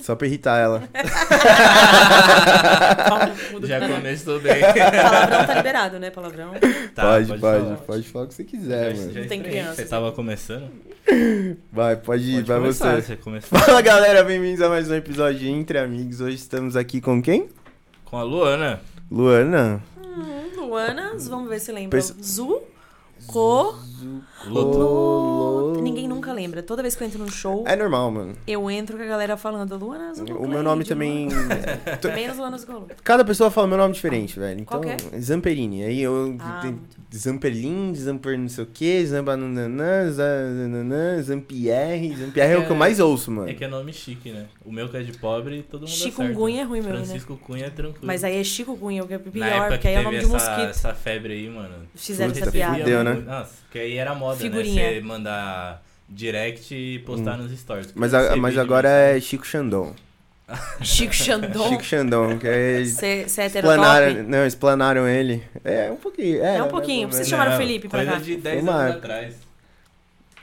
Só pra irritar ela. Já começou bem. Palavrão tá liberado, né? Palavrão. Tá, pode, pode, falar. pode, falar o que você quiser, Já- mano. já Não tem criança, Você tava começando? Vai, pode ir, Pode vai começar, você. Você Fala galera, bem-vindos a mais um episódio de Entre Amigos. Hoje estamos aqui com quem? com a Luana. Luana. Hum, Luanas, vamos ver se lembra. Perce- Zu, Co. Lu. Ninguém nunca lembra. Toda vez que eu entro num show, É normal, mano. eu entro com a galera falando Luanas. O meu nome também. Menos Luanas Golo. Cada pessoa fala meu nome diferente, velho. Então, Qual que Zamperini. Aí eu. Ah. Zamperlin, Zamper não sei o que, Zambananã, Zananã, Zampierre. Zampierre é o que eu mais ouço, mano. É que é nome chique, né? O meu que é de pobre, todo mundo Chikungunya é ruim mesmo, né? Francisco Cunha é tranquilo. Mas aí é Chico Cunha, o que é pior, porque que aí é o nome de essa, mosquito. essa febre aí, mano. Fizeram Puta, essa piada. fudeu, né? Nossa, que aí era moda, Figurinha. né? Você mandar direct e postar nos stories. Hum. Mas, a- mas agora é Chico Xandão. Chico Xandão. Chico Xandão, que é. Você é Explanaram, não, explanaram ele. É, um pouquinho. É, É um né, pouquinho, vocês chamaram o Felipe pra coisa cá. de 10 Foi, anos atrás.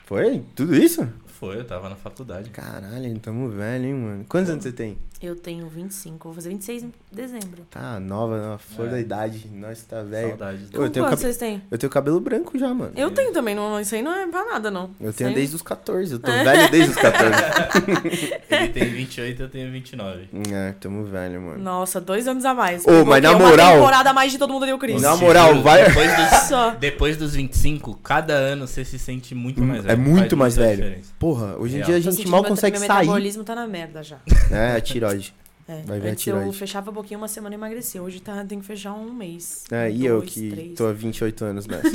Foi? Tudo isso? Foi, eu tava na faculdade. Caralho, tamo velho, hein, mano. Quantos anos você tem? Eu tenho 25, vou fazer 26 em dezembro. Tá nova, na flor É. da idade. Nós tá velho. Saudades. Ô, eu tenho cabe- vocês têm? Eu tenho cabelo branco já, mano. Eu tenho também, não, isso aí não é pra nada, não. Eu Isso tenho aí- desde os 14. Eu tô velho desde os 14. Ele tem 28, eu tenho 29. é, tamo velho, mano. Nossa, dois anos a mais. Ô, mas na moral- Uma temporada a mais de todo mundo deu Cris. Na moral, vai- Depois dos, depois dos 25, cada ano você se sente muito mais velho. É muito Faz mais velho. diferença. Porra, hoje em dia a gente mal meu- consegue meu sair. metabolismo tá na merda já. É, a tiroide. É, Vai ver a antes eu fechava a boquinha uma semana e emagrecia. Hoje tá, tem que fechar um mês. É, e eu que três. tô há 28 anos nessa.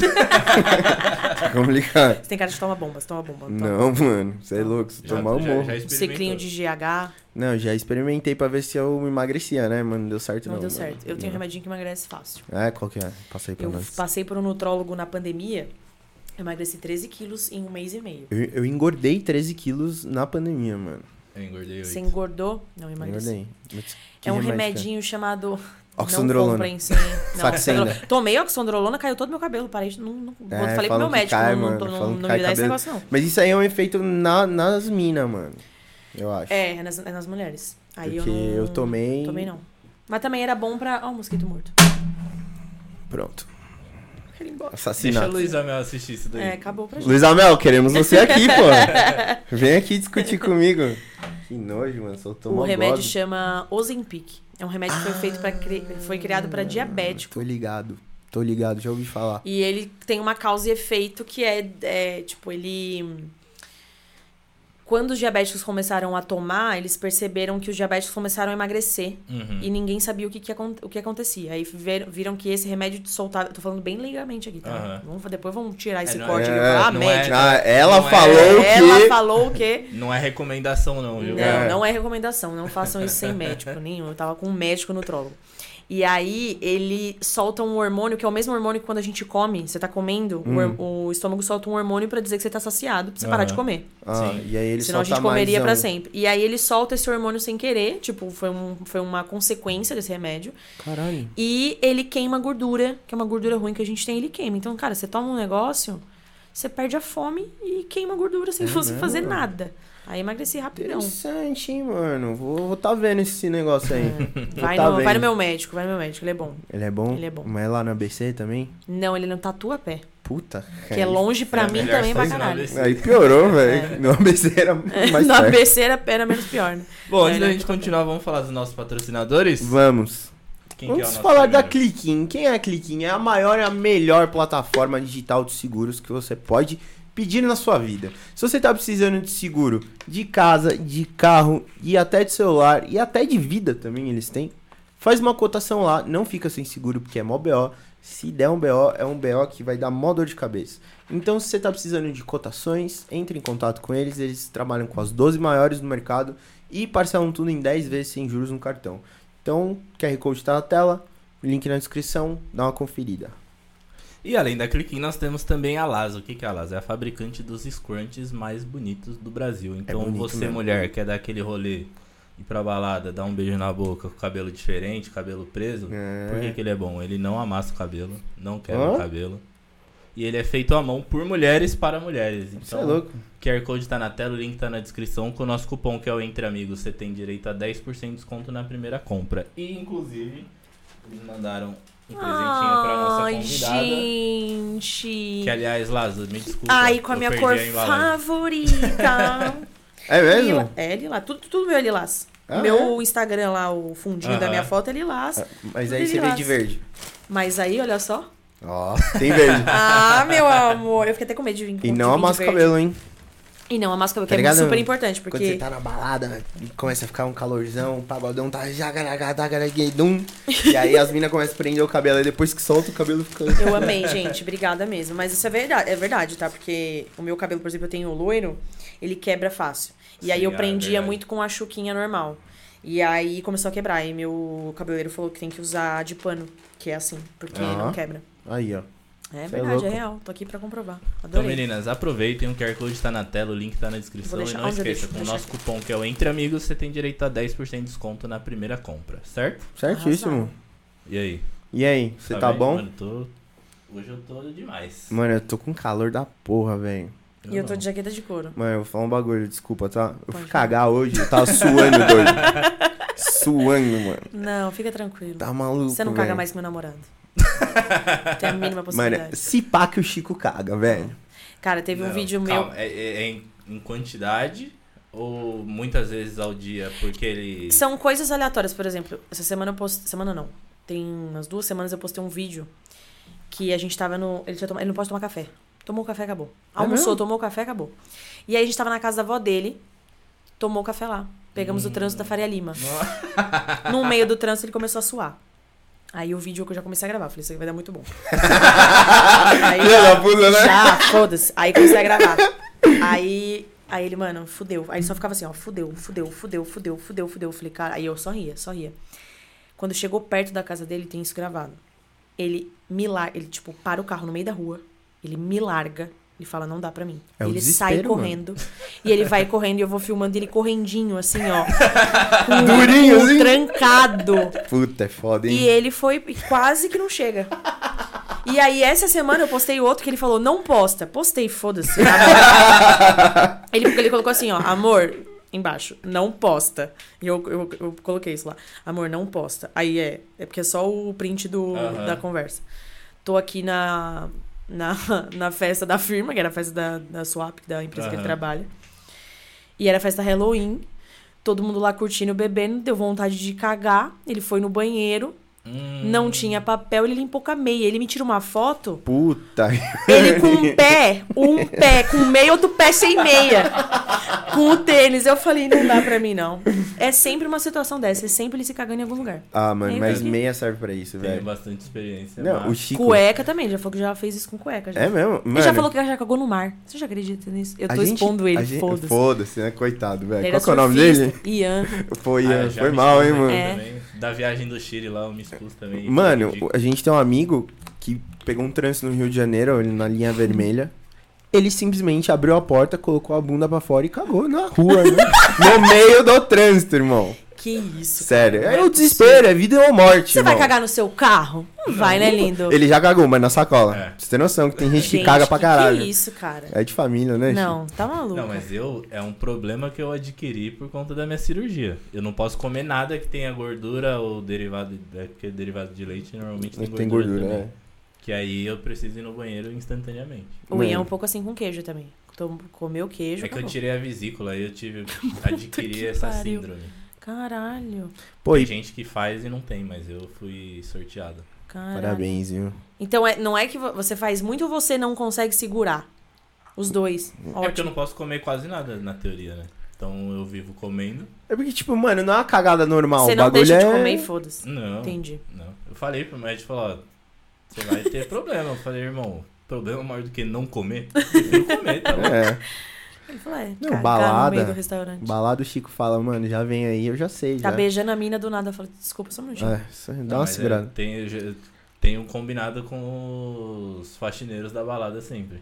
tá complicado. Você tem cara de toma bomba, você toma bomba. toma Não, mano, você é louco, você Já- tomar um já- morro. já Um experimentou. ciclinho de GH, Não, já experimentei pra ver se eu emagrecia, né, mano? Não deu certo não. não deu mano. certo. Eu tenho um Não. remedinho que emagrece fácil. É, qual que é? Passa aí pra Eu nós. passei por um nutrólogo na pandemia, eu emagreci 13 quilos em um mês e meio. Eu, eu engordei 13 quilos na pandemia, mano. Eu engordei 8. Você engordou? Não, eu emagreci. Engordei. Mas que É um remédio que remedinho chamado. Oxandrolona. Não comprem, sim. Não, oxandrolona. Tomei oxandrolona, caiu todo meu cabelo. Parei de. Não, não, É, falei pro meu médico, cai, não, mano, não, não, me dá esse negócio, não. Mas isso aí é um efeito na, nas minas, mano. Eu acho. É, é nas, é nas mulheres. Aí Porque eu não. eu tomei- Tomei não. Mas também era bom pra. Ó, o mosquito morto. Pronto. Quero ir embora. Deixa a Assassinato. Luísa Mel assistir isso daí. É, acabou pra gente. Luiz Amel, queremos você aqui, pô. Vem aqui discutir comigo. Que nojo, mano. Soltou O remédio goza. chama Ozempic. É um remédio que foi feito para foi criado para diabético. Tô ligado. Tô ligado, já ouvi falar. E ele tem uma causa e efeito que é, é, tipo, ele. Quando os diabéticos começaram a tomar, eles perceberam que os diabéticos começaram a emagrecer. Uhum. E ninguém sabia o que, que, o que acontecia. Aí ver- viram que esse remédio soltava. Tô falando bem legalmente aqui, tá? Aham. Vamos, depois vamos tirar esse não é- corte aqui. é, e falar, ah, não médico. Ah, ela Não é- falou que. Ela falou o quê? Não é recomendação, não, viu? Não, É. não é recomendação. Não façam isso sem médico nenhum. Eu tava com um médico nutrólogo. E aí, ele solta um hormônio, que é o mesmo hormônio que quando a gente come, você tá comendo, o hor- o, estômago solta um hormônio pra dizer que você tá saciado, pra você parar Aham. de comer. Ah, Sim. e aí ele Senão a gente comeria um- sempre. E aí, ele solta esse hormônio sem querer, tipo, foi, um, foi uma consequência desse remédio. Caralho. E ele queima gordura, que é uma gordura ruim que a gente tem, ele queima. Então, cara, você toma um negócio, você perde a fome e queima gordura sem É você mesmo? fazer nada. Aí emagreci rapidão. Interessante, hein, mano. Vou, vou tá vendo esse negócio aí. Vai, Tá no, vai no meu médico, vai no meu médico, ele é bom. Ele é bom? Ele é bom. Mas é lá no ABC também? Não, ele não tatua pé. Puta. Que é longe pra É mim também pra caralho. Aí piorou, velho. No ABC era mais É. no. ABC era, era menos pior, né? Bom, antes É, da gente continuar, vamos falar dos nossos patrocinadores? Vamos. Quem que é Vamos nosso falar da primeiro? Cliquim. Quem é a Cliquim? É a maior e a melhor plataforma digital de seguros que você pode pedir na sua vida. Se você tá precisando de seguro de casa, de carro e até de celular e até de vida também eles têm, faz uma cotação lá, não fica sem seguro porque é mó BO. Se der um BO, é um BO que vai dar mó dor de cabeça. Então, se você tá precisando de cotações, entre em contato com eles. Eles trabalham com as 12 maiores do mercado e parcelam tudo em 10 vezes sem juros no cartão. Então, QR Code tá na tela, link na descrição, dá uma conferida. E além da Cliquim, nós temos também a Lazo. O que, que é a Lazo? É a fabricante dos scrunchies mais bonitos do Brasil. Então, bonito você, mesmo. mulher, quer dar aquele rolê, ir pra balada, dar um beijo na boca com cabelo diferente, cabelo preso, É. por que, que ele é bom? Ele não amassa o cabelo, não quebra o cabelo. E ele é feito à mão por mulheres para mulheres. Então, é louco. QR Code tá na tela, o link tá na descrição. Com o nosso cupom que é o Entre Amigos, você tem direito a 10% de desconto na primeira compra. E, inclusive, eles mandaram presentinho pra nossa Ai, convidada. gente. Que, aliás, Lázaro, me desculpa. Ai, com a eu minha perdi cor embalagem. favorita. É Lila- mesmo? É lilás. Tudo, tudo meu é lilás. Ah, meu Instagram lá, o fundinho da Aham. minha foto é lilás. Mas Tudo aí você veio de verde. Mas aí, olha só. Ó, tem verde. Ah, meu amor. Eu fiquei até com medo de vir com E de não vir de amassa o verde. cabelo, hein? E não o cabelo, Tá que é super importante, Quando você porque... tá na balada e começa a ficar um calorzão, o pagodão tá jagaragadagaragedum. E aí as minas começam a prender o cabelo. E depois que solta, o cabelo fica. Eu amei, gente. Obrigada mesmo. Mas isso é verdade, é verdade, tá? Porque o meu cabelo, por exemplo, eu tenho loiro, ele quebra fácil. E aí Sim, eu é prendia verdade. muito com a chuquinha normal. E aí começou a quebrar. E meu cabeleireiro falou que tem que usar de pano, que é assim, porque Aham. não quebra. Aí, ó. É Cê é verdade, é, louco. real. Tô aqui pra comprovar. Então, Adorei. meninas, aproveitem, o QR Code tá na tela, o link tá na descrição. Vou E deixar- não esqueça, deixo? com o nosso cupom que é o Entre Amigos, você tem direito a 10% de desconto na primeira compra, certo? Certíssimo. E aí? E aí, você tá bem? bom? Mano, tô... Hoje eu tô demais. Mano, eu tô com calor da porra, velho. E eu tô de jaqueta de couro. Mano, eu vou falar um bagulho, desculpa, tá? Eu fui cagar hoje, eu tava suando doido. suando, mano. Não, fica tranquilo. Tá maluco, Você não caga velho. mais que meu namorado. Tem a mínima Mano, possibilidade. se pá que o Chico caga, velho. Cara, teve um Não, vídeo calma, meu. É, é- é em, quantidade ou muitas vezes ao dia? Porque ele. São coisas aleatórias, por exemplo. Essa semana eu postei. Semana não. Tem umas duas semanas eu postei um vídeo que a gente tava no. Ele, tinha tomado, ele não pode tomar café. Tomou o café, acabou. Almoçou, mesmo? tomou o café, acabou. E aí a gente tava na casa da avó dele, tomou o café lá. Pegamos o trânsito da Faria Lima. No meio do trânsito ele começou a suar. Aí o vídeo que eu já comecei a gravar. Falei, isso aqui vai dar muito bom. aí, da puta, né? já, foda-se. Aí comecei a gravar. Aí, aí ele, mano, fudeu. Aí ele só ficava assim, ó, fudeu, fudeu, fudeu, fudeu, fudeu, fudeu. Eu falei, cara, aí eu só ria, só ria. Quando chegou perto da casa dele, tem isso gravado. Ele me larga, ele, tipo, para o carro no meio da rua, ele me larga, ele fala, não dá pra mim. É o ele sai desespero, mano. correndo. E ele vai correndo e eu vou filmando ele correndinho, assim, ó. Com Durinho, assim? trancado. Puta, é foda, hein? E ele foi e quase que não chega. E aí, essa semana eu postei outro que ele falou, não posta. Postei, foda-se. ele, ele colocou assim, ó, amor, embaixo, não posta. E eu, eu, eu coloquei isso lá. Amor, não posta. Aí é, é porque é só o print do, da conversa. Tô aqui na, na, na festa da firma, que era a festa da, da Swap, da empresa que ele trabalha. E era festa Halloween. Todo mundo lá curtindo, bebendo, deu vontade de cagar. Ele foi no banheiro, Hum, não tinha papel, ele limpou com a meia. Ele me tira uma foto, Puta. ele com um pé, um pé com meia, outro pé sem meia. Com o tênis. Eu falei, não dá pra mim, não. É sempre uma situação dessa, é sempre ele se cagando em algum lugar. Ah, mano, Aí mas que- meia serve pra isso, Tenho velho. bastante experiência. Não, o Chico. Cueca também, já falou que já fez isso com cueca. Já. É mesmo? Ele Mano, já falou que já cagou no mar. Você já acredita nisso? Eu a tô gente- expondo a ele, gente- foda-se. Foda-se, né? Coitado, velho. Ele Qual era que é o nome dele? Ian. Foi, Ah, já foi mal, hein, mano. É. Da viagem do Chile lá, eu me também. Mano, a gente tem um amigo que pegou um trânsito no Rio de Janeiro, ele na linha vermelha. Ele simplesmente abriu a porta, colocou a bunda pra fora e cagou na rua, né? no meio do trânsito, irmão. Que isso. Sério. cara, É o desespero, é vida ou morte, Você vai irmão. cagar no seu carro? Não vai, né, lindo? Ele já cagou, mas na sacola. É. Pra você ter noção que tem gente, que Gente, caga pra caralho. Que isso, cara? É de família, né? Não, tá maluco. Não, mas eu é um problema que eu adquiri por conta da minha cirurgia. Eu não posso comer nada que tenha gordura ou derivado, é porque derivado de leite normalmente tem gordura. Tem gordura, também. né? Que aí eu preciso ir no banheiro instantaneamente. O Ian é um Mano. pouco assim com queijo também. Tom- Comeu queijo, É que eu acabou. tirei a vesícula aí eu tive adquiri que essa pariu. síndrome. Caralho. Pô, Tem e gente que faz e não tem, mas eu fui sorteado. Caralho. parabéns, viu? Então, é, não é que vo- você faz muito ou você não consegue segurar? Os dois. É porque eu Ótimo. não posso comer quase nada na teoria, né? Então eu vivo comendo. É porque, tipo, mano, não é uma cagada normal. Você o não bagulho deixa é... de comer e foda-se. Não. Entendi. Não. Eu falei pro médico, falou, ó, você vai ter problema. Eu falei, irmão, problema maior do que não comer? Eu prefiro comer, tá bom? É. Ele falou, é, Não, balada. no meio do restaurante. Balada o Chico fala, mano, já vem aí, eu já sei, Tá já. beijando a mina do nada. Eu falei, desculpa, só um minutinho. É, dá Não, uma mas segurada. é, tenho, já- tenho combinado com os faxineiros da balada sempre.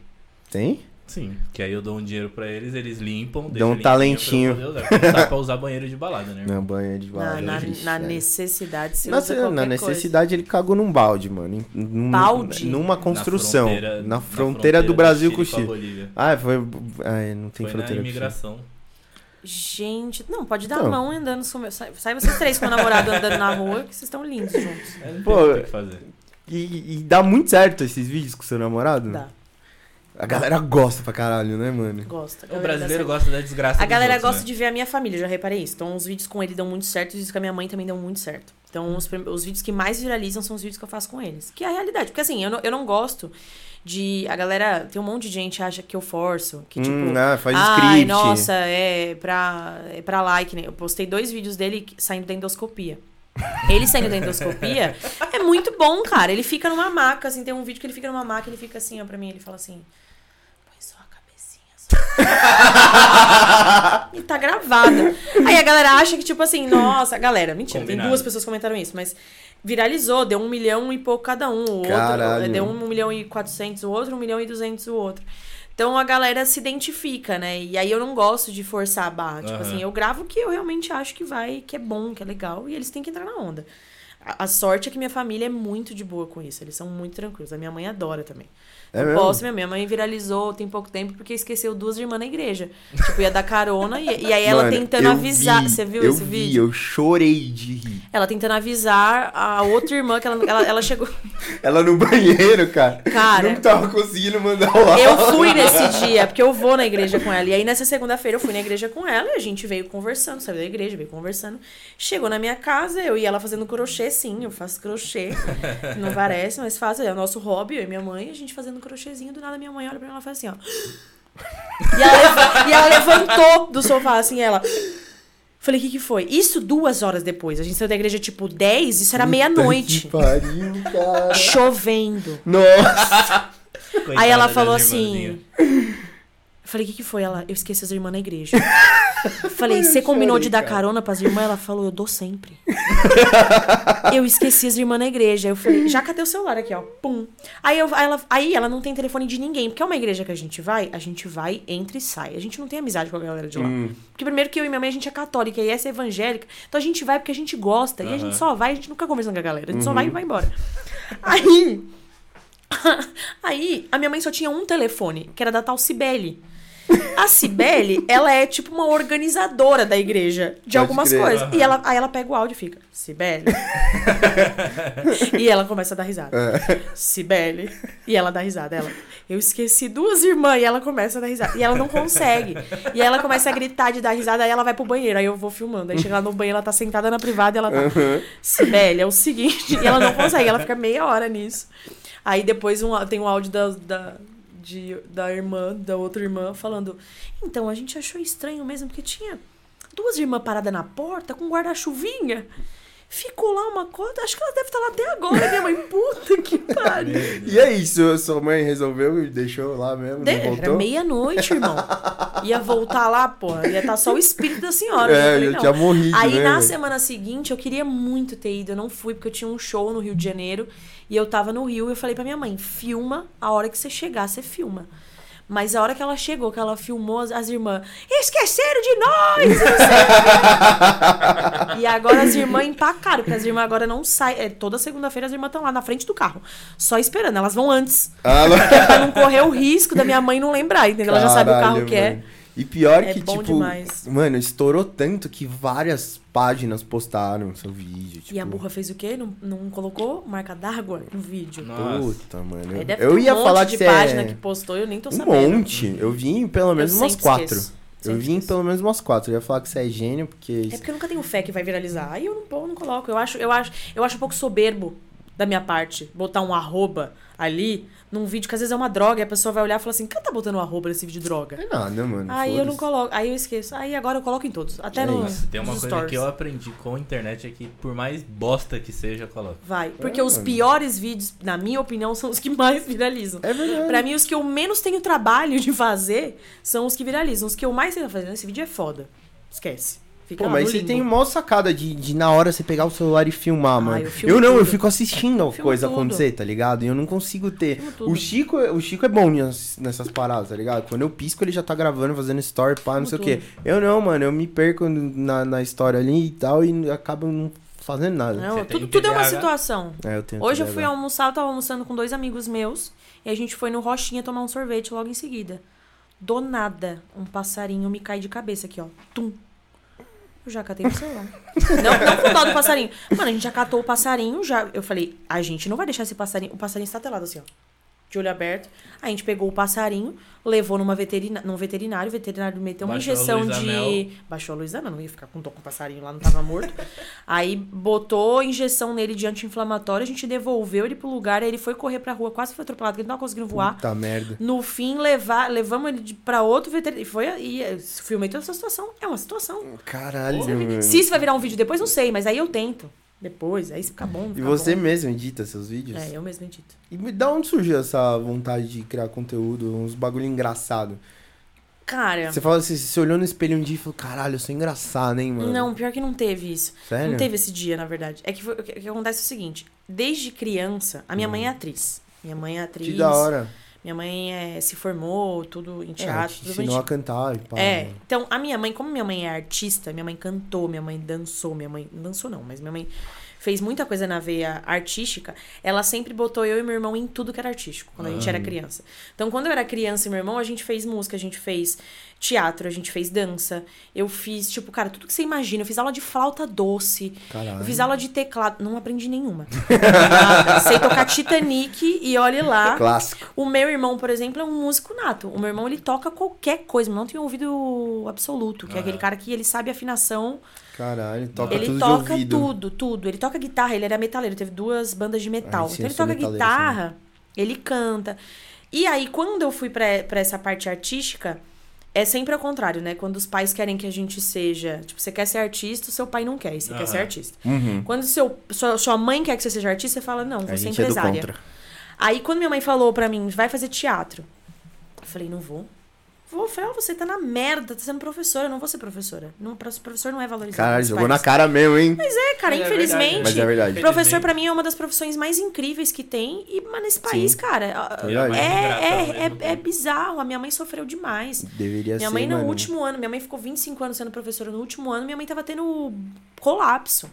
Tem? Sim, que aí eu dou um dinheiro pra eles, eles limpam, Dá deixam um talentinho. pra eu poder usar. Não dá pra usar banheiro de balada, né? Na banha de Na, balada. na, vixe, na velho. necessidade, se Na, na coisa. necessidade, ele cagou num balde, mano. em- num- Balde? Numa construção. Na fronteira- fronteira, do da Brasil com o Chile. Ah, foi. Ai, não tem Foi na fronteira o Chile. imigração. Gente, não, pode dar Então. a mão andando. com meu- Sai, sai vocês três com meu namorado andando na rua, que vocês estão lindos juntos. É, não Pô, tem muito o que fazer. E, e dá muito certo esses vídeos com seu namorado? Dá, A galera gosta pra caralho, né, mano? gosta. O brasileiro gosta da desgraça A dos galera outros, gosta né? de ver a minha família, já reparei isso. Então, os vídeos com ele dão muito certo, os vídeos com a minha mãe também dão muito certo. Então, os, os vídeos que mais viralizam são os vídeos que eu faço com eles. Que é a realidade. Porque, assim, eu não, eu não gosto de... A galera... Tem um monte de gente que acha que eu forço. Que, tipo... Hum, ah, faz Ai, script. nossa, é pra, é pra like, né? Eu postei dois vídeos dele saindo da endoscopia. Ele saindo da endoscopia é muito bom, cara. Ele fica numa maca, assim, tem um vídeo que ele fica numa maca, ele fica assim, ó, pra mim, ele fala assim. Põe só a cabecinha. Só. e tá gravado. Aí a galera acha que, tipo assim, nossa, galera, mentira, Combinado. tem duas pessoas que comentaram isso, mas viralizou, deu um milhão e pouco cada um. O outro Caralho. deu um milhão e quatrocentos o outro, um milhão e duzentos o outro. Então a galera se identifica, né? E aí eu não gosto de forçar a barra. Tipo Aham. assim, eu gravo o que eu realmente acho que vai, que é bom, que é legal, e eles têm que entrar na onda. A, a sorte é que minha família é muito de boa com isso. Eles são muito tranquilos. A minha mãe adora também. É mesmo? posso, minha, mãe viralizou tem pouco tempo porque esqueceu duas irmãs na igreja. Tipo, ia dar carona e, e aí ela Mano, tentando avisar. vi, Você viu esse vi, vídeo? Eu chorei de rir. Ela tentando avisar a outra irmã que ela, ela, ela chegou. Ela no banheiro, cara. Cara. Não tava conseguindo mandar o áudio. Eu fui nesse dia, porque eu vou na igreja com ela. E aí, nessa segunda-feira, eu fui na igreja com ela e a gente veio conversando, saiu da igreja, veio conversando. Chegou na minha casa, eu e ela fazendo crochê, sim, eu faço crochê. Não parece, mas faço. É o nosso hobby, eu e minha mãe, a gente fazendo crochêzinho. Do nada, minha mãe olha pra ela e faz assim, ó. E ela, e ela levantou do sofá, assim, ela. Falei, o que que foi? Isso duas horas depois. A gente saiu da igreja, tipo, 10, isso era meia-noite. pariu, cara. Chovendo. Nossa. Coitada Aí ela falou assim. Eu falei, o que, que foi? Ela, eu esqueci as irmãs na igreja. Falei, você combinou chorei, de dar cara. carona pras irmãs? Ela falou, eu dou sempre. eu esqueci as irmãs na igreja. Eu falei, já catei o celular aqui, ó. Pum. Aí, eu, aí, ela, aí ela não tem telefone de ninguém. Porque é uma igreja que a gente vai, a gente vai, entra e sai. A gente não tem amizade com a galera de lá. Hum. Porque primeiro que eu e minha mãe, a gente é católica e essa é evangélica. Então a gente vai porque a gente gosta. E a gente só vai, a gente nunca conversa com a galera. A gente só Uhum. vai e vai embora. Aí... Aí, a minha mãe só tinha um telefone, que era da tal Cibele. A Cibele, ela é tipo uma organizadora da igreja de Pode algumas crer. coisas. Aham. E ela, aí ela pega o áudio e fica, Cibele. e ela começa a dar risada. Cibele. E ela dá risada. Ela, eu esqueci duas irmãs. E ela começa a dar risada. E ela não consegue. E aí ela começa a gritar de dar risada. Aí ela vai pro banheiro. Aí eu vou filmando. Aí chega lá no banheiro, ela tá sentada na privada e ela tá. Sibeli, é o seguinte. E ela não consegue, ela fica meia hora nisso. Aí depois um, tem um áudio da, da, de, da irmã, da outra irmã, falando: Então, a gente achou estranho mesmo, porque tinha duas irmãs paradas na porta com guarda-chuvinha. Ficou lá uma cota, acho que ela deve estar lá até agora, minha mãe. Puta que pariu. E aí, sua, sua mãe resolveu e deixou lá mesmo? De- Era meia-noite, irmão. Ia voltar lá, porra. Ia estar só o espírito da senhora. É, eu falei, eu tinha morrido, Aí né, na velho? semana seguinte eu queria muito ter ido, eu não fui porque eu tinha um show no Rio de Janeiro e eu tava no Rio e eu falei pra minha mãe, filma a hora que você chegar, você filma. Mas a hora que ela chegou, que ela filmou, as, as irmãs esqueceram de nós! não sei o quê." e agora as irmãs empacaram, porque as irmãs agora não saem. É, toda segunda-feira as irmãs estão lá na frente do carro, só esperando. Elas vão antes. Ah, não. pra não correr o risco da minha mãe não lembrar, entendeu? Ela já sabe o carro Caralho, que é. E pior É que, tipo, demais. mano, estourou tanto que várias páginas postaram seu vídeo. Tipo, E a burra fez o quê? Não, não colocou marca d'água no vídeo. Nossa. Puta, mano. Eu, deve eu ter um ia monte falar de que você página é que postou eu nem tô um sabendo. monte. Eu vi em pelo menos Eu umas quatro. esqueço. Eu Sempre vi em esqueço. pelo menos umas quatro. Eu ia falar que você é gênio, porque... É porque eu nunca tenho fé que vai viralizar. Aí eu não, pô, não coloco. Eu acho, eu, acho, eu acho um pouco soberbo da minha parte botar um arroba ali num vídeo que às vezes é uma droga e a pessoa vai olhar e falar assim: quem tá botando um arroba nesse vídeo de droga? É nada, mano. Aí eu não coloco. Aí eu esqueço. Aí agora eu coloco em todos. Até É no, isso. Tem uma coisa stories. que eu aprendi com a internet é que por mais bosta que seja, coloca. Vai. Porque É, os mano. piores vídeos, na minha opinião, são os que mais viralizam. É verdade. Pra mim, os que eu menos tenho trabalho de fazer são os que viralizam. Os que eu mais tenho fazer. Esse vídeo é foda. Esquece. Fica Pô, mas você tem uma sacada de, de na hora você pegar o celular e filmar, Ah, mano. eu eu não, eu tudo. fico assistindo a coisa tudo. acontecer, tá ligado? E eu não consigo ter. Tudo. O Chico, o Chico é bom nessas, paradas, tá ligado? Quando eu pisco, ele já tá gravando, fazendo story, pá, não sei Filmo o quê. Eu não, mano, eu me perco na, na história ali e tal e acabo não fazendo nada. Não, tudo, tudo é uma situação. É, eu tenho Hoje eu fui almoçar, eu tava almoçando com dois amigos meus. E a gente foi no Rochinha tomar um sorvete logo em seguida. Do nada, um passarinho me cai de cabeça aqui, ó. Tum. Eu já catei no celular. não, não com dó do passarinho. Mano, a gente já catou o passarinho, já. Eu falei, a gente não vai deixar esse passarinho. O passarinho está telado assim, ó. De olho aberto. A gente pegou o passarinho, levou numa veterina, num veterinário, o veterinário meteu uma Baixou injeção de. Mel. Baixou a Luísa, não, não ia ficar com com o passarinho lá, não tava morto. Aí botou injeção nele de anti-inflamatório, a gente devolveu ele pro lugar, aí ele foi correr pra rua, quase foi atropelado, porque ele não tava conseguindo voar. Puta merda. No fim, levar, levamos ele de- pra outro veterinário. E foi e eh, filmei toda essa situação. É uma situação. Caralho. Se isso vai virar um vídeo depois, não sei, mas aí eu tento. Depois, aí se ficar bom. E fica você bom. mesmo edita seus vídeos? É, eu mesmo edito. E da onde surgiu essa vontade de criar conteúdo, uns bagulho engraçado? Cara, Você fala assim, você olhou no espelho um dia e falou, caralho, eu sou engraçado, hein, mano? não, pior que não teve isso. Sério? Não teve esse dia, na verdade. É que foi- o que, acontece é o seguinte: desde criança, a minha mãe é atriz. Minha mãe é atriz. Hum. Que da hora. Minha mãe é, se formou, tudo em teatro, é, tudo ensinou a cantar e pá. É, então a minha mãe, como minha mãe é artista, minha mãe cantou, minha mãe dançou, minha mãe. Não dançou não, mas minha mãe fez muita coisa na veia artística. Ela sempre botou eu e meu irmão em tudo que era artístico, quando a gente era criança. Então, quando eu era criança e meu irmão, a gente fez música, a gente fez teatro, a gente fez dança. Eu fiz, tipo, cara, tudo que você imagina. Eu fiz aula de flauta doce. Caralho. Eu fiz aula de teclado. Não aprendi nenhuma. Nada. Sei tocar Titanic e olhe lá. Clássico. O meu irmão, por exemplo, é um músico nato. O meu irmão, ele toca qualquer coisa, não tem ouvido absoluto, que é Ah. aquele cara que ele sabe afinação. Caralho, toca ele tudo toca tudo, tudo. Ele toca guitarra, ele era metaleiro, teve duas bandas de metal. Ah, sim, então ele toca guitarra, ele canta. E aí, quando eu fui pra essa parte artística, é sempre ao contrário, né? Quando os pais querem que a gente seja. Tipo, você quer ser artista, o seu pai não quer, e você quer ser Aham. artista. Uhum. Quando seu, sua, sua mãe quer que você seja artista, você fala, não, vou A ser gente é do empresária. contra. Aí quando minha mãe falou pra mim, vai fazer teatro. Eu falei, não vou. Vou, ah, você tá na merda, tá sendo professora, eu não vou ser professora. Não, pro- professor não é valorizado. Caralho, jogou na país. cara mesmo, hein? É, cara, Mas é infelizmente. verdade. Mas é verdade. Professor, pra mim, é uma das profissões mais incríveis que tem. E, mas nesse país, cara, a- É é, é, é, é bizarro. A minha mãe sofreu demais. Deveria Minha ser, mãe, no mano. último ano, minha mãe ficou 25 anos sendo professora. No último ano, minha mãe tava tendo colapso.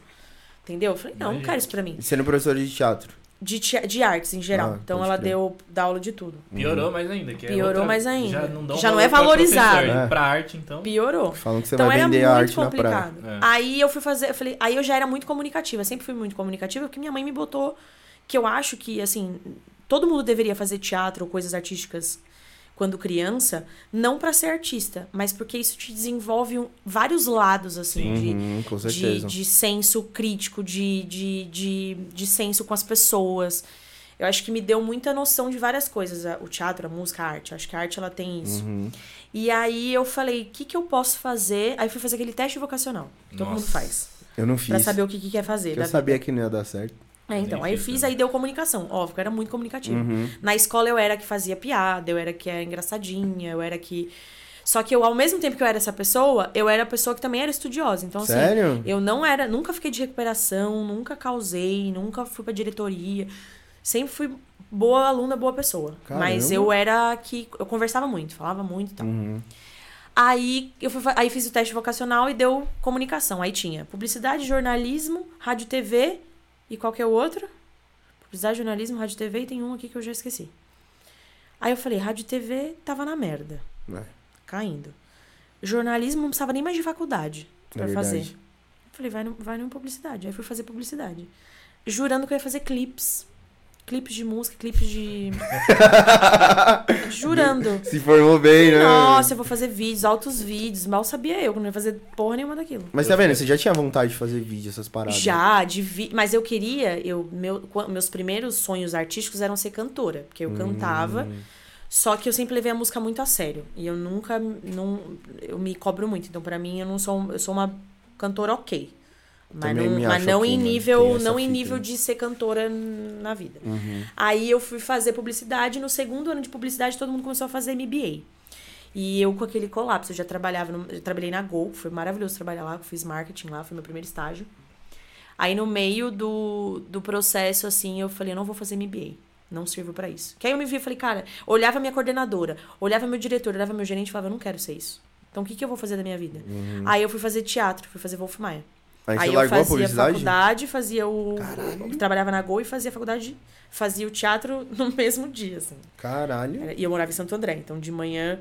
Entendeu? Eu falei, não, não quero isso pra mim. E Sendo professora de teatro. De, de artes em geral. Ah, então ela crer. deu dá aula de tudo. Piorou mais ainda. Que é Piorou outra- mais ainda. Já não, Já não é pra valorizado. professor. É. Pra arte, então. Piorou. Falam que você então vai era vender a arte na praia. complicado. É. Aí eu fui fazer, eu falei, aí eu já era muito comunicativa, sempre fui muito comunicativa, porque minha mãe me botou que eu acho que assim, todo mundo deveria fazer teatro ou coisas artísticas quando criança, não pra ser artista, mas porque isso te desenvolve um- vários lados assim de Uhum, de, de senso crítico, de, de, de, de senso com as pessoas. Eu acho que me deu muita noção de várias coisas, o teatro, a música, a arte. Eu acho que a arte ela tem isso. Uhum. E aí eu falei, o que, que eu posso fazer? Aí fui fazer aquele teste vocacional. que Todo mundo faz. Eu não fiz. Pra saber o que, que quer fazer. eu da sabia vida. que não ia dar certo. É, então. Aí eu fiz também. aí deu comunicação. Óbvio, eu era muito comunicativa. Uhum. Na escola eu era a que fazia piada, eu era a que era engraçadinha, eu era que. Só que eu, ao mesmo tempo que eu era essa pessoa, eu era a pessoa que também era estudiosa. Então, assim, Sério? eu não era, nunca fiquei de recuperação, nunca causei, nunca fui pra diretoria. Sempre fui boa aluna, boa pessoa. Mas Caramba. eu era a que eu conversava muito, falava muito e tal. Uhum. Aí eu fui, aí fiz o teste vocacional e deu comunicação. Aí tinha publicidade, jornalismo, rádio TV e qualquer outro. Publicidade, jornalismo, rádio TV e tem um aqui que eu já esqueci. Aí eu falei, rádio TV tava na merda, É, caindo. Jornalismo não precisava nem mais de faculdade é pra verdade. fazer. Falei, vai no, vai no publicidade. Aí fui fazer publicidade. Jurando que eu ia fazer clipes. Clipes de música, clipes de. Jurando. Se formou bem, né? Nossa, eu vou fazer vídeos, altos vídeos. Mal sabia eu que não ia fazer porra nenhuma daquilo. Mas tá vendo? Você já tinha vontade de fazer vídeo, essas paradas. Já, de vi... mas eu queria, eu, meu, meus primeiros sonhos artísticos eram ser cantora, porque eu cantava, Hum. só que eu sempre levei a música muito a sério. E eu nunca não eu me cobro muito, então pra mim eu não sou eu sou uma cantora OK. Mas Também não, mas não em nível, não em nível de ser cantora na vida. Uhum. Aí eu fui fazer publicidade, no segundo ano de publicidade todo mundo começou a fazer MBA. E eu com aquele colapso, eu já trabalhava, no, eu trabalhei na Gol, foi maravilhoso trabalhar lá, eu fiz marketing lá, foi meu primeiro estágio. Aí no meio do, do processo, assim, eu falei, eu não vou fazer MBA. Não sirvo pra isso. Que aí eu me vi e falei, cara, olhava minha coordenadora, olhava meu diretor, olhava meu gerente e falava, eu não quero ser isso. Então o que, que eu vou fazer da minha vida? Aí eu fui fazer teatro, fui fazer Wolf Maia. Aí você Aí eu fazia faculdade, fazia o. Caralho. Trabalhava na Gol e fazia faculdade, fazia o teatro no mesmo dia, assim. Caralho. Era- E eu morava em Santo André, então de manhã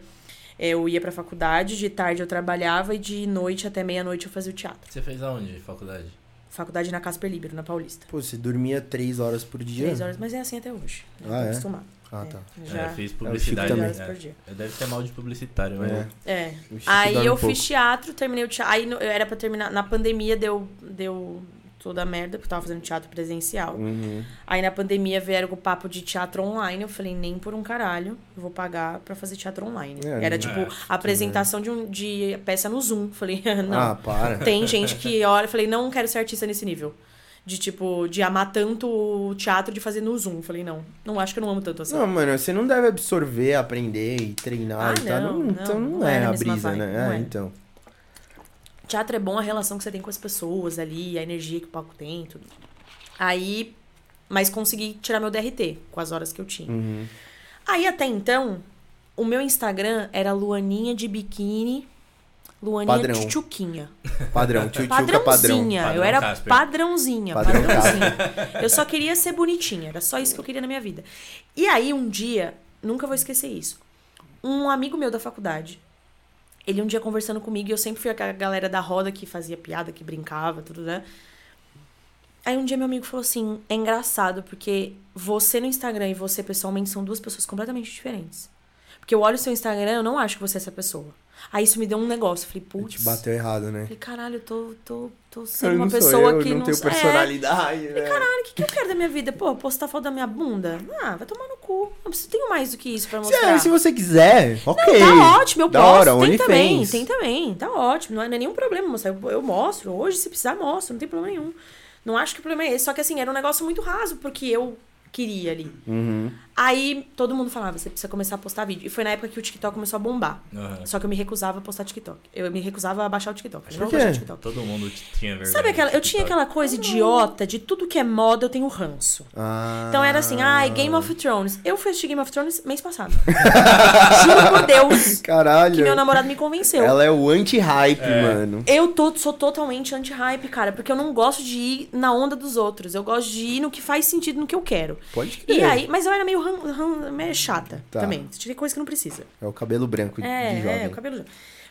eu ia pra faculdade, de tarde eu trabalhava e de noite até meia-noite eu fazia o teatro. Você fez aonde, faculdade? Faculdade na Casper Libero, na Paulista. Pô, você dormia três horas por dia? Três horas, mas é assim até hoje. Eu Ah, tô é? acostumado. Ah, É, tá. Já É, eu fiz publicidade. também. horas né? por dia. Eu deve ter mal de publicitário, mas... É. É. Aí eu um pouco. fiz teatro, terminei o teatro. Aí no- eu era pra terminar. Na pandemia deu, deu toda a merda, porque eu tava fazendo teatro presencial. Uhum. Aí na pandemia vieram com o papo de teatro online. Eu falei, nem por um caralho, eu vou pagar pra fazer teatro online. É, Era tipo é, apresentação de, um, de peça no Zoom. Falei, não. Ah, para. Tem gente que olha, eu falei, não quero ser artista nesse nível. De tipo, de amar tanto o teatro de fazer no Zoom. Falei, não, não acho que eu não amo tanto assim. Não, mano, você não deve absorver, aprender e treinar Ah, e tal. não, Não, então não, não, não é é a brisa, vibe, né? não É, é. então. Teatro é bom a relação que você tem com as pessoas ali, a energia que o palco tem, tudo. Aí, mas consegui tirar meu DRT com as horas que eu tinha. Uhum. Aí até então, o meu Instagram era Luaninha de biquíni, Luaninha Padrão. tchutchuquinha. Padrão, tio padrão. Padrãozinha. Padrão eu era Casper. padrãozinha, Padrão padrãozinha. eu só queria ser bonitinha, era só isso que eu queria na minha vida. E aí um dia, nunca vou esquecer isso. Um amigo meu da faculdade, ele um dia conversando comigo, e eu sempre fui a galera da roda que fazia piada, que brincava, tudo, né? Aí um dia meu amigo falou assim: é engraçado, porque você no Instagram e você pessoalmente são duas pessoas completamente diferentes. Porque eu olho o seu Instagram, eu não acho que você é essa pessoa. Aí isso me deu um negócio. Eu falei, Te putz. bateu errado, né? Falei, caralho, eu tô, tô, tô Eu sendo uma não pessoa eu, que não não tenho é. personalidade, né? Caralho, o que, que eu quero da minha vida? Pô, postar foto da minha bunda? Ah, vai tomar no cu. Eu preciso, tenho mais do que isso pra Se, mostrar. é, se você quiser, ok. Tá ótimo, eu da posto. hora, tem também, tem também. Tá ótimo. Não é, não é nenhum problema mostrar. Eu, eu mostro. Hoje, se precisar, mostro. Não tem problema nenhum. Não acho que o problema é esse. Só que assim, era um negócio muito raso, porque eu queria ali. Uhum. Aí todo mundo falava, você precisa começar a postar vídeo. E foi na época que o TikTok começou a bombar. Aham. Só que eu me recusava a postar TikTok. Eu me recusava a baixar o TikTok. Eu Por não baixar o TikTok. Todo mundo tinha vergonha. Sabe aquela. Eu tinha aquela coisa idiota de tudo que é moda, eu tenho ranço. Ah. Então era assim, ai, Game of Thrones. Eu fui assistir Game of Thrones mês passado. Juro por Deus Caralho. que meu namorado me convenceu. Ela é o anti-hype, mano. Eu tô, sou totalmente anti-hype, cara, porque eu não gosto de ir na onda dos outros. Eu gosto de ir no que faz sentido, no que eu quero. Pode crer. E aí, mas eu era meio, ran- meio chata Tá. também. Tinha coisa que não precisa. É o cabelo branco de É, jovem. é, o cabelo.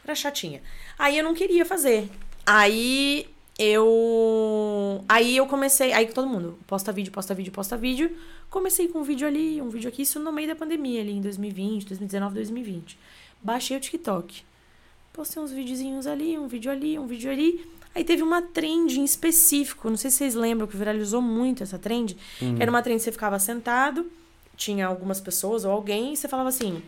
Era chatinha. Aí eu não queria fazer. Aí eu. Aí eu comecei. Aí todo mundo, posta vídeo, posta vídeo, posta vídeo. Comecei com um vídeo ali, um vídeo aqui, isso no meio da pandemia, ali em 2020, 2019, 2020. Baixei o TikTok. Postei uns videozinhos ali, um vídeo ali, um vídeo ali. Aí teve uma trend em específico, não sei se vocês lembram que viralizou muito essa trend. Era uma trend que você ficava sentado, tinha algumas pessoas ou alguém, e você falava assim: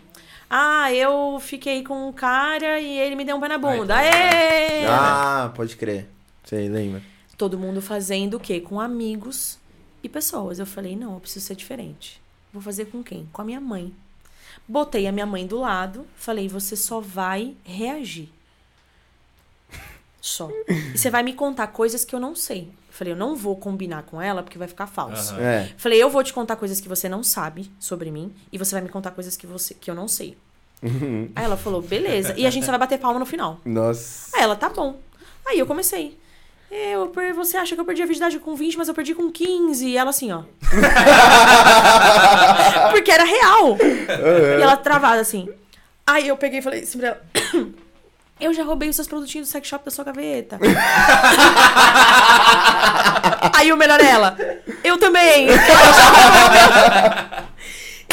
Ah, eu fiquei com um cara e ele me deu um pé na bunda. Ai, Aê! Ah, pode crer. Sei, lembra. Todo mundo fazendo o quê? Com amigos e pessoas. Eu falei: Não, eu preciso ser diferente. Vou fazer com quem? Com a minha mãe. Botei a minha mãe do lado, falei: Você só vai reagir. Só. E você vai me contar coisas que eu não sei. Eu falei: Eu não vou combinar com ela porque vai ficar falso. Aham. É. Falei, eu vou te contar coisas que você não sabe sobre mim e você vai me contar coisas que, você, que eu não sei. Aí ela falou, beleza. E a gente só vai bater palma no final. Nossa. Aí ela, tá bom. Aí eu comecei. Eu, você acha que eu perdi a virgindade com 20, mas eu perdi com 15. E ela assim, ó. Porque era real. E ela travada assim. Aí eu peguei e falei assim pra ela. Eu já roubei os seus produtinhos do sex shop da sua gaveta. aí o melhor é ela. Eu também.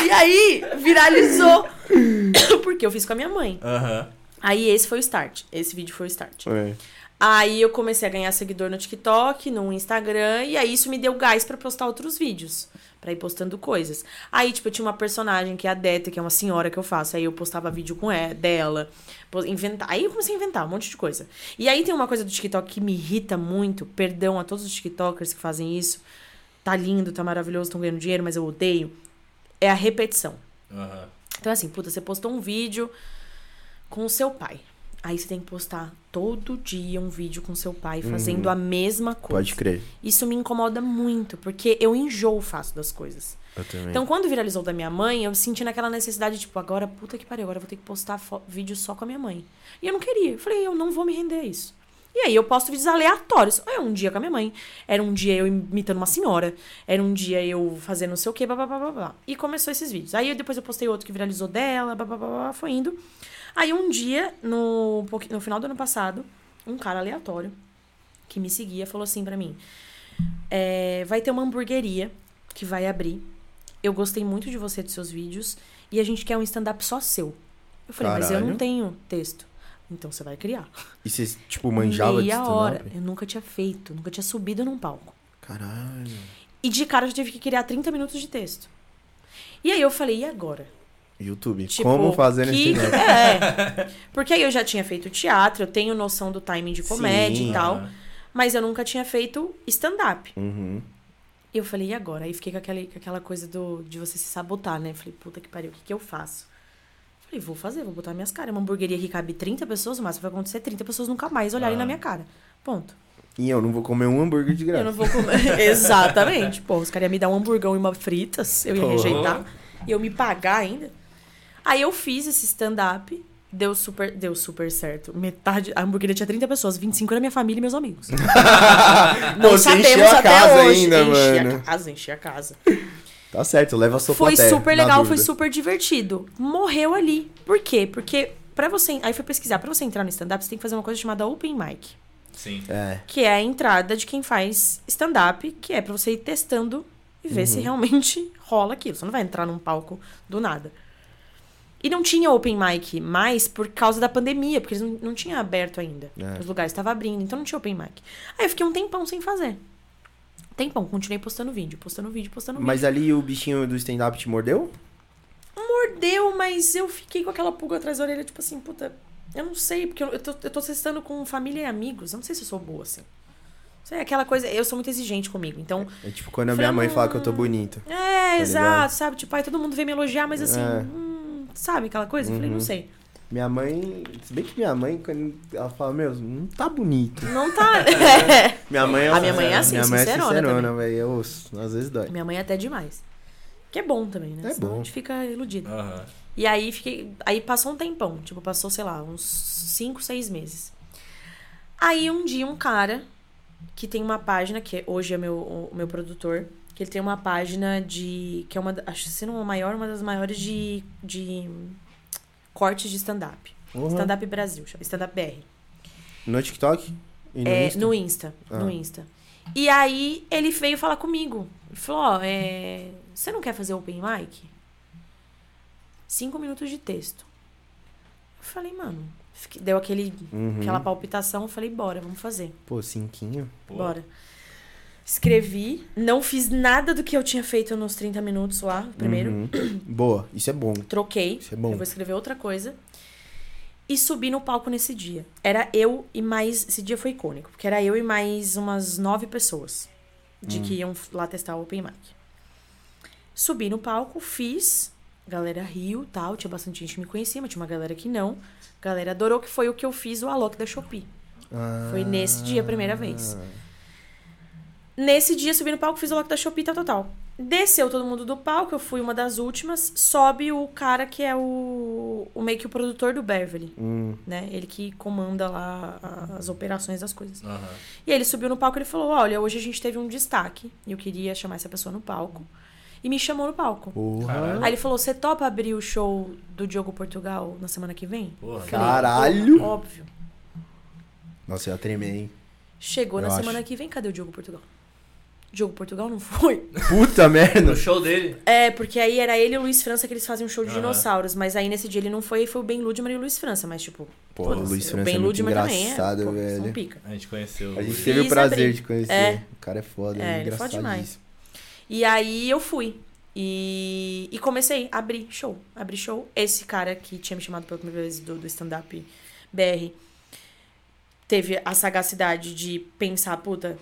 E aí, viralizou. Porque eu fiz com a minha mãe. Aham. Aí esse foi o start. Esse vídeo foi o start. É. Aí eu comecei a ganhar seguidor no TikTok, no Instagram, e aí isso me deu gás pra postar outros vídeos, Pra ir postando coisas. Aí, tipo, eu tinha uma personagem que é a Deta, que é uma senhora que eu faço, aí eu postava vídeo com ela, dela, pos- inventar. Aí eu comecei a inventar um monte de coisa. E aí tem uma coisa do TikTok que me irrita muito, perdão a todos os TikTokers que fazem isso. Tá lindo, tá maravilhoso, estão ganhando dinheiro, mas eu odeio. É a repetição. Aham. Então, assim, puta, você postou um vídeo. com o seu pai. Aí você tem que postar todo dia um vídeo com seu pai Uhum. fazendo a mesma coisa. Pode crer. Isso me incomoda muito, porque eu enjoo fácil das coisas. Eu também. Então, quando viralizou da minha mãe, eu senti naquela necessidade, tipo, agora, puta que pariu, agora eu vou ter que postar vídeo só com a minha mãe. E eu não queria. Eu falei, eu não vou me render a isso. E aí eu posto vídeos aleatórios. Era um dia com a minha mãe, era um dia eu imitando uma senhora, era um dia eu fazendo não sei o quê, blá, blá, blá, blá, blá. E começou esses vídeos. Aí depois eu postei outro que viralizou dela, blá, blá, blá, blá, foi indo. Aí um dia, no, no final do ano passado, um cara aleatório que me seguia falou assim pra mim: é, vai ter uma hamburgueria que vai abrir. Eu gostei muito de você, dos seus vídeos, e a gente quer um stand-up só seu. Eu falei, mas eu não Caralho. tenho texto. Então você vai criar. E você, tipo, manjava de Meia stand-up? hora. Eu nunca tinha feito, nunca tinha subido num palco. Caralho. E de cara eu tive que criar 30 minutos de texto. E aí eu falei, e agora? YouTube. Tipo, Como fazer que... nesse? É. Porque aí eu já tinha feito teatro, eu tenho noção do timing de comédia Sim. e tal. Mas eu nunca tinha feito stand-up. Uhum. E eu falei, e agora? Aí fiquei com aquela, com aquela coisa do, de você se sabotar, né? Falei, puta que pariu, o que, que eu faço? Falei, vou fazer, vou botar minhas caras. Uma hamburgueria que cabe 30 pessoas, o máximo vai acontecer 30 pessoas nunca mais olharem Ah. na minha cara. Ponto. E eu não vou comer um hambúrguer de graça. Eu não vou comer. Exatamente. Pô, os caras iam me dar um hamburgão e uma fritas, eu ia Porra. rejeitar. E eu me pagar ainda. Aí eu fiz esse stand-up. Deu super, deu super certo. Metade. A hamburgueria tinha 30 pessoas, 25 era minha família e meus amigos. Pô, você encheu a casa ainda, enchi mano. a casa, enchi a casa. Tá certo, leva a sua Foi plateia, super legal, foi super divertido. Morreu ali. Por quê? Porque pra você. Aí fui pesquisar, pra você entrar no stand-up, você tem que fazer uma coisa chamada open mic. Sim. É. Que é a entrada de quem faz stand-up, que é pra você ir testando e ver Uhum. se realmente rola aquilo. Você não vai entrar num palco do nada. E não tinha open mic mais por causa da pandemia, porque eles não, não tinham aberto ainda. É. Os lugares estavam abrindo, então não tinha open mic. Aí eu fiquei um tempão sem fazer. Tempão, continuei postando vídeo, postando vídeo, postando vídeo. Mas ali o bichinho do stand-up te mordeu? mordeu, mas eu fiquei com aquela pulga atrás da orelha, tipo assim, puta, eu não sei, porque eu, eu, tô, eu tô testando com família e amigos, eu não sei se eu sou boa, assim. Sei, aquela coisa, eu sou muito exigente comigo, então... É tipo quando a minha mãe fala que eu tô bonito. É, exato, ligado? sabe? Tipo, aí todo mundo vem me elogiar, mas assim, É. hum, sabe aquela coisa? Eu falei, não Uhum. sei. Minha mãe. Se bem que minha mãe, quando ela fala, meu, não tá bonito. Não tá. É. Minha mãe é A minha mãe é assim, Minha mãe é sincerona sincerona, velho. Eu ouço, às vezes dói. Minha mãe é até demais. Que é bom também, né? É Senão bom. a gente fica iludido. Aham. E aí fiquei. Aí passou um tempão. Tipo, passou, sei lá, uns 5, 6 meses. Aí um dia um cara que tem uma página, que hoje é meu, o meu produtor, que ele tem uma página de. que é uma. Acho que se não a maior, uma das maiores de. de cortes de stand-up. Uhum. Stand-up Brasil, chama Stand-up BR. No TikTok? E no É, Insta? no Insta. No Ah. Insta. E aí ele veio falar comigo. Ele falou, ó, é, você não quer fazer open mic? Cinco minutos de texto. Eu falei, mano, deu aquele, Uhum. aquela palpitação, eu falei, bora, vamos fazer. Pô, cinquinho. Pô. Escrevi, não fiz nada do que eu tinha feito nos 30 minutos lá, primeiro. Uhum. Boa, isso é bom. Troquei. Isso é bom. Eu vou escrever outra coisa. E subi no palco nesse dia. Era eu e mais. Esse dia foi icônico, porque era eu e mais umas nove pessoas de que iam lá testar o Open Mic. Subi no palco, fiz. Galera riu tal. Tinha bastante gente que me conhecia, mas tinha uma galera que não. Galera adorou, que foi o que eu fiz o Alok da Shopee. Foi nesse dia a primeira vez. Nesse dia, subi no palco, fiz o Alok da Shopee, tal, tal, tal. Desceu todo mundo do palco, eu fui uma das últimas. Sobe o cara que é o, o meio que o produtor do Beverly, Hum, né? Ele que comanda lá as operações das coisas. Aham. E aí ele subiu no palco e ele falou: Olha, hoje a gente teve um destaque. E eu queria chamar essa pessoa no palco. E me chamou no palco. porra. Aí ele falou: Você topa abrir o show do Diogo Portugal na semana que vem? Porra. Falei, Caralho! Óbvio. Nossa, eu ia tremer, hein? Chegou Eu na acho. semana que vem, cadê o Diogo Portugal? Diogo Portugal não foi. Puta merda! No show dele. É, porque aí era ele e o Luiz França que eles faziam um show de Aham. dinossauros. Mas aí nesse dia ele não foi, e foi o Ben Ludman e o Luiz França. Mas, tipo, Pô, o Luiz o França Ben é muito Ludman também é. engraçado, pô, velho. São pica. A gente conheceu. A gente teve o Fiz, prazer abri. de conhecer. É. O cara é foda, É, é, ele é foda demais. E aí eu fui. E, e comecei a abrir show. Abri show. Esse cara que tinha me chamado pela primeira vez do, do stand-up BR teve a sagacidade de pensar, puta,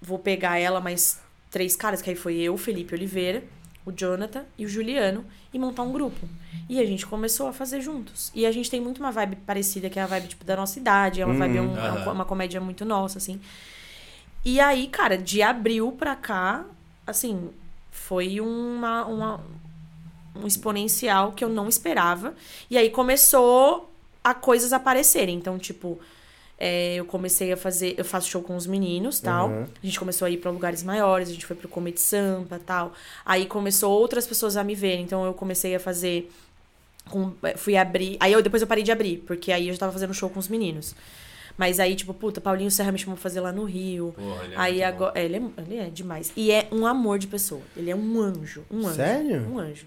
vou pegar ela, mais três caras, que aí foi eu, Felipe Oliveira, o Jonathan e o Juliano e montar um grupo. E a gente começou a fazer juntos. E a gente tem muito uma vibe parecida, que é a vibe tipo, da nossa idade, é uma vibe, um- é uma, uma comédia muito nossa, assim. E aí, cara, de abril pra cá, assim, foi uma, uma, um exponencial que eu não esperava. E aí começou a coisas aparecerem. Então, tipo, é, eu comecei a fazer. Eu faço show com os meninos tal. Uhum. A gente começou a ir pra lugares maiores, a gente foi pro Comedy Sampa tal. Aí começou outras pessoas a me verem. Então eu comecei a fazer. com- fui abrir. Aí eu, depois eu parei de abrir, porque aí eu já tava fazendo show com os meninos. Mas aí, tipo, puta, Paulinho Serra me chamou pra fazer lá no Rio. Porra, ele é aí agora. é, ele, é, ele é demais. E é um amor de pessoa. Ele é um anjo. Um anjo. Sério? Um anjo.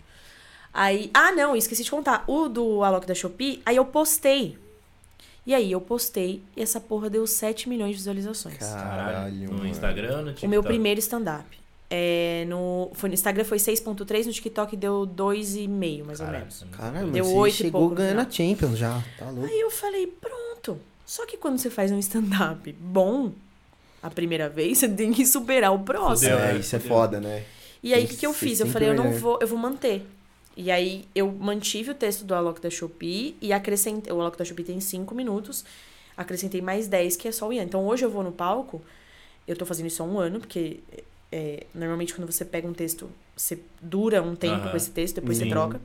Aí. Ah, não, esqueci de contar. O do Alok da Shopee, aí eu postei. E aí eu postei e essa porra deu 7 milhões de visualizações. Caralho, No. Instagram, no TikTok. O meu primeiro stand-up. É, no, foi, no Instagram foi 6.3, no TikTok deu 2,5, mais ou Caralho, menos. é muito Caralho. Deu mas oito você e chegou pouco ganhando a. Champions já. Tá louco. Aí eu falei, pronto. Só que quando você faz um stand-up bom, a primeira vez, você tem que superar o próximo. Fudeu, É, né? isso é foda, né? E aí, o que, que eu fiz? Eu falei, eu não vou, eu vou manter. E aí, eu mantive o texto do Alok da Shopee e acrescentei. O Alok da Shopee tem 5 minutos, acrescentei mais 10, que é só o Ian. Então, hoje eu vou no palco, eu tô fazendo isso há um ano, porque é, normalmente quando você pega um texto, você dura um tempo com esse texto, depois Sim. você troca.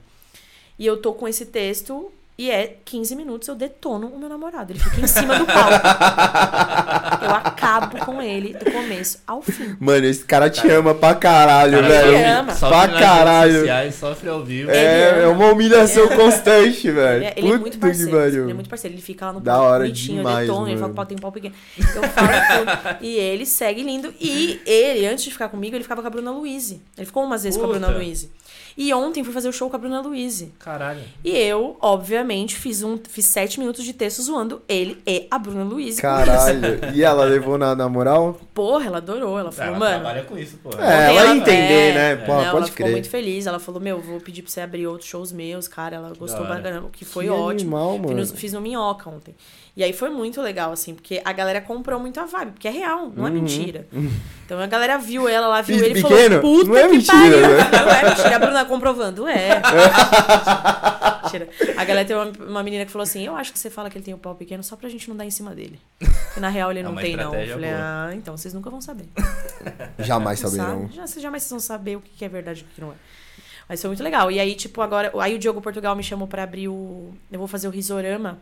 E eu tô com esse texto. E é 15 minutos, eu detono o meu namorado. Ele fica em cima do palco. eu acabo com ele do começo ao fim. Mano, esse cara te ama pra caralho, Cara, velho. Ele ama. Sofre Pra nas redes caralho. sociais, sofre ao vivo. É, é uma humilhação constante, velho. Ele é, ele é muito Puta parceiro. Ele é muito parceiro. Ele fica lá no Da palco hora bonitinho, demais, eu detono, ele fala mano. que o pau tem um pau pequeno. Eu falo tudo. E ele segue lindo. E ele, antes de ficar comigo, ele ficava com a Bruna Luiz. Ele ficou umas vezes com a Puta. Bruna Luiz. E ontem fui fazer o show com a Bruna Luiz. Caralho. E eu, obviamente, fiz um fiz sete minutos de texto zoando ele e a Bruna Luiz. Caralho. E ela levou na, na moral? Porra, ela adorou. Ela falou, ela mano. trabalha com isso, pô. É, ela ela- ia entender, é, né? Pô, Não, pode ela ficou crer. muito feliz. Ela falou, meu, vou pedir pra você abrir outros shows meus, cara. Ela gostou caramba, que foi Que ótimo. animal, Fiz mano. no, fiz no Minhoca ontem. E aí foi muito legal, assim, porque a galera comprou muito a vibe, porque é real, não é Uhum. mentira. Então a galera viu ela lá, viu Fiz ele e falou, puta Não é que mentira, pariu. né? Não é mentira. A Bruna comprovando, é. mentira. A galera tem uma, uma menina que falou assim, eu acho que você fala que ele tem o pau pequeno só pra gente não dar em cima dele. Porque na real ele É não tem, não. Eu falei, boa. ah, então vocês nunca vão saber. Jamais Não saberão. sabe? Já, vocês jamais vocês vão saber o que é verdade e o que não é. Mas foi muito legal. E aí, tipo, agora. Aí o Diogo Portugal me chamou pra abrir o. Eu vou fazer o Risorama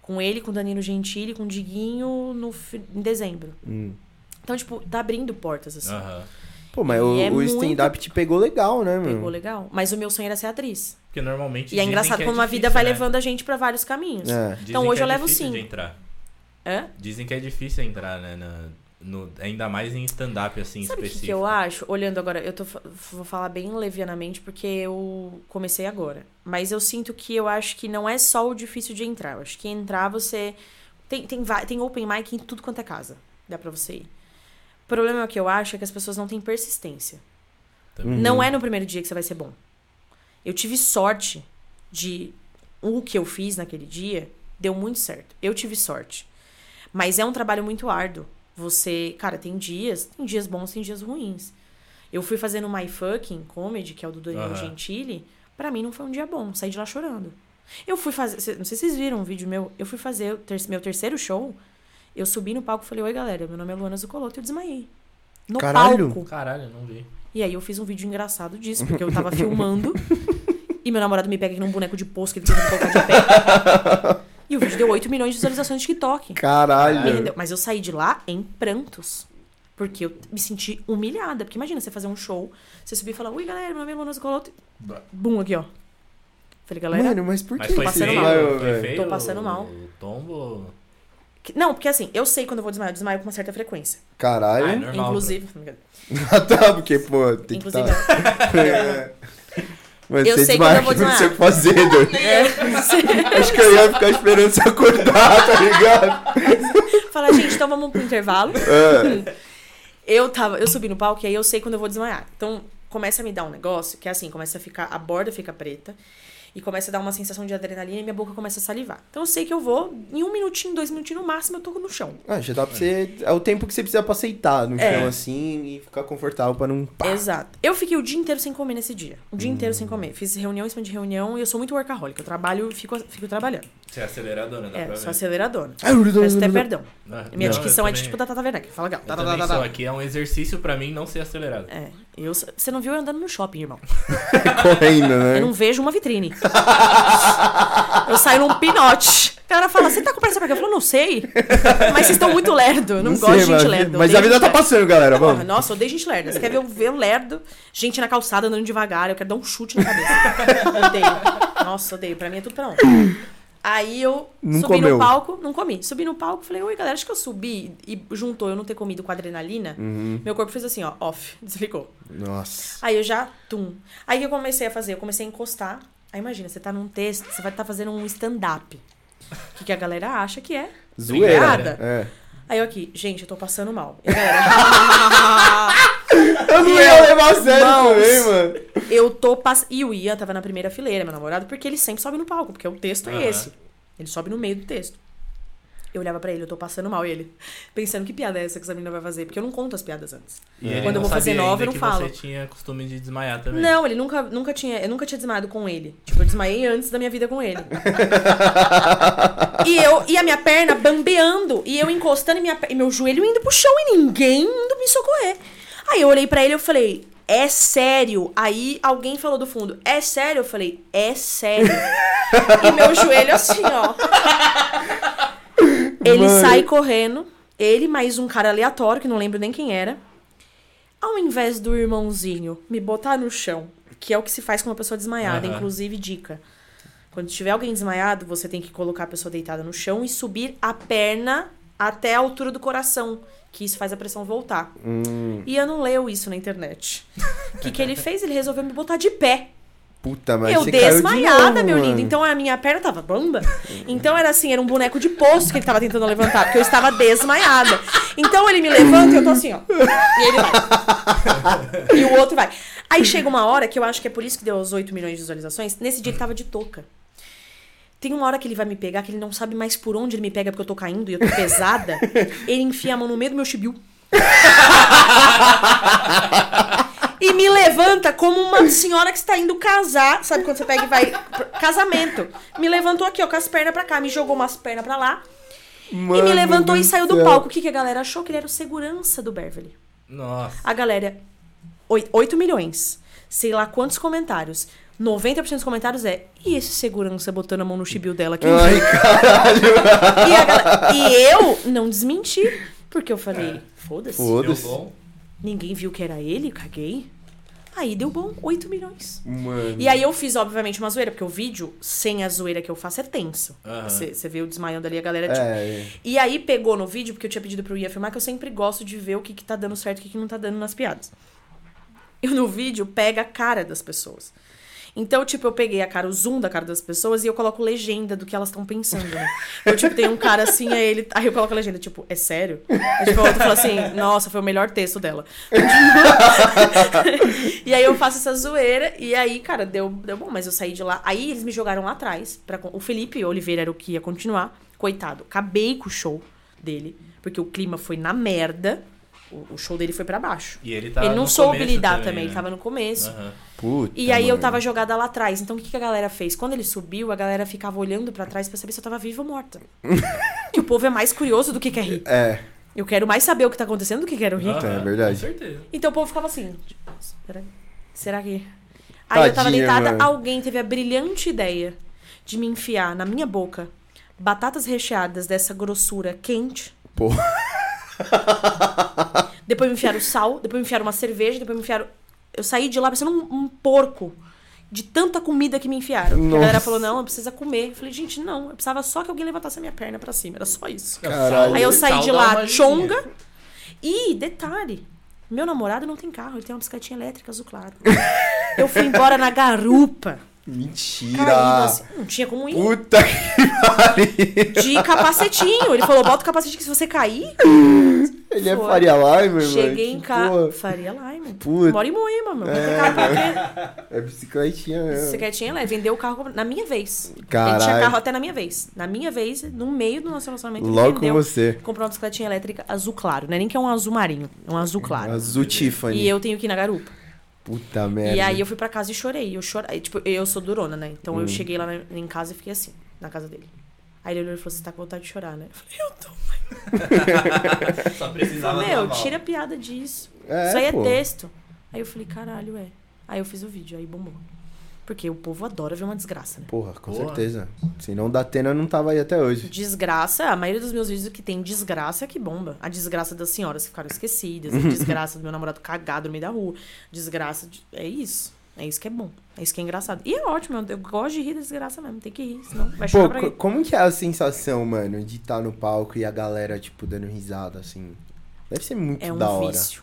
com ele, com o Danilo Gentili, com o Diguinho no, em dezembro. Hum. Então, tipo, tá abrindo portas, assim. Aham. Pô, mas E o, é o muito- stand-up te pegou legal, né, Pegou mano? legal. Mas o meu sonho era ser atriz. Porque normalmente. E é engraçado que é como a vida vai né? levando a gente pra vários caminhos. É. Então, hoje é eu levo de cinco. entrar. Hã? Dizem que é difícil entrar, né? na- no, ainda mais em stand-up, assim, Sabe o que, específico. que eu acho? Olhando agora, eu tô, vou falar bem levianamente porque eu comecei agora. Mas eu sinto que eu acho que não é só o difícil de entrar. Eu acho que entrar você. Tem, tem, tem open mic em tudo quanto é casa. Dá pra você ir. O problema que eu acho é que as pessoas não têm persistência. Uhum. Não é no primeiro dia que você vai ser bom. Eu tive sorte de. O que eu fiz naquele dia deu muito certo. Eu tive sorte. Mas é um trabalho muito árduo. Você. Cara, tem dias. Tem dias bons, tem dias ruins. Eu fui fazendo My Fucking Comedy, que é o do Danilo Aham. Gentili. Pra mim não foi um dia bom. Saí de lá chorando. Eu fui fazer. Não sei se vocês viram um vídeo meu. Eu fui fazer o ter- meu terceiro show. Eu subi no palco e falei: Oi, galera, meu nome é Luana Zucoloto e eu desmaiei. No Caralho. palco. Caralho, não vi. E aí eu fiz um vídeo engraçado disso, porque eu tava filmando e meu namorado me pega aqui num boneco de poço que ele tenta me colocar de pé. E o vídeo deu 8 milhões de visualizações no TikTok. Caralho. Mas eu saí de lá em prantos. Porque eu me senti humilhada. Porque imagina você fazer um show, você subir e falar, ui, galera, meu nome é Luana Zucoloto. Bum, aqui, ó. Falei, galera. Mano, mas por Mas que foi você passando feio, mal. foi feio Tô passando mal. O tombo... que- Não, porque assim, eu sei quando eu vou desmaiar, eu desmaio com uma certa frequência. Ah, é Caralho. normal. Inclusive. Ah, tá, porque, pô, tem que Inclusive. tá... É. Mas Eu você sei quando eu desmaia vou que não desmaiar. sei o que fazer, doido. É, Acho que eu ia ficar esperando você acordar, tá ligado? Fala, gente, então vamos pro intervalo. É. Eu tava, eu subi no palco e aí eu sei quando eu vou desmaiar. Então, começa a me dar um negócio que é assim, começa a ficar, a borda fica preta. E começa a dar uma sensação de adrenalina e minha boca começa a salivar. Então eu sei que eu vou, em um minutinho, dois minutinhos no máximo, eu tô no chão. Ah, já dá pra você. É o tempo que você precisa pra aceitar no É. chão assim e ficar confortável pra não. Pá. Exato. Eu fiquei o dia inteiro sem comer nesse dia. O dia inteiro sem comer. Fiz reunião em cima de reunião e eu sou muito workaholic. Eu trabalho e fico, fico trabalhando. Você é aceleradora, dá É, pra sou ver. aceleradora. Eu- Peço até perdão. Ah, Minha não, dicção é de também- tipo da Tata Werneck. Fala, gal. Eu Tá, tá, também tá, tá, sou tá. aqui, é um exercício pra mim não ser acelerado. É. Eu, você não viu eu andando no shopping, irmão. Correndo, né? Eu não vejo uma vitrine. eu saio num pinote. A galera fala, você tá com pressa pra quê? Eu falo, não sei. Mas vocês estão muito lerdo. Eu não, gosto sei, de gente mas- eu Mas a vida tá passando, galera. Porra, Vamos. nossa, eu odeio gente lerda. Você quer ver eu ver lerdo? Gente na calçada andando devagar. Eu quero dar um chute na cabeça. odeio. Nossa, odeio. Pra mim é tudo pra ontem. Aí eu Não subi comeu. no palco, não comi. Subi no palco, falei, oi galera, acho que eu subi e juntou eu não ter comido com adrenalina. Uhum. Meu corpo fez assim, ó, off, desligou. Nossa. Aí eu já, tum. Aí o que eu comecei a fazer? Eu comecei a encostar. Aí imagina, você tá num texto, você vai estar fazendo um stand-up. O que, que a galera acha que é? Zoeira. É. Aí eu aqui, gente, eu tô passando mal. E galera, Eu não ia levar a sério também, mano. eu tô passando. E o Ian tava na primeira fileira, meu namorado, porque ele sempre sobe no palco, porque o texto é Aham. esse. Ele sobe no meio do texto. Eu olhava pra ele, eu tô passando mal. E ele, pensando, que piada é essa que essa menina vai fazer? Porque eu não conto as piadas antes. E Quando eu vou fazer nova, eu não que falo. você tinha costume de desmaiar também. Não, ele nunca, nunca tinha. Eu nunca tinha desmaiado com ele. Tipo, eu desmaiei antes da minha vida com ele. e eu e a minha perna bambeando. E eu encostando e, minha, e meu joelho indo pro chão e ninguém indo me socorrer. Aí eu olhei pra ele e eu falei, é sério? Aí alguém falou do fundo, é sério? Eu falei, é sério. e meu joelho assim, ó. Ele sai correndo. Ele mais um cara aleatório, que não lembro nem quem era. Ao invés do irmãozinho me botar no chão, que é o que se faz com uma pessoa desmaiada, Aham. inclusive dica. Quando tiver alguém desmaiado, você tem que colocar a pessoa deitada no chão e subir a perna até a altura do coração, que isso faz a pressão voltar. Hum, E eu não leu isso na internet. O que, que ele fez? Ele resolveu me botar de pé. Puta, mas eu de desmaiada, novo, meu lindo. Então a minha perna tava bamba. Então era assim, era um boneco de poço que ele tava tentando levantar, porque eu estava desmaiada. Então ele me levanta e eu tô assim, ó. E ele vai. E o outro vai. Aí chega uma hora que eu acho que é por isso que deu os 8 milhões de visualizações. Nesse dia ele tava de touca. Tem uma hora que ele vai me pegar, que ele não sabe mais por onde ele me pega porque eu tô caindo e eu tô pesada. Ele enfia a mão no meio do meu chibiu. E me levanta como uma senhora que está indo casar. Sabe quando você pega e vai. Casamento. Me levantou aqui, ó, com as pernas pra cá, me jogou umas pernas pra lá. e me Mano levantou e saiu do céu. palco. O que, que a galera achou? Que ele era o segurança do Beverly. Nossa. A galera. oi- 8 milhões. Sei lá quantos comentários. 90% dos comentários é. E esse segurança botando a mão no chibio dela aqui? Ai, caralho. E, a galera- e eu não desmenti. Porque eu falei, foda-se. Deu Foda-se. bom? Ninguém viu que era ele, caguei. Aí deu bom, 8 milhões. Mano. E aí eu fiz, obviamente, uma zoeira, porque o vídeo, sem a zoeira que eu faço, é tenso. Você vê eu desmaiando ali, a galera, tipo... É, E aí pegou no vídeo, porque eu tinha pedido pro Ia filmar, que eu sempre gosto de ver o que, que tá dando certo e o que, que não tá dando nas piadas. E no vídeo pega a cara das pessoas. Então, tipo, eu peguei a cara, o zoom da cara das pessoas e eu coloco legenda do que elas estão pensando, né? Eu, tipo, tem um cara assim, aí, ele, aí eu coloco a legenda, tipo, é sério? Aí, tipo, o outro fala assim, nossa, foi o melhor texto dela. e aí eu faço essa zoeira e aí, cara, deu, deu bom, mas eu saí de lá. Aí eles me jogaram lá atrás. Pra, o Felipe Oliveira era o que ia continuar. Coitado, acabei com o show dele, porque o clima foi na merda. O, o show dele foi pra baixo. E ele tá ele não no soube começo lidar também, também, né? ele tava no começo. Aham. Puta, E aí eu tava jogada lá atrás. Então o que, que a galera fez? Quando ele subiu, a galera ficava olhando pra trás pra saber se eu tava viva ou morta. que o povo é mais curioso do que quer rir. É, Eu quero mais saber o que tá acontecendo do que quero rir. Aham, é verdade. Com certeza. Então o povo ficava assim. Será, será que. Aí eu tava Tadinha, deitada, mano. alguém teve a brilhante ideia de me enfiar na minha boca batatas recheadas dessa grossura quente. pô. Depois me enfiaram sal, depois me enfiaram uma cerveja, depois me enfiaram. Eu saí de lá parecendo um, um porco. De tanta comida que me enfiaram. A galera Nossa. falou, não, precisa comer. Eu falei, gente, não. Eu precisava só que alguém levantasse a minha perna pra cima. Era só isso. Caralho. Aí eu saí de lá chonga. E, detalhe, meu namorado não tem carro, ele tem uma bicicletinha elétrica azul claro. eu fui embora na garupa. Mentira. Caído assim. Não tinha como ir. Puta que pariu. De capacetinho. Ele falou, bota o capacete que se você cair. Ele é Foi. Faria mano. Cheguei em casa. Faria Lime. Puta. Moro em Moema, mano. É, É, É bicicletinha mesmo. Você quer tinha lá, vendeu o carro na minha vez. Ele tinha Caralho. carro até na minha vez. Na minha vez, no meio do nosso relacionamento, Logo com você. Comprou uma bicicletinha elétrica azul claro. Não é nem que é um azul marinho, é um azul claro. Azul Tiffany. E eu tenho que ir na garupa. Puta merda. E aí eu fui pra casa e chorei. Eu chorei. Tipo, eu sou durona, né? Então Hum. eu cheguei lá na- em casa e fiquei assim, na casa dele. Aí ele olhou e falou: Você tá com vontade de chorar, né? Eu falei: Eu tô. Só precisava Meu, tira a piada disso. É, Isso aí é pô. texto. Aí eu falei: Caralho, é. Aí eu fiz o vídeo, aí bombou. Porque o povo adora ver uma desgraça, né? Porra, com Porra. certeza. Se não da Atena, não tava aí até hoje. Desgraça, a maioria dos meus vídeos que tem desgraça é que bomba. A desgraça das senhoras que ficaram esquecidas, a desgraça do meu namorado cagado no meio da rua, desgraça. De... É isso. É isso que é bom. É isso que é engraçado. E é ótimo, eu, eu gosto de rir da desgraça mesmo. Tem que rir, senão vai chorar Pô, pra quê? como que é a sensação, mano, de estar no palco e a galera, tipo, dando risada, assim? Deve ser muito É um da hora. vício.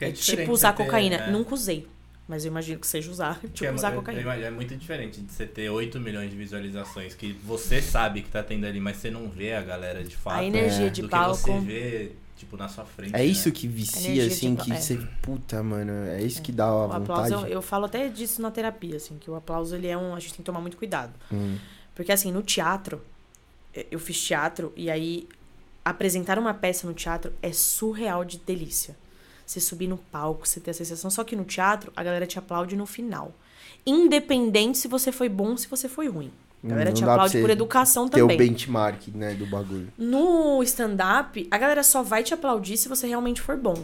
É, diferente tipo usar cocaína. né? Nunca usei. Mas eu imagino que seja usar. Tipo, é, usar eu cocaína. imagino, é muito diferente de você ter 8 milhões de visualizações que você sabe que tá tendo ali, mas você não vê a galera de fato. A energia É. de do palco. que você vê, tipo, na sua frente. É isso né? que vicia, de assim, que é. você... Puta, mano, é isso que dá a O vontade. aplauso, eu, eu falo até disso na terapia, assim, que o aplauso ele é um. A gente tem que tomar muito cuidado. Hum. Porque assim, no teatro, eu fiz teatro e aí apresentar uma peça no teatro é surreal de delícia. Você subir no palco, você ter a sensação. Só que no teatro, a galera te aplaude no final. Independente se você foi bom ou se você foi ruim. A galera Não te aplaude por educação Ter o também. benchmark, né, do bagulho. No stand-up, a galera só vai te aplaudir se você realmente for bom.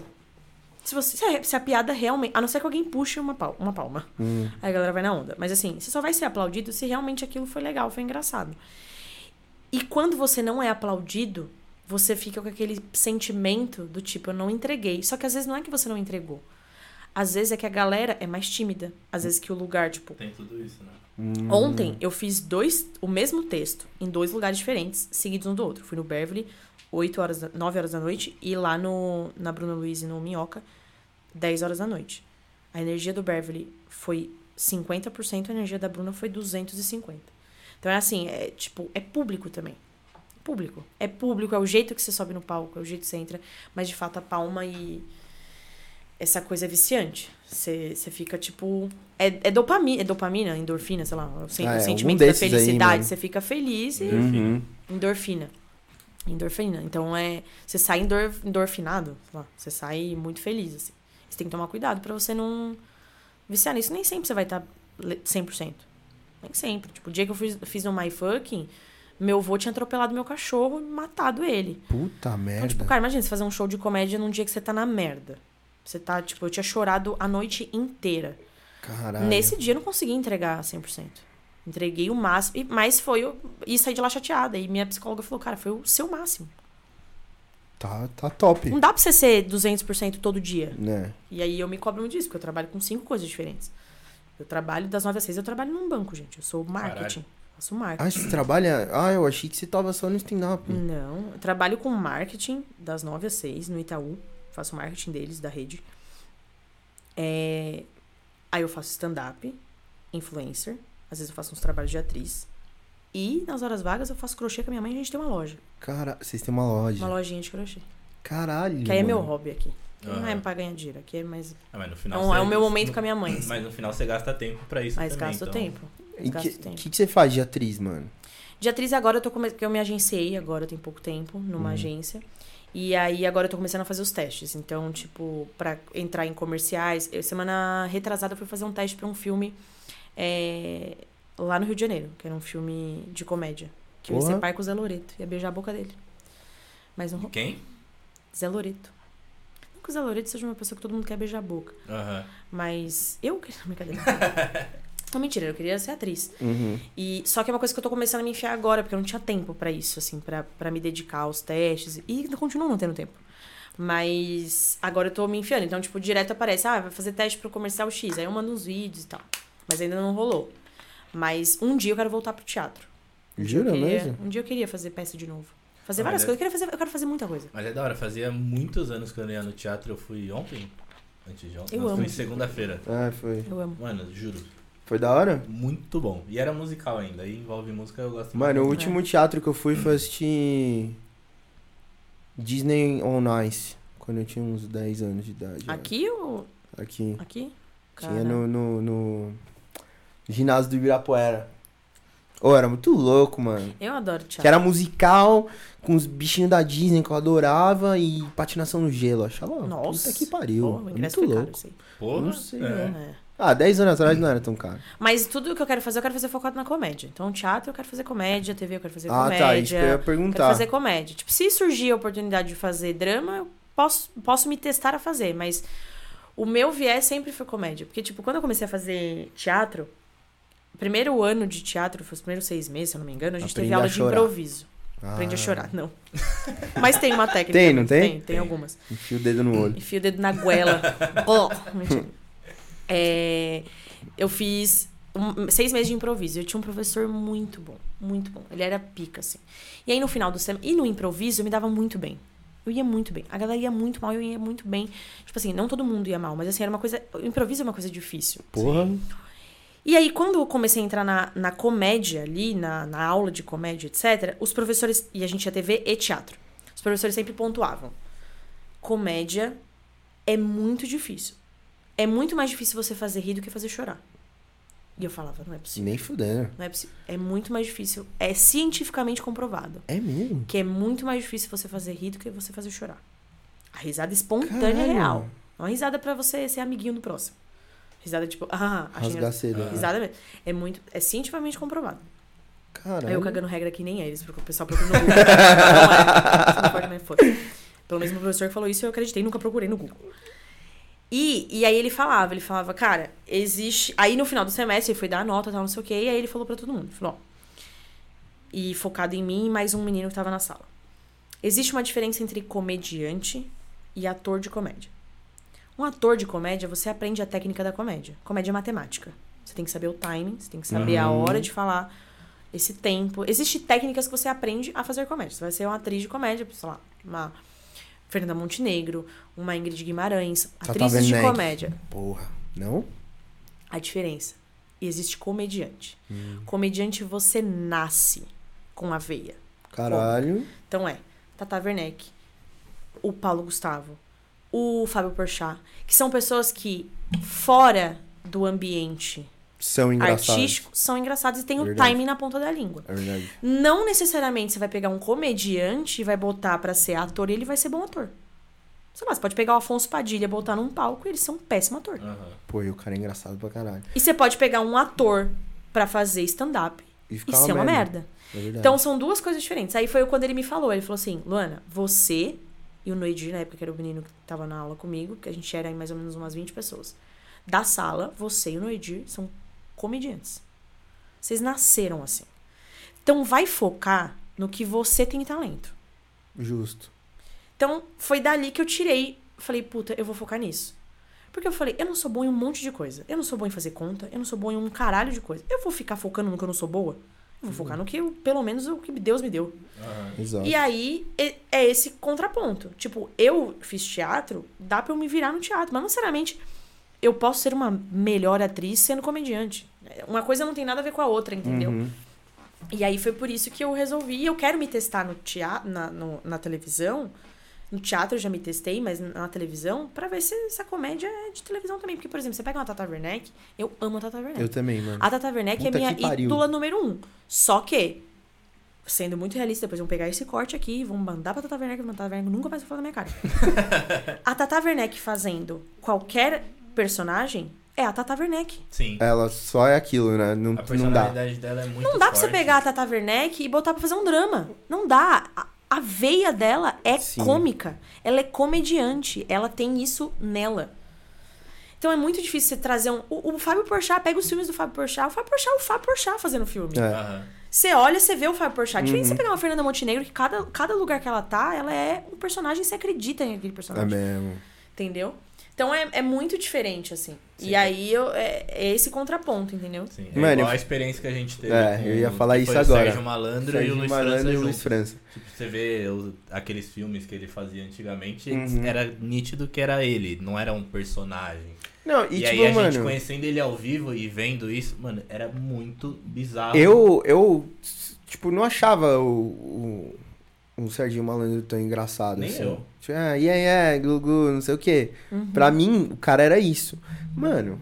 Se, você, se, a, se a piada realmente. A não ser que alguém puxe uma, pal- uma palma. Hum. Aí a galera vai na onda. Mas assim, você só vai ser aplaudido se realmente aquilo foi legal, foi engraçado. E quando você não é aplaudido, você fica com aquele sentimento do tipo, eu não entreguei. Só que às vezes não é que você não entregou. Às vezes é que a galera é mais tímida. Às vezes que o lugar, tipo, Tem tudo isso, né? Hum. Ontem eu fiz dois, o mesmo texto em dois lugares diferentes, seguidos um do outro. Fui no Beverly, 8 horas, da- 9 horas da noite, e lá no, na Bruna Luiz e no Minhoca, 10 horas da noite. A energia do Beverly foi 50%, a energia da Bruna foi 250%. Então é assim, é tipo, é público também. Público. É público, é o jeito que você sobe no palco, é o jeito que você entra, mas de fato a palma e essa coisa é viciante. Você você fica tipo. É, é dopamina, é dopamina, endorfina, sei lá. O, sen- Ah, o é, sentimento da desses aí, felicidade. né? Você fica feliz e. Uhum. Endorfina. Endorfina. Então é. Você sai endor, endorfinado, sei lá. Você sai muito feliz, assim. Você tem que tomar cuidado pra você não viciar nisso. Nem sempre você vai estar 100%. Nem sempre. Tipo, o dia que eu fiz, fiz no My Fucking, meu avô tinha atropelado meu cachorro e matado ele. Puta Então, merda. tipo, cara, imagina você fazer um show de comédia num dia que você tá na merda. Você tá, tipo, eu tinha chorado a noite inteira. Caralho. Nesse dia eu não consegui entregar 100%. Entreguei o máximo, e- mas foi o, e saí de lá chateada. E minha psicóloga falou, cara, foi o seu máximo. Tá, tá top. Não dá pra você ser 200% todo dia. Né? E aí eu me cobro muito disso, porque eu trabalho com cinco coisas diferentes. Eu trabalho das 9 às 6, eu trabalho num banco, gente. Eu sou marketing. Faço marketing. Ah, você trabalha... Ah, eu achei que você tava só no stand-up. Não, eu trabalho com marketing das 9 às 6 no Itaú. Faço marketing deles, da rede. É, Aí eu faço stand-up, influencer. Às vezes eu faço uns trabalhos de atriz. E nas horas vagas eu faço crochê com a minha mãe e a gente tem uma loja. Cara, vocês têm uma loja. Uma lojinha de crochê. Caralho. Que aí é meu hobby aqui. Não é pra ganhar dinheiro, aqui é mais. Ah, mas no É, final você- é o meu momento no- com a minha mãe. assim. Mas no final você gasta tempo pra isso Mas também. gasto então... tempo. E Gasto que, que, que você faz de atriz, mano? De atriz agora eu tô come... que eu me agenciei agora tem pouco tempo numa agência. E aí agora eu tô começando a fazer os testes. Então, tipo, pra entrar em comerciais, eu, semana retrasada eu fui fazer um teste pra um filme é, lá no Rio de Janeiro, que era um filme de comédia. Que eu ia Porra. ser pai com o Zé Loreto, ia beijar a boca dele. Mas não. Quem? Zé Loreto. Não que o Zé Loreto seja uma pessoa que todo mundo quer beijar a boca. Aham. Mas eu queria. Brincadeira. não, mentira, eu queria ser atriz. Uhum. E só que é uma coisa que eu tô começando a me enfiar agora, porque eu não tinha tempo pra isso, assim, pra pra me dedicar aos testes. E continuo não tendo tempo. Mas agora eu tô me enfiando. Então, tipo, direto aparece, ah, vai fazer teste pro comercial X. Aí eu mando uns vídeos e tal. Mas ainda não rolou. Mas um dia eu quero voltar pro teatro. Um Jura queria- mesmo? Um dia eu queria fazer peça de novo. Fazer várias mas é- coisas. Eu, queria fazer, eu quero fazer muita coisa. Mas é da hora, fazia muitos anos que eu não ia no teatro. Eu fui ontem? Antes de ontem? Eu Não, amo. Fui segunda-feira. Ah, foi. Eu amo. Mano, juro. Foi da hora? Muito bom. E era musical ainda. Aí envolve música, eu gosto Mano, o último teatro que eu fui foi assistir Disney on Ice Quando eu tinha uns 10 anos de idade. Aqui ou. Aqui. aqui? Tinha Cara. no, no, no ginásio do Ibirapuera. Ô, era muito louco, mano. Eu adoro teatro. Que era musical, com os bichinhos da Disney que eu adorava e patinação no gelo. Eu achava, Nossa. puta que pariu. Pô, muito caro, louco. isso aí. Porra. Não sei, é. né? É. Ah, 10 anos atrás não era tão caro. Mas tudo que eu quero fazer, eu quero fazer focado na comédia. Então, teatro eu quero fazer comédia, TV eu quero fazer ah, comédia. tá. Isso que eu ia eu quero perguntar. fazer comédia. Tipo, se surgir a oportunidade de fazer drama, eu posso, posso me testar a fazer, mas o meu viés sempre foi comédia. Porque, tipo, quando eu comecei a fazer teatro, primeiro ano de teatro, foi os primeiros seis meses, se eu não me engano, a gente Aprendi teve aula a de improviso. Aprendi a Ah, chorar, não. Mas tem uma técnica. Tem, não tem? Tem, tem Tem. algumas. Enfia o dedo no olho. Enfia o dedo na goela. oh, mentira. É, eu fiz um- seis meses de improviso. Eu tinha um professor muito bom, muito bom. Ele era pica, assim. E aí no final do semestre, e no improviso eu me dava muito bem. Eu ia muito bem. A galera ia muito mal, eu ia muito bem. Tipo assim, não todo mundo ia mal, mas assim, era uma coisa. O improviso é uma coisa difícil. Porra. E aí, quando eu comecei a entrar na, na comédia ali, na, na aula de comédia, etc., os professores. E a gente tinha TV e teatro. Os professores sempre pontuavam. Comédia é muito difícil. É muito mais difícil você fazer rir do que fazer chorar. E eu falava, não é possível. Nem fudendo. Não é possível. É muito mais difícil. É cientificamente comprovado. É mesmo? Que é muito mais difícil você fazer rir do que você fazer chorar. A risada espontânea é Caralho. real. Não é uma risada pra você ser amiguinho do próximo. Risada tipo, ah, achei Rasgar cedo. Risada mesmo. É muito. É cientificamente comprovado. Caralho. Aí eu cagando regra aqui nem é eles, porque o pessoal procura no Google. não é. Não pode, mas foda. Pelo menos o professor que falou isso, eu acreditei, nunca procurei no Google. E, e aí ele falava, ele falava, cara, existe. Aí no final do semestre ele foi dar a nota, tal, não sei o quê, e aí ele falou pra todo mundo, falou, ó. E focado em mim e mais um menino que tava na sala. Existe uma diferença entre comediante e ator de comédia. Um ator de comédia, você aprende a técnica da comédia. Comédia é matemática. Você tem que saber o timing, você tem que saber a Uhum. hora de falar, esse tempo. Existem técnicas que você aprende a fazer comédia. Você vai ser uma atriz de comédia, sei lá, uma Fernanda Montenegro, uma Ingrid Guimarães, atrizes de comédia. Porra. Não? A diferença. Existe comediante. Hum. Comediante você nasce com a veia. Caralho. Então é Tata Werneck, o Paulo Gustavo, o Fábio Porchat, que são pessoas que fora do ambiente São engraçados. artístico são engraçados e tem o Verdade. timing na ponta da língua. É verdade. Não necessariamente você vai pegar um comediante e vai botar pra ser ator e ele vai ser bom ator. Sei lá, você pode pegar o Afonso Padilha, botar num palco e ele ser um péssimo ator. Aham. Pô, e o cara é engraçado pra caralho. E você pode pegar um ator pra fazer stand-up E e ser uma merda. É verdade. Então são duas coisas diferentes. Aí foi quando ele me falou, ele falou assim, Luana, você e o Noedir, na época que era o menino que tava na aula comigo, que a gente era em mais ou menos umas 20 pessoas. Da sala, você e o Noedir são comediantes. Vocês nasceram assim. Então vai focar no que você tem talento. Justo. Então foi dali que eu tirei, falei, puta, eu vou focar nisso. Porque eu falei, eu não sou bom em um monte de coisa. Eu não sou bom em fazer conta, eu não sou bom em um caralho de coisa. Eu vou ficar focando no que eu não sou boa? Eu vou focar no que, eu, pelo menos, o que Deus me deu. Exato. E aí é- é esse contraponto. Tipo, eu fiz teatro, dá pra eu me virar no teatro, mas não necessariamente eu posso ser uma melhor atriz sendo comediante. Uma coisa não tem nada a ver com a outra, entendeu? Uhum. E aí foi por isso que eu resolvi. Eu quero me testar no teatro, na, no- na televisão. No teatro eu já me testei, mas na televisão, pra ver se essa comédia é de televisão também. Porque, por exemplo, você pega uma Tata Werneck, eu amo a Tata Werneck. Eu também, mano. A Tata Werneck Puta é minha ídola número um. Só que, sendo muito realista, depois vamos pegar esse corte aqui, vamos mandar pra Tata Werneck, a Tata Werneck nunca mais vai falar na minha cara. a Tata Werneck fazendo qualquer personagem é a Tata Werneck. Sim. Ela só é aquilo, né? Não, A não dá. personalidade dela é muito Não dá pra você forte. pegar a Tata Werneck e botar pra fazer um drama. Não dá. A, a veia dela é Sim. cômica. Ela é comediante. Ela tem isso nela. Então é muito difícil você trazer um... O, o Fábio Porchat, pega os filmes do Fábio Porchat. O Fábio Porchat é o Fábio Porchat fazendo filme. É. Você olha, você vê o Fábio Porchat. Diferente de Uhum. você pegar uma Fernanda Montenegro, que cada, cada lugar que ela tá, ela é um personagem você acredita naquele É personagem. mesmo. Entendeu? Então é, é muito diferente, assim. Sim. E aí eu, é, é esse contraponto, entendeu? Sim. É Mano, igual eu- a experiência que a gente teve. É, com- eu ia falar isso agora. O Sérgio Malandro e Sérgio o Luiz Malandro França e o Luiz. França. Tipo, você vê os- aqueles filmes que ele fazia antigamente, Uhum. era nítido que era ele, não era um personagem. Não, E, e, aí tipo, a mano. gente conhecendo ele ao vivo e vendo isso, mano, era muito bizarro. Eu, eu, tipo, não achava o, o, um Serginho Malandro tão engraçado Nem assim. eu. Tipo, ah, yeah, yeah, glu, glu, não sei o quê. Uhum. Pra mim, o cara era isso. Mano,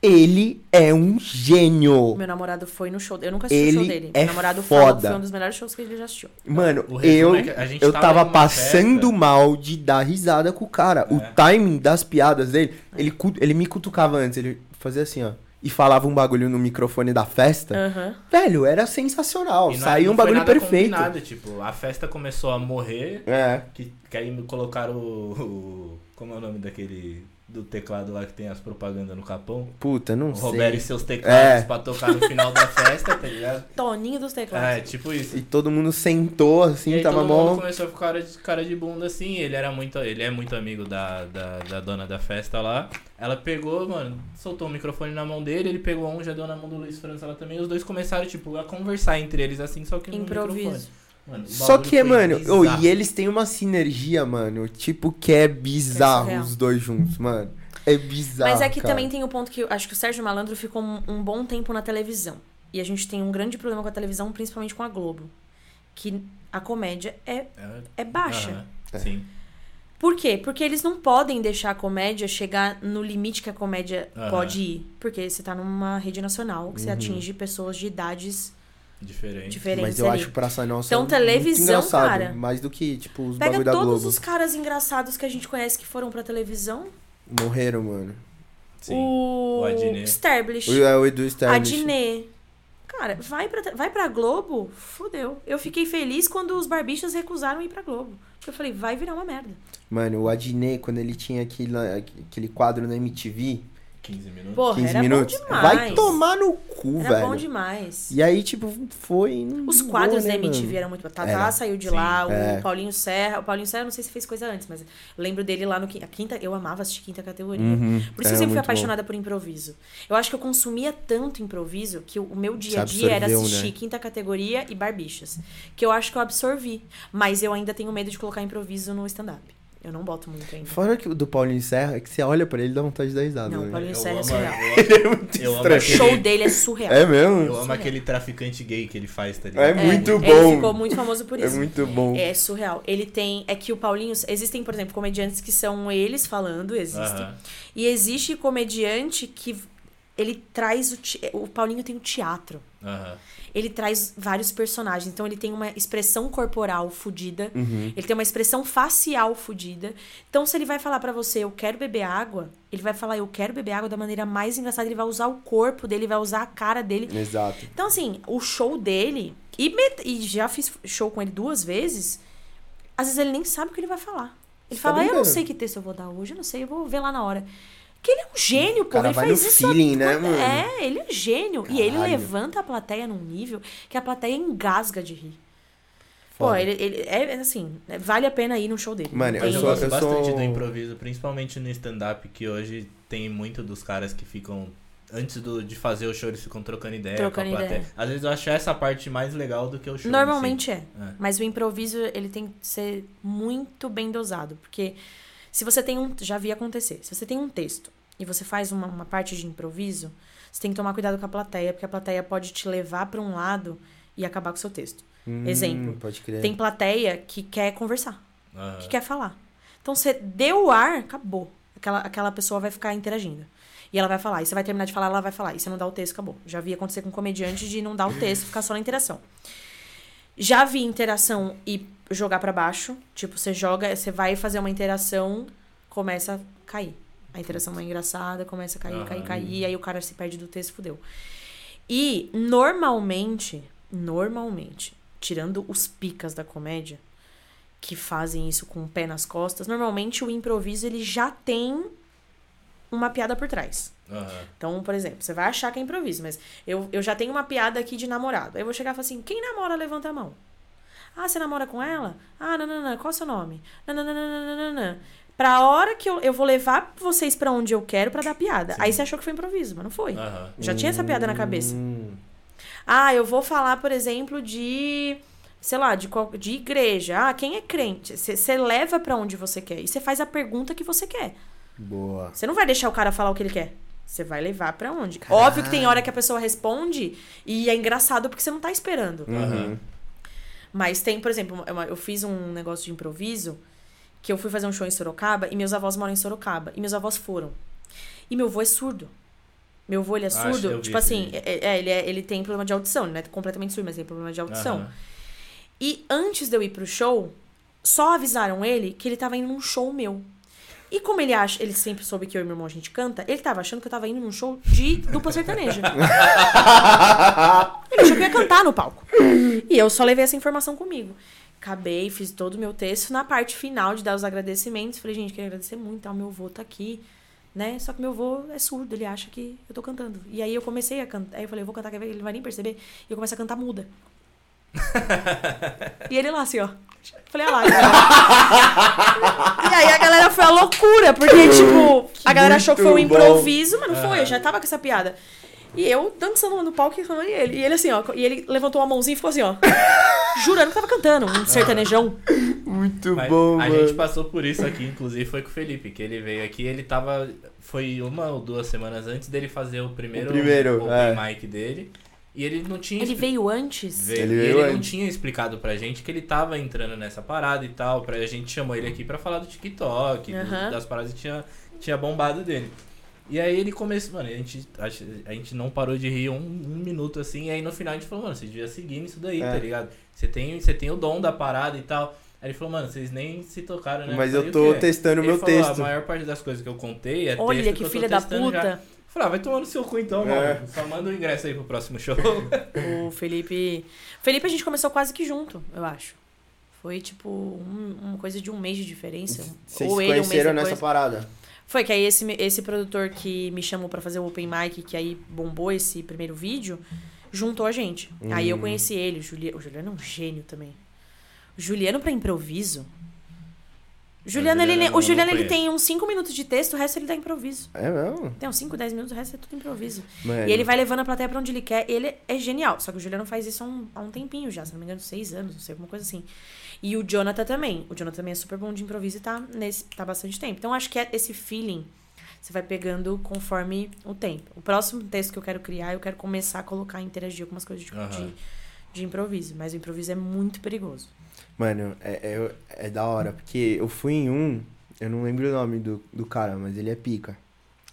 ele é um gênio. Meu namorado foi no show. Eu nunca assisti o show Ele dele. é Meu namorado foda. foi um dos melhores shows que ele já assistiu. Mano, O eu, é eu tava tava passando festa. mal de dar risada com o cara. O É. timing das piadas dele, ele, cu- ele me cutucava antes, ele fazia assim, ó. E falava um bagulho no microfone da festa. Aham. Velho, era sensacional. Não- Saiu não um bagulho nada perfeito. combinado, tipo, a festa começou a morrer, É. que, que aí me colocaram o, o- Como é o nome daquele. Do teclado lá que tem as propagandas no capão? Puta, não O sei. Roberto e seus teclados É. pra tocar no final da festa, tá ligado? Toninho dos teclados. É, tipo isso. E todo mundo sentou assim, e aí tava todo mundo começou a ficar cara de, cara de bunda assim. Ele era muito. Ele é muito amigo da, da, da dona da festa lá. Ela pegou, mano, soltou o microfone na mão dele, ele pegou um, já deu na mão do Luiz França lá também. Os dois começaram, tipo, a conversar entre eles assim, só que no microfone. Mano, Só que, mano, bizarro. e eles têm uma sinergia, mano, tipo, que é bizarro surreal. os dois juntos, mano. É bizarro. Mas é que cara. também tem o ponto que eu acho que o Sérgio Malandro ficou um, um bom tempo na televisão. E a gente tem um grande problema com a televisão, principalmente com a Globo. Que a comédia é, É, é baixa. É. Sim. Por quê? Porque eles não podem deixar a comédia chegar no limite que a comédia Aham. pode ir. Porque você tá numa rede nacional que você Uhum. atinge pessoas de idades Diferente. diferentes Mas eu ali. acho Praça Nossa Então, televisão, cara. Mais do que, tipo, os Pega bagulho da todos Globo. os caras engraçados que a gente conhece que foram pra televisão. Morreram, mano. Sim. O, O Adnet. O, é o Edu A Sterblitch. Dinê. Cara, vai pra, vai pra Globo, fudeu. Eu fiquei feliz quando os barbichas recusaram ir pra Globo. Porque eu falei, vai virar uma merda. Mano, o Adnet, quando ele tinha aquele, aquele quadro na MTV, 15 minutos. Porra, 15 era minutos, bom demais. vai tomar no cu, Era velho. bom demais. E aí, tipo, foi. Os boa, quadros né, da MTV mano? eram muito bons. Tatá Era. saiu de Sim, lá, o é. Paulinho Serra. O Paulinho Serra, não sei se fez coisa antes, mas eu lembro dele lá no qui- a quinta. Eu amava assistir quinta categoria. Uhum, Por isso era eu sempre fui muito bom. apaixonada por improviso. Eu acho que eu consumia tanto improviso que o meu dia a dia era assistir né? quinta categoria e barbichas. Que eu acho que eu absorvi. Mas eu ainda tenho medo de colocar improviso no stand-up. Eu não boto muito ainda. Fora que o do Paulinho Serra, é que você olha pra ele e dá vontade de dar risada. Não, né? o Paulinho Eu Serra é amo- surreal. eu- muito Eu amo. O show dele é surreal. É mesmo? Eu amo Surreal. aquele traficante gay que ele faz, tá ligado? É muito Ele bom. ficou muito famoso por É isso. muito bom. É surreal. Ele tem. É que o Paulinho. Existem, por exemplo, comediantes que são eles falando, existem. Aham. E existe comediante que ele traz o. te- O Paulinho tem o teatro. Aham. Ele traz vários personagens. Então ele tem uma expressão corporal fodida. Uhum. Ele tem uma expressão facial fodida. Então, se ele vai falar pra você, eu quero beber água, ele vai falar, eu quero beber água da maneira mais engraçada. Ele vai usar o corpo dele, vai usar a cara dele. Exato. Então, assim, o show dele. E, met- e já fiz show com ele duas vezes. Às vezes ele nem sabe o que ele vai falar. Ele Você tá fala, eu não sei que texto eu vou dar hoje, eu não sei, eu vou ver lá na hora. Que ele é um gênio, pô. Ele faz isso. feeling, né, mano? É, ele é um gênio. E ele Caralho. levanta a plateia num nível que a plateia engasga de rir. Pô, ele, ele é assim, é- vale a pena ir no show dele. Mano, eu, sou- gosto eu bastante sou- do improviso, principalmente no stand-up, que hoje tem muito dos caras que ficam. Antes do, de fazer o show, eles ficam trocando ideia Trocando com a plateia. ideia. Às vezes eu acho essa parte mais legal do que o show. si. Normalmente é. É. Mas o improviso, ele tem que ser muito bem dosado. Porque se você tem um. Já vi acontecer. Se você tem um texto e você faz uma, uma parte de improviso, você tem que tomar cuidado com a plateia, porque a plateia pode te levar pra um lado e acabar com o seu texto. Hum, Exemplo. Pode crer. Tem plateia que quer conversar, que quer falar. Então você deu o ar, acabou. Aquela, aquela pessoa vai ficar interagindo. E ela vai falar. E você vai terminar de falar, ela vai falar. E você não dá o texto, acabou. Já vi acontecer com comediante de não dar o texto, ficar só na interação. Já vi interação e jogar pra baixo. Tipo, você joga, você vai fazer uma interação, começa a cair. A interação é engraçada, começa a cair, cair, Aham. cair. E aí o cara se perde do texto, fudeu. E normalmente, normalmente, tirando os picas da comédia, que fazem isso com o pé nas costas, normalmente o improviso ele já tem uma piada por trás. Aham. Então, por exemplo, você vai achar que é improviso, mas eu, eu já tenho uma piada aqui de namorado. Aí eu vou chegar e falar assim: quem namora, levanta a mão. Ah, você namora com ela? Ah, não, não, não. Qual é o seu nome? Não, não, não, não, não, não, não. Pra hora que eu, eu vou levar vocês pra onde eu quero pra dar piada. Aí você achou que foi improviso, mas não foi. Aham. Já tinha essa piada na cabeça. Hum, Ah, eu vou falar, por exemplo, de. Sei lá, de, qual- de igreja. Ah, quem é crente? Você leva pra onde você quer. E você faz a pergunta que você quer. boa. Você não vai deixar o cara falar o que ele quer. Você vai levar pra onde? Óbvio que tem hora que a pessoa responde e é engraçado porque você não tá esperando. Uhum. Mas tem, por exemplo, eu fiz um negócio de improviso que eu fui fazer um show em Sorocaba e meus avós moram em Sorocaba. E meus avós foram. E meu avô é surdo. Meu avô, ele é Ah, surdo. vi Tipo assim, é, é, ele, é- ele tem problema de audição. Ele não é completamente surdo, mas tem problema de audição. Aham. E antes de eu ir pro show, só avisaram ele que ele tava indo num show meu. E como ele acha, ele sempre soube que eu e meu irmão a gente canta, ele tava achando que eu tava indo num show de dupla sertaneja. ele achou que eu ia cantar no palco. E eu só levei essa informação comigo. Acabei, fiz todo o meu texto. Na parte final de dar os agradecimentos, falei, gente, queria agradecer muito, tá? o meu avô tá aqui, né? Só que meu avô é surdo, ele acha que eu tô cantando. E aí eu comecei a cantar, aí eu falei, eu vou cantar, ele não vai nem perceber. E eu comecei a cantar muda. E ele lá, assim, ó. Falei, olha lá, galera. E aí a galera foi a loucura, porque, tipo, a galera achou que foi um Muito bom. improviso, mas não foi, eu já tava com essa piada. E eu dançando no palco e falando, e ele, e ele assim, ó, e ele levantou a mãozinha e ficou assim, ó. Jurando que tava cantando, um sertanejão. Muito Mas bom, a mano. gente passou por isso aqui, inclusive foi com o Felipe, que ele veio aqui, ele tava. Foi uma ou duas semanas antes dele fazer o primeiro, O primeiro, open é. mic dele. E ele não tinha. Ele veio antes. veio, Ele e veio ele não antes. tinha explicado pra gente que ele tava entrando nessa parada e tal. Pra, a gente chamou ele aqui pra falar do TikTok, do- Aham. das paradas que tinha, tinha bombado dele. E aí ele começou, mano, a gente, a, a gente não parou de rir um, um minuto assim, e aí no final a gente falou, mano, você devia seguir nisso daí, É. tá ligado? Você tem, você tem o dom da parada e tal. Aí ele falou, mano, vocês nem se tocaram, né? Mas Eu eu tô testando o meu falou, texto. A maior parte das coisas que eu contei é Olha texto que eu tô filha da testando já." Falei, ah, vai tomar no seu cu então, É. mano. Só manda o ingresso aí pro próximo show. O Felipe. Felipe a gente começou quase que junto, eu acho. Foi tipo um- uma coisa de um mês de diferença. Vocês Ou se ele um mês conheceram depois. nessa parada? Foi que aí esse, esse produtor que me chamou pra fazer o Open Mic, que aí bombou esse primeiro vídeo, juntou a gente. Aí eu Hum. conheci ele, o Juliano. O Juliano é um gênio também. O Juliano pra improviso. O Juliano, ele, não- o Juliano ele tem uns 5 minutos de texto, o resto ele dá improviso. É mesmo? Tem uns 5, 10 minutos, o resto é tudo improviso. Mano. E ele vai levando a plateia pra onde ele quer. Ele é genial. Só que o Juliano faz isso há um, há um tempinho já, se não me engano, seis anos, não sei, alguma coisa assim. E o Jonathan também. O Jonathan também é super bom de improviso e tá, nesse, tá bastante tempo. Então acho que é esse feeling você vai pegando conforme o tempo. O próximo texto que eu quero criar, eu quero começar a colocar, interagir algumas coisas de, Aham. de, de improviso. Mas o improviso é muito perigoso. Mano, é, é, é da hora, porque eu fui em um, eu não lembro o nome do, do cara, mas ele é pica.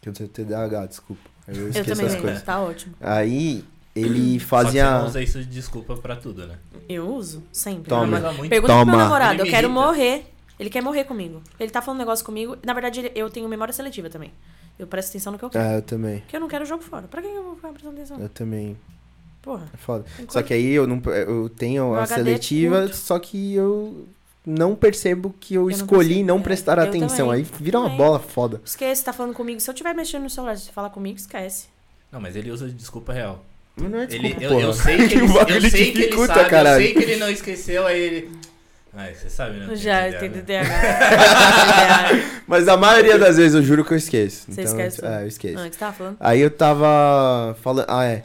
Que eu tenho TDAH, desculpa. Eu Eu também as coisas. Tá ótimo. Aí ele Só que fazia. você não usa isso de desculpa pra tudo, né? Eu uso, sempre. Toma. Mas- Usa muito. Pergunta pro meu Toma. namorado, eu quero morrer. Ele quer morrer comigo. Ele tá falando um negócio comigo. Na verdade, eu tenho memória seletiva também. Eu presto atenção no que eu quero. É, eu também. Porque eu não quero o jogo fora. Pra que eu vou ficar prestando atenção? Eu também. Porra. É foda. tem Só que aí eu não eu tenho Meu a HD é seletiva, curto. só que eu não percebo que eu, não escolhi consigo. não É, prestar eu atenção. também. Aí vira uma bola foda. Esquece, tá falando comigo. Se eu estiver mexendo no celular, se falar comigo, esquece. Não, mas ele usa de desculpa real. Mas não é Ele, desculpa, eu, porra. eu sei que ele, eu sei que ele sabe, caralho. eu sei que ele não esqueceu, aí ele... Ah, você sabe, né? Já, Tem tem TDAH. Mas a maioria das vezes eu juro que eu esqueço. Você então, esquece? É, eu esqueço. Ah, o que você tava falando? Aí eu tava falando. Ah, é.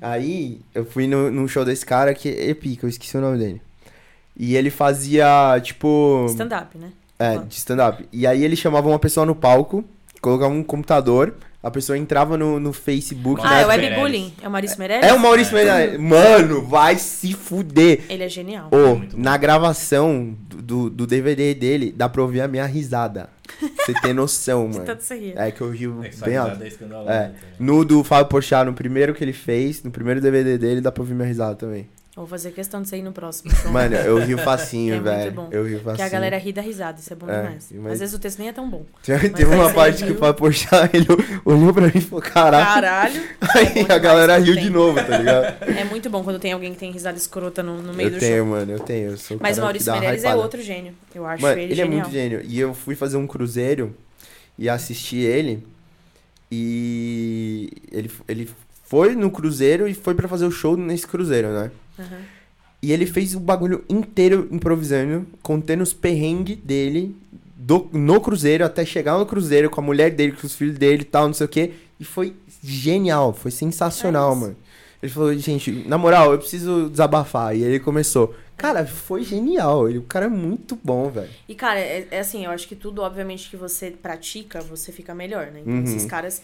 Aí eu fui no, num show desse cara que é pica, eu esqueci o nome dele. E ele fazia, tipo. Stand-up, né? É, Ah. de stand-up. E aí ele chamava uma pessoa no palco, colocava um computador, a pessoa entrava no, no Facebook. Ah, né? é o webbullying. É o Maurício Meirelles? É o Maurício É. Meirelles. Mano, vai se fuder. Ele é genial. Bom. na gravação do, do, do DVD dele, dá pra ouvir a minha risada. Você tem noção, Você mano. tanto você rir. É que eu rio É que bem alto. é É. também. No do Fábio Porchat, no primeiro que ele fez, no primeiro DVD dele, dá pra ouvir minha risada também. Eu Vou fazer questão de você ir no próximo. show. Mano, eu rio facinho, É muito velho. bom. Eu rio facinho. Que a galera ri da risada, isso é bom É, demais. mas- Às vezes o texto nem é tão bom. Teve uma aí parte você que o riu. Fábio Porchat, ele olhou pra mim e falou, caraca. Caralho! Aí É a galera riu tem. de novo, tá ligado? É muito bom quando tem alguém que tem risada escrota no, no meio eu do tenho, show. mano, eu tenho. Eu sou Mas o Maurício Meirelles é outro gênio. Eu acho Mano, ele, ele é muito gênio. E eu fui fazer um cruzeiro e assisti ele. E ele, ele foi no cruzeiro e foi pra fazer o show nesse cruzeiro, né? Aham. E ele fez o bagulho inteiro improvisando, contando os perrengues dele do, no cruzeiro, até chegar no cruzeiro com a mulher dele, com os filhos dele e tal, não sei o quê. E foi genial, foi sensacional, É mano. Ele falou, gente, na moral, eu preciso desabafar. E ele começou. Cara, foi genial. Ele, o cara é muito bom, velho. E, cara, é, é assim, eu acho que tudo, obviamente, que você pratica, você fica melhor, né? Então, Uhum. esses caras.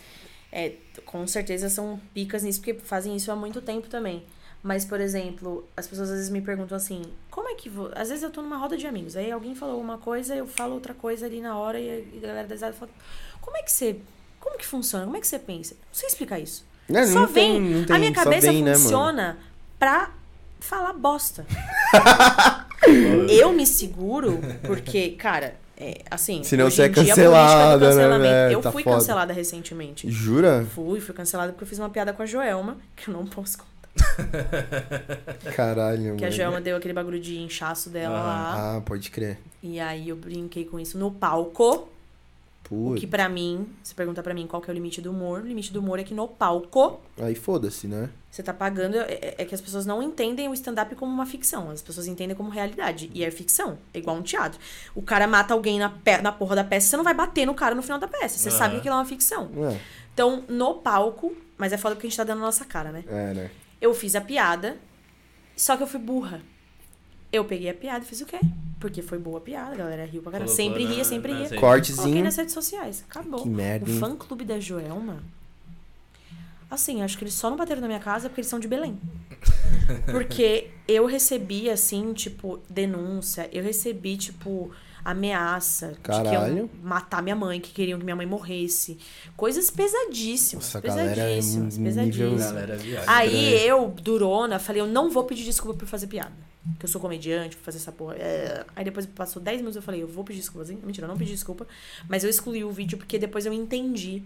É, com certeza são picas nisso, porque fazem isso há muito tempo também. Mas, por exemplo, as pessoas às vezes me perguntam assim, como é que. Vou... Às vezes eu tô numa roda de amigos, aí alguém falou uma coisa, eu falo outra coisa ali na hora e a galera da risada fala, como é que você. Como que funciona? Como é que você pensa? Não sei explicar isso. É, só não vem. tem- não tem- a minha cabeça vem, né, funciona pra falar bosta. eu me seguro porque, cara, é, assim. Senão você é cancelada, né? Eu Tá fui foda. cancelada recentemente. Jura? Fui, fui cancelada porque eu fiz uma piada com a Joelma, que eu não posso contar. Caralho, Que a mano. Joelma deu aquele bagulho de inchaço dela lá. Ah, pode crer. E aí eu brinquei com isso no palco. O Putz. que pra mim, se pergunta pra mim qual que é o limite do humor, o limite do humor é que no palco Aí foda-se, né? você tá pagando. É, é- é que as pessoas não entendem o stand-up como uma ficção. As pessoas entendem como realidade. E é ficção. É igual um teatro. O cara mata alguém na, pe- na porra da peça, você não vai bater no cara no final da peça. Você sabe que aquilo é uma ficção. É, Então, no palco, mas é foda porque a gente tá dando a nossa cara, né? é, né? Eu fiz a piada, só que eu fui burra. Eu peguei a piada e fiz o quê? Porque foi boa a piada, a galera riu pra caramba. Colocou Sempre na- ria, sempre ria. redes. Coloquei Cortezinho. nas redes sociais. Acabou. Que merda, O hein? fã clube da Joelma. Assim, acho que eles só não bateram na minha casa porque eles são de Belém. Porque eu recebi, assim, tipo, denúncia. Eu recebi, tipo, ameaça. De que Caralho. matar minha mãe, que queriam que minha mãe morresse. Coisas pesadíssimas. Nossa, galera é pesadíssimas, um pesadíssimas. nível- Galera. Aí eu, durona, falei, eu não vou pedir desculpa por fazer piada. Que eu sou comediante, por fazer essa porra. É. Aí depois passou 10 minutos, eu falei, eu vou pedir desculpa. Assim, Mentira, eu não pedi desculpa. Mas eu excluí o vídeo porque depois eu entendi.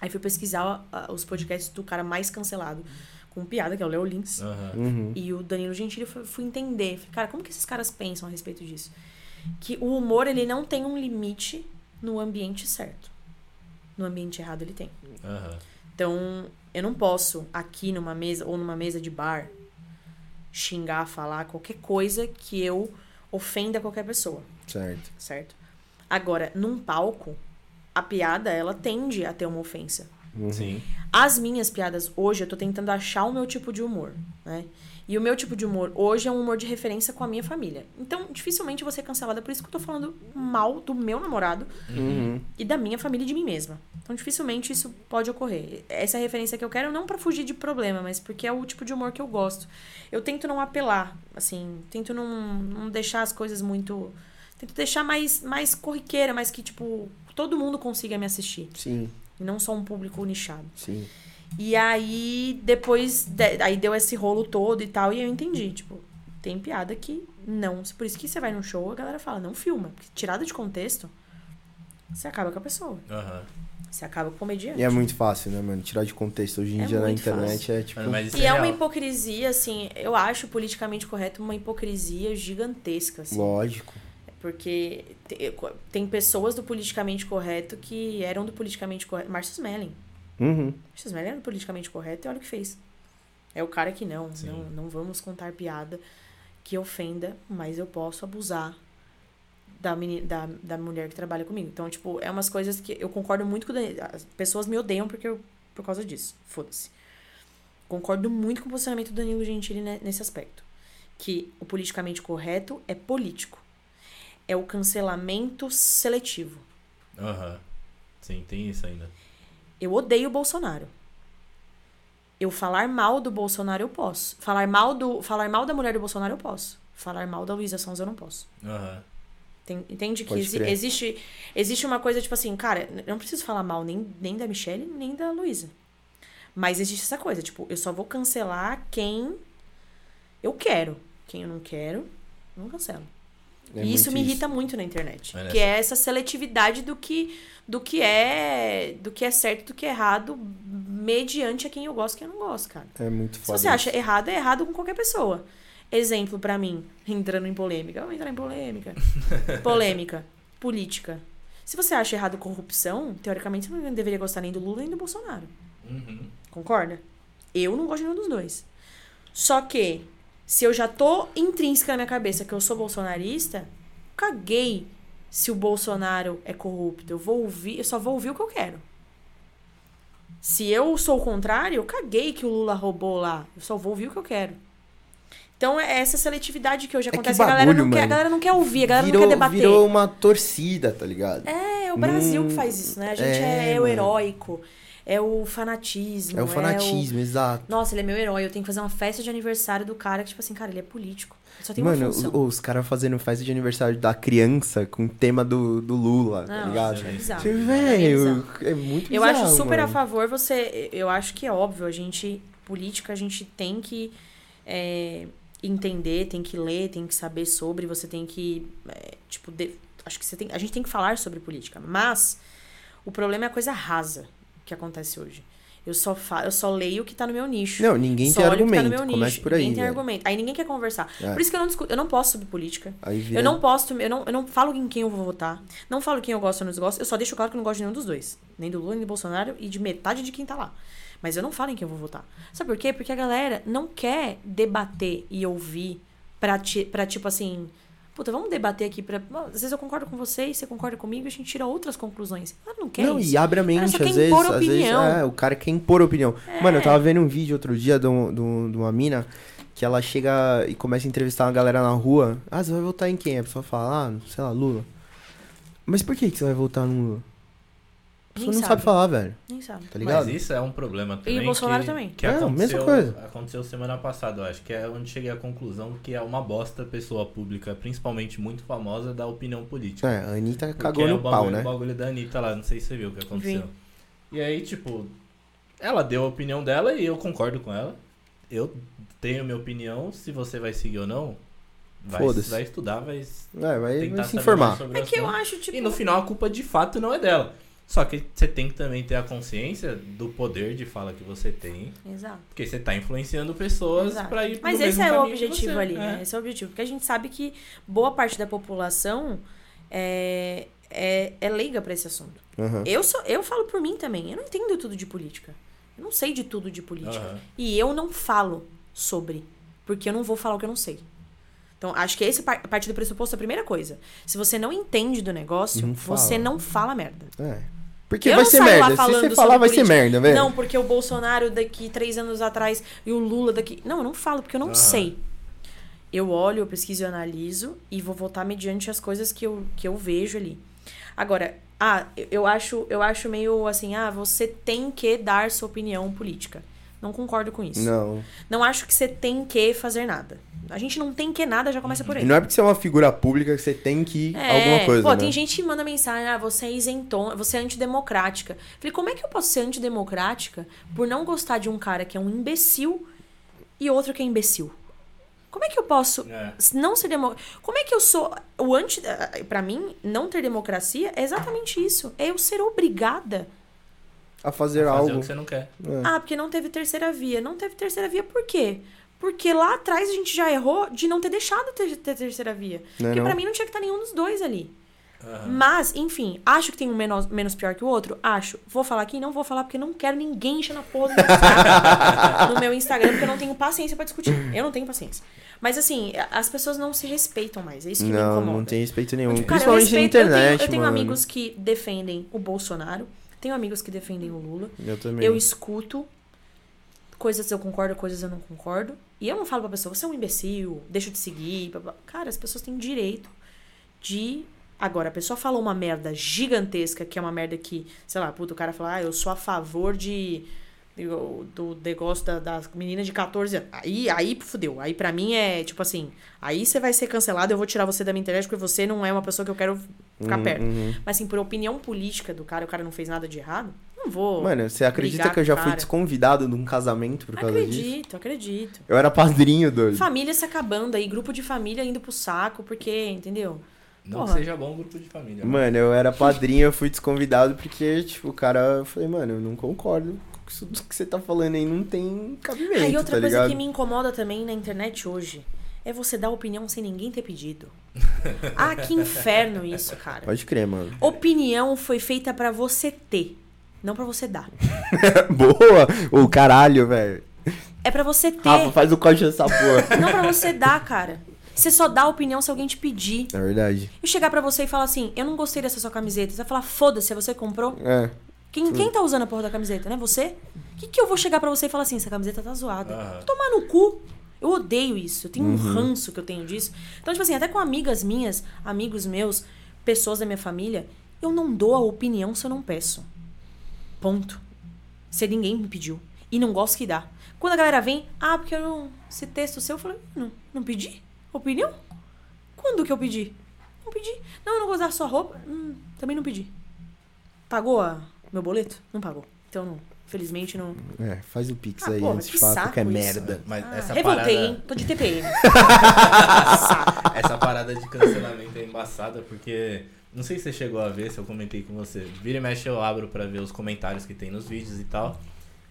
Aí fui pesquisar ah, os podcasts do cara mais cancelado com piada, que é o Leo Lins. Aham. Uhum. E o Danilo Gentili, fui, fui entender. Falei, cara, como que esses caras pensam a respeito disso? Que o humor, ele não tem um limite no ambiente certo. No ambiente errado, ele tem. Aham. Então, eu não posso aqui numa mesa ou numa mesa de bar xingar, falar qualquer coisa que eu ofenda qualquer pessoa, Certo. certo? Agora, num palco, a piada ela tende a ter uma ofensa. Uhum. Sim. As minhas piadas hoje, eu tô tentando achar o meu tipo de humor, né? E o meu tipo de humor hoje é um humor de referência com a minha família. Então, dificilmente eu vou ser cancelada por isso que eu tô falando mal do meu namorado Uhum. e da minha família e de mim mesma. Então, dificilmente isso pode ocorrer. Essa é a referência que eu quero, não pra fugir de problema, mas porque é o tipo de humor que eu gosto. Eu tento não apelar, assim, tento não, não deixar as coisas muito. Tento deixar mais, mais corriqueira, mas que, tipo, todo mundo consiga me assistir. Sim, E não só um público nichado. sim. E aí, depois. de- aí deu esse rolo todo e tal, e eu entendi. Tipo, tem piada que não. Por isso que você vai num show, a galera fala, não filma. Porque tirada de contexto, você acaba com a pessoa. Aham. Você acaba com o comediante. E é muito fácil, né, mano? Tirar de contexto hoje em É dia na internet é tipo. Mas E é uma real. hipocrisia, assim, eu acho politicamente correto uma hipocrisia gigantesca, assim. Lógico. Porque te- tem pessoas do politicamente correto que eram do politicamente correto. Márcio Smelling. Uhum. Márcio Smelling era politicamente correto e olha o que fez. É o cara que não, Sim. não, não vamos contar piada que ofenda, mas eu posso abusar da, meni- da, da mulher que trabalha comigo. Então, tipo, é umas coisas que eu concordo muito com o Danilo. As pessoas me odeiam porque eu, por causa disso. Foda-se. Concordo muito com o posicionamento do Danilo Gentili ne- nesse aspecto. Que o politicamente correto é político. É o cancelamento seletivo. Aham. Sim, tem isso ainda. Eu odeio o Bolsonaro. Eu falar mal do Bolsonaro eu posso. Falar mal do falar mal da mulher do Bolsonaro eu posso. Falar mal da Luísa Sons eu não posso. Aham. Tem- entende que Pode exi- crer. existe existe uma coisa tipo assim, cara, eu não preciso falar mal nem, nem da Michelle, nem da Luísa. Mas existe essa coisa, tipo, eu só vou cancelar quem eu quero. Quem eu não quero, eu não cancelo. É e isso me irrita muito na internet. Que é essa seletividade do que, do que é do que é certo do que é errado, mediante a quem eu gosto e quem eu não gosto, cara. É muito Se foda. você acha errado, é errado com qualquer pessoa. Exemplo pra mim, entrando em polêmica. Vamos entrar em polêmica. polêmica. Política. Se você acha errado corrupção, teoricamente você não deveria gostar nem do Lula nem do Bolsonaro. Uhum. Concorda? Eu não gosto de nenhum dos dois. Só que, se eu já tô intrínseca na minha cabeça que eu sou bolsonarista, caguei se o Bolsonaro é corrupto. Eu vou ouvir, eu só vou ouvir o que eu quero. Se eu sou o contrário, eu caguei que o Lula roubou lá. Eu só vou ouvir o que eu quero. Então é essa seletividade que hoje É que acontece. a, galera bagulho, não quer, a galera não quer ouvir, a galera virou, não quer debater. virou uma torcida, tá ligado? É, o Brasil Hum, que faz isso, né? A gente é, é, o mano. É o fanatismo. É o fanatismo, exato. Nossa, ele é meu herói. Eu tenho que fazer uma festa de aniversário do cara que, tipo assim, cara, ele é político. Só tem Mano, uma os, função. os caras fazendo festa de aniversário da criança com o tema do, do Lula, tá Não, ligado? é bizarro. Você, É Velho, bizarro. é muito Eu bizarro, acho super a mano. favor você. Eu acho que é óbvio, a gente. Política, a gente tem que é, entender, tem que ler, tem que saber sobre, você tem que. é, tipo, de- acho que você tem. A gente tem que falar sobre política. Mas o problema é a coisa rasa que acontece hoje. Eu só, fa eu só leio o que tá no meu nicho. Não, ninguém Só tem tá argumento. Comece nicho. por aí. Ninguém tem velho. argumento. Aí ninguém quer conversar. É. Por isso que eu não discuto, eu não posso sobre política. Vira... Eu não posto, eu não, eu não falo em quem eu vou votar. Não falo quem eu gosto ou não gosto. Eu só deixo claro que eu não gosto de nenhum dos dois. Nem do Lula, nem do Bolsonaro e de metade de quem tá lá. Mas eu não falo em quem eu vou votar. Sabe por quê? Porque a galera não quer debater e ouvir pra, ti, pra tipo assim. Puta, vamos debater aqui. Pra... Às vezes eu concordo com você e você concorda comigo e a gente tira outras conclusões. Ela não quer Não, isso. e abre a mente, às vezes. Às vezes é, o cara quer impor opinião. Mano, eu É. tava vendo um vídeo outro dia de, um- de um- de uma mina que ela chega e começa a entrevistar uma galera na rua. Ah, você vai votar em quem? A pessoa fala, ah, sei lá, Lula. Mas por que, que você vai votar no Lula? Pessoa Nem não sabe sabe. falar, velho. Nem sabe. Tá ligado? Mas isso é um problema também. o Bolsonaro que, também. Que É, aconteceu, mesma coisa. Aconteceu semana passada, eu acho. Que é onde cheguei à conclusão que é uma bosta pessoa pública, principalmente muito famosa, da opinião política. É, a Anita Porque cagou é no o pau, bagulho, né? O bagulho da Anitta lá, não sei se você viu o que aconteceu. E aí, tipo, ela deu a opinião dela e eu concordo com ela. Eu tenho minha opinião, se você vai seguir ou não, vai, vai estudar, vai É, vai, tentar vai se informar. É que eu acho, tipo. E no final a culpa de fato não é dela. Só que você tem que também ter a consciência do poder de fala que você tem. Exato. Porque você tá influenciando pessoas Exato. pra ir pro Mas mesmo esse é o objetivo você. ali, É. né? Esse é o objetivo. Porque a gente sabe que boa parte da população é, é, é leiga pra esse assunto. Aham. Eu, sou, eu falo por mim também. Eu não entendo tudo de política. Eu não sei de tudo de política. Aham. E eu não falo sobre. Porque eu não vou falar o que eu não sei. Então, acho que esse par- a partir do pressuposto é a primeira coisa. Se você não entende do negócio, Não você não fala merda. É. Porque Eu vai não ser merda. Se você falar, vai ser merda, velho. Não, porque o Bolsonaro daqui três anos atrás e o Lula daqui. Não, eu não falo, porque eu não Aham. sei. Eu olho, eu pesquiso, eu analiso e vou votar mediante as coisas que eu, que eu vejo ali. Agora, ah, eu- eu acho, eu acho meio assim, ah, você tem que dar sua opinião política. Não concordo com isso. Não. Não acho que você tem que fazer nada. A gente não tem que nada, já começa por aí. E não é porque você é uma figura pública que você tem que É, alguma coisa, pô, né? tem gente que manda mensagem, ah, você é isentão, você é antidemocrática. Falei, como é que eu posso ser antidemocrática por não gostar de um cara que é um imbecil e outro que é imbecil? Como é que eu posso É. não ser democrática? Como é que eu sou o anti Pra mim, não ter democracia é exatamente isso. É eu ser obrigada. A fazer, Fazer algo. o que você não quer. É. Ah, porque não teve terceira via. Não teve terceira via por quê? Porque lá atrás a gente já errou de não ter deixado ter, ter terceira via. Não é Porque não? pra mim não tinha que estar nenhum dos dois ali. Aham. Mas, enfim, acho que tem um menos, menos pior que o outro? Acho. Vou falar aqui? Não vou falar porque não quero ninguém enchendo a porra do meu Instagram, no meu Instagram, porque eu não tenho paciência pra discutir. Eu não tenho paciência. Mas, assim, as pessoas não se respeitam mais. É isso que me Não, incomoda. não tem respeito nenhum. Tipo, cara, eu Principalmente na respeito- eu tenho- internet, Eu tenho, amigos que defendem o Bolsonaro, tenho amigos que defendem o Lula. Eu também. Eu escuto coisas eu concordo, coisas eu não concordo. E eu não falo pra pessoa, você é um imbecil, deixa eu te seguir. blá, blá. Cara, as pessoas têm direito de. Agora, a pessoa falou uma merda gigantesca, que é uma merda que, sei lá, puta, o cara fala, ah, eu sou a favor de. Do, do negócio da, das meninas de 14 anos. Aí, aí fudeu. Aí pra mim é tipo assim. Aí você vai ser cancelado, eu vou tirar você da minha internet porque você não é uma pessoa que eu quero ficar Uhum, perto. uhum. Mas assim, por opinião política do cara, o cara não fez nada de errado, não vou. Mano, você acredita que eu já fui desconvidado de um casamento por causa disso? Acredito, acredito. Eu era padrinho, doido. Família se acabando aí, grupo de família indo pro saco, porque, entendeu? Não Porra. seja bom grupo de família. Mano, eu era padrinho, eu fui desconvidado porque, tipo, o cara... Eu falei, mano, eu não concordo isso que você tá falando aí, não tem cabimento, Aí outra tá coisa ligado? que me incomoda também na internet hoje é você dar opinião sem ninguém ter pedido. ah, que inferno isso, cara. Pode crer, mano. Opinião foi feita pra você ter, não pra você dar. Boa! O caralho, velho. É pra você ter, Rafa, faz o código dessa porra. não pra você dar, cara. Você só dá opinião se alguém te pedir. É verdade. E chegar pra você e falar assim, eu não gostei dessa sua camiseta. Você vai falar, foda-se, é você comprou. É. Quem, quem tá usando a porra da camiseta, né? Você? O que, que eu vou chegar pra você e falar assim, essa camiseta tá zoada? Tomar no cu. Eu odeio isso. Eu tenho um ranço que eu tenho disso. Então, tipo assim, até com amigas minhas, amigos meus, pessoas da minha família, eu não dou a opinião se eu não peço. Ponto. Se ninguém me pediu. E não gosto que dá. Quando a galera vem, ah, porque eu não, esse texto seu, eu falei, não, não pedi? Opinião? Quando que eu pedi? Não pedi. Não, eu não gosto da sua roupa. Hum, também não pedi. Pagou a, meu boleto? Não pagou. Então, não, felizmente, não. É, faz o pix Ah, aí porra, antes de que falar saco qualquer isso. merda. Mas Ah, essa revoltei, parada. hein? Tô de TPM. Essa parada de cancelamento é embaçada porque. Não sei se você chegou a ver, se eu comentei com você. Vira e mexe eu abro pra ver os comentários que tem nos vídeos e tal.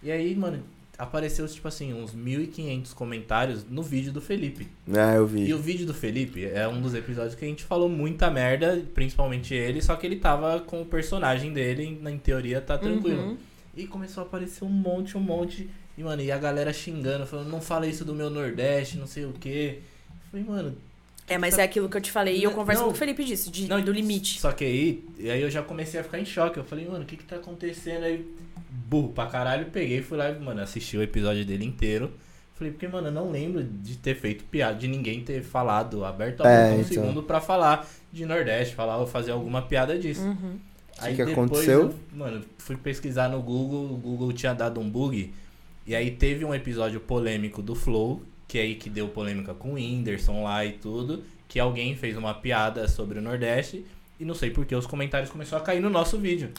E aí, mano, apareceu, tipo assim, uns 1.500 comentários no vídeo do Felipe. Ah, eu E vi. o vídeo do Felipe é um dos episódios que a gente falou muita merda, principalmente ele, só que ele tava com o personagem dele, e, em teoria tá tranquilo. Uhum. E começou a aparecer um monte, um monte. E, mano, e a galera xingando, falando, não fala isso do meu Nordeste, não sei o quê. Eu Falei, mano. É, mas é aquilo que eu te falei e eu converso não. com o Felipe disso, de, Não, do limite. Só que aí, e aí eu já comecei a ficar em choque. Eu falei, mano, o que que tá acontecendo aí? Burro pra caralho. Peguei, fui lá e, mano, assisti o episódio dele inteiro. Falei, porque, mano, eu não lembro de ter feito piada, de ninguém ter falado aberto a É, um então. segundo pra falar de Nordeste, falar ou fazer alguma piada disso. Uhum. Aí que depois aconteceu? eu, mano, fui pesquisar no Google, o Google tinha dado um bug. E aí teve um episódio polêmico do Flow, que é aí que deu polêmica com o Whindersson lá e tudo, que alguém fez uma piada sobre o Nordeste. E não sei porque os comentários começaram a cair no nosso vídeo.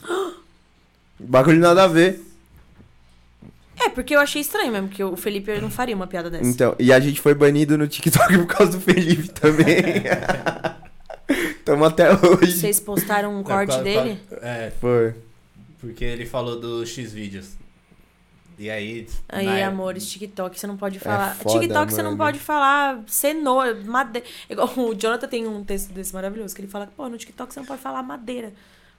Bagulho nada a ver. É, porque eu achei estranho mesmo, que o Felipe não faria uma piada dessa. Então, e a gente foi banido no TikTok por causa do Felipe também. Tamo até hoje. Vocês postaram um corte É, dele? É, Foi. porque ele falou do X vídeos. E aí. Aí, na amores, TikTok você não pode falar. foda, TikTok você não mano. pode falar cenoura, madeira. Igual o Jonathan tem um texto desse maravilhoso, que ele fala que, pô, no TikTok você não pode falar madeira.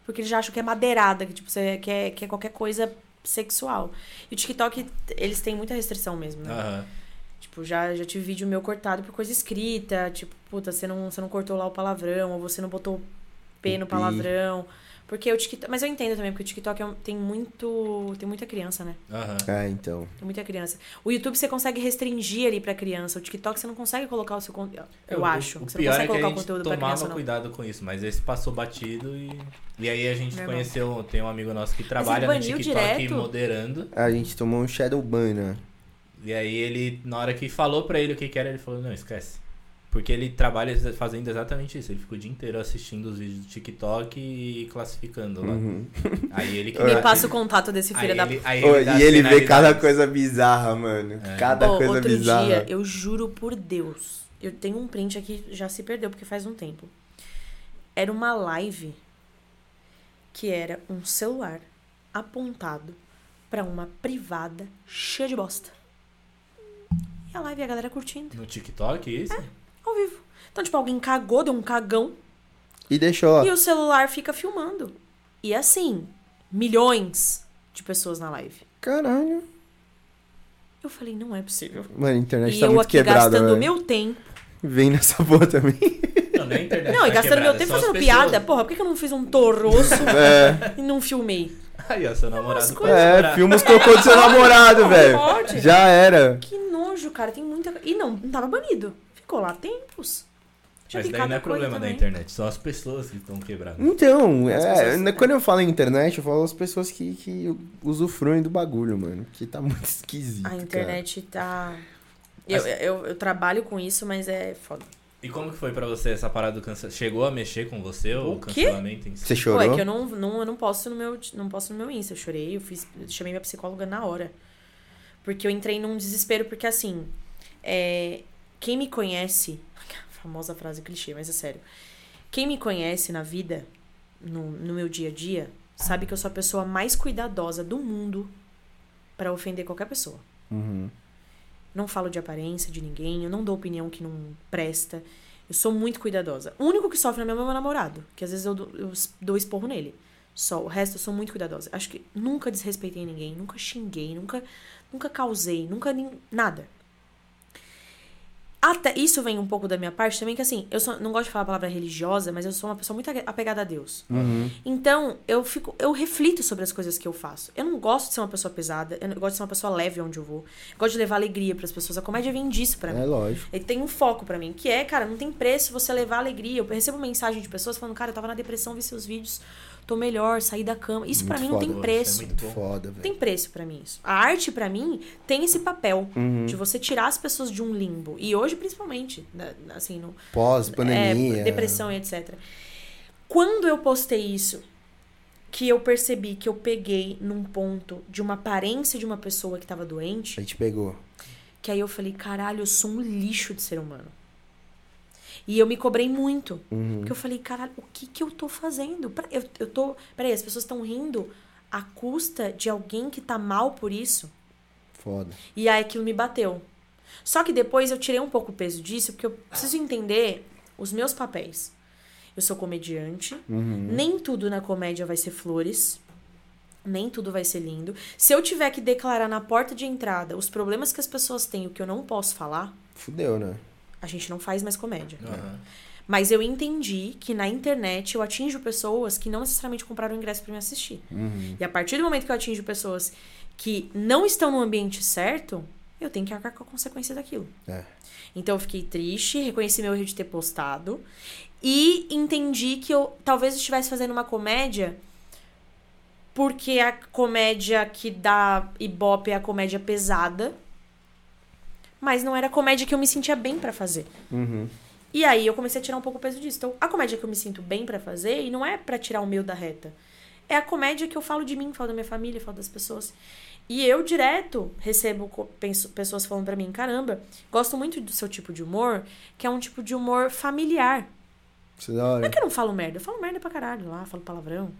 Porque eles já acham que é madeirada, que tipo, você quer, quer qualquer coisa sexual. E o TikTok, eles têm muita restrição mesmo, né? Aham. Tipo, já, já tive vídeo meu cortado por coisa escrita. Tipo, puta, você não, você não cortou lá o palavrão, ou você não botou P no palavrão. Porque o TikTok. Mas eu entendo também, porque o TikTok é um- tem muito. Tem muita criança, né? Aham. É, então. Tem muita criança. O YouTube você consegue restringir ali pra criança. O TikTok você não consegue colocar o seu conteúdo. Eu É, o- acho. O você não pior consegue é que a colocar o gente conteúdo pra tomava criança, não. cuidado com isso, mas esse passou batido e. E aí a gente Normal. conheceu, tem um amigo nosso que trabalha no TikTok direto? moderando. A gente tomou um shadow ban, né? E aí ele, na hora que falou pra ele o que que era, ele falou, não, esquece. Porque ele trabalha fazendo exatamente isso. Ele fica o dia inteiro assistindo os vídeos do TikTok e classificando lá. Uhum. Aí ele que. Me passa o contato desse filho aí da. ele, aí Ô, dá e ele vê cada coisa bizarra, mano. É. Cada Ô, coisa outro bizarra. dia, eu juro por Deus. Eu tenho um print aqui, já se perdeu, porque faz um tempo. Era uma live que era um celular apontado pra uma privada cheia de bosta. E a live e a galera curtindo, No TikTok, isso? Ao vivo. Então, tipo, alguém cagou, deu um cagão, E deixou, e o celular fica filmando. E assim, milhões de pessoas na live. Caralho. Eu falei, não é possível. Mano, a internet E tá eu muito aqui quebrada, gastando velho. meu tempo. Vem nessa porra também. Não, não é internet. Não, e tá gastando meu tempo fazendo pessoas. piada. Porra, por que que eu não fiz um torroço É, e não filmei? Aí, ó, seu namorado. Pode é filma os cocô do seu namorado, velho. pode. Já era. Que nojo, cara. Tem muita. E não, não tava banido. Ficou lá tempos. Já Mas daí não é problema da internet, são as pessoas que estão quebradas. Então, é, pessoas- né, quando eu falo em internet, eu falo as pessoas que, que usufruem do bagulho, mano. Que tá muito esquisito. A internet tá. Eu, eu, eu trabalho com isso, mas é foda. E como que foi pra você essa parada do cancelamento? Chegou a mexer com você o, O cancelamento em Cara. si? Você Pô, chorou? é que eu não, não, eu não posto no meu, não posto no meu Insta. Eu chorei, eu fiz. eu chamei minha psicóloga na hora. Porque eu entrei num desespero, porque assim. é, quem me conhece. A famosa frase clichê, mas é sério. Quem me conhece na vida, no, no meu dia a dia, sabe que eu sou a pessoa mais cuidadosa do mundo pra ofender qualquer pessoa. Uhum. Não falo de aparência de ninguém, eu não dou opinião que não presta. Eu sou muito cuidadosa. O único que sofre na minha é meu namorado, que às vezes eu dou, eu dou esporro nele. Só, o resto eu sou muito cuidadosa. Acho que nunca desrespeitei ninguém, nunca xinguei, nunca, nunca causei, nunca nin- nada. Até isso vem um pouco da minha parte também, que assim, eu sou- não gosto de falar a palavra religiosa, mas eu sou uma pessoa muito apegada a Deus. Uhum. Então, eu fico, eu reflito sobre as coisas que eu faço. Eu não gosto de ser uma pessoa pesada, eu gosto de ser uma pessoa leve onde eu vou. Gosto de levar alegria pras pessoas. A comédia vem disso pra mim. É lógico. Ele tem um foco pra mim, que é, cara, não tem preço você levar alegria. Eu recebo mensagem de pessoas falando, cara, eu tava na depressão, vi seus vídeos, tô melhor, saí da cama. Isso pra Muito mim não tem isso é preço. muito foda, velho. tem preço pra mim isso. A arte pra mim tem esse papel Uhum. de você tirar as pessoas de um limbo. E hoje principalmente, né, assim, no Pós-pandemia. é, depressão e etc. Quando eu postei isso, que eu percebi que eu peguei num ponto de uma aparência de uma pessoa que tava doente, A gente pegou. que aí eu falei, caralho, eu sou um lixo de ser humano. E eu me cobrei muito. Uhum. Porque eu falei, caralho, o que que eu tô fazendo? Eu, eu tô. Peraí, as pessoas estão rindo à custa de alguém que tá mal por isso. Foda. E aí aquilo me bateu. Só que depois eu tirei um pouco o peso disso, porque eu preciso entender os meus papéis. Eu sou comediante, Uhum. nem tudo na comédia vai ser flores. Nem tudo vai ser lindo. Se eu tiver que declarar na porta de entrada os problemas que as pessoas têm, o que eu não posso falar, Fudeu, né? A gente não faz mais comédia. Aham. Mas eu entendi que na internet eu atinjo pessoas que não necessariamente compraram o ingresso pra me assistir. Uhum. E a partir do momento que eu atinjo pessoas que não estão no ambiente certo, eu tenho que arcar com a consequência daquilo. É. Então eu fiquei triste, reconheci meu erro de ter postado e entendi que eu talvez estivesse fazendo uma comédia porque a comédia que dá ibope é a comédia pesada, mas não era a comédia que eu me sentia bem pra fazer. Uhum. E aí eu comecei a tirar um pouco o peso disso. Então, a comédia que eu me sinto bem pra fazer, e não é pra tirar o meu da reta. É a comédia que eu falo de mim, falo da minha família, falo das pessoas. E eu direto recebo penso- pessoas falando pra mim, caramba, gosto muito do seu tipo de humor, que é um tipo de humor familiar. É Não é que eu não falo merda, eu falo merda pra caralho lá, falo palavrão.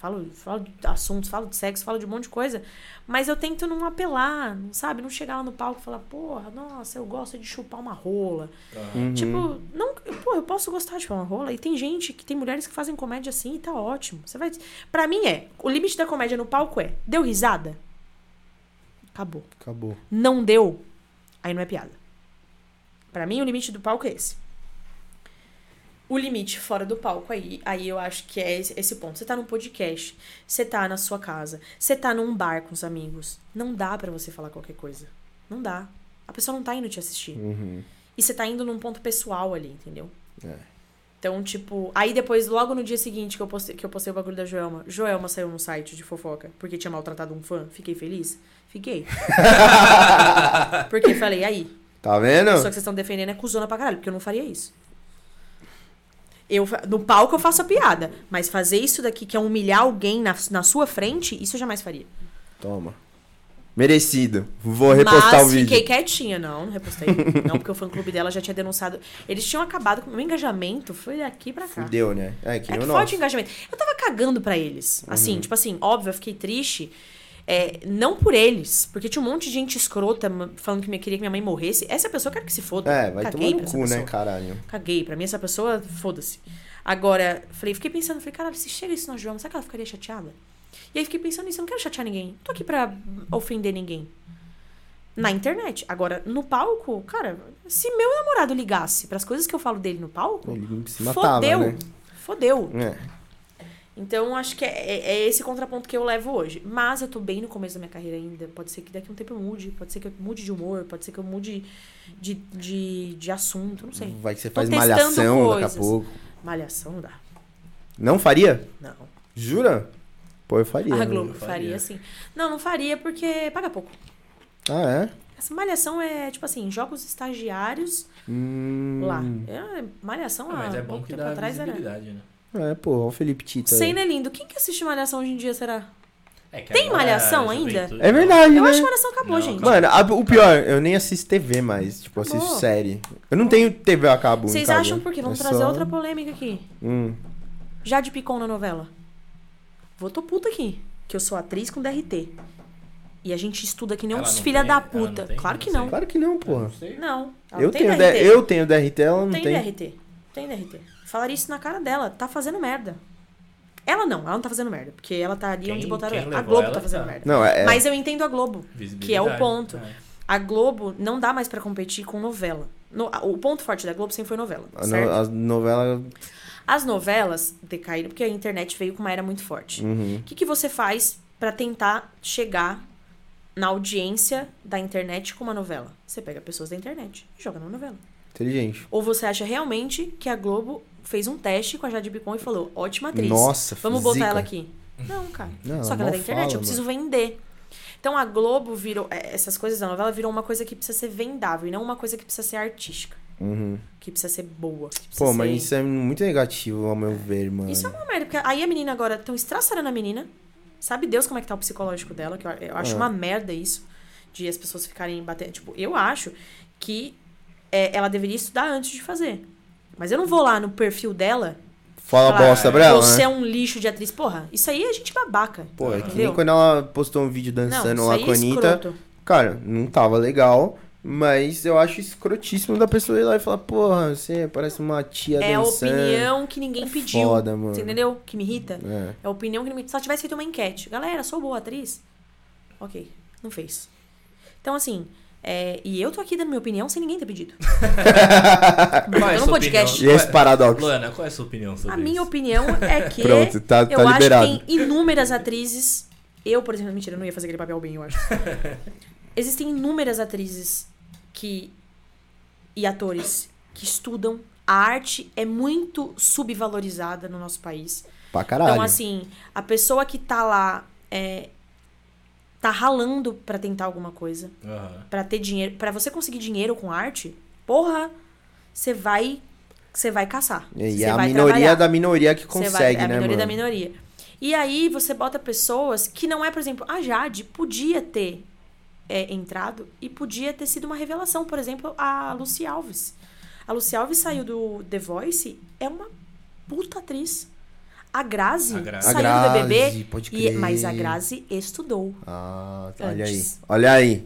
Falo, falo de assuntos, falo de sexo, falo de um monte de coisa. Mas eu tento não apelar, não sabe? Não chegar lá no palco e falar, porra, nossa, eu gosto de chupar uma rola. Uhum. Tipo, não, pô, eu posso gostar de uma rola. E tem gente que tem mulheres que fazem comédia assim e tá ótimo. Você vai. Pra mim é, o limite da comédia no palco é, deu risada? Acabou. Acabou. Não deu? Aí não é piada. Pra mim o limite do palco é esse. O limite fora do palco aí, aí eu acho que é esse, ponto. Você tá num podcast, você tá na sua casa, você tá num bar com os amigos. Não dá pra você falar qualquer coisa. Não dá. A pessoa não tá indo te assistir. Uhum. E você tá indo num ponto pessoal ali, entendeu? É. Então, tipo, aí depois, logo no dia seguinte que eu postei, que eu postei o bagulho da Joelma, Joelma saiu no site de fofoca porque tinha maltratado um fã. Fiquei feliz? Fiquei. porque falei, aí, Tá a vendo? pessoa que vocês estão defendendo é cuzona pra caralho, porque eu não faria isso. Eu, no palco eu faço a piada, mas fazer isso daqui, que é humilhar alguém na, na sua frente, isso eu jamais faria. Toma. Merecido. Vou repostar mas o vídeo. fiquei quietinha, não, não repostei. não, porque o fã-clube dela já tinha denunciado. Eles tinham acabado com o meu engajamento, foi daqui pra cá. Fudeu, né? É, que É o forte engajamento. Eu tava cagando pra eles. Assim, Uhum. tipo assim, óbvio, eu fiquei triste. É, não por eles, porque tinha um monte de gente escrota falando que queria que minha mãe morresse. Essa pessoa eu quero que se foda. É, vai Caguei tomar no cu, né, pessoa. caralho? Caguei. Pra mim, essa pessoa, foda-se. Agora, falei, fiquei pensando, falei, caralho, se chega isso na João, será que ela ficaria chateada? E aí fiquei pensando nisso, eu não quero chatear ninguém. Não tô aqui pra ofender ninguém. Na internet. Agora, no palco, cara, se meu namorado ligasse pras coisas que eu falo dele no palco, Ele se matava, fodeu. né? Fodeu. É. Então, acho que é, é- é esse contraponto que eu levo hoje. Mas eu tô bem no começo da minha carreira ainda. Pode ser que daqui a um tempo eu mude. Pode ser que eu mude de humor. Pode ser que eu mude de, de, de assunto. Não sei. Vai que você Tô faz malhação daqui coisas. a pouco. Malhação não dá. Não faria? Não. Jura? Pô, eu faria. A né? Globo Eu faria, faria. sim. Não, não faria porque paga pouco. Ah, é? Essa malhação é, tipo assim, jogos estagiários Hum... lá. É, malhação Ah, há mas é bom pouco que tempo dá atrás era. né? É, pô, olha o Felipe Tito aí. Sem né, lindo. Quem que assiste malhação hoje em dia, será? É Tem agora malhação a ainda? juventude- É verdade, Eu né? acho que a malhação acabou, Não, gente. Mano, a- o pior, eu nem assisto TV mais. Tipo, assisto Acabou. série. Eu não tenho TV a cabo. em Vocês casa. acham por quê? Vamos É trazer só- outra polêmica aqui. Hum. Jade Picon na novela. Vou tô puta aqui. Que eu sou atriz com DRT. E a gente estuda que nem Ela uns não filha tem? da Ela puta. tem? Claro que Não. Claro que não, Eu porra. não sei. Não. Ela Eu não tem tenho, DRT. Eu tenho DRT, ela não tem, tem. DRT. Tem DRT. Falaria isso na cara dela. Tá fazendo merda. Ela não, ela não tá fazendo merda. Porque ela tá ali Quem- onde botaram ela. A Globo ela tá fazendo tá. merda. Não, é. Mas eu entendo a Globo. Que é o ponto. É. A Globo não dá mais pra competir com novela. No- o ponto forte da Globo sempre foi novela. a, certo? no, a novela. As novelas decaíram porque a internet veio com uma era muito forte. Uhum. O que, que você faz pra tentar chegar na audiência da internet com uma novela? Você pega pessoas da internet e joga na novela. Inteligente. Ou você acha realmente que a Globo fez um teste com a Jade Picon e falou, ótima atriz. Nossa, Vamos botar zica. ela aqui. Não, cara. Não, Só que ela é da internet, fala, eu preciso vender. Então a Globo virou. é, Essas coisas da novela virou uma coisa que precisa ser vendável e não uma coisa que precisa ser artística. Uhum. Que precisa ser boa. precisa Pô, ser- mas isso é muito negativo, ao meu ver, mano. Isso é uma merda, porque aí a menina agora estão estraçarando a menina. Sabe Deus como é que tá o psicológico dela, que eu, eu acho É. uma merda isso. De as pessoas ficarem batendo. Tipo, eu acho que é, ela deveria estudar antes de fazer. Mas eu não vou lá no perfil dela. Fala falar, bosta pra ela, Você né? é um lixo de atriz. Porra, isso aí é gente babaca. Pô, é que nem quando ela postou um vídeo dançando lá com a é Anitta. escroto. Cara, não tava legal, mas eu acho escrotíssimo da pessoa ir lá e falar, porra, você parece uma tia É a dançando. opinião que ninguém pediu. foda, mano. Você entendeu? Que me irrita. É. É a opinião que ninguém. Se ela tivesse feito uma enquete. Galera, sou boa atriz? Ok. Não fez. Então, assim. É, E eu tô aqui dando minha opinião sem ninguém ter pedido. Qual é a no podcast. opinião? E esse paradoxo? Luana, qual é a sua opinião sobre A isso? minha opinião é que. Pronto, tá, tá eu acho liberado. que tem inúmeras atrizes. Eu, por exemplo, mentira, eu não ia fazer aquele papel bem, eu acho. Existem inúmeras atrizes que. e atores que estudam. A arte é muito subvalorizada no nosso país. Pra caralho. Então, assim, a pessoa que tá lá é, tá ralando pra tentar alguma coisa, Aham. Pra ter dinheiro, Pra você conseguir dinheiro com arte, porra, você vai você vai caçar. e é a minoria trabalhar. da minoria que Você consegue, vai, é a né, minoria da minoria. E aí você bota pessoas que não é, por exemplo, a Jade podia ter é, entrado e podia ter sido uma revelação. Por exemplo, a Lucy Alves. A Lucy Alves saiu do The Voice, é uma puta atriz. A Grazi, A Grazi. A saiu Grazi, do BBB, pode e, crer. mas a Grazi estudou. Ah, olha aí. Olha aí.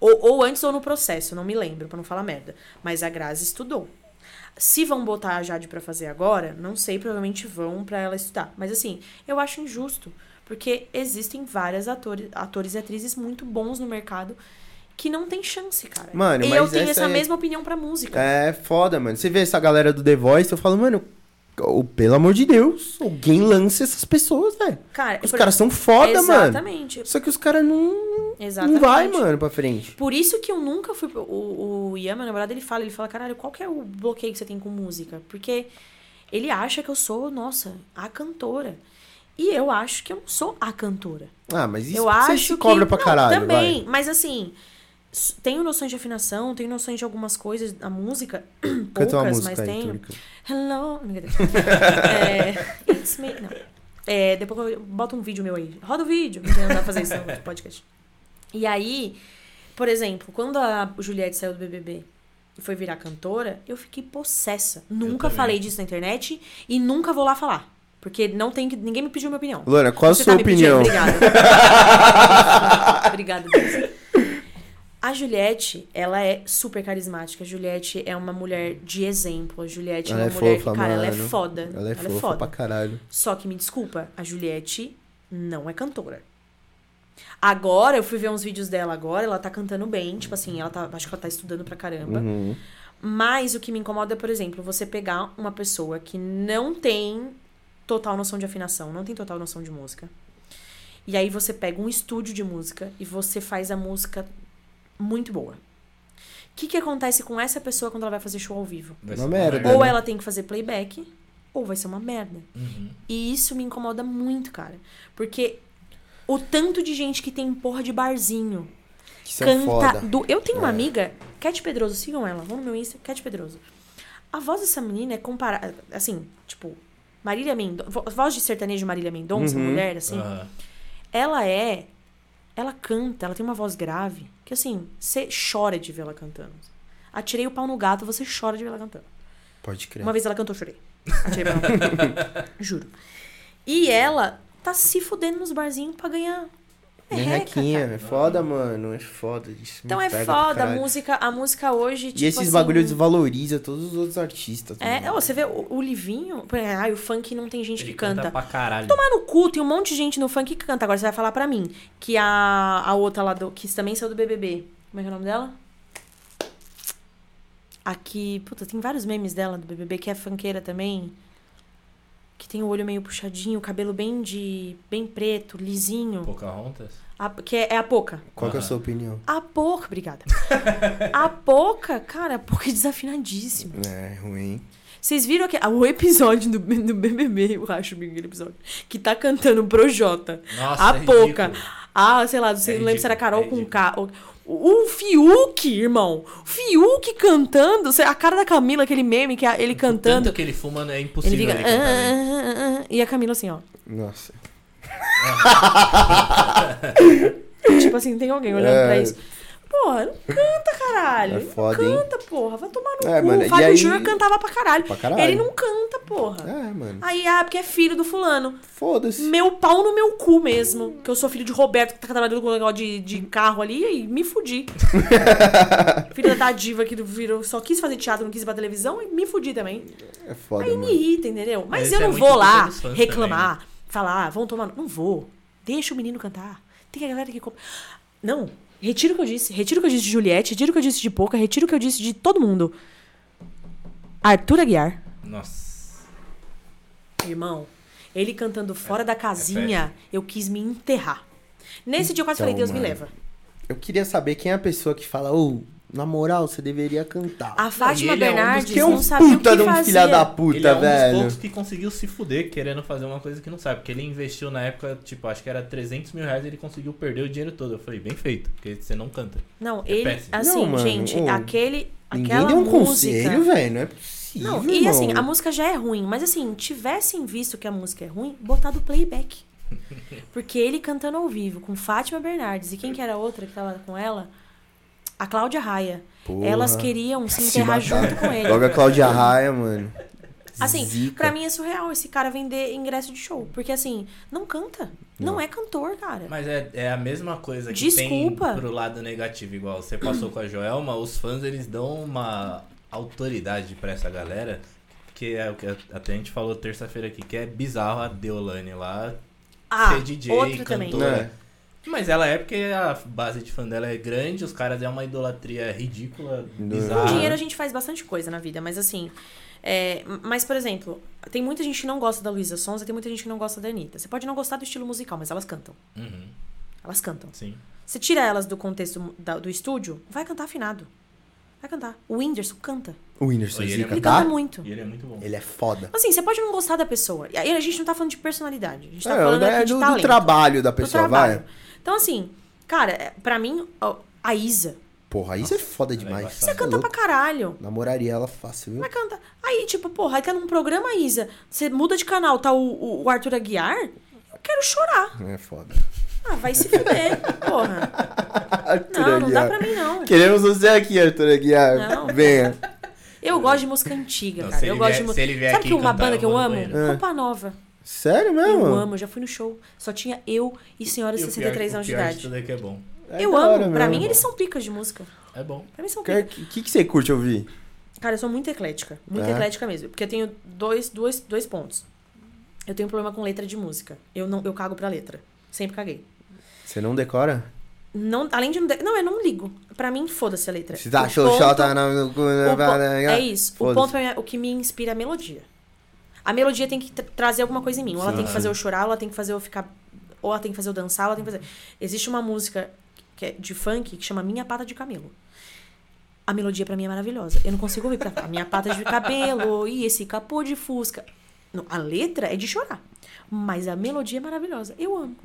Ou, ou antes ou no processo, não me lembro, pra não falar merda. Mas a Grazi estudou. Se vão botar a Jade pra fazer agora, não sei, provavelmente vão pra ela estudar. Mas assim, eu acho injusto, porque existem vários atores, atores e atrizes muito bons no mercado que não tem chance, cara. Mano, e mas eu tenho essa essa é- mesma opinião pra música. É foda, mano. Você vê essa galera do The Voice, eu falo, mano, oh, pelo amor de Deus, alguém lance essas pessoas, velho. Cara, Os por- caras são foda, mano. Exatamente. Só que os caras não, Exatamente. não vai, mano, pra frente. Por isso que eu nunca fui. O, o Ian, meu namorado, ele fala, ele fala, caralho, qual que é o bloqueio que você tem com música? Porque ele acha que eu sou, nossa, a cantora. E eu acho que eu não sou a cantora. Ah, mas isso eu você acho se cobra que... pra Não, caralho, também, vai. mas assim, tenho noções de afinação, tenho noções de algumas coisas da música, Canta uma poucas, música mas aí, tenho. Hello. É, it's me. Não. É, depois eu boto um vídeo meu aí. Roda o vídeo. Não dá pra fazer isso no podcast. E aí, por exemplo, quando a Juliette saiu do BBB e foi virar cantora, eu fiquei possessa. Nunca falei disso na internet e nunca vou lá falar. Porque não tem que, ninguém me pediu minha opinião. Luana, qual a Você sua tá opinião? Obrigada. Obrigada, Deus. A Juliette, ela é super carismática. A Juliette é uma mulher de exemplo. A Juliette Ela é é uma mulher fofa, que, cara, ela é mano. foda. Ela é fofa pra caralho. Só que me desculpa, a Juliette não é cantora. Agora, eu fui ver uns vídeos dela agora, ela tá cantando bem, tipo assim, ela tá, acho que ela tá estudando pra caramba. Uhum. Mas o que me incomoda é, por exemplo, você pegar uma pessoa que não tem total noção de afinação, não tem total noção de música. E aí você pega um estúdio de música e você faz a música muito boa. O que, que acontece com essa pessoa quando ela vai fazer show ao vivo? Vai Uma merda. Ou né? ela tem que fazer playback, ou vai ser uma merda. Uhum. E isso me incomoda muito, cara. Porque o tanto de gente que tem porra de barzinho Isso é canta. foda. Do... Eu tenho uma É. amiga, Cat Pedroso, sigam ela, vão no meu Insta, Cat Pedroso. A voz dessa menina é comparada. Assim, tipo, Marília Mendonça. Voz de sertanejo Marília Mendonça, Uhum. mulher, assim. Aham. Ela é. Ela canta, ela tem uma voz grave. Que assim, você chora de ver ela cantando. Atirei o pau no gato, você chora de ver ela cantando. Pode crer. Uma vez ela cantou, eu chorei. Atirei o pau no gato. Juro. E ela tá se fudendo nos barzinhos pra ganhar. Merrequinha, cara. é foda, mano. É foda. Isso Então me é foda, a música, a música hoje, tipo E esses assim, bagulho desvaloriza todos os outros artistas. É, ó, você vê o, o Livinho, ai, o funk não tem gente Ele que canta canta. pra caralho. Tomar no cu, tem um monte de gente no funk que canta. Agora você vai falar pra mim que a, a outra lá do. que também saiu do BBB. Como é que é o nome dela? Aqui. Puta, tem vários memes dela do BBB que é funkeira também. Que tem o olho meio puxadinho, o cabelo bem de. bem preto, lisinho. Pocahontas? A- que é, é a Poca. Qual que é a sua opinião? A Poca, obrigada. a Poca, cara, a Poca é desafinadíssima. É, ruim. Vocês viram aqui, o episódio do, do BBB, eu acho, aquele episódio, que tá cantando pro Jota. Nossa, a é Poca. ridículo. Ah, sei lá, não sei, É não lembro se era Carol é com. K. O, Fiuk, irmão. O Fiuk cantando. A cara da Camila, aquele meme que é ele cantando. Tanto que ele fuma, é Ele impossível fica. ele, cantar bem. "Ah, ah, ah", e a Camila assim, ó. Nossa. Tipo assim, tem alguém olhando É. pra isso. Porra, não canta, caralho. É Não foda, hein? canta, porra. Vai tomar no É, cu. mano, o e Fábio aí- Júnior cantava pra caralho. Pra caralho. Ele não canta, porra. É, mano. Aí, ah, porque é filho do fulano. Foda-se. Meu pau no meu cu mesmo. Que eu sou filho de Roberto, que tá trabalhando com um negócio de, de carro ali, e me fudi. Filha da diva que virou, só quis fazer teatro, não quis ir pra televisão, e me fudi também. É foda, Aí me mano. irrita, entendeu? Mas Mas eu é não muito vou lá fãs reclamar, falar, ah, vão tomar. Não vou. Deixa o menino cantar. Tem a galera que. Não. Retiro o que eu disse. Retiro o que eu disse de Juliette, retiro o que eu disse de Pouca, retiro o que eu disse de todo mundo. Arthur Aguiar. Nossa. Irmão, ele cantando fora da casinha, eu quis me enterrar. Nesse dia eu quase Então, falei, Deus me mano. leva. Eu queria saber quem é a pessoa que fala, ô, na moral, você deveria cantar. A Fátima ele é um dos Bernardes que é não um puta que de um fazia. filha da ele puta, é um velho. dos poucos que conseguiu se fuder querendo fazer uma coisa que não sabe. Porque ele investiu na época, tipo, acho que era 300 mil reais e ele conseguiu perder o dinheiro todo. Eu falei, bem feito, porque você não canta. Não, É ele, péssimo. assim, Não, mano, gente, ô, aquele, Ninguém aquela deu um música... conselho, velho. Não é possível. Não, e irmão. assim, a música já é ruim, mas assim, tivessem visto que a música é ruim, botado playback. Porque ele cantando ao vivo com Fátima Bernardes e quem que era a outra que tava com ela? A Cláudia Raia. Porra. Elas queriam se Se enterrar matar. junto com ele. Logo a Cláudia Raia, mano. Assim, Zica. pra mim é surreal esse cara vender ingresso de show. Porque assim, não canta. Não, Não. é cantor, cara. Mas é, é a mesma coisa que Desculpa. tem pro lado negativo, igual você passou com a Joelma, os fãs eles dão uma autoridade pra essa galera, que é o que até a gente falou terça-feira aqui, que é bizarro a Deolane lá ah, ser DJ, outra também. cantora. É. Mas ela é porque a base de fã dela é grande, os caras é uma idolatria ridícula, Não. Com bizarra. dinheiro a gente faz bastante coisa na vida, mas assim. é, mas, por exemplo, tem muita gente que não gosta da Luísa Sonza, tem muita gente que não gosta da Anitta. Você pode não gostar do estilo musical, mas elas cantam. Uhum, Elas cantam. sim. Você tira elas do contexto da- do estúdio, vai cantar afinado. Vai cantar. O Whindersson canta. O Whindersson Ele é Ele canta muito. E ele é muito bom. Ele é foda. Assim, você pode não gostar da pessoa. E aí a gente não tá falando de personalidade. A gente tá é, falando é aqui de do, do trabalho da do pessoa, trabalho. vai. Então, assim, cara, é, pra mim, a Isa, Porra, isso é foda é demais. você canta louco. pra caralho. Namoraria ela fácil, viu? Vai cantar. Aí, tipo, porra, aí tá num programa, Isa. Você muda de canal, tá o, o- o Arthur Aguiar. Eu quero chorar. É foda. Ah, vai se fuder, porra. Arthur Não, não dá Aguiar. pra mim, não. Queremos você aqui, Arthur Aguiar. Não. Venha. Eu gosto de música antiga, Não, cara. Eu ele gosto vier- de música. vier Sabe que uma banda que eu amo? banheiro. É. Roupa Nova. Sério mesmo? Eu amo, eu já fui no show. Só tinha eu e senhoras E de o pior- 63 o anos de idade. tudo é que é bom. É eu amo. Pra mesmo. mim, eles são picas de música. É bom. Pra mim, são O picas. que, que, que você curte ouvir? Cara, eu sou muito eclética. Muito É? eclética mesmo. Porque eu tenho dois, dois, dois pontos. Eu tenho um problema com letra de música. Eu, não, eu cago pra letra. Sempre caguei. Você não decora? Não, além de não. de- Não, eu não ligo. Pra mim, foda-se a letra. Você tá O xoxota ponto- no cu, o po-? É isso. O ponto pra mim, é- o que me inspira é a melodia. A melodia tem que tra- trazer alguma coisa em mim. Ou ela Sim, tem que fazer eu chorar, ou ela tem que fazer eu ficar. Ou ela tem que fazer eu dançar, ou ela tem que fazer. Existe uma música que é de funk que chama Minha Pata de Camelo. A melodia pra mim é maravilhosa. Eu não consigo ouvir pra a minha pata de cabelo e esse capô de fusca. Não, a letra é de chorar. Mas a melodia é maravilhosa. Eu amo.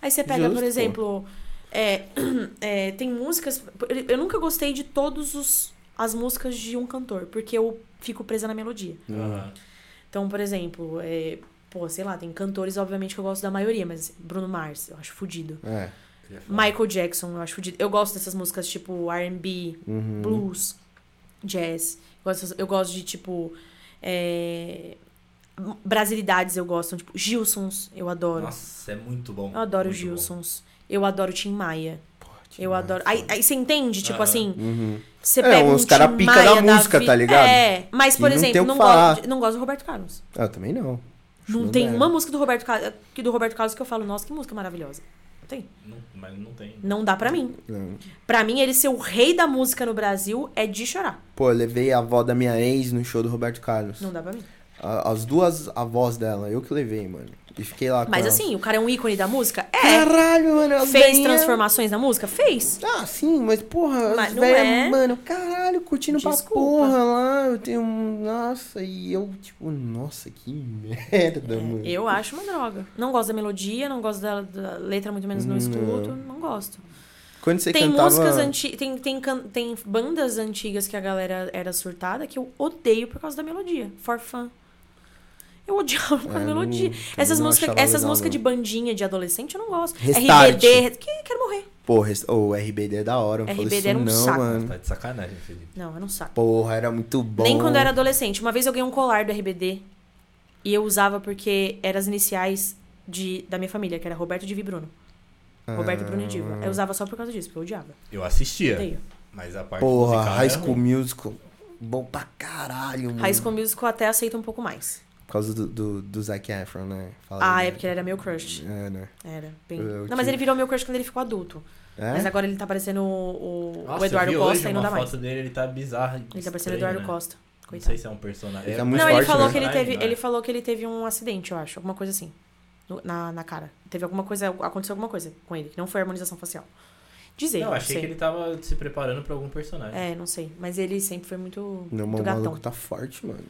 Aí você pega, Justo, por exemplo, é, é, tem músicas. Eu nunca gostei de todas as músicas de um cantor, porque eu fico presa na melodia. Aham. Então, por exemplo, é, pô, sei lá, tem cantores, obviamente, que eu gosto da maioria, mas Bruno Mars, eu acho fudido. É. É. Michael Jackson, eu acho fudido. Eu gosto dessas músicas tipo RB, Uhum. blues, jazz. Eu gosto, eu gosto de, tipo. é, brasilidades eu gosto, tipo, Gilsons, eu adoro. Nossa, é muito bom. eu adoro muito bom. Gilsons. Eu adoro Tim Maia. Tim Eu Maia, adoro. foda. Aí, aí você entende, tipo Aham. assim, Uhum. Você É, pega uns um cara pica da música, vi- tá ligado? É, mas, Que por não exemplo, não, falar. gosto, não gosto do Roberto Carlos. Ah, Eu também não. Acho Não uma tem uma música do Roberto, que do Roberto Carlos que eu falo, nossa, que música maravilhosa. Não tem. Não, mas não tem. Não dá pra mim. Não. Pra mim, ele ser o rei da música no Brasil é de chorar. Pô, eu levei a avó da minha ex no show do Roberto Carlos. Não dá pra mim. A- As duas avós dela, eu que levei, mano. E fiquei lá com Mas elas. assim, o cara é um ícone da música? É. Caralho, mano. Fez velhinhas- transformações na música? Fez. Ah, sim, mas porra, Mas é. mano, caralho, curtindo pra Desculpa. porra lá. Eu tenho. um- Nossa, e eu, tipo, nossa, que merda, mano. Eu acho uma droga. Não gosto da melodia, não gosto da, da letra, muito menos no Não. escuto. Não gosto. Quando você tem cantava. músicas antigas, tem, tem, can- tem bandas antigas que a galera era surtada que eu odeio por causa da melodia. For fun. Eu odiava por causa É, da não- melodia. também Essas não músicas, essas não. de bandinha de adolescente eu não gosto. Restart. RBD, que quero morrer. Porra, o RBD é da hora. Não RBD isso era um não, saco. mano. Tá de sacanagem, Felipe. Não, eu não saco. Porra, era muito bom. Nem quando eu era adolescente. Uma vez eu ganhei um colar do RBD e eu usava porque eram as iniciais de, da minha família, que era Roberto de Bruno. Roberto Bruno e Diva. Ah. Eu usava só por causa disso, porque eu odiava. Eu assistia, Odeio. mas a parte Porra, musical High era School ruim. Musical. Bom pra caralho, mano. High School Musical até aceita um pouco mais. Por causa do, do, do Zac Efron, né? Fala Ah, é porque ele era meu crush. É, né? Era, bem... Eu Não, mas ele virou meu crush quando ele ficou adulto. É? Mas agora ele tá parecendo o, o- Nossa, o Eduardo eu vi Costa hoje e não dá mais. foto dele, ele tá bizarro. Ele tá parecendo o Eduardo né? Costa. Não Coitado. sei se é um personagem. Ele tá muito Não, ele forte, falou né? que ele teve, né? ele falou que ele teve um acidente, eu acho, alguma coisa assim, na, na cara. Teve alguma coisa, aconteceu alguma coisa com ele, que não foi harmonização facial. Dizer, Não, não, achei sei. que ele tava se preparando pra algum personagem. É, não sei, mas ele sempre foi muito, Não, muito o gatão. maluco tá forte, mano.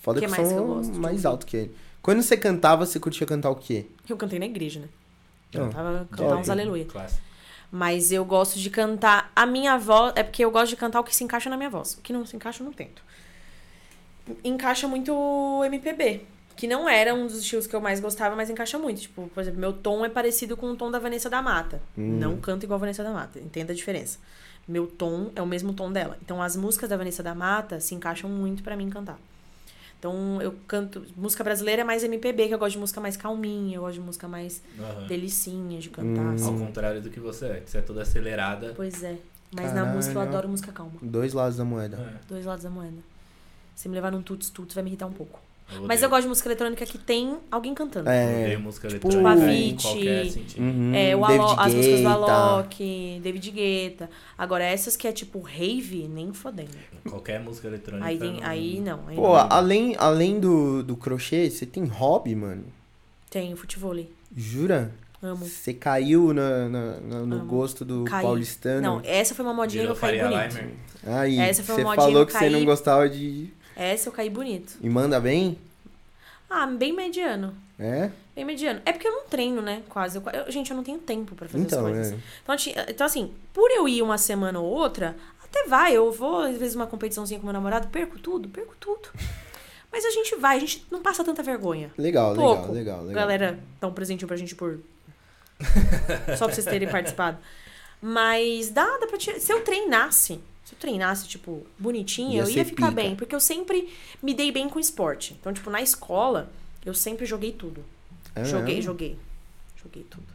Foda Que que, mais são que eu gosto mais alto que ele. Quando você cantava, você curtia cantar o quê? Eu cantei na igreja, né? Não, Cantava, top. cantar uns aleluia. Clássico. Mas eu gosto de cantar a minha voz. É porque eu gosto de cantar o que se encaixa na minha voz. O que não se encaixa, eu não tento. Encaixa muito o MPB. Que não era um dos estilos que eu mais gostava, mas encaixa muito. Tipo, por exemplo, meu tom é parecido com o tom da Vanessa da Mata. Hum. Não canto igual a Vanessa da Mata. Entenda a diferença. Meu tom é o mesmo tom dela. Então as músicas da Vanessa da Mata se encaixam muito pra mim cantar. Então eu canto. Música brasileira é mais MPB, que eu gosto de música mais calminha, eu gosto de música mais Aham. delicinha de cantar. Hum. assim. Ao contrário do que você é, que você é toda acelerada. Pois é. Mas na Caralho. música eu adoro música calma. Dois lados da moeda. É, Dois lados da moeda. Se me levar num tuts tuts vai me irritar um pouco. Eu Mas eu gosto de música eletrônica que tem alguém cantando. É. música tipo, eletrônica em Avicii, qualquer sentido. Uhum, É, o Alok, as músicas do. Alok, David Guetta. Agora, essas que é tipo rave, nem fodendo. Qualquer música eletrônica. Aí, tem, não- aí não. Aí Pô, não. além, além do, do crochê, você tem hobby, mano? Tem futevôlei. Jura? Amo. Você caiu na, na- na- no Amo. gosto do Caí. paulistano? Não, essa foi uma modinha Virou que eu caí bonito. Aí, essa foi você uma modinha falou que você não gostava de... Essa eu caí bonito. E manda bem? Ah, bem mediano. É? Bem mediano. É porque eu não treino, né? Quase. Eu, eu- gente, eu não tenho tempo pra fazer Então, as coisas. é. Então, ti- então, assim, por eu ir uma semana ou outra, até vai. Eu vou, às vezes, uma competiçãozinha com meu namorado, perco tudo, perco tudo. Mas a gente vai, a gente não passa tanta vergonha. Legal, Pouco. legal, legal, legal. Galera, dá um presentinho pra gente por. Só pra vocês terem participado. Mas dá, dá pra tirar. Se eu treinasse, se eu treinasse, tipo, bonitinho, Ia eu ia ficar pica. bem. Porque eu sempre me dei bem com esporte. Então, tipo, na escola, eu sempre joguei tudo. É joguei, mesmo? joguei. Joguei tudo.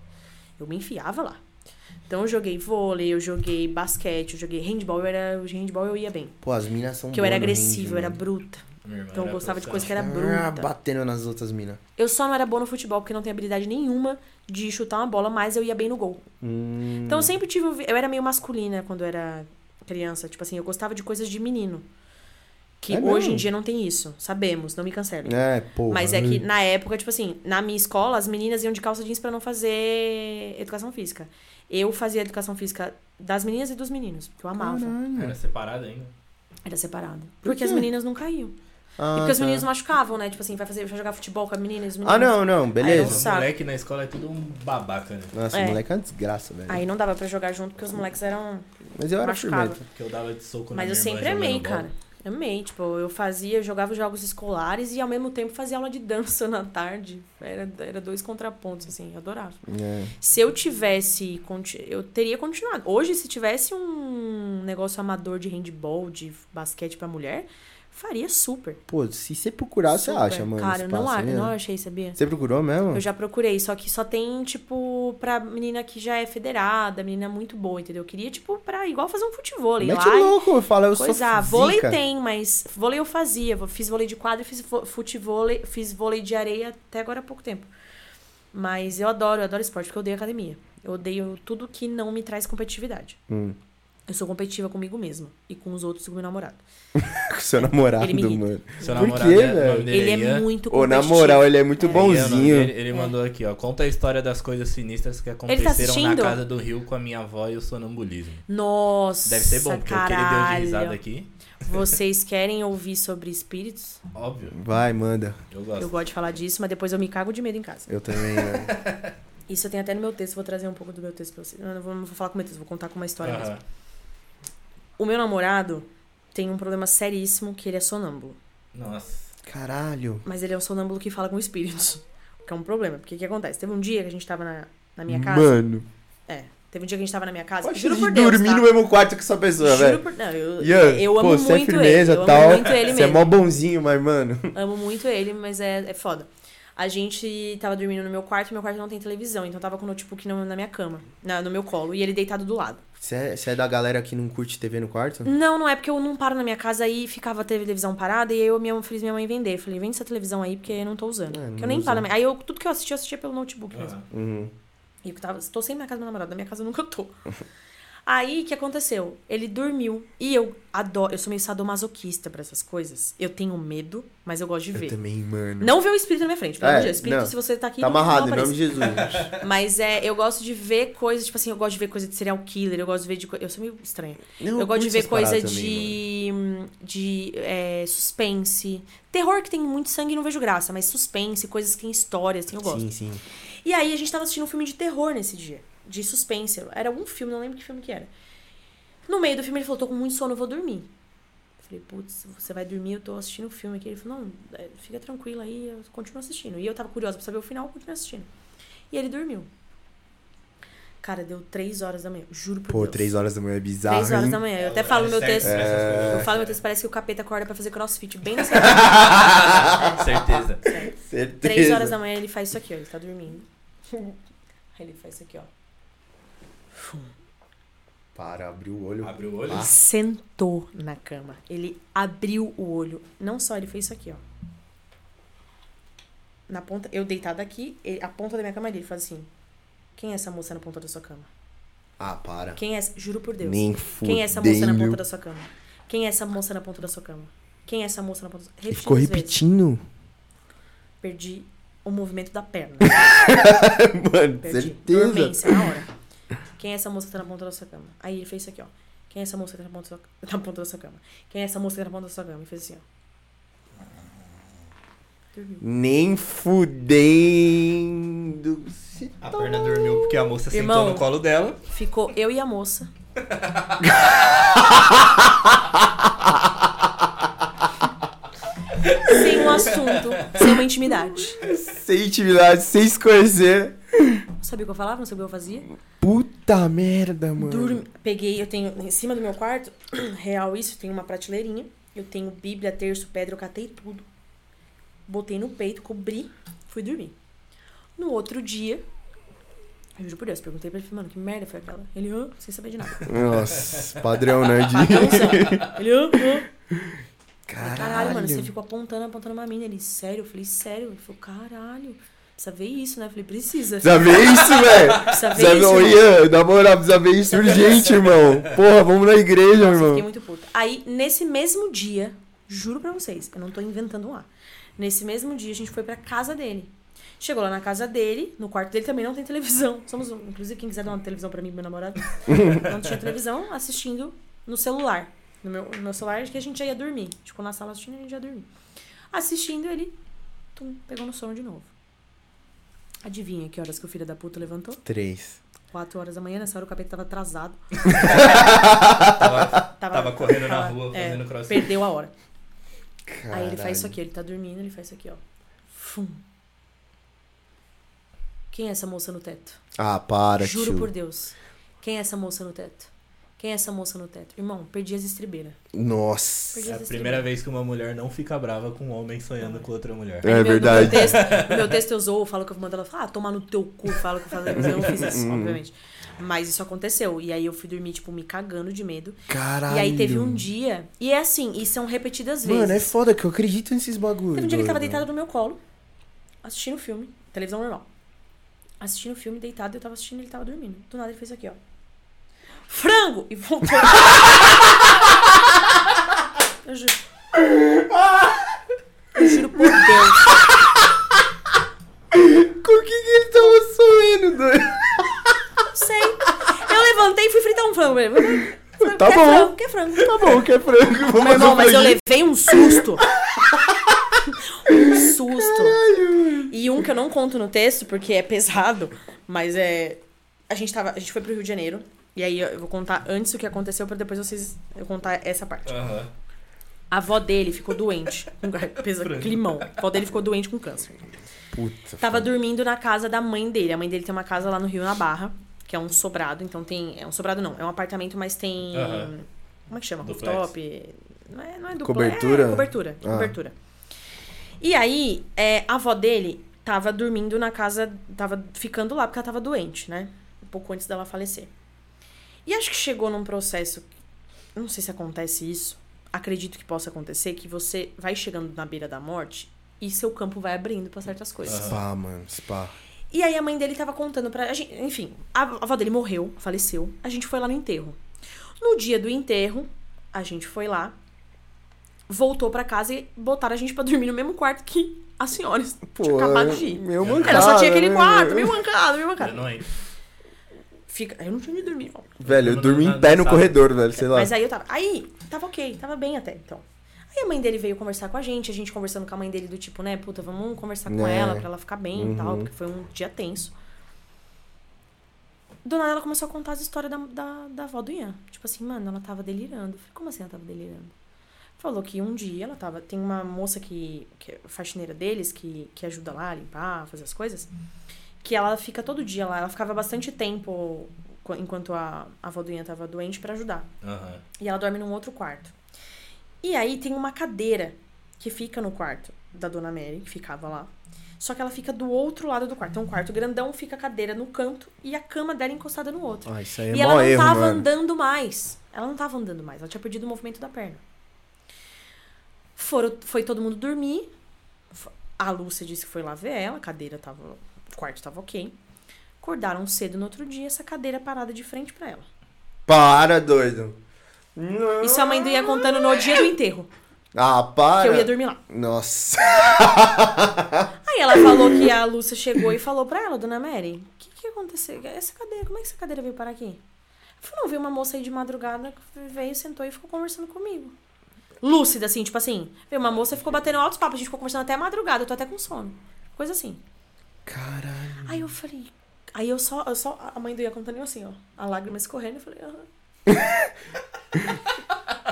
Eu me enfiava lá. Então eu joguei vôlei, eu joguei basquete, eu joguei handball, eu era. O handball eu ia bem. Pô, as minas são Porque eu era agressiva, eu era bruta. Então eu gostava de coisa que era Ah, bruta. batendo nas outras minas. Eu só não era boa no futebol porque não tenho habilidade nenhuma de chutar uma bola, mas eu ia bem no gol. Hum, Então eu sempre tive. Eu era meio masculina quando eu era criança. Tipo assim, eu gostava de coisas de menino. Que É hoje em dia não tem isso. Sabemos, não me cancelem. É, porra. Mas é que na época, tipo assim, na minha escola, as meninas iam de calça jeans pra não fazer educação física. Eu fazia educação física das meninas e dos meninos, porque eu amava. Caralho. Era separada ainda. Era separado. Por Porque as meninas não caíam. Ah, e porque os tá. meninos machucavam, né? Tipo assim, vai, fazer, vai jogar futebol com a menina e os meninos. Ah, não, não, Aí beleza. eu- Os Saco. moleque na escola é tudo um babaca, né? Nossa, É. moleque é uma desgraça, velho. Aí não dava pra jogar junto porque os moleques eram. Mas eu era firmeza. Que eu dava de soco na Mas eu sempre amei, jogando bola. cara. Amei. Tipo, eu fazia, eu jogava jogos escolares e ao mesmo tempo fazia aula de dança na tarde. Era, era dois contrapontos, assim, eu adorava. É. Se eu tivesse. Eu teria continuado. Hoje, se tivesse um negócio amador de handball, de basquete pra mulher, faria super. Pô, se você procurar, você Super. acha, mano. Cara, eu não, a- não né? achei, sabia? Você procurou mesmo? Eu já procurei, só que só tem, tipo, pra menina que já é federada, menina muito boa, entendeu? Eu queria, tipo, pra igual fazer um futebol Mete lá. louco, eu falo, eu Coisa, sou vôlei zica. tem, mas vôlei eu fazia. Fiz vôlei de quadra, fiz futevôlei, fiz vôlei de areia até agora há pouco tempo. Mas eu adoro, eu adoro esporte, porque eu odeio academia. Eu odeio tudo que não me traz competitividade. Hum. Eu sou competitiva comigo mesma e com os outros e com meu namorado. Com seu namorado, Ele me mano. Seu Por namorado quê, é- o velho? Ele é muito Ô, competitivo. na moral, ele é muito É. Bonzinho. dele, Ele mandou aqui, ó. Conta a história das coisas sinistras que aconteceram na tá assistindo? casa do Rio com a minha avó e o sonambulismo. Nossa, Deve ser bom, porque o que ele deu de caralho. risada aqui, Vocês querem ouvir sobre espíritos? óbvio. Vai, manda. Eu gosto. Eu gosto de falar disso, mas depois eu me cago de medo em casa. Eu também, mano. Isso eu tenho até no meu texto, vou trazer um pouco do meu texto pra vocês. Eu não vou, não vou falar com o meu texto, vou contar com uma história mesmo. O meu namorado tem um problema seríssimo que ele é sonâmbulo. Nossa. Caralho. Mas ele é um sonâmbulo que fala com espíritos. Que é um problema. Porque o que acontece? Teve um dia que a gente tava na, na minha casa. Mano. É. Teve um dia que a gente tava na minha casa. Pode juro por Deus. dormir tá? no mesmo quarto com essa pessoa, Juro velho. por Não, eu, Ian, eu amo pô, é muito firmeza ele. Eu tal. amo muito ele Você é mesmo. mó bonzinho, mas, mano. Amo muito ele, mas é, é foda. A gente tava dormindo no meu quarto e meu quarto não tem televisão, então eu tava com o notebook no, na minha cama, na- no meu colo, e ele deitado do lado. Você é, é da galera que não curte TV no quarto? Não, não é porque eu não paro na minha casa aí ficava a televisão parada e aí eu minha, fiz minha mãe vender. Falei, vende essa televisão aí porque eu não tô usando. É, não porque eu nem usa. paro na minha... Aí eu, tudo que eu assistia, eu assistia pelo notebook mesmo. Aham. Uhum. E eu tava, tô sem minha casa do meu namorado, na minha casa eu nunca tô. Aí, o que aconteceu? Ele dormiu. E eu adoro, eu sou meio sadomasoquista pra essas coisas. Eu tenho medo, mas eu gosto de Eu ver. também, mano. Não ver o espírito na minha frente, pelo É, de Deus. Espírito, não. se você tá aqui, Tá amarrado, em nome de. Jesus. Mas é, eu gosto de ver coisas, tipo assim, eu gosto de ver coisa de serial killer, eu gosto de ver de. Eu sou meio estranha. Não, eu gosto de ver coisa também, de. de é, suspense. Terror que tem muito sangue não vejo graça, mas suspense, coisas que tem histórias, assim, eu gosto. Sim, sim. E aí a gente tava assistindo um filme de terror nesse dia. De suspense. Era algum filme, não lembro que filme que era. No meio do filme ele falou, tô com muito sono, eu vou dormir. Eu falei, putz, você vai dormir, eu tô assistindo o filme aqui. Ele falou, não, é, fica tranquila aí, eu continuo assistindo. E eu tava curiosa pra saber o final, eu continuei assistindo. E ele dormiu. Cara, deu três horas da manhã, juro por Pô, Deus. três horas da manhã é bizarro. Três horas hein? da manhã. Eu até É, falo no meu texto. coisas. Eu falo no meu texto, parece que o capeta acorda pra fazer crossfit. Bem nessa Certeza. Certeza. Três horas da manhã ele faz isso aqui, ó. Ele tá dormindo. Aí ele faz isso aqui, ó. Para, abriu o olho. Abriu o olho. Ah. sentou na cama. Ele abriu o olho. Não só, ele fez isso aqui, ó. Na ponta, eu deitada aqui, ele- a ponta da minha cama ele faz assim. Quem é essa moça na ponta da sua cama? Ah, para. Quem é essa? Juro por Deus. Nem Quem é essa moça na ponta da sua cama? Quem é essa moça na ponta da sua cama? Quem é essa moça na ponta da sua cama? Ele ficou repetindo. Perdi o movimento da perna. Mano, Perdi. certeza. Dormência na hora. Quem é essa moça que tá na ponta da sua cama? Aí ele fez isso aqui, ó. Quem é essa moça que tá na ponta da sua, na ponta da sua cama? Quem é essa moça que tá na ponta da sua cama? E fez assim, ó. Dormiu. Nem fudendo. Se A perna dormiu porque a moça Irmão. sentou no colo dela. Ficou eu e a moça. sem um assunto, sem uma intimidade. Sem intimidade, sem se conhecer. Não sabia o que eu falava, não sabia o que eu fazia. Puta merda, mano. Dormi, peguei, eu tenho em cima do meu quarto, real isso, tem uma prateleirinha. Eu tenho Bíblia, terço, pedra, eu catei tudo. Botei no peito, cobri, fui dormir. No outro dia, eu juro por Deus, perguntei pra ele, falei, mano, que merda foi aquela? Ele, hã? Sem saber de nada. Nossa, padrão, né? De... Ele, hã? hã? Caralho. Caralho, mano, você ficou apontando, apontando uma mina. Ele, sério? Eu falei, sério? Ele falou, caralho, precisa ver isso, né? Eu falei, precisa. Precisa ver isso, velho. Precisa ver Precisa ver, isso. Ian, na moral, precisa ver isso urgente, irmão. Porra, vamos na igreja, Nossa, irmão. fiquei muito puta. Aí, nesse mesmo dia, juro pra vocês, eu não tô inventando um ar. Nesse mesmo dia, a gente foi pra casa dele. Chegou lá na casa dele, no quarto dele também não tem televisão. Somos, inclusive, quem quiser dar uma televisão pra mim meu namorado. não tinha televisão, assistindo no celular. No meu, no meu celular, que a gente já ia dormir. Tipo, na sala assistindo, a gente ia dormir. Assistindo, ele tum, pegou no sono de novo. Adivinha que horas que o filho da puta levantou? Três. 4 horas da manhã, nessa hora o capeta tava atrasado. Tava, tava correndo na tava- rua, é, fazendo crossfit. Perdeu a hora. Aí ele faz isso Caralho. aqui, ele tá dormindo, ele faz isso aqui, ó. Fum. Quem é essa moça no teto? Ah, para, Juro tio. por Deus. Quem é essa moça no teto? Quem é essa moça no teto? Irmão, perdi as estribeiras. Nossa. Perdi É a primeira vez que uma mulher não fica brava com um homem sonhando com outra mulher. É No meu- verdade. No meu texto, meu texto eu zoo, falo que eu mando ela falar, ah, tomar no teu cu, falo que eu falo, mas eu não fiz isso, Uhum. obviamente. Mas isso aconteceu. E aí eu fui dormir, tipo, me cagando de medo. Caralho. E aí teve um dia. E é assim, e são repetidas vezes. Mano, é foda que eu acredito nesses bagulhos. Teve um dia que ele tava deitado no meu colo, assistindo filme, televisão normal. Assistindo filme, deitado, eu tava assistindo, ele tava dormindo. Do nada ele fez isso aqui, ó. Frango! E voltou. Eu juro. Eu juro por Deus. Com o que, que ele tava sonhando, doido? Não sei. Eu levantei e fui fritar um frango. ele. Tá quer bom. frango, quer frango. Tá bom, que é frango. Vou Meu fazer irmão, mas eu levei um susto. um susto. E um que eu não conto no texto, porque é pesado, mas é. A gente tava. A gente foi pro Rio de Janeiro. E aí eu vou contar antes o que aconteceu pra depois vocês eu contar essa parte. Aham. A avó dele ficou doente. Com pesa climão. A avó dele ficou doente com câncer. Puta. Tava dormindo na casa da mãe dele. A mãe dele tem uma casa lá no Rio, na Barra, que é um sobrado. Então tem. É um sobrado não, é um apartamento, mas tem. Aham. Como é que chama? Duplex. Rooftop? Não é, não é dupla, Cobertura? É, cobertura. Ah. Cobertura. E aí, é, a avó dele tava dormindo na casa. Tava ficando lá porque ela tava doente, né? Um pouco antes dela falecer. E acho que chegou num processo. Não sei se acontece isso. Acredito que possa acontecer, que você vai chegando na beira da morte e seu campo vai abrindo pra certas coisas. Spa, mano, spa. E aí a mãe dele tava contando pra gente. Enfim, a avó dele morreu, faleceu. A gente foi lá no enterro. No dia do enterro, a gente foi lá, voltou pra casa e botaram a gente pra dormir no mesmo quarto que as senhoras tinham acabado de ir. Meu mancada, Ela só tinha aquele né, quarto, meu? meio mancado, meio mancado. não. Fica... Eu não tinha onde dormir, ó. Velho, eu Na- dormi em pé no sala. corredor, velho, sei lá. Mas aí eu tava. Aí, tava ok, tava bem até, então. Aí a mãe dele veio conversar com a gente, a gente conversando com a mãe dele do tipo, né, puta, vamos conversar com É. ela pra ela ficar bem e tal, Uhum. porque foi um dia tenso. Do nada ela começou a contar as histórias da, da, da avó do Ian. Tipo assim, mano, ela tava delirando. Eu falei, como assim ela tava delirando? Falou que um dia ela tava. Tem uma moça que, que é faxineira deles, que, que ajuda lá a limpar, fazer as coisas. Que ela fica todo dia lá. Ela ficava bastante tempo qu- enquanto a, a avó do Ian tava doente pra ajudar. Aham. E ela dorme num outro quarto. E aí tem uma cadeira que fica no quarto da dona Mary, que ficava lá. Só que ela fica do outro lado do quarto. Tem um quarto grandão, fica a cadeira no canto e a cama dela encostada no outro. Ah, isso aí é e ela não erro, tava mano. andando mais. Ela não tava andando mais. Ela tinha perdido o movimento da perna. Foram, foi todo mundo dormir. A Lúcia disse que foi lá ver ela. A cadeira tava. O quarto tava ok. Acordaram cedo no outro dia, essa cadeira parada de frente pra ela. Para, doido. Não. Isso a mãe ia contando no dia do enterro. Ah, para. Que eu ia dormir lá. Nossa. Aí ela falou que a Lúcia chegou e falou pra ela, dona Mary, o que, que aconteceu? Essa cadeira, como é que essa cadeira veio parar aqui? Ela falou, não, veio uma moça aí de madrugada, veio, sentou e ficou conversando comigo. Lúcida, assim, tipo assim, veio uma moça e ficou batendo altos papos, a gente ficou conversando até a madrugada, eu tô até com sono. Coisa assim. Caralho. Aí eu falei. Aí eu só, eu só. A mãe do ia contando eu assim, ó. A lágrima escorrendo, eu falei, aham.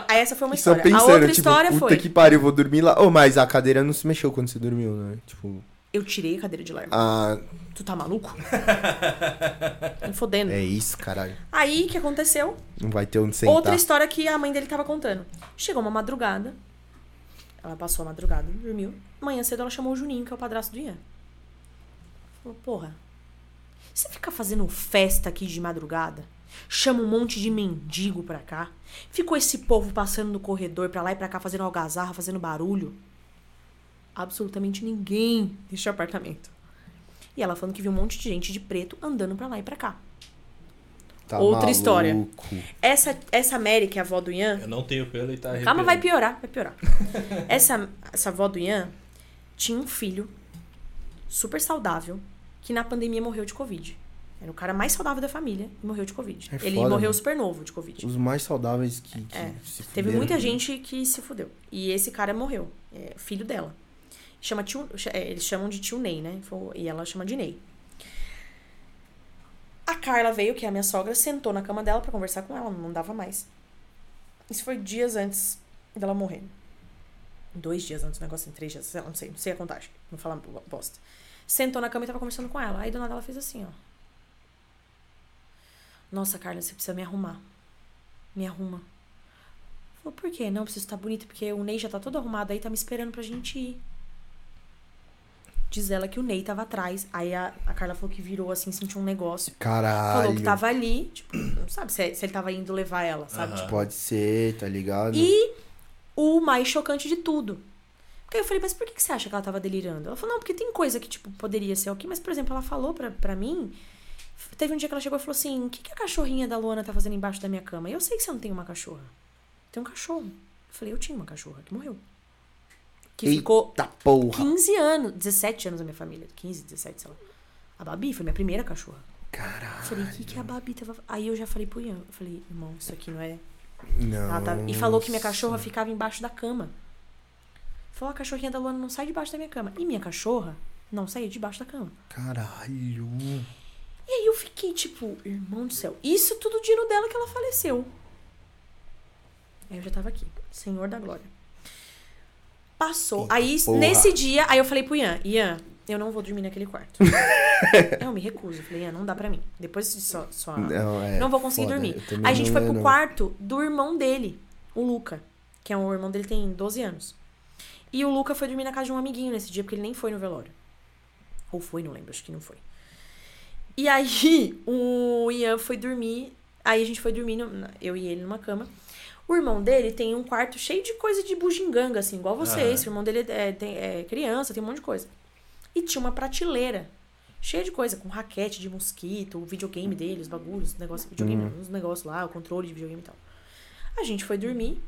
Aí essa foi uma E só história. pensando, a outra tipo, história puta foi. que pariu, vou dormir lá. Ô, mas a cadeira não se mexeu quando você dormiu, né? Tipo, Eu tirei a cadeira de lá. ah, Tu tá maluco? Me fodendo. é isso, caralho. Aí, o que aconteceu? Não vai ter onde sentar. Outra história que a mãe dele tava contando. Chegou uma madrugada. Ela passou a madrugada, dormiu. Manhã cedo ela chamou o Juninho, que é o padrasto do Ian. Falou, porra, você fica fazendo festa aqui de madrugada? Chama um monte de mendigo pra cá. Ficou esse povo passando no corredor pra lá e pra cá, fazendo algazarra, fazendo barulho. Absolutamente ninguém neste apartamento. E ela falando que viu um monte de gente de preto andando pra lá e pra cá. Tá Outra história. maluco. Essa, essa Mary, que é a avó do Ian, Eu não tenho pelo e tá Calma, vai piorar, vai piorar. essa, essa avó do Ian tinha um filho super saudável que na pandemia morreu de Covid. Era o cara mais saudável da família e morreu de Covid. É Ele foda, morreu mano. super novo de Covid. Os mais saudáveis que, que É, se Teve fuderam. muita gente que se fudeu. E esse cara morreu. É filho dela. Chama tio, é, eles chamam de tio Ney, né? E ela chama de Ney. A Carla veio, que é a minha sogra, sentou na cama dela pra conversar com ela, não dava mais. Isso foi dias antes dela morrer. Dois dias antes, um negócio assim, três dias, não sei, não sei a contagem. Não falar bosta. Sentou na cama e tava conversando com ela. Aí do nada ela fez assim, ó. Nossa, Carla, você precisa me arrumar. Me arruma. Falou, por quê? Não, preciso estar bonita, porque o Ney já tá todo arrumado aí, tá me esperando pra gente ir. Diz ela que o Ney tava atrás. Aí a, a Carla falou que virou assim, sentiu um negócio. Caralho. Falou que tava ali, tipo, não sabe se, se ele tava indo levar ela, sabe? Tipo, Pode ser, tá ligado? e o mais chocante de tudo. Porque eu falei, mas por que, que você acha que ela tava delirando? Ela falou, não, porque tem coisa que, tipo, poderia ser ok, mas, por exemplo, ela falou pra, pra mim, Teve um dia que ela chegou e falou assim: O que, que a cachorrinha da Luana tá fazendo embaixo da minha cama? E eu sei que você não tem uma cachorra. Tem um cachorro. Eu falei: Eu tinha uma cachorra que morreu. Que ficou Eita porra. 15 anos, 17 anos na minha família. 15, 17, sei lá. A Babi foi minha primeira cachorra. Eu Caralho. falei: O que, que a Babi tava. Aí eu já falei pro Ian: Eu falei, irmão, isso aqui não é. Não. Tá- E falou que minha cachorra ficava embaixo da cama. Falou: A cachorrinha da Luana não sai debaixo da minha cama. E minha cachorra não saía debaixo da cama. Caralho. E aí eu fiquei tipo, irmão do céu, isso tudo dia no dela que ela faleceu. Aí eu já tava aqui, Senhor da Glória. Passou. Eita aí, porra. nesse dia, aí eu falei pro Ian, Ian, eu não vou dormir naquele quarto. eu me recuso. Eu falei, Ian, não dá pra mim. Depois de só. só Não, é não vou conseguir foda. dormir. Aí a gente foi é, pro não. quarto do irmão dele, o Luca. Que é um o irmão dele tem 12 anos. E o Luca foi dormir na casa de um amiguinho nesse dia, porque ele nem foi no velório. Ou foi, não lembro, acho que não foi. E aí, o Ian foi dormir. Aí a gente foi dormir, eu e ele numa cama. O irmão dele tem um quarto cheio de coisa de bugiganga, assim, igual vocês. Aham. O irmão dele é, tem- é criança, tem um monte de coisa. E tinha uma prateleira cheia de coisa, com raquete de mosquito, o videogame dele, os bagulhos, os negócios, videogame, Uhum. uns negócios lá, o controle de videogame e tal. A gente foi dormir.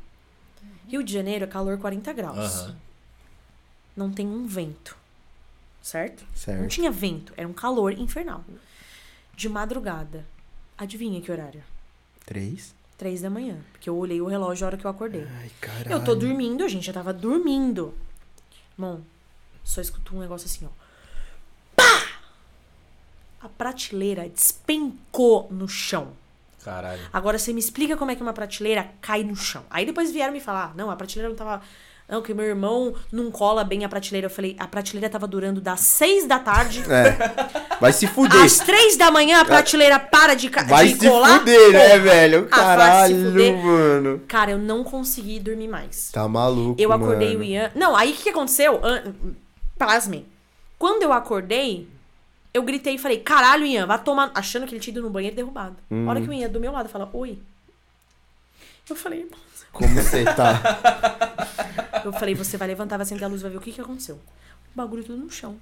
Rio de Janeiro é calor 40 graus. Aham. Não tem um vento. Certo? Não Certo. tinha vento, era um calor infernal. De madrugada. Adivinha que horário? Três. Três da manhã. Porque eu olhei o relógio a hora que eu acordei. Ai, caralho. Eu tô dormindo, a gente já tava dormindo. Irmão, só escutou um negócio assim, ó. Pá! A prateleira despencou no chão. Caralho. Agora você me explica como é que uma prateleira cai no chão. Aí depois vieram me falar, não, a prateleira não tava. Não, que meu irmão não cola bem a prateleira. Eu falei, a prateleira tava durando das seis da tarde. É. Vai se fuder. Às três da manhã a prateleira para de, ca- Vai de se colar. fuder, né, velho? Ah, vai se Caralho, fuder. mano. Cara, eu não consegui dormir mais. Tá maluco, Eu acordei mano. o Ian. Não, aí o que, aconteceu? Pasmem. Quando eu acordei, eu gritei e falei, caralho, Ian, vai tomar. Achando que ele tinha ido no banheiro derrubado. A hora que o Ian do meu lado fala, oi. Eu falei. Como você tá? Eu falei, você vai levantar, vai acender a luz, vai ver o que, que aconteceu. O bagulho tudo no chão.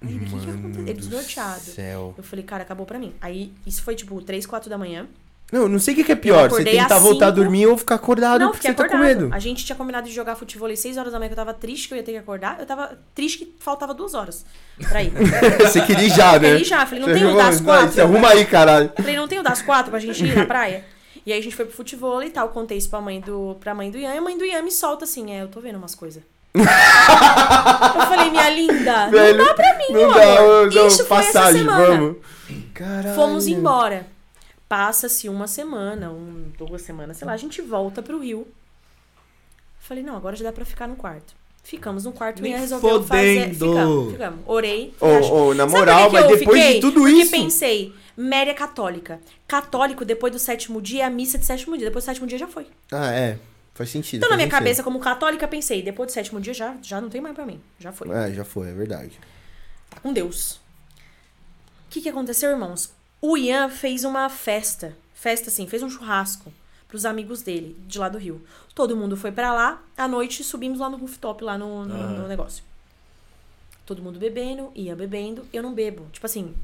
Aí o que, que aconteceu? Ele do desnorteado. céu. Eu falei, cara, acabou pra mim. Aí, isso foi tipo 3, 4 da manhã. Não, não sei o que, que é pior. Você tentar às voltar a cinco. dormir ou ficar acordado não, porque você tá com acordado. medo. A gente tinha combinado de jogar futebol às 6 horas da manhã, que eu tava triste que eu ia ter que acordar. Eu tava triste que faltava duas horas pra ir. você queria ir já, né? Queria ir já, falei, não Você tem o das quatro? Arruma aí, caralho. Falei, não tem o das quatro pra gente ir na praia? E aí a gente foi pro futebol e tal. Contei isso pra mãe do, pra mãe do Ian. E a mãe do Ian me solta assim, é, eu tô vendo umas coisas. eu falei, minha linda, Velho, não dá pra mim, Não dá, amor. não, Isso foi essa passagem, semana. vamos. Caralho. Fomos embora. Passa-se uma semana, um, duas semanas, sei lá, a gente volta pro Rio. Falei, não, agora já dá pra ficar no quarto. Ficamos no quarto, Nem Ian resolveu fazer. fodendo. Ficamos, ficamos. Orei. Ô, acho- ô, na moral, mas depois de fiquei? tudo Porque isso. pensei, Mary é católica. Católico, depois do sétimo dia, é a missa de sétimo dia. Depois do sétimo dia já foi. Ah, é. Faz sentido. Então, na faz minha sentido. cabeça, como católica, pensei, depois do sétimo dia já, já não tem mais pra mim. Já foi. É, já foi, é verdade. Tá com Deus. O que, que aconteceu, irmãos? O Ian fez uma festa. Festa, assim, fez um churrasco pros amigos dele, de lá do Rio. Todo mundo foi pra lá. À noite, subimos lá no rooftop, lá no, no, no negócio. Todo mundo bebendo, Ian bebendo. Eu não bebo. Tipo assim,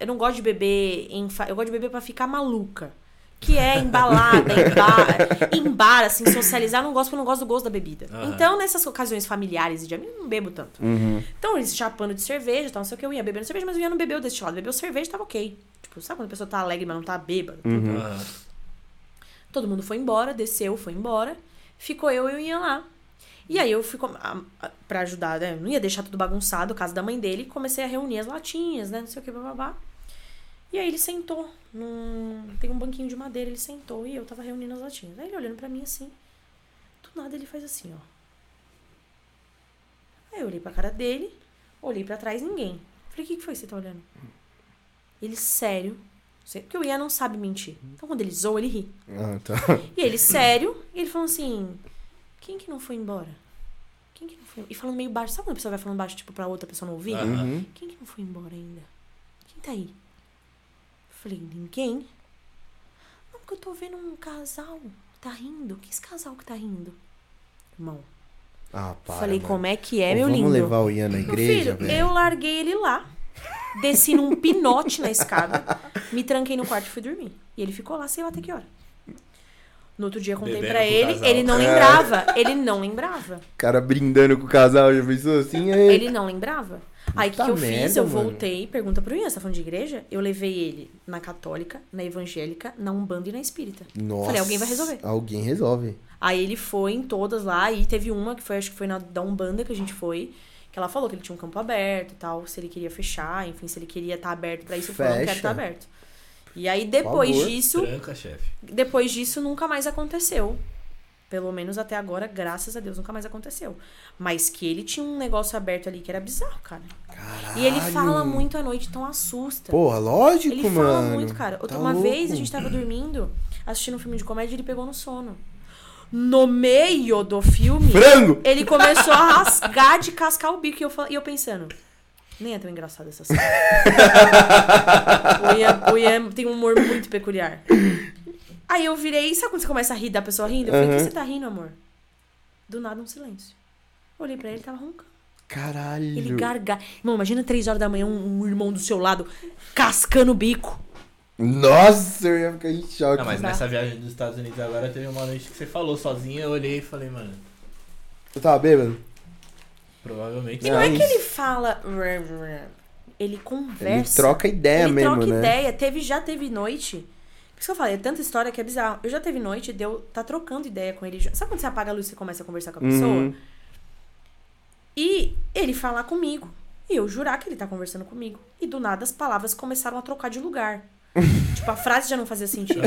eu não gosto de beber em... Eu gosto de beber pra ficar maluca. Que é embalada, em bar, em bar, assim, socializar. Eu não gosto porque eu não gosto do gosto da bebida. Aham. Então, nessas ocasiões familiares e de amigos, eu não bebo tanto. Uhum. Então, eles chapando de cerveja, tal, não sei o que, eu ia bebendo cerveja, mas o Ian não bebeu desse lado. Bebeu cerveja, tava ok. Tipo, sabe quando a pessoa tá alegre, mas não tá bêbada? Uhum. Todo mundo foi embora, desceu, foi embora. Ficou eu e o Ian lá. E aí eu fui com- a- a- pra ajudar, né? Não ia deixar tudo bagunçado, casa da mãe dele. Comecei a reunir as latinhas, né? Não sei o que, babá. E aí ele sentou. Num... Tem um banquinho de madeira, ele sentou e eu tava reunindo as latinhas. Aí ele olhando pra mim assim. Do nada ele faz assim, ó. Aí eu olhei pra cara dele, olhei pra trás, ninguém. Falei, o que, que foi que você tá olhando? Ele, sério. Porque o Ian não sabe mentir. Então quando ele zoa, ele ri. Ah, tá. E ele, sério, ele falou assim: quem que não foi embora? Quem que não foi E falando meio baixo, sabe quando a pessoa vai falando baixo, tipo, pra outra pessoa não ouvir? Uhum. Quem que não foi embora ainda? Quem tá aí? Falei, ninguém. Não, porque eu tô vendo um casal que tá rindo. Que esse casal que tá rindo? Irmão, Ah, para. falei, mano. como é que é, Ô, meu vamos lindo? levar o Ian na Meu igreja, filho, velho. eu larguei ele lá. desci num pinote na escada, me tranquei no quarto e fui dormir. E ele ficou lá, sei lá até que hora. No outro dia eu contei Bebendo pra ele, casal. ele não lembrava. Ele não lembrava. O cara brindando com o casal, já pensou assim? Aí... Ele não lembrava. Aí o que, que eu fiz? merda, Eu mano. voltei, pergunta pro Ian, você tá falando de igreja? Eu levei ele na católica, na evangélica, na umbanda e na espírita. Nossa. Falei, alguém vai resolver. Alguém resolve. Aí ele foi em todas lá, e teve uma que foi, acho que foi na da Umbanda que a gente foi, que ela falou que ele tinha um campo aberto e tal, se ele queria fechar, enfim, se ele queria estar aberto pra isso, eu falei, não quero estar aberto. E aí depois disso, Tranca, chefe. depois disso nunca mais aconteceu. Pelo menos até agora, graças a Deus, nunca mais aconteceu. Mas que ele tinha um negócio aberto ali que era bizarro, cara. Caralho. E ele fala muito à noite, então assusta. Porra, lógico, Ele mano. fala muito, cara. Outra, Tá uma louco. vez a gente tava dormindo, assistindo um filme de comédia e ele pegou no sono. No meio do filme, Frango! ele começou a rasgar de cascar o bico. E eu, e eu pensando, nem é tão engraçado essa cena. o, Ian, o Ian tem um humor muito peculiar. Aí eu virei, sabe quando você começa a rir da pessoa rindo? Eu falei, o que você tá rindo, amor? Do nada um silêncio. Olhei pra ele, ele tava roncando. Caralho. Ele gargalha. Irmão, imagina três horas da manhã um, um irmão do seu lado cascando o bico. Nossa, eu ia ficar em choque. Não, mas Dá. nessa viagem dos Estados Unidos agora teve uma noite que você falou sozinha, eu olhei e falei, mano, Eu tava bêbado? provavelmente. E não é Não, que ele fala. Ele Ele conversa. troca ideia ele mesmo, troca né? ideia. Teve, já teve noite. Por isso que eu falei, é tanta história que é bizarro. Eu já teve noite de eu tá trocando ideia com ele. Sabe quando você apaga a luz e você começa a conversar com a pessoa? Uhum. E ele falar comigo. E eu jurar que ele tá conversando comigo. E do nada as palavras começaram a trocar de lugar. tipo, a frase já não fazia sentido.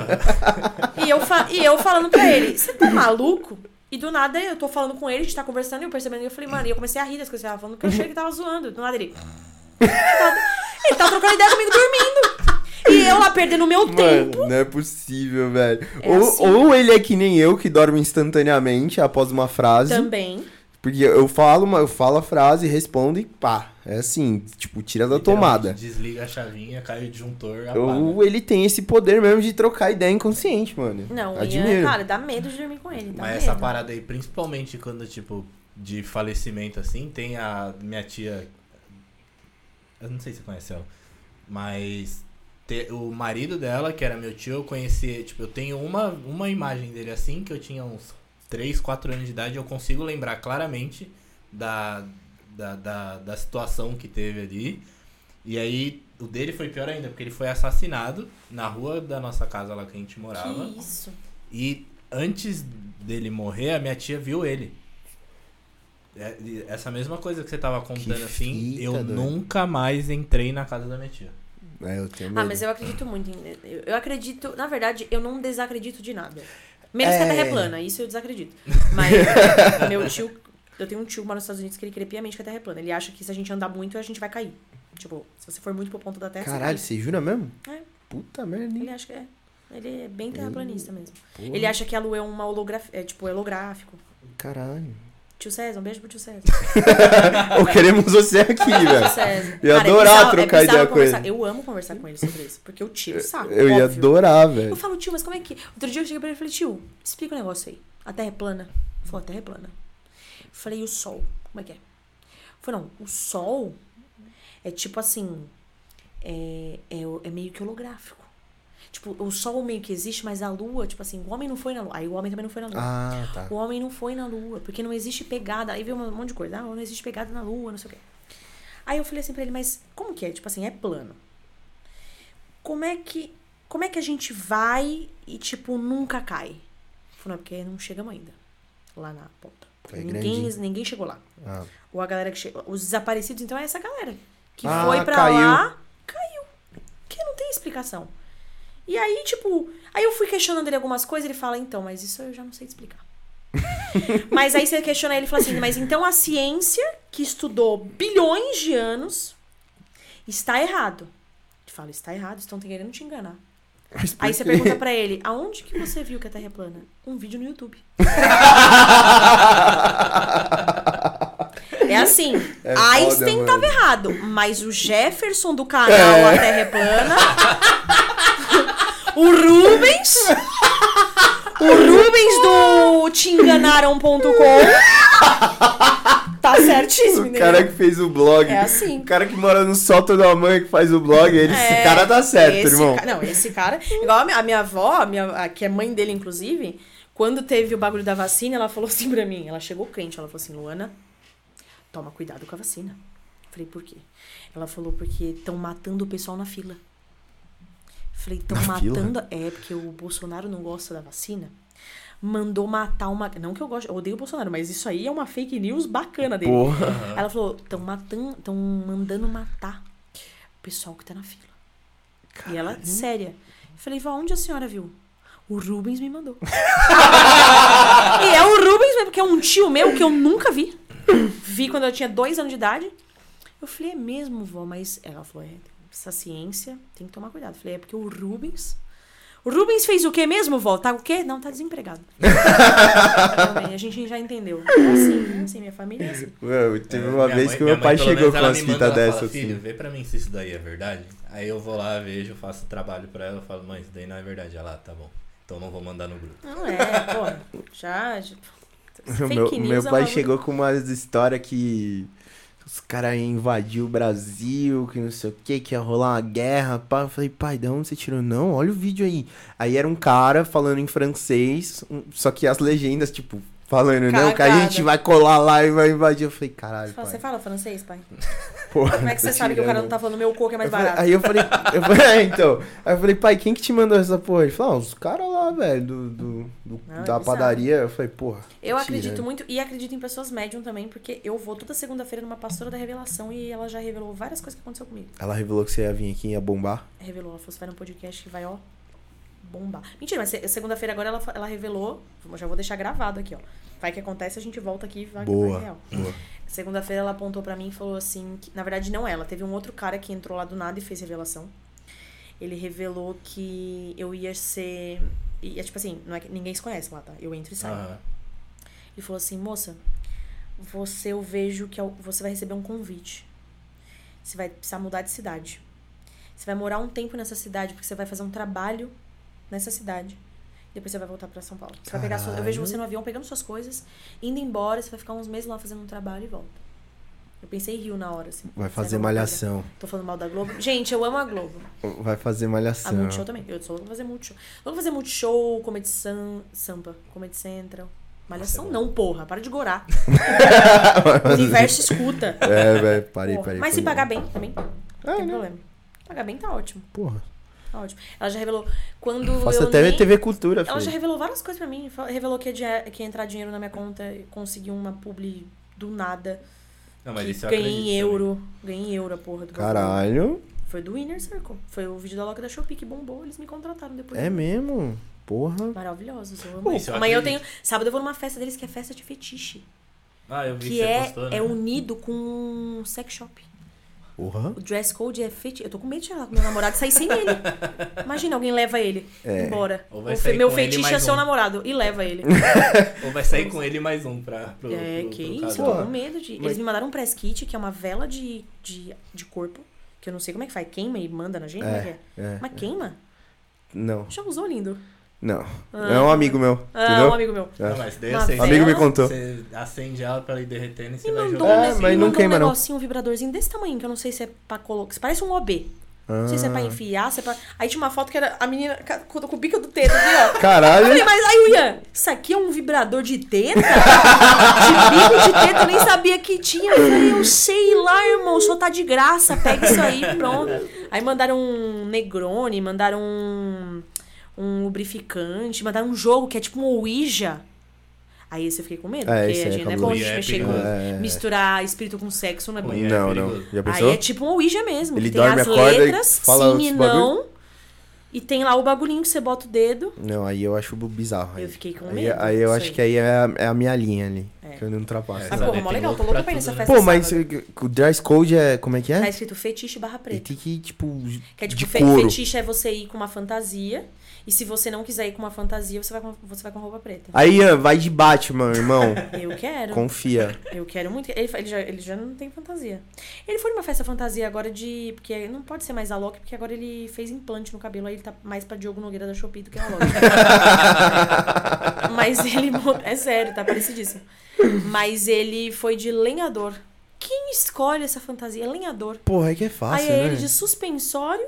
e, eu e eu falando pra ele, você tá maluco? E do nada eu tô falando com ele, a gente tá conversando, e eu percebendo, e eu falei, mano, e eu comecei a rir das coisas que ele tava falando, porque eu achei que ele tava zoando. Do nada ele. ele tava trocando ideia comigo dormindo. E eu lá perdendo o meu tempo. Mano, não é possível, velho. É ou, assim. ou ele é que nem eu, que dorme instantaneamente após uma frase. Também. Porque eu falo, uma, eu falo a frase, respondo e pá. É assim, tipo, tira da tomada. Desliga a chavinha, cai o disjuntor, apaga. Ou ele tem esse poder mesmo de trocar ideia inconsciente, mano. Não, o Admiro. Cara, dá medo de dormir com ele. Dá Mas medo. essa parada aí, principalmente quando, tipo, de falecimento assim, tem a minha tia. Eu não sei se você conhece ela. Mas te- o marido dela, que era meu tio, eu conheci. Tipo, eu tenho uma, uma imagem dele assim, que eu tinha uns 3, 4 anos de idade, eu consigo lembrar claramente da, da, da, da situação que teve ali. E aí, o dele foi pior ainda, porque ele foi assassinado na rua da nossa casa lá que a gente morava. Que isso. E antes dele morrer, a minha tia viu ele. É, e essa mesma coisa que você tava contando Que assim, eu doido. nunca mais entrei na casa da minha tia. É, eu tenho medo. Ah, mas eu acredito muito em. Eu acredito. Na verdade, eu não desacredito de nada. Menos que a É. Terra é plana, isso eu desacredito. Mas meu tio. Eu tenho um tio que mora nos Estados Unidos que ele crê piamente que a Terra é plana. Ele acha que se a gente andar muito, a gente vai cair. Tipo, se você for muito pro ponto da Terra, Caralho, você você jura mesmo? É. Puta merda? Ele acha que é. Ele é bem terraplanista mesmo. Porra, Ele acha que a Lua é uma holografia. É tipo holográfico. Caralho. Tio César, um beijo pro tio César. Ou queremos você aqui, velho. Eu ia Cara, é adorar bizarro- trocar bizarro ideia com ele. Eu amo conversar com ele sobre isso. Porque eu tiro o saco. Eu ia óbvio. adorar, Eu velho. falo, tio, mas como é que. Outro dia eu cheguei pra ele e falei, tio, explica um negócio aí. A Terra é plana? Ele falou, a Terra é plana. Eu falei, e o Sol? Como é que é? Eu falei, não, o Sol é tipo assim. É, é, o- é meio que holográfico. Tipo, o Sol meio que existe, mas a Lua, tipo assim, o homem não foi na Lua. Aí o homem também não foi na Lua. Ah, tá. O homem não foi na lua, porque não existe pegada. Aí veio um monte de coisa. Ah, não existe pegada na lua, não sei o quê. Aí eu falei assim pra ele, mas como que é? Tipo assim, é plano. Como é que. Como é que a gente vai e, tipo, nunca cai? Ele Falou, não, porque não chegamos ainda. Lá na ponta. Ninguém, ninguém chegou lá. Ah, Ou a galera que chegou. Os desaparecidos, então, é essa galera. Que Ah, foi pra caiu. lá, caiu. Que não tem explicação. E aí, tipo, aí eu fui questionando ele algumas coisas, ele fala, então, mas isso eu já não sei te explicar. mas aí você questiona ele e fala assim, mas então a ciência, que estudou bilhões de anos, está errado. Ele fala, está errado, estão querendo te enganar. Aí você pergunta pra ele, aonde que você viu que a Terra é plana? Um vídeo no YouTube. É assim, É foda, Einstein mano. tava errado, mas o Jefferson do canal A Terra é Plana, o Rubens, o Rubens do teenganaram.com, tá certíssimo, O entendeu? cara que fez o blog. É assim. O cara que mora no sótão da mãe que faz o blog, ele, esse É, cara tá certo, esse irmão. ca- Não, esse cara. Igual a minha, a minha avó, a minha, a- que é mãe dele, inclusive, quando teve o bagulho da vacina, ela falou assim pra mim. Ela chegou crente, ela falou assim: Luana, toma cuidado com a vacina. Falei, por quê? Ela falou, porque estão matando o pessoal na fila. Falei, estão Na fila? matando. É, porque o Bolsonaro não gosta da vacina. Mandou matar uma. Não que eu gosto, eu odeio o Bolsonaro, mas isso aí é uma fake news bacana dele. Porra. Ela falou, estão matando, estão mandando matar o pessoal que tá na fila. E ela, séria. Falei, Vó, onde a senhora viu? O Rubens me mandou. e é o Rubens mesmo, que é um tio meu que eu nunca vi. Vi quando eu tinha dois anos de idade. Eu falei, é mesmo, vó, mas ela falou, é, essa ciência tem que tomar cuidado. Falei, é porque o Rubens. O Rubens fez o quê mesmo, vó? Tá o quê? Não, tá desempregado. A gente já entendeu. É assim, é assim, minha família é assim. Teve É, uma minha vez mãe- que meu pai mãe, chegou com umas fitas dessas fala, Filho, assim. vê pra mim se isso daí é verdade. Aí eu vou lá, vejo, faço o trabalho pra ela, falo, mãe, isso daí não é verdade. Ela, tá bom. Então não vou mandar no grupo. Não é, porra. Já. já fake Meu, news meu é pai chegou com umas histórias que os caras iam invadir o Brasil, que não sei o que, que ia rolar uma guerra. Pá. Eu falei, pai, de onde você tirou? Não, olha o vídeo aí. Aí era um cara falando em francês, um- só que as legendas, tipo, falando, não, que a Cagada. gente vai colar lá e vai invadir. Eu falei, caralho, Você pai. fala francês, pai? Porra, Como é que você tô sabe que o cara não tirando. tá falando meu coco é mais Eu falei- barato? aí eu falei, eu falei, é, então. Aí eu falei, pai, quem que te mandou essa porra? Ele falou, ah, os caras lá, velho, do, do, do- Não, é da padaria. Eu falei, porra. Eu acredito muito e acredito em pessoas médium também, porque eu vou toda segunda-feira numa pastora da revelação e ela já revelou várias coisas que aconteceu comigo. Ela revelou que você ia vir aqui e ia bombar. Revelou, ela falou, você vai num podcast que vai, ó, bombar. Mentira, mas se- segunda-feira agora ela, ela revelou, já vou deixar gravado aqui, ó. Vai que acontece, a gente volta aqui e vai Boa. vai real. Boa. Segunda-feira ela apontou pra mim e falou assim, que, na verdade não ela, teve um outro cara que entrou lá do nada e fez revelação. Ele revelou que eu ia ser, e é tipo assim, não é que ninguém se conhece lá, tá? Eu entro e saio. Ele falou assim, moça, você eu vejo que al- você vai receber um convite. Você vai precisar mudar de cidade. Você vai morar um tempo nessa cidade porque você vai fazer um trabalho nessa cidade. Depois você vai voltar pra São Paulo. Você vai pegar sua- eu vejo você no avião pegando suas coisas, indo embora, você vai ficar uns meses lá fazendo um trabalho e volta. Eu pensei em Rio na hora, assim. Vai fazer alguma coisa? malhação. Tô falando mal da Globo. Gente, eu amo a Globo. Vai fazer A malhação. Multishow também. Eu sou louca pra fazer Multishow. Pra fazer Multishow, Comedy Sam, Sampa, Comedy Central. Malhação é não, porra. Para de gorar. o universo escuta. É, velho, parei, parei. Mas se pagar bem também, não É, tem né? problema. Pagar bem tá ótimo. Porra. Ótimo. Ela já revelou. Quando Faço eu até nem... TV Cultura, Ela já revelou várias coisas pra mim. Revelou que ia, que ia entrar dinheiro na minha conta, e consegui uma publi do nada. Não, mas que isso eu ganhei em também. euro. Ganhei em euro a porra do bagulho. Caralho. Foi do Inner Circle. Foi o vídeo da Loca da Shopee que bombou. Eles me contrataram depois. É mesmo? Porra. Maravilhosos, eu amo. Eu Amanhã eu tenho. Sábado eu vou numa festa deles que é festa de fetiche. Ah, eu vi Que você é, postou, né? é unido com um sex shop. Porra. O dress code é fetiche. Eu tô com medo de chegar com meu namorado e sair sem ele. Imagina, alguém leva ele É. embora. Ou vai sair meu com ele é seu um. namorado e leva ele. Ou vai sair com ele mais um pra, pro, é, pro- que pro isso, eu tô com medo de. mas- Eles me mandaram um press kit, que é uma vela de, de, de corpo. Que eu não sei como é que faz. Queima e manda na gente? Como é que é? É. Mas queima? Não, Já usou, lindo? Não. Ah. É um amigo meu, Ah, entendeu? um amigo meu. Não, mas daí vela. Amigo me contou. você acende ela pra ir derretendo e você E vai mandou, jogar. É, um, mas não queima, um não. negocinho, um vibradorzinho desse tamanho, que eu não sei se é pra colocar. Parece um OB. Não sei se é pra Ah. enfiar, se é pra. Aí tinha uma foto que era a menina com o bico do dedo aqui, ó. Caralho. Eu falei, mas aí, Ian, isso aqui é um vibrador de teta? De bico de teta, eu nem sabia que tinha. Eu falei, eu sei lá, irmão, só tá de graça, pega isso aí, pronto. Aí mandaram um Negroni, mandaram um, um lubrificante, mandaram um jogo que é tipo um Ouija. Aí esse eu fiquei com medo, É, porque a é gente não é bom cabuloso. a gente É mexer com. É. Misturar espírito com sexo não é bom. É não, não. perigoso. Já Aí pensou? é tipo um Ouija mesmo. Ele tem dorme, as acorda e letras, fala sim e não. E tem lá o bagulhinho que você bota o dedo. Não, aí eu acho bizarro. Aí. Eu fiquei com Aí, medo. aí eu disso acho aí. que aí é a, é a minha linha ali. É. Que eu não ultrapasso. É, Mas, porra, mó legal, tô louca pra ir nessa né? festa Pô, mas sábado. o dress code é. Como é que Tá é? escrito fetiche barra preta. tem que, tipo. Que é tipo, de fe- couro. fetiche é você ir com uma fantasia. E se você não quiser ir com uma fantasia, você vai com, você vai com roupa preta. Aí, Ian, vai de Batman, irmão. Eu quero. Confia. Eu quero muito. Ele, ele, já, ele já não tem fantasia. Ele foi numa festa fantasia agora de. Porque não pode ser mais a Loki, porque agora ele fez implante no cabelo, aí ele tá mais pra Diogo Nogueira da Shopee do que a Loki. Mas ele. É sério, tá parecidíssimo. Mas ele foi de lenhador. Quem escolhe essa fantasia? Lenhador. Porra, é que é fácil, Aí né? ele de suspensório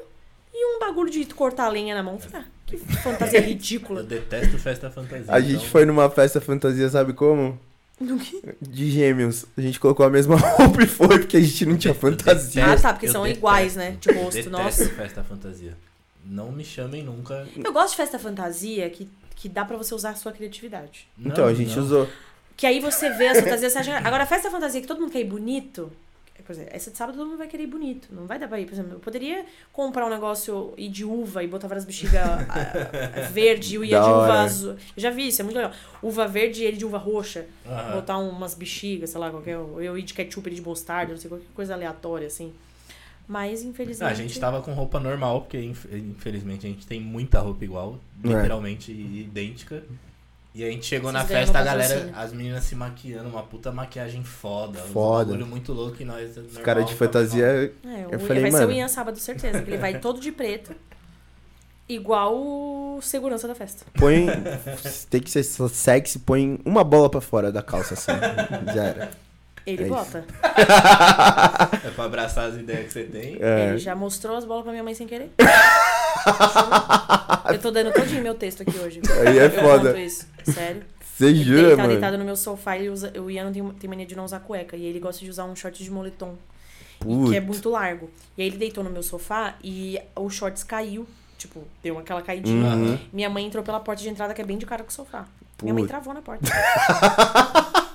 e um bagulho de cortar lenha na mão. Falei, ah, que fantasia Eu ridícula. detesto festa fantasia. A gente então- foi numa festa fantasia, sabe como? De gêmeos. A gente colocou a mesma roupa e foi, porque a gente não tinha fantasia. Ah, tá, porque Eu são detesto. iguais, né? De rosto, Detesto nossa. festa fantasia. Não me chamem nunca. Eu gosto de festa fantasia que, que dá pra você usar a sua criatividade. Então, Não, a gente não. usou. Que aí você vê as fantasias, você acha... Agora, a festa fantasia que todo mundo quer ir bonito... Por exemplo, essa de sábado todo mundo vai querer ir bonito. Não vai dar pra ir. Por exemplo, eu poderia comprar um negócio e de uva e botar várias bexigas ah, verde e eu ia de uva azul. Eu já vi, isso é muito legal. Uva verde e ele de uva roxa. Aham. Botar umas bexigas, sei lá, qualquer. Eu ir de ketchup, ele de mostarda, não sei, qualquer coisa aleatória, assim. Mas, infelizmente. Ah, a gente tava com roupa normal, porque inf- infelizmente a gente tem muita roupa igual, É. literalmente idêntica. E a gente chegou na Vocês ganham festa, a galera, as meninas se maquiando, uma puta maquiagem foda. Foda. Um bagulho muito louco e nós. Os caras de fantasia. É, Eu o, falei, vai ser mano. o Ian sábado, certeza. Que ele vai todo de preto. Igual o segurança da festa. Põe. tem que ser sexy, põe uma bola pra fora da calça assim. Já era. Ele É bota. É pra abraçar as ideias que você tem. É. Ele já mostrou as bolas pra minha mãe sem querer. Eu tô dando todinho meu texto aqui hoje. Aí é Eu foda. conto isso. Sério. Você Ele jura, tá mano? deitado no meu sofá e usa, o Ian tem, tem mania de não usar cueca. E ele gosta de usar um short de moletom. Putz. Que é muito largo. E aí ele deitou no meu sofá e o shorts caiu. Tipo, deu aquela caidinha. Uhum. Minha mãe entrou pela porta de entrada, que é bem de cara com o sofá. Minha mãe travou na porta.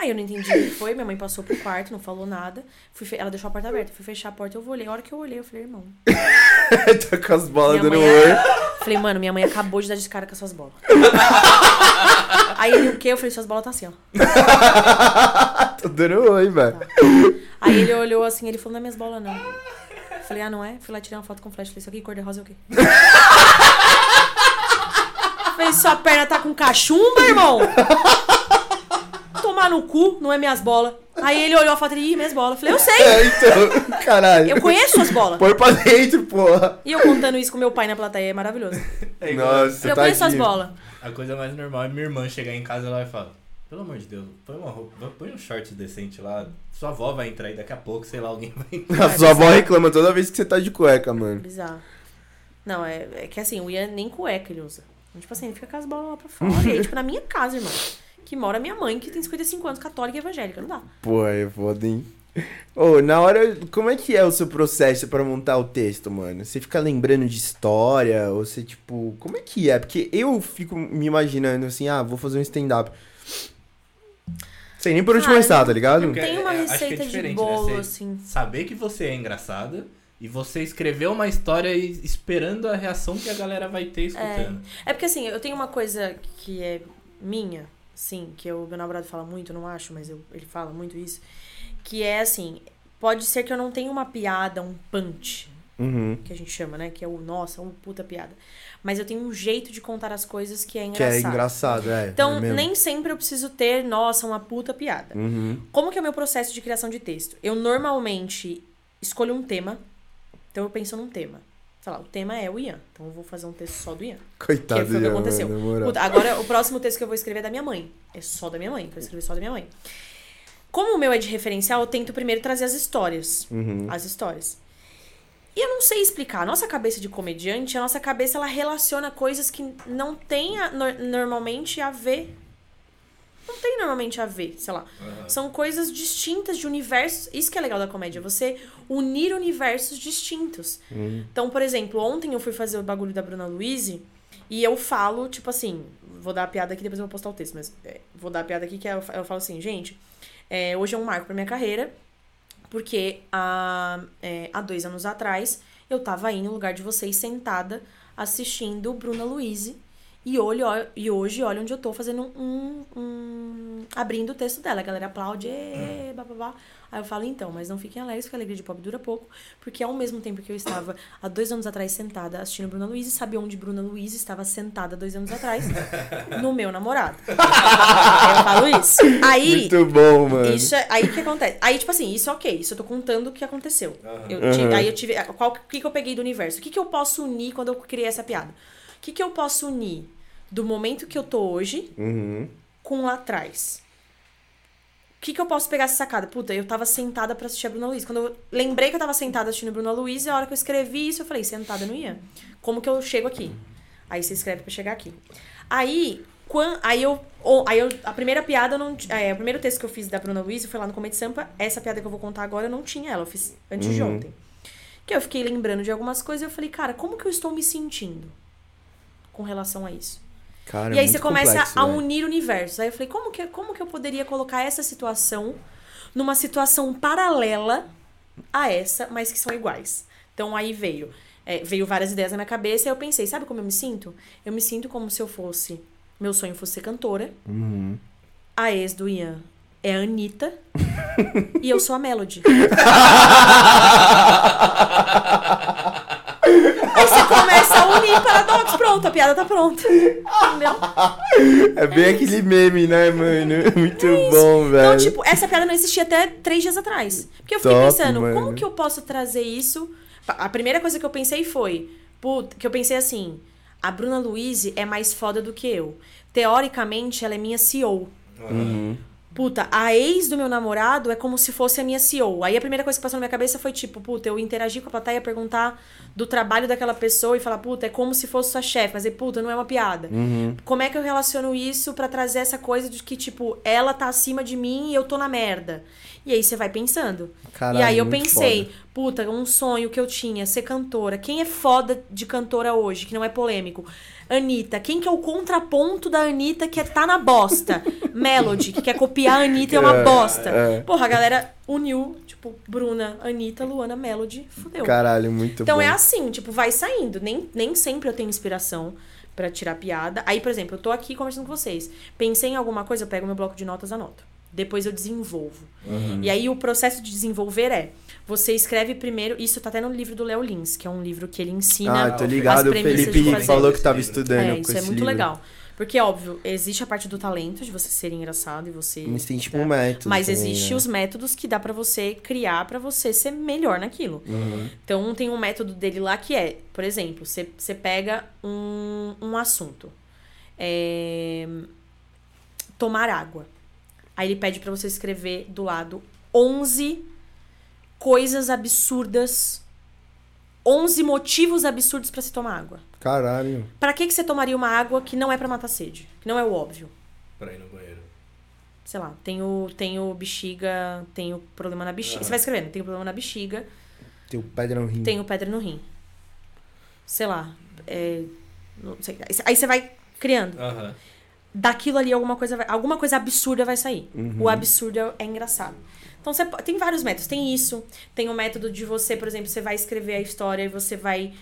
Aí eu não entendi o que foi, minha mãe passou pro quarto, não falou nada. Fui fe- Ela deixou a porta aberta. Fui fechar a porta, eu olhei. A hora que eu olhei, eu falei, irmão. tá com as bolas dando mãe oi. Falei, mano, minha mãe acabou de dar descara com as suas bolas. Aí ele, o quê? Eu falei, suas bolas tá assim, ó. Tô dando oi, velho. Aí ele olhou assim, ele falou, não é minhas bolas, não. Eu Falei, ah, não é? Fui lá tirar uma foto com flash. Falei, isso aqui cor de rosa é o quê? Falei, sua perna tá com cachumba, irmão? Tomar no cu, não é minhas bolas. Aí ele olhou a foto e minhas bolas. Falei, eu sei, É, então, caralho. eu conheço suas bolas. Põe pra dentro, porra. E eu contando isso com meu pai na plateia, é maravilhoso. É Nossa, eu conheço as tadinho. bolas. A coisa mais normal é minha irmã chegar em casa e ela vai falar: Pelo amor de Deus, põe uma roupa, põe um short decente lá. Sua avó vai entrar aí daqui a pouco, sei lá, alguém vai entrar. A sua avó reclama toda vez que você tá de cueca, mano. Bizarro. Não, é, é que assim, o Ian nem cueca ele usa. Tipo assim, ele fica com as bolas lá pra fora. E aí, tipo, na minha casa, irmão. Que mora minha mãe, que tem 55 anos, católica e evangélica. Não dá. Pô, é foda, hein? Ô, na hora, como é que é o seu processo pra montar o texto, mano? Você fica lembrando de história? Ou você, tipo, como é que é? Porque eu fico me imaginando assim, ah, vou fazer um stand-up. Sei nem por onde Cara, começar, tá ligado? Porque Tem uma é- é receita de diferente, bolo, né? Assim. Saber que você é engraçada e você escrever uma história esperando a reação que a galera vai ter escutando. É porque assim, eu tenho uma coisa que é minha, sim, que o meu namorado fala muito, não acho, mas eu- ele fala muito isso. Que é assim, pode ser que eu não tenha uma piada, um punch, Uhum. que a gente chama, né? Que é o nossa, um puta piada. Mas eu tenho um jeito de contar as coisas que é Que é engraçado. engraçado, é. Então, é nem sempre eu preciso ter, nossa, uma puta piada. Uhum. Como que é o meu processo de criação de texto? Eu normalmente escolho um tema. Então eu penso num tema. Sei lá, o tema é o Ian. Então eu vou fazer um texto só do Ian. Coitado que foi o que Ian, aconteceu. Puta, agora o próximo texto que eu vou escrever é da minha mãe. É só da minha mãe. Vou escrever só da minha mãe. Como o meu é de referencial, eu tento primeiro trazer as histórias. Uhum. As histórias. E eu não sei explicar. A nossa cabeça de comediante, a nossa cabeça ela relaciona coisas que não tem a- no- normalmente a ver. Não tem normalmente a ver, sei lá. São coisas distintas de universos. Isso que é legal da comédia, você unir universos distintos. Uhum. Então, por exemplo, ontem eu fui fazer o bagulho da Bruna Luiz e eu falo, tipo assim, vou dar a piada aqui, depois eu vou postar o texto, mas é, vou dar a piada aqui que eu, fa- eu falo assim, gente, é, hoje é um marco pra minha carreira, porque há, é, há dois anos atrás eu tava aí no lugar de vocês sentada assistindo Bruna Luiz e, olho, e hoje, olha onde eu tô fazendo um, um- abrindo o texto dela. A galera aplaude, "Ê, blá, blá, blá. Aí eu falo, então, mas não fiquem alegres, porque a alegria de pobre dura pouco. Porque ao mesmo tempo que eu estava há dois anos atrás sentada assistindo Bruna Luiz, sabe onde Bruna Luiz estava sentada dois anos atrás? No meu namorado. Eu falo isso. Aí, Muito bom, mano. isso é, aí o que acontece? Aí, tipo assim, isso é ok, isso eu tô contando o que aconteceu. Eu Uhum. aí eu tive. Qual, o que, que eu peguei do universo? O que, que eu posso unir quando eu criei essa piada? O que, que eu posso unir do momento que eu tô hoje Uhum. com lá atrás? que, que eu posso pegar essa sacada? Puta, eu tava sentada pra assistir a Bruna Luiz. Quando eu lembrei que eu tava sentada assistindo a Bruna Luiz, a hora que eu escrevi isso, eu falei, sentada não ia. Como que eu chego aqui? Aí você escreve pra chegar aqui. Aí, quan, aí eu. aí eu. A primeira piada eu não. É, o primeiro texto que eu fiz da Bruna Luiz foi lá no Comedy Sampa. Essa piada que eu vou contar agora eu não tinha ela, eu fiz antes de Uhum. ontem. Que eu fiquei lembrando de algumas coisas e eu falei, cara, como que eu estou me sentindo com relação a isso? Cara, e aí muito você começa complexo, a velho. unir universos. Aí eu falei, como que, como que eu poderia colocar essa situação numa situação paralela a essa, mas que são iguais? Então aí veio. é, veio várias ideias na minha cabeça e eu pensei, sabe como eu me sinto? Eu me sinto como se eu fosse. Meu sonho fosse ser cantora. Uhum. A ex do Ian é a Anitta. e eu sou a Melody. Aí você começa a unir paradoxos. Pronto, a piada tá pronta. Entendeu? É bem aquele meme, né, mano? Muito bom, velho. Então, tipo, essa piada não existia até três dias atrás. Porque eu fiquei Top, pensando, mano. como que eu posso trazer isso? A primeira coisa que eu pensei foi, que eu pensei assim, a Bruna Luiz é mais foda do que eu. Teoricamente, ela é minha CEO. Uhum. Puta, a ex do meu namorado é como se fosse a minha CEO. Aí a primeira coisa que passou na minha cabeça foi tipo, puta, eu interagir com a plateia, perguntar do trabalho daquela pessoa e falar, puta, é como se fosse sua chefe. Mas, puta, não é uma piada. Uhum. Como é que eu relaciono isso pra trazer essa coisa de que, tipo, ela tá acima de mim e eu tô na merda? E aí você vai pensando. Caralho, e aí eu pensei, foda. puta, um sonho que eu tinha, ser cantora. Quem é foda de cantora hoje, que não é polêmico? Anitta. Quem que é o contraponto da Anitta que é tá na bosta? Melody, que quer copiar a Anitta é uma É, bosta. é. Porra, a galera uniu, tipo, Bruna, Anitta, Luana, Melody, fudeu. Caralho, muito Então bom. é assim, tipo, vai saindo. Nem, nem sempre eu tenho inspiração pra tirar piada. Aí, por exemplo, eu tô aqui conversando com vocês. Pensei em alguma coisa, eu pego meu bloco de notas, anoto. Depois eu desenvolvo. Uhum. E aí o processo de desenvolver é: você escreve primeiro. Isso tá até no livro do Léo Lins, que é um livro que ele ensina. Ah, tô ligado. O Felipe falou que tava estudando É, isso é muito livro. legal. Porque, óbvio, existe a parte do talento, de você ser engraçado e você. Mas tem tipo um método Mas também, existe né? os métodos que dá pra você criar pra você ser melhor naquilo. Uhum. Então tem um método dele lá que é, por exemplo, você, você pega um, um assunto. É, tomar água. Aí ele pede pra você escrever do lado 11 coisas absurdas. 11 motivos absurdos pra se tomar água. Caralho. Pra que, que você tomaria uma água que não é pra matar sede? Que não é o óbvio. Pra ir no banheiro. Sei lá, tenho, tenho bexiga, tenho problema na bexiga. Aham. Você vai escrevendo, tenho problema na bexiga, Tem o pedra no rim. tenho pedra no rim. Sei lá. é, não sei. Aí você vai criando. Aham. Daquilo ali alguma coisa vai- alguma coisa absurda vai sair. Uhum. O absurdo é, é engraçado. Então você tem vários métodos. Tem isso. Tem o método de você, por exemplo, você vai escrever a história e você vai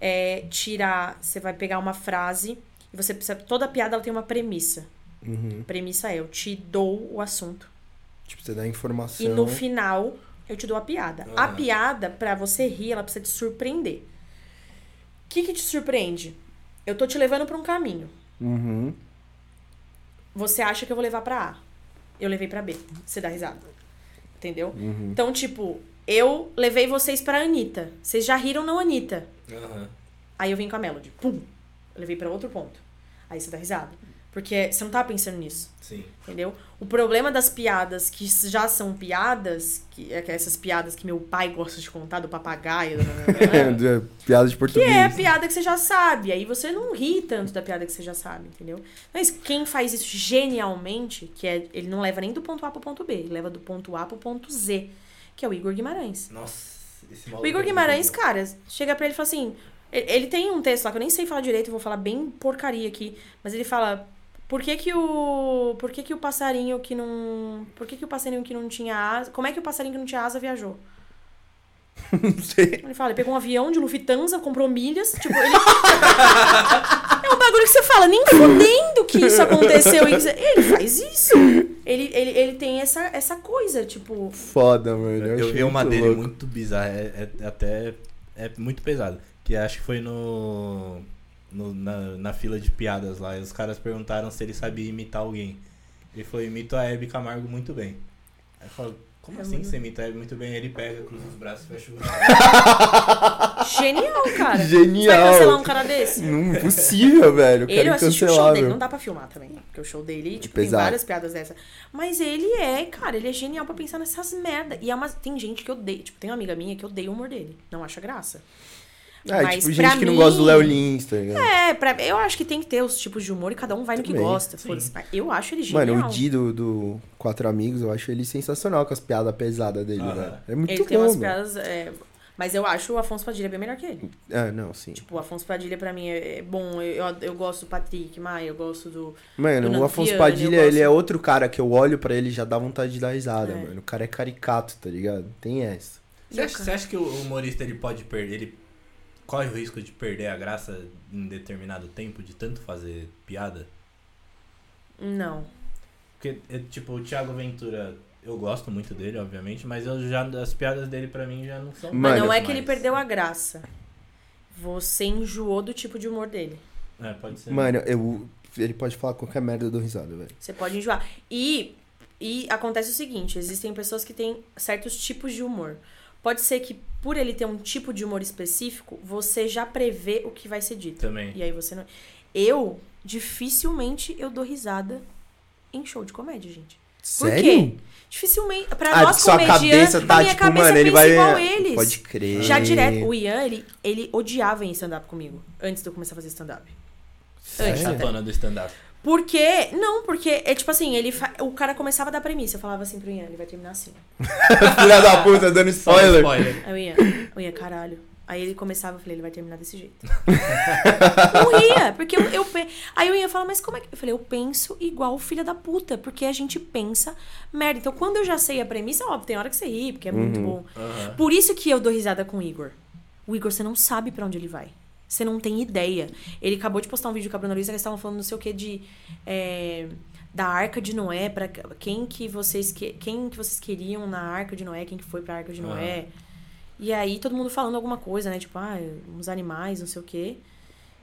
é, tirar. Você vai pegar uma frase e você precisa. Toda piada ela tem uma premissa. Uhum. A premissa é: eu te dou o assunto. Tipo, você dá informação. E no final, eu te dou a piada. A Aham. piada, pra você rir, ela precisa te surpreender. O que, que te surpreende? Eu tô te levando pra um caminho. Uhum. Você acha que eu vou levar pra A. Eu levei pra B. Você dá risada. Entendeu? Uhum. Então, tipo, eu levei vocês pra Anitta. Vocês já riram na Anitta. Aham. Aí eu vim com a Melody. Pum! Eu levei pra outro ponto. Aí você dá risada. Porque você não tava pensando nisso. Sim. Entendeu? O problema das piadas que já são piadas, que é que essas piadas que meu pai gosta de contar do papagaio, É, Piada de que português. é a piada que você já sabe. Aí você não ri tanto da piada que você já sabe, entendeu? Mas quem faz isso genialmente, que é ele não leva nem do ponto A pro ponto B, ele leva do ponto A pro ponto Z, que é o Igor Guimarães. Nossa, esse O maluco Igor é Guimarães, cara, chega pra ele e fala assim. Ele ele tem um texto lá que eu nem sei falar direito, eu vou falar bem porcaria aqui. Mas ele fala. Por que que o. Por que que o passarinho que não. Por que que o passarinho que não tinha asa. Como é que o passarinho que não tinha asa viajou? Não sei. Ele fala, ele pegou um avião de Lufthansa, comprou milhas. Tipo, ele. é um bagulho que você fala, nem fudendo que isso aconteceu. Ele faz isso. Ele, ele, ele tem essa, essa coisa, tipo. Foda, mano. Eu, achei vi uma dele louco. muito bizarra, é, é até é muito pesado. Que acho que foi no, no- na, na fila de piadas lá. E os caras perguntaram se ele sabia imitar alguém. Ele falou, imito a Hebe Camargo muito bem. Aí eu falo, Como É assim? muito- Você imita ele muito bem, ele pega, cruza os braços e fecha o Genial, cara. Genial. Você vai cancelar um cara desse? Não, impossível, velho. O Ele, eu assisti o show dele, não dá pra filmar também. Porque o show dele, tipo, tem várias piadas dessa. Mas ele é, cara, ele é genial pra pensar nessas merda. E é uma, tem gente que odeia, tipo, tem uma amiga minha que odeia o humor dele. Não acha graça. É, Mas tipo, gente que não mim- gosta do Léo Lins, tá ligado? É, pra, eu acho que tem que ter os tipos de humor e cada um vai no que Também, gosta. Eu acho ele genial. Mano, o Di do, do Quatro Amigos, eu acho ele sensacional com as piadas pesadas dele, Aham. velho. É muito ele bom, tem umas mano. piadas. é, mas eu acho o Afonso Padilha bem melhor que ele. Ah, não, sim. Tipo, o Afonso Padilha pra mim é, é bom. Eu, eu, eu gosto do Patrick Maia, eu gosto do. Mano, do o Afonso Padilha, gosto- ele é outro cara que eu olho pra ele e já dá vontade de dar risada, É. mano. O cara é caricato, tá ligado? Tem essa. Você acha, você acha que o humorista ele pode perder, ele corre o risco de perder a graça em determinado tempo de tanto fazer piada? Não. Porque, é, tipo, o Thiago Ventura, eu gosto muito dele, obviamente, mas eu já, as piadas dele pra mim já não são Mano, Mas não é mais. que ele perdeu a graça. Você enjoou do tipo de humor dele. É, pode ser. Mano, eu, ele pode falar qualquer merda eu dou risada, velho. Você pode enjoar. E, e acontece o seguinte: existem pessoas que têm certos tipos de humor. Pode ser que, por ele ter um tipo de humor específico, você já prevê o que vai ser dito. Também. E aí você não. Eu, dificilmente, eu dou risada em show de comédia, gente. Por Sério? quê? Dificilmente. Pra Ah, nós sua comediantes, cabeça a tá, minha tipo, cabeça mano, ele vai... igual eles. Pode crer. Já direto. O Ian, ele, ele odiava em stand-up comigo. Antes de eu começar a fazer stand-up. Antes até. chatona do stand-up. Porque, não, porque é tipo assim, ele fa- o cara começava a dar premissa. Eu falava assim pro Ian, ele vai terminar assim. Filha da puta, dando spoiler. spoiler. Aí o Ian, o Ian, caralho. Aí ele começava, eu falei, ele vai terminar desse jeito. não ria, porque eu, eu pe- Aí o Ian fala, mas como é que. Eu falei, eu penso igual o filho da puta, porque a gente pensa merda. Então quando eu já sei a premissa, óbvio, tem hora que você ri, porque é muito bom. Aham. Por isso que eu dou risada com o Igor. O Igor, você não sabe pra onde ele vai. Você não tem ideia. Ele acabou de postar um vídeo com a Bruna Luiza que eles estavam falando não sei o que de. é, da Arca de Noé, para quem que vocês que, quem que vocês queriam na Arca de Noé, quem que foi pra Arca de Noé. E aí todo mundo falando alguma coisa, né? Tipo, ah, uns animais, não sei o quê.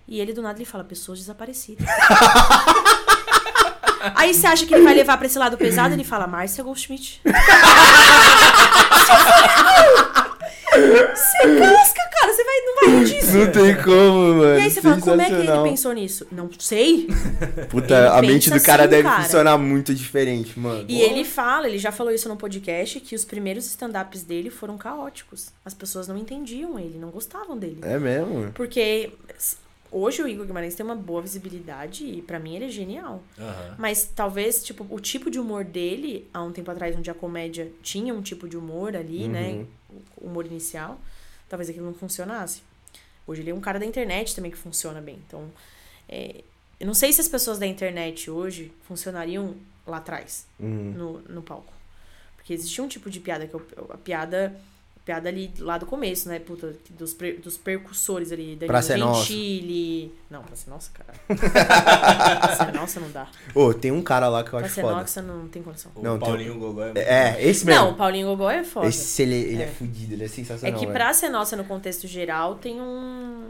E ele do nada ele fala, pessoas desaparecidas. aí você acha que ele vai levar pra esse lado pesado, ele fala, Márcia Goldschmidt. Você casca, cara, você vai, não vai rir disso. Não tem como, mano. E aí você fala, como é que ele pensou nisso? Não sei. Puta, Ele a mente do cara assim, deve cara. funcionar muito diferente, mano. E ele fala, ele já falou isso no podcast, que os primeiros stand-ups dele foram caóticos. As pessoas não entendiam ele, não gostavam dele. É mesmo? Porque hoje o Igor Guimarães tem uma boa visibilidade e pra mim ele é genial. Aham. Mas talvez, tipo, o tipo de humor dele, há um tempo atrás, onde a comédia tinha um tipo de humor ali, né? Uhum. O humor inicial, talvez aquilo não funcionasse. Hoje ele é um cara da internet também que funciona bem. Então, é, eu não sei se as pessoas da internet hoje funcionariam lá atrás, Uhum. no, no palco. Porque existia um tipo de piada, que o- a piada. Piada ali lá do começo, né? Puta, dos, dos percussores ali. Danilo Praça é Nossa. Gentili. Não, Praça é Nossa, cara. Praça é Nossa não dá. Ô, tem um cara lá que eu acho Praça é foda. Nossa não tem condição. O Não, tem- Paulinho Gogó é muito É, esse mesmo. Não, o Paulinho Gogó é foda. Esse, ele, ele é. É. fudido, ele é É sensacional. que velho. pra ser nossa no contexto geral tem um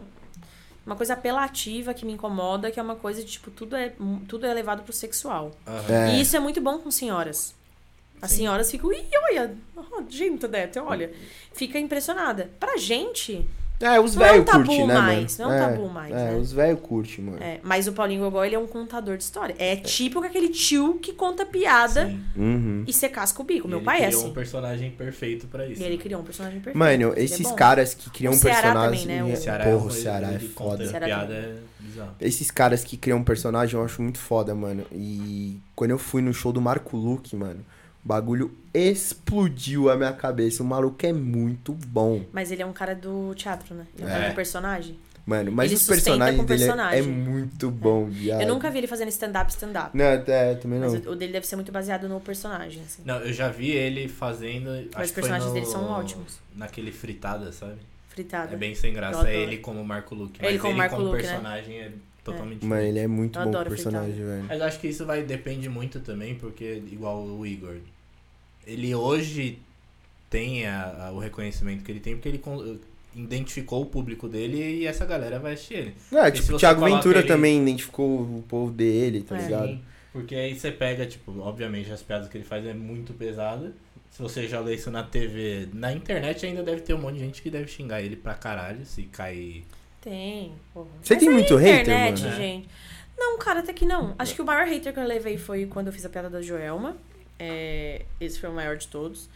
uma coisa apelativa que me incomoda, que é uma coisa de tipo tudo é tudo é levado pro sexual. Aham. É. E isso é muito bom com senhoras. As Sim. senhoras ficam, ih, olha, oh, gente, Dete, olha. Fica impressionada. Pra gente, É, os Não é um velhos curtem, né, mais, mano? não é um tabu mais, É, né? os velhos curtem, mano. é, mas o Paulinho Gogó, ele é um contador de história. É tipo aquele tio que conta piada. Uhum. e você casca o bico. E Meu ele pai é criou assim. um personagem perfeito pra isso. E ele criou um personagem perfeito. Mano, Ele é esses bom. caras que criam O Ceará personagens. também, né? O- Ceará Porra, é o um- Ceará é ele foda. Ceará piada é bizarro. Esses caras que criam personagem eu acho muito foda, mano. E quando eu fui no show do Marco Luque, mano, o bagulho explodiu a minha cabeça. O maluco é muito bom. Mas ele é um cara do teatro, né? Ele é um É. cara do personagem. Mano, mas Ele os personagens com dele é- é, personagem. muito bom, viado. Eu nunca vi ele fazendo stand-up, stand-up. Não, é, também não. Mas o dele deve ser muito baseado no personagem, assim. Não, eu já vi ele fazendo. Mas os personagens no- dele são ótimos. Naquele fritada, sabe? Fritada. É bem sem graça. É ele como Marco Luque. Ele Mas como ele Marco como Luque, né? personagem é totalmente Mano, diferente. ele é muito Eu bom personagem, velho. Mas eu acho que isso vai depende muito também, porque igual o Igor, ele hoje tem a- a- o reconhecimento que ele tem, porque ele con- identificou o público dele e essa galera vai assistir ele. É, tipo, o Thiago Ventura ele- também identificou o povo dele, tá É. ligado? Sim, Porque aí você pega, tipo, obviamente as piadas que ele faz é muito pesada, Se você joga isso na TV, na internet ainda deve ter um monte de gente que deve xingar ele pra caralho se cair. Tem, porra. Você Mas tem é muito hater, internet, mano? gente. Não, cara, até que não. Acho que o maior hater que eu levei foi quando eu fiz a piada da Joelma. É, esse foi o maior de todos.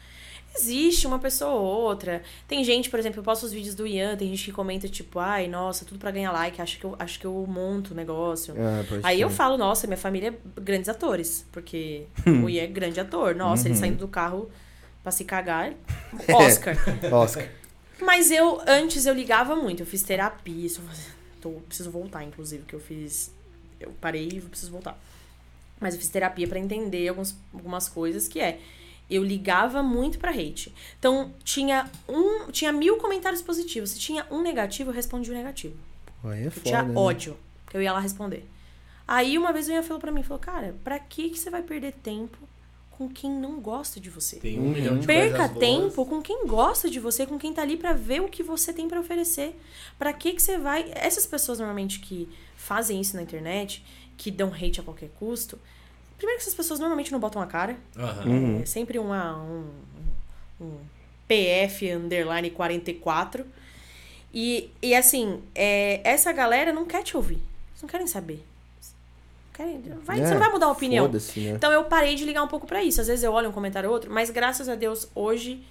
Existe uma pessoa ou outra. Tem gente, por exemplo, eu posto os vídeos do Ian, tem gente que comenta, tipo, ai, nossa, tudo pra ganhar like, acho que eu, acho que eu monto o negócio. Ah, pode Aí eu crer. falo, nossa, minha família é grandes atores, porque o Ian é grande ator. Nossa, ele saindo do carro pra se cagar, Oscar. Oscar. Mas eu, antes eu ligava muito, eu fiz terapia, isso, tô, preciso voltar, inclusive, que eu fiz, eu parei e preciso voltar. Mas eu fiz terapia pra entender alguns, algumas coisas, que é, eu ligava muito pra hate. Então, tinha um, tinha mil comentários positivos, se tinha um negativo, eu respondia o negativo. Pô, aí é foda, tinha né? ódio, que eu ia lá responder. Aí uma vez o Ian falou pra mim, falou, cara, pra que, que você vai perder tempo com quem não gosta de você? Tem um milhão de Perca coisas boas. tempo com quem gosta de você, com quem tá ali pra ver o que você tem pra oferecer. Pra que que você vai... Essas pessoas normalmente que fazem isso na internet, que dão hate a qualquer custo, primeiro que essas pessoas normalmente não botam a cara. Uhum. é sempre uma, um, um PF underline 44. E, e assim, é, essa galera não quer te ouvir. Eles não querem saber. Querem, vai, É, você não vai mudar a opinião. Né? Então eu parei de ligar um pouco pra isso. Às vezes eu olho um comentário ou outro, mas graças a Deus, hoje.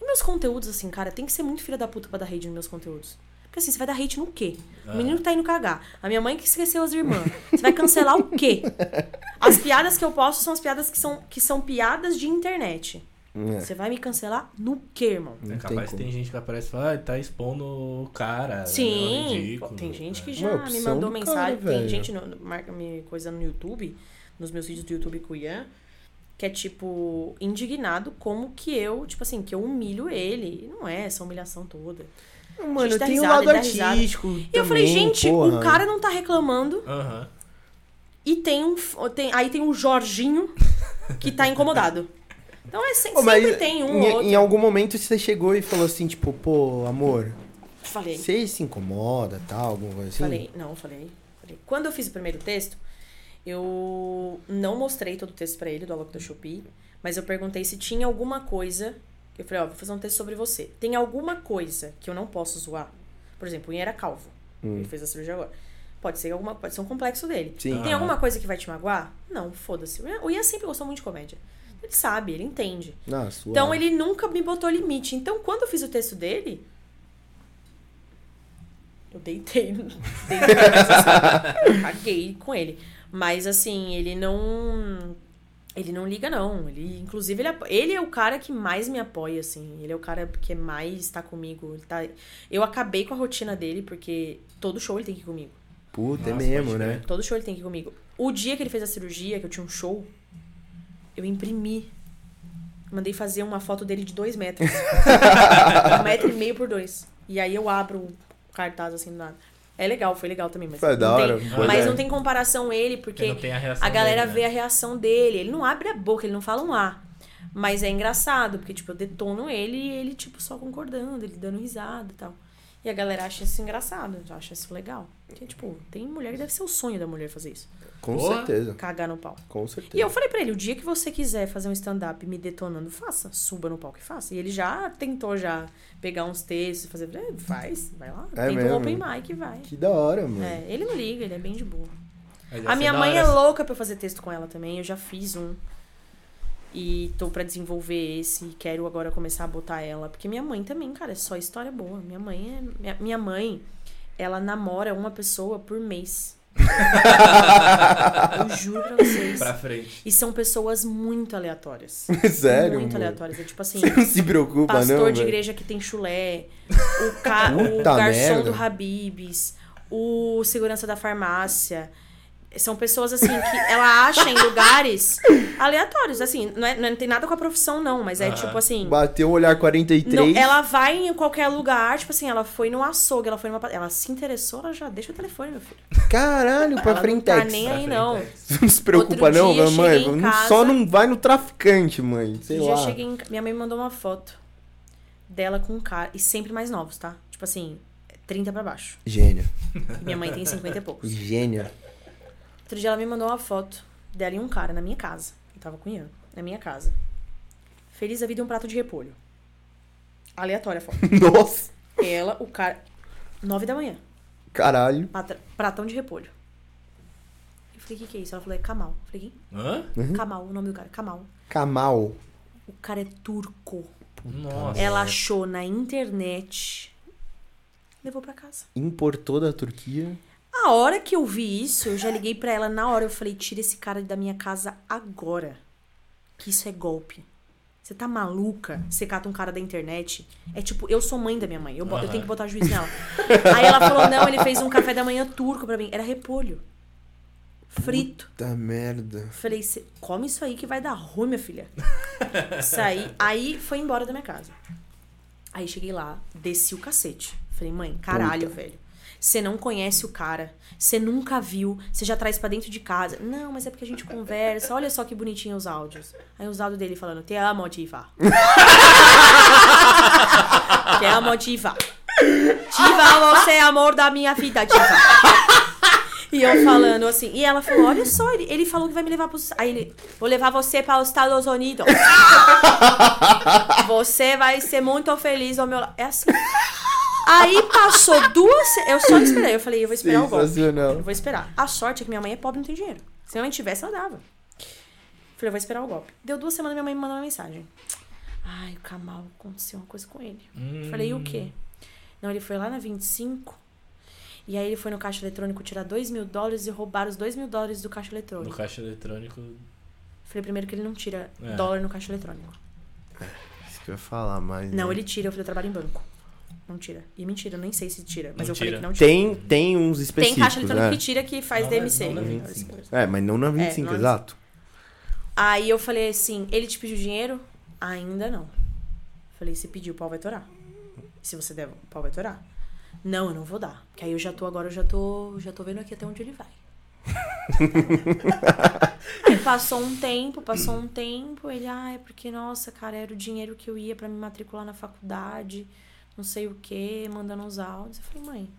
E meus conteúdos, assim, cara, tem que ser muito filha da puta pra dar hate nos meus conteúdos. Porque assim, você vai dar hate no quê? O menino tá indo cagar. A minha mãe que esqueceu as irmãs. Você vai cancelar o quê? As piadas que eu posto são as piadas que são, que são piadas de internet. É. Você vai me cancelar no quê, irmão? É tem capaz que como. tem gente que aparece e fala, ah, tá expondo o cara. Sim, é ridículo. pô, tem gente que É. já me mandou do mensagem. cara, tem velho. gente no, no- marca me coisa no YouTube, nos meus vídeos do YouTube com o Ian, que é tipo indignado como que eu, tipo assim, que eu humilho ele. E não é essa humilhação toda. Mano, gente dá tem o risada, lado dá risada. artístico E eu falei, também, gente, porra. o cara não tá reclamando Aham. e tem um tem aí tem o Jorginho que tá incomodado. Então é se- Ô, mas sempre tem um em, ou outro. em algum momento você chegou e falou assim, tipo, pô, amor, Falei. você se incomoda, tal, alguma coisa assim? Falei, não, falei, falei. Quando eu fiz o primeiro texto, eu não mostrei todo o texto pra ele, do Alok da Shopee, mas eu perguntei se tinha alguma coisa. Eu falei, ó, vou fazer um texto sobre você. Tem alguma coisa que eu não posso zoar? Por exemplo, o Ian era calvo. Hum. Ele fez a cirurgia agora. Pode ser alguma, pode ser um complexo dele. Sim. Tem Ah. alguma coisa que vai te magoar? Não, foda-se. O Ian- sempre gostou muito de comédia. Ele sabe, ele entende. Ah. Então ele nunca me botou limite. Então quando eu fiz o texto dele. Eu deitei. deitei caguei com ele. Mas assim, ele não. Ele não liga, não. Ele, inclusive, ele, ele é o cara que mais me apoia, assim. Ele é o cara que mais tá comigo. Ele tá... Eu acabei com a rotina dele, porque todo show ele tem que ir comigo. Puta, é Nossa, mesmo, pode né? Todo show ele tem que ir comigo. O dia que ele fez a cirurgia, que eu tinha um show, eu imprimi. Mandei fazer uma foto dele de dois metros. um metro e meio por dois. E aí eu abro o cartaz assim do nada. É legal, foi legal também, mas. Foi da não hora, tem, foi mas não tem comparação ele, Porque a a galera dele, vê né? a reação dele. Ele não abre a boca, ele não fala um A. Mas é engraçado, porque, tipo, eu detono ele e ele, tipo, só concordando, ele dando risada e tal. E a galera acha isso engraçado, acha isso legal. Porque, tipo, tem mulher que deve ser o sonho da mulher fazer isso. Com Porra. certeza. Cagar no pau. Com certeza. E eu falei pra ele, o dia que você quiser fazer um stand-up me detonando, faça. Suba no palco e faça. E ele já tentou já pegar uns textos e fazer. "É, faz, vai lá. É Tenta um open mic e vai. Que da hora, mano. É, ele não liga, ele é bem de boa. Mas A ser minha mãe é louca pra eu fazer texto com ela também. Eu já fiz um. E tô pra desenvolver esse. e Quero agora começar a botar ela. Porque minha mãe também, cara, é só história boa. Minha mãe é. Minha, minha mãe, ela namora uma pessoa por mês. eu juro pra vocês. pra frente. E são pessoas muito aleatórias. Sério, Muito mano? aleatórias. É tipo assim, Você não se preocupa, pastor não, de velho? igreja que tem chulé, o, ca... o garçom merda. do Habibs, o segurança da farmácia. São pessoas assim que ela acha em lugares aleatórios. Assim, não, é, não tem nada com a profissão, não, mas é tipo assim. Bateu o olhar 43. Não, ela vai em qualquer lugar, tipo assim, ela foi no açougue, ela foi numa. Ela se interessou, ela já deixa o telefone, meu filho. Caralho, pra ela frente. não tá nem aí, não. Não se preocupa, Outro não, dia mãe. Não- casa- Só não vai no traficante, mãe. Sei Um dia lá. eu cheguei em... Minha mãe me mandou uma foto dela com um cara. E sempre mais novos, tá? Tipo assim, 30 pra baixo. Gênio. E minha mãe tem 50 e poucos. Gênio. Outro dia ela me mandou uma foto dela e um cara na minha casa. Eu tava com o Ian, na minha casa. Feliz a vida e um prato de repolho. Aleatória a foto. Nossa, Ela, o cara. Nove da manhã. caralho. patra- Pratão de repolho. Eu falei, o que, que é isso? Ela falou, é Kamal. Eu falei, Hã? quem? Kamal, o nome do cara. Kamal. Kamal. O cara é turco. Nossa. Ela achou na internet. Levou pra casa. Importou da Turquia. A hora que eu vi isso, eu já liguei pra ela na hora. Eu falei, tira esse cara da minha casa agora. Que isso é golpe. Você tá maluca? Você cata um cara da internet. É tipo, eu sou mãe da minha mãe. Eu, bo- eu tenho que botar juiz nela. Aí ela falou, não, ele fez um café da manhã turco pra mim. Era repolho. Frito. Puta merda. Falei, "Cê come isso aí que vai dar ruim, minha filha. Saí. Aí foi embora da minha casa. Aí cheguei lá, desci o cacete. Falei, mãe, caralho, velho. Você não conhece o cara. Você nunca viu. Você já traz pra dentro de casa. Não, mas é porque a gente conversa. Olha só que bonitinho os áudios. Aí os áudios dele falando, te amo, diva. te amo, diva. Diva, você é amor da minha vida, diva. E eu falando assim, e ela falou, olha só, ele, ele falou que vai me levar pros. Aí ele, vou levar você para os Estados Unidos. você vai ser muito feliz ao meu lado. É assim. Aí passou duas. Eu só esperei. Eu falei, eu vou esperar o golpe. Eu vou esperar. A sorte é que minha mãe é pobre e não tem dinheiro. Se minha mãe tivesse, ela dava. Falei, eu vou esperar o golpe. Deu duas semanas, minha mãe me mandou uma mensagem. Ai, o Kamal, aconteceu uma coisa com ele. Hum. Falei, e o quê? Não, ele foi lá na 25. E aí ele foi no caixa eletrônico tirar 2 mil dólares e roubaram os 2 mil dólares do caixa No eletrônico. caixa eletrônico. Falei primeiro que ele não tira É. dólar no caixa eletrônico. Isso que eu ia falar, mas. Não, né? ele tira. Eu falei, eu trabalho em banco. Não tira. E mentira, eu nem sei se tira. Mas Não eu falei tira. que não tira. Tem, tem uns Tem específicos. caixa eletrônico né? que tira que faz Não, DMC. não. 25. É, mas não na 25, não na exato. Aí eu falei assim, ele te pediu dinheiro? Ainda não. Falei, se pediu, o pau vai torar. Se você der, o pau vai torar. Não, eu não vou dar. Porque aí eu já tô agora, eu já tô, já tô vendo aqui até onde ele vai. aí passou um tempo, passou um tempo, ele, ah, é porque, nossa, cara, era o dinheiro que eu ia pra me matricular na faculdade, não sei o quê, mandando uns áudios. Eu falei, mãe,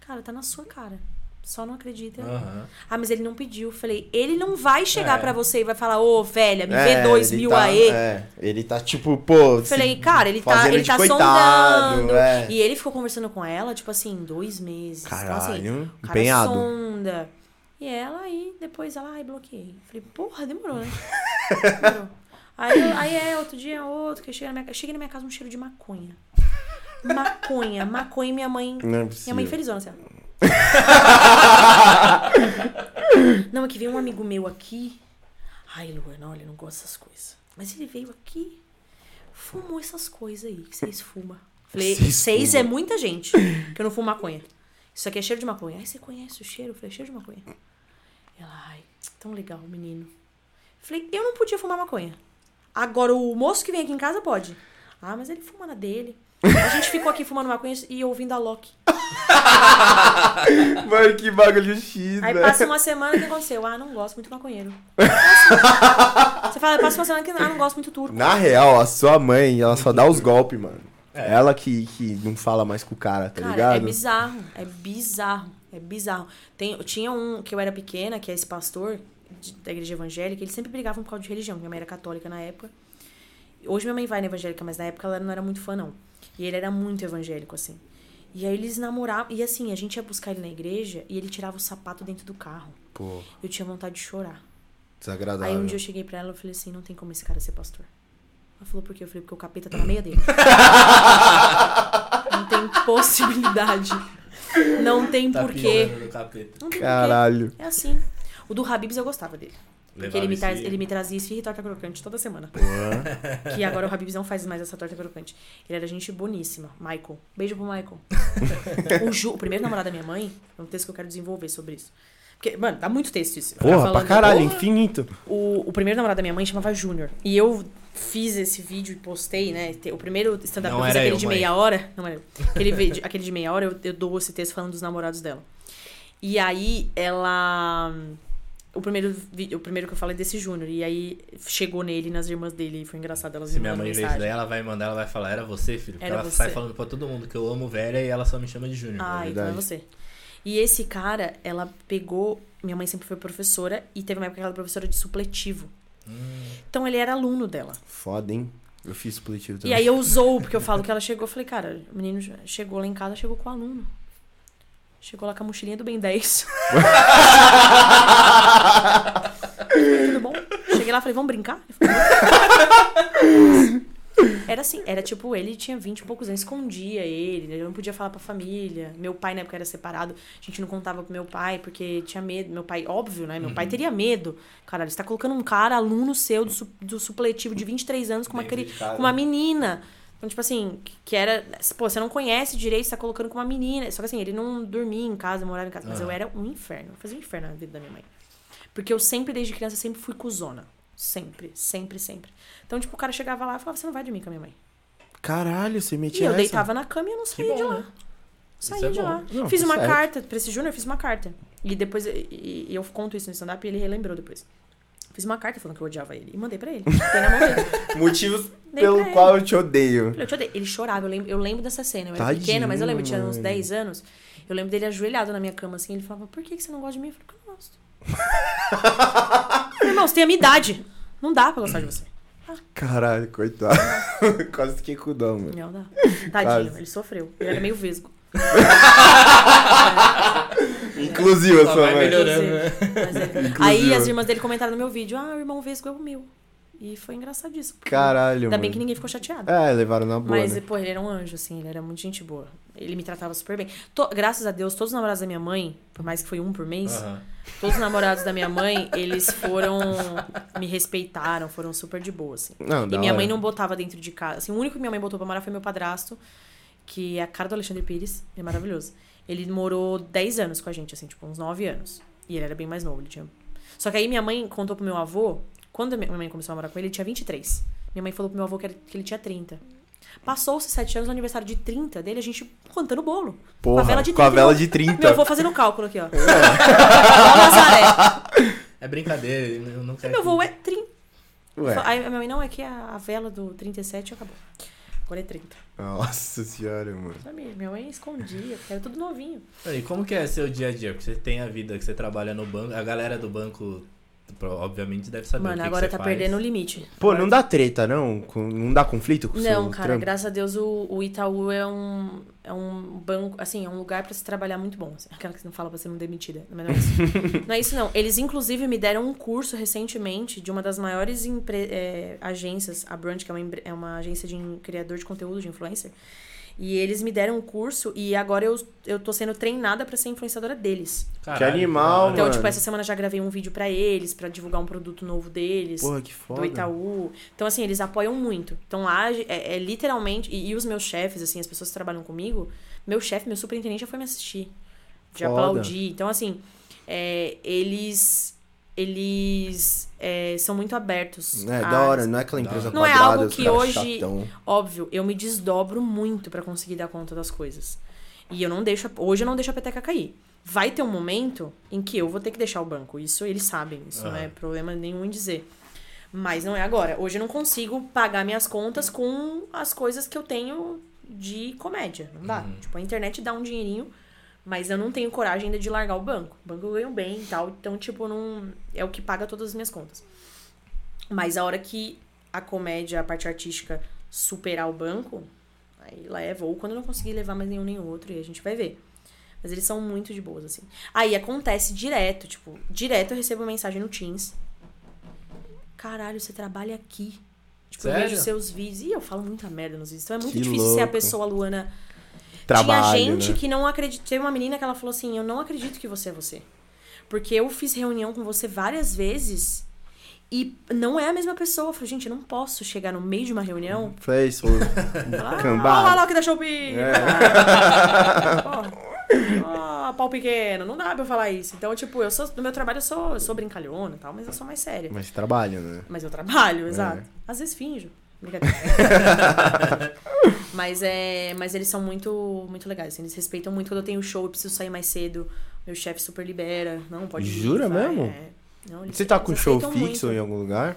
cara, tá na sua cara. Só não acredita. Aham. Ah, mas ele não pediu. Falei, ele não vai chegar É. pra você e vai falar, ô, velha, me É, vê dois mil tá- aí. É, ele tá tipo, pô. Falei, cara, ele tá, ele tá coitado, sondando. é. E ele ficou conversando com ela, tipo assim, dois meses. Então, assim, Caralho, cara empenhado. sonda. E ela aí, depois ela, ai, bloqueei. Falei, porra, demorou, né? demorou. Aí, eu- aí é, outro dia é outro, que chega na minha. Cheguei na minha casa um cheiro de maconha. Maconha, maconha e minha mãe. Não é Minha mãe felizona, assim. Não, é que veio um amigo meu aqui. Ai, Luana, olha, eu não gosto dessas coisas. Mas ele veio aqui, fumou essas coisas aí que vocês fumam. Falei, Vocês seis é muita gente que eu não fumo maconha. Isso aqui é cheiro de maconha. Ai, você conhece o cheiro? Eu falei, cheiro de maconha. Ela, ai, tão legal, menino. Falei, eu não podia fumar maconha. Agora o moço que vem aqui em casa pode. Ah, mas ele fuma na dele. A gente ficou aqui fumando maconha e ouvindo a Loki. Mano, que bagulho X, Aí né? passa uma semana, o que aconteceu? Ah, não gosto muito de maconheiro. Você fala, passa uma semana que ah, não gosto muito turco. Na real, a sua mãe, ela só dá os golpes, mano. É. Ela que, que não fala mais com o cara, tá Cara, ligado? é bizarro, é bizarro, é bizarro. Tem, tinha um que eu era pequena, que é esse pastor de- da igreja evangélica, eles sempre brigavam por causa de religião. Minha mãe era católica na época. Hoje minha mãe vai na evangélica, mas na época ela não era muito fã, não. E ele era muito evangélico, assim. E aí eles namoravam. E assim, a gente ia buscar ele na igreja e ele tirava o sapato dentro do carro. Pô, Eu tinha vontade de chorar. desagradável. Aí um dia eu cheguei pra ela e falei assim, não tem como esse cara ser pastor. Ela falou, por quê? Eu falei, porque o capeta tá na meia dele. não tem possibilidade. Não tem Tá porquê. Não tem Caralho. porquê. É assim. O do Habibs eu gostava dele. Porque ele me, traz, esse- ele me trazia esfirra e torta crocante toda semana. Que agora o Habibs não faz mais essa torta crocante. Ele era gente boníssima. Michael. Beijo pro Michael. o, Ju, o primeiro namorado da minha mãe, é um texto que eu quero desenvolver sobre isso. Porque, mano, dá muito texto isso. Porra, pra falando- caralho, Porra. infinito. O, o primeiro namorado da minha mãe chamava Júnior. E eu fiz esse vídeo e postei, né? O primeiro stand-up que eu fiz, aquele eu, de mãe. meia hora. Não era eu. Aquele, aquele de meia hora, eu, eu dou esse texto falando dos namorados dela. E aí, ela. O primeiro, o primeiro que eu falei é desse Júnior. E aí, chegou nele e nas irmãs dele. E foi engraçado elas Se me minha mãe ver isso daí, ela vai mandar, ela vai falar, era você, filho. Porque Era ela você. sai falando pra todo mundo que eu amo velha e ela só me chama de Júnior. Ah, então é você. E esse cara, ela pegou. Minha mãe sempre foi professora e teve uma época que ela era professora de supletivo. Então ele era aluno dela. Foda, hein? Eu fiz supletivo E também. aí eu usou, porque eu falo que ela chegou, eu falei, cara, o menino chegou lá em casa, chegou com o aluno. Chegou lá com a mochilinha do Ben 10. Tudo bom? Cheguei lá e falei, vamos brincar? Ele falou, Era assim, era tipo, ele tinha 20 e poucos anos, escondia ele, ele não podia falar pra família. Meu pai na época era separado, a gente não contava pro meu pai porque tinha medo. Meu pai, óbvio, né? Meu pai teria medo. Caralho, você tá colocando um cara, aluno seu do, su- do supletivo de 23 anos com uma, com uma menina. Então, tipo assim, que- era. Pô, você não conhece direito, você tá colocando com uma menina. Só que assim, ele não dormia em casa, morava em casa. Mas eu Aham. era um inferno. Eu fazia um inferno na vida da minha mãe. Porque eu sempre, desde criança, sempre fui cuzona. Sempre, sempre, sempre. Então, tipo, o cara chegava lá e falava, você não vai dormir com a minha mãe. Caralho, você E metia eu essa? deitava na cama e eu não saía bom, de lá. né? Isso é de bom. lá. Não, fiz tá uma certo. carta pra esse Júnior, eu fiz uma carta. E depois, e, e eu conto isso no stand-up e ele relembrou depois. Fiz uma carta falando que eu odiava ele. E mandei pra ele. Tem na mão dele. Motivos pelo qual eu te odeio. Eu te odeio. Ele chorava, eu lembro, eu lembro dessa cena. Eu era Tadinho, pequena, mas eu lembro, eu tinha uns mano. 10 anos. Eu lembro dele ajoelhado na minha cama assim. Ele falava, por que, que você não gosta de mim? Eu falei, porque eu não gosto. Falei, Irmão, você tem a minha idade. Não dá pra gostar de você. Caralho, coitado. Quase fiquei com dó, mano. Não dá. Tadinho, Quase. ele sofreu. Ele era meio vesgo. Inclusive, a sua mãe. melhorando, né? Mas é-. Aí as irmãs dele comentaram no meu vídeo, ah, o irmão vesgo é o meu. E foi engraçadíssimo. Caralho, Ainda mano. bem que ninguém ficou chateado. É, levaram na boa, Mas, né? pô, ele era um anjo, assim, ele era muito gente boa. Ele me tratava super bem. To- graças a Deus, todos os namorados da minha mãe, por mais que foi um por mês, Aham. todos os namorados da minha mãe, eles foram. me respeitaram, foram super de boa, assim. Não, E minha hora. mãe não botava dentro de casa. Assim, o único que minha mãe botou pra morar foi meu padrasto, que é a cara do Alexandre Pires, ele é maravilhoso. Ele morou 10 anos com a gente, assim, tipo, uns 9 anos. E ele era bem mais novo, ele tinha. Só que aí minha mãe contou pro meu avô, quando a minha mãe começou a morar com ele, ele tinha 23. Minha mãe falou pro meu avô que, era- que ele tinha 30. Passou-se 7 anos no aniversário de 30 dele, a gente contando bolo. Porra, com a vela de com a 30. vela de 30. Meu avô fazendo cálculo aqui, ó. É brincadeira, eu não quero. Meu avô é 30. Ué. Aí a minha mãe, não, é que a, a vela do 37 acabou. Agora é 30. Nossa senhora, mano. Sabe, minha mãe escondia, porque era tudo novinho. E como que é seu dia a dia? Porque você tem a vida que você trabalha no banco. A galera do banco, obviamente, deve saber o Mano, que agora que você tá faz. perdendo o limite. Pô, não dá treta, não? Não dá conflito com o seu Não, cara, trampo? graças a Deus o, o Itaú é um, é um banco, assim, é um lugar pra se trabalhar muito bom. assim. Aquela que você não fala pra ser não demitida. Mas não é isso. não é isso, não. Eles, inclusive, me deram um curso recentemente de uma das maiores empre- é, agências, a Brand, que é uma, é uma agência de criador de conteúdo, de influencer. E eles me deram um curso e agora eu, eu tô sendo treinada pra ser influenciadora deles. Caralho, Que animal. Então, Mano. tipo, essa semana já gravei um vídeo pra eles, pra divulgar um produto novo deles. Porra, que foda. do Itaú. Então, assim, eles apoiam muito. Então, lá é, é literalmente. E, e os meus chefes, assim, as pessoas que trabalham comigo, meu chefe, meu superintendente já foi me assistir. Já Foda. aplaudir. Então, assim, é, eles. Eles é, são muito abertos. É, a- da hora, não é aquela empresa Não é quadrada, algo os que hoje- chatão. Óbvio, eu me desdobro muito pra conseguir dar conta das coisas. E eu não deixo. Hoje eu não deixo a peteca cair. Vai ter um momento em que eu vou ter que deixar o banco. Isso eles sabem. Isso não é problema nenhum em dizer. Mas não é agora. Hoje eu não consigo pagar minhas contas com as coisas que eu tenho de comédia. Não dá. Uhum. Tipo, a internet dá um dinheirinho, mas eu não tenho coragem ainda de largar o banco. O banco eu ganho bem e tal. Então, tipo, não. É o que paga todas as minhas contas. Mas a hora que a comédia, a parte artística, superar o banco, aí leva. Ou quando eu não conseguir levar mais nenhum nem outro, e a gente vai ver. Mas eles são muito de boas, assim. Aí acontece direto, tipo, direto eu recebo mensagem no Teams. Caralho, você trabalha aqui. Tipo, eu Sério? vejo seus vídeos. E eu falo muita merda nos vídeos. Então é muito Que difícil ser a louco. pessoa, Luana. Trabalho, Tinha gente né? que não acredita. Teve uma menina que ela falou assim: Eu não acredito que você é você. Porque eu fiz reunião com você várias vezes e não é a mesma pessoa. Eu falei, gente, eu não posso chegar no meio de uma reunião isso. e falar, ah, olha lá o que da Shopee. É. Ah, pau pequeno. Não dá pra eu falar isso. Então, tipo, eu sou, no meu trabalho eu sou, eu sou brincalhona e tal, mas eu sou mais séria. Mas trabalho, né? Mas eu trabalho, É. exato. Às vezes finjo. Brincadeira. mas é, mas eles são muito muito legais, assim, eles respeitam muito quando eu tenho show, eu preciso sair mais cedo. Meu chefe super libera. Não, pode ir, Jura vai, mesmo? é. Não, eles- Você tá com show fixo muito. em algum lugar?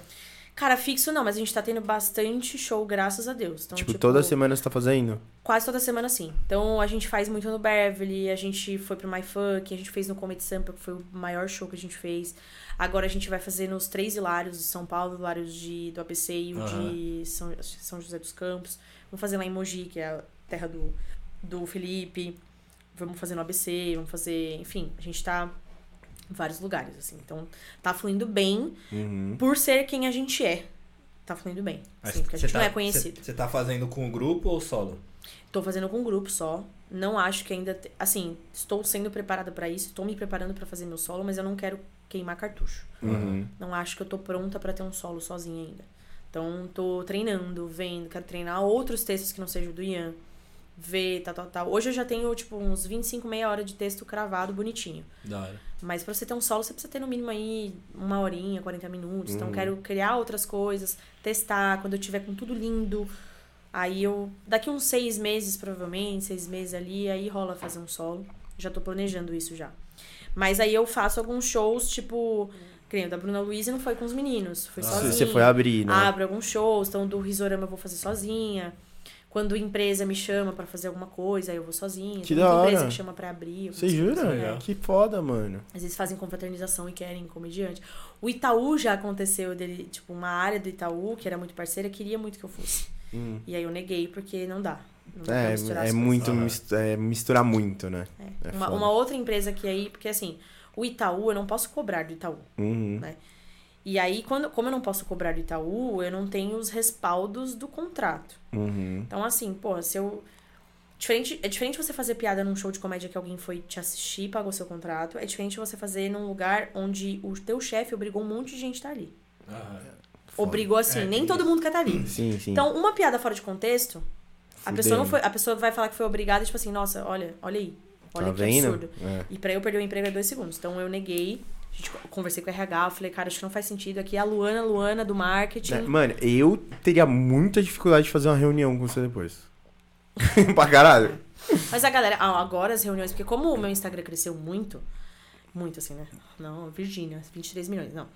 Cara, fixo não, mas a gente tá tendo bastante show, graças a Deus. Então, tipo, toda semana você tá fazendo? Quase toda semana, sim. Então, a gente faz muito no Beverly, a gente foi pro My Funk, a gente fez no Comedy Sampa, que foi o maior show que a gente fez. Agora a gente vai fazer nos três hilários de São Paulo, hilários de, do ABC e o de São, São José dos Campos. Vamos fazer lá em Mogi, que é a terra do, do Felipe. Vamos fazer no ABC, vamos fazer... Enfim, a gente tá em vários lugares, assim. Então, tá fluindo bem Uhum. por ser quem a gente é. Tá fluindo bem. Assim, porque a gente tá- não é conhecido. Você tá fazendo com o grupo ou solo? Tô fazendo com um grupo só. Não acho que ainda. te- Assim, estou sendo preparada pra isso, estou me preparando pra fazer meu solo, mas eu não quero queimar cartucho. Uhum. Não acho que eu tô pronta pra ter um solo sozinha ainda. Então, tô treinando, vendo, quero treinar outros textos que não sejam do Ian. Ver, tal, tal, tal. Hoje eu já tenho, tipo, uns 25, meia hora de texto cravado, bonitinho. Da hora. Mas pra você ter um solo, você precisa ter no mínimo aí uma horinha, 40 minutos. Uhum. Então, quero criar outras coisas, testar. Quando eu tiver com tudo lindo, aí eu. Daqui uns seis meses, provavelmente, seis meses ali, aí rola fazer um solo. Já tô planejando isso já. Mas aí eu faço alguns shows, tipo. Nem o da Bruna Luiz não foi com os meninos, foi Ah. sozinha. Você foi abrir, né? Abro alguns shows, então do Risorama eu vou fazer sozinha. Quando empresa me chama pra fazer alguma coisa, aí eu vou sozinha. Que Tem da muita empresa hora. que chama pra abrir. Você faço jura? sozinha. Que foda, mano. Às vezes fazem confraternização e querem comediante. O Itaú já aconteceu dele, tipo, uma área do Itaú, que era muito parceira, queria muito que eu fosse. Hum. E aí eu neguei, porque não dá. Não dá pra É, misturar é as muito Aham. mis- é misturar muito, né? é É. Uma, uma outra empresa que aí, porque assim, o Itaú, eu não posso cobrar do Itaú. Uhum. E aí, quando, como eu não posso cobrar do Itaú, eu não tenho os respaldos do contrato. Uhum. Então, assim, pô, se eu. Diferente, é diferente você fazer piada num show de comédia que alguém foi te assistir e pagou seu contrato. É diferente você fazer num lugar onde o teu chefe obrigou um monte de gente a estar ali. Obrigou assim, É, nem todo mundo quer estar ali. Sim, sim. Então, uma piada fora de contexto, a pessoa não foi. A pessoa vai falar que foi obrigada, tipo assim, nossa, olha, olha aí. Olha tá que vendo? absurdo. É. E pra eu perder o emprego é dois segundos. Então eu neguei. A gente conversei com o RH, eu falei, cara, acho que não faz sentido. Aqui é a Luana, Luana do marketing. É, Mano, eu teria muita dificuldade de fazer uma reunião com você depois. pra caralho. Mas a galera, ah, agora as reuniões, porque como o meu Instagram cresceu muito, muito assim, né? Não, Virgínia, 23 milhões, não.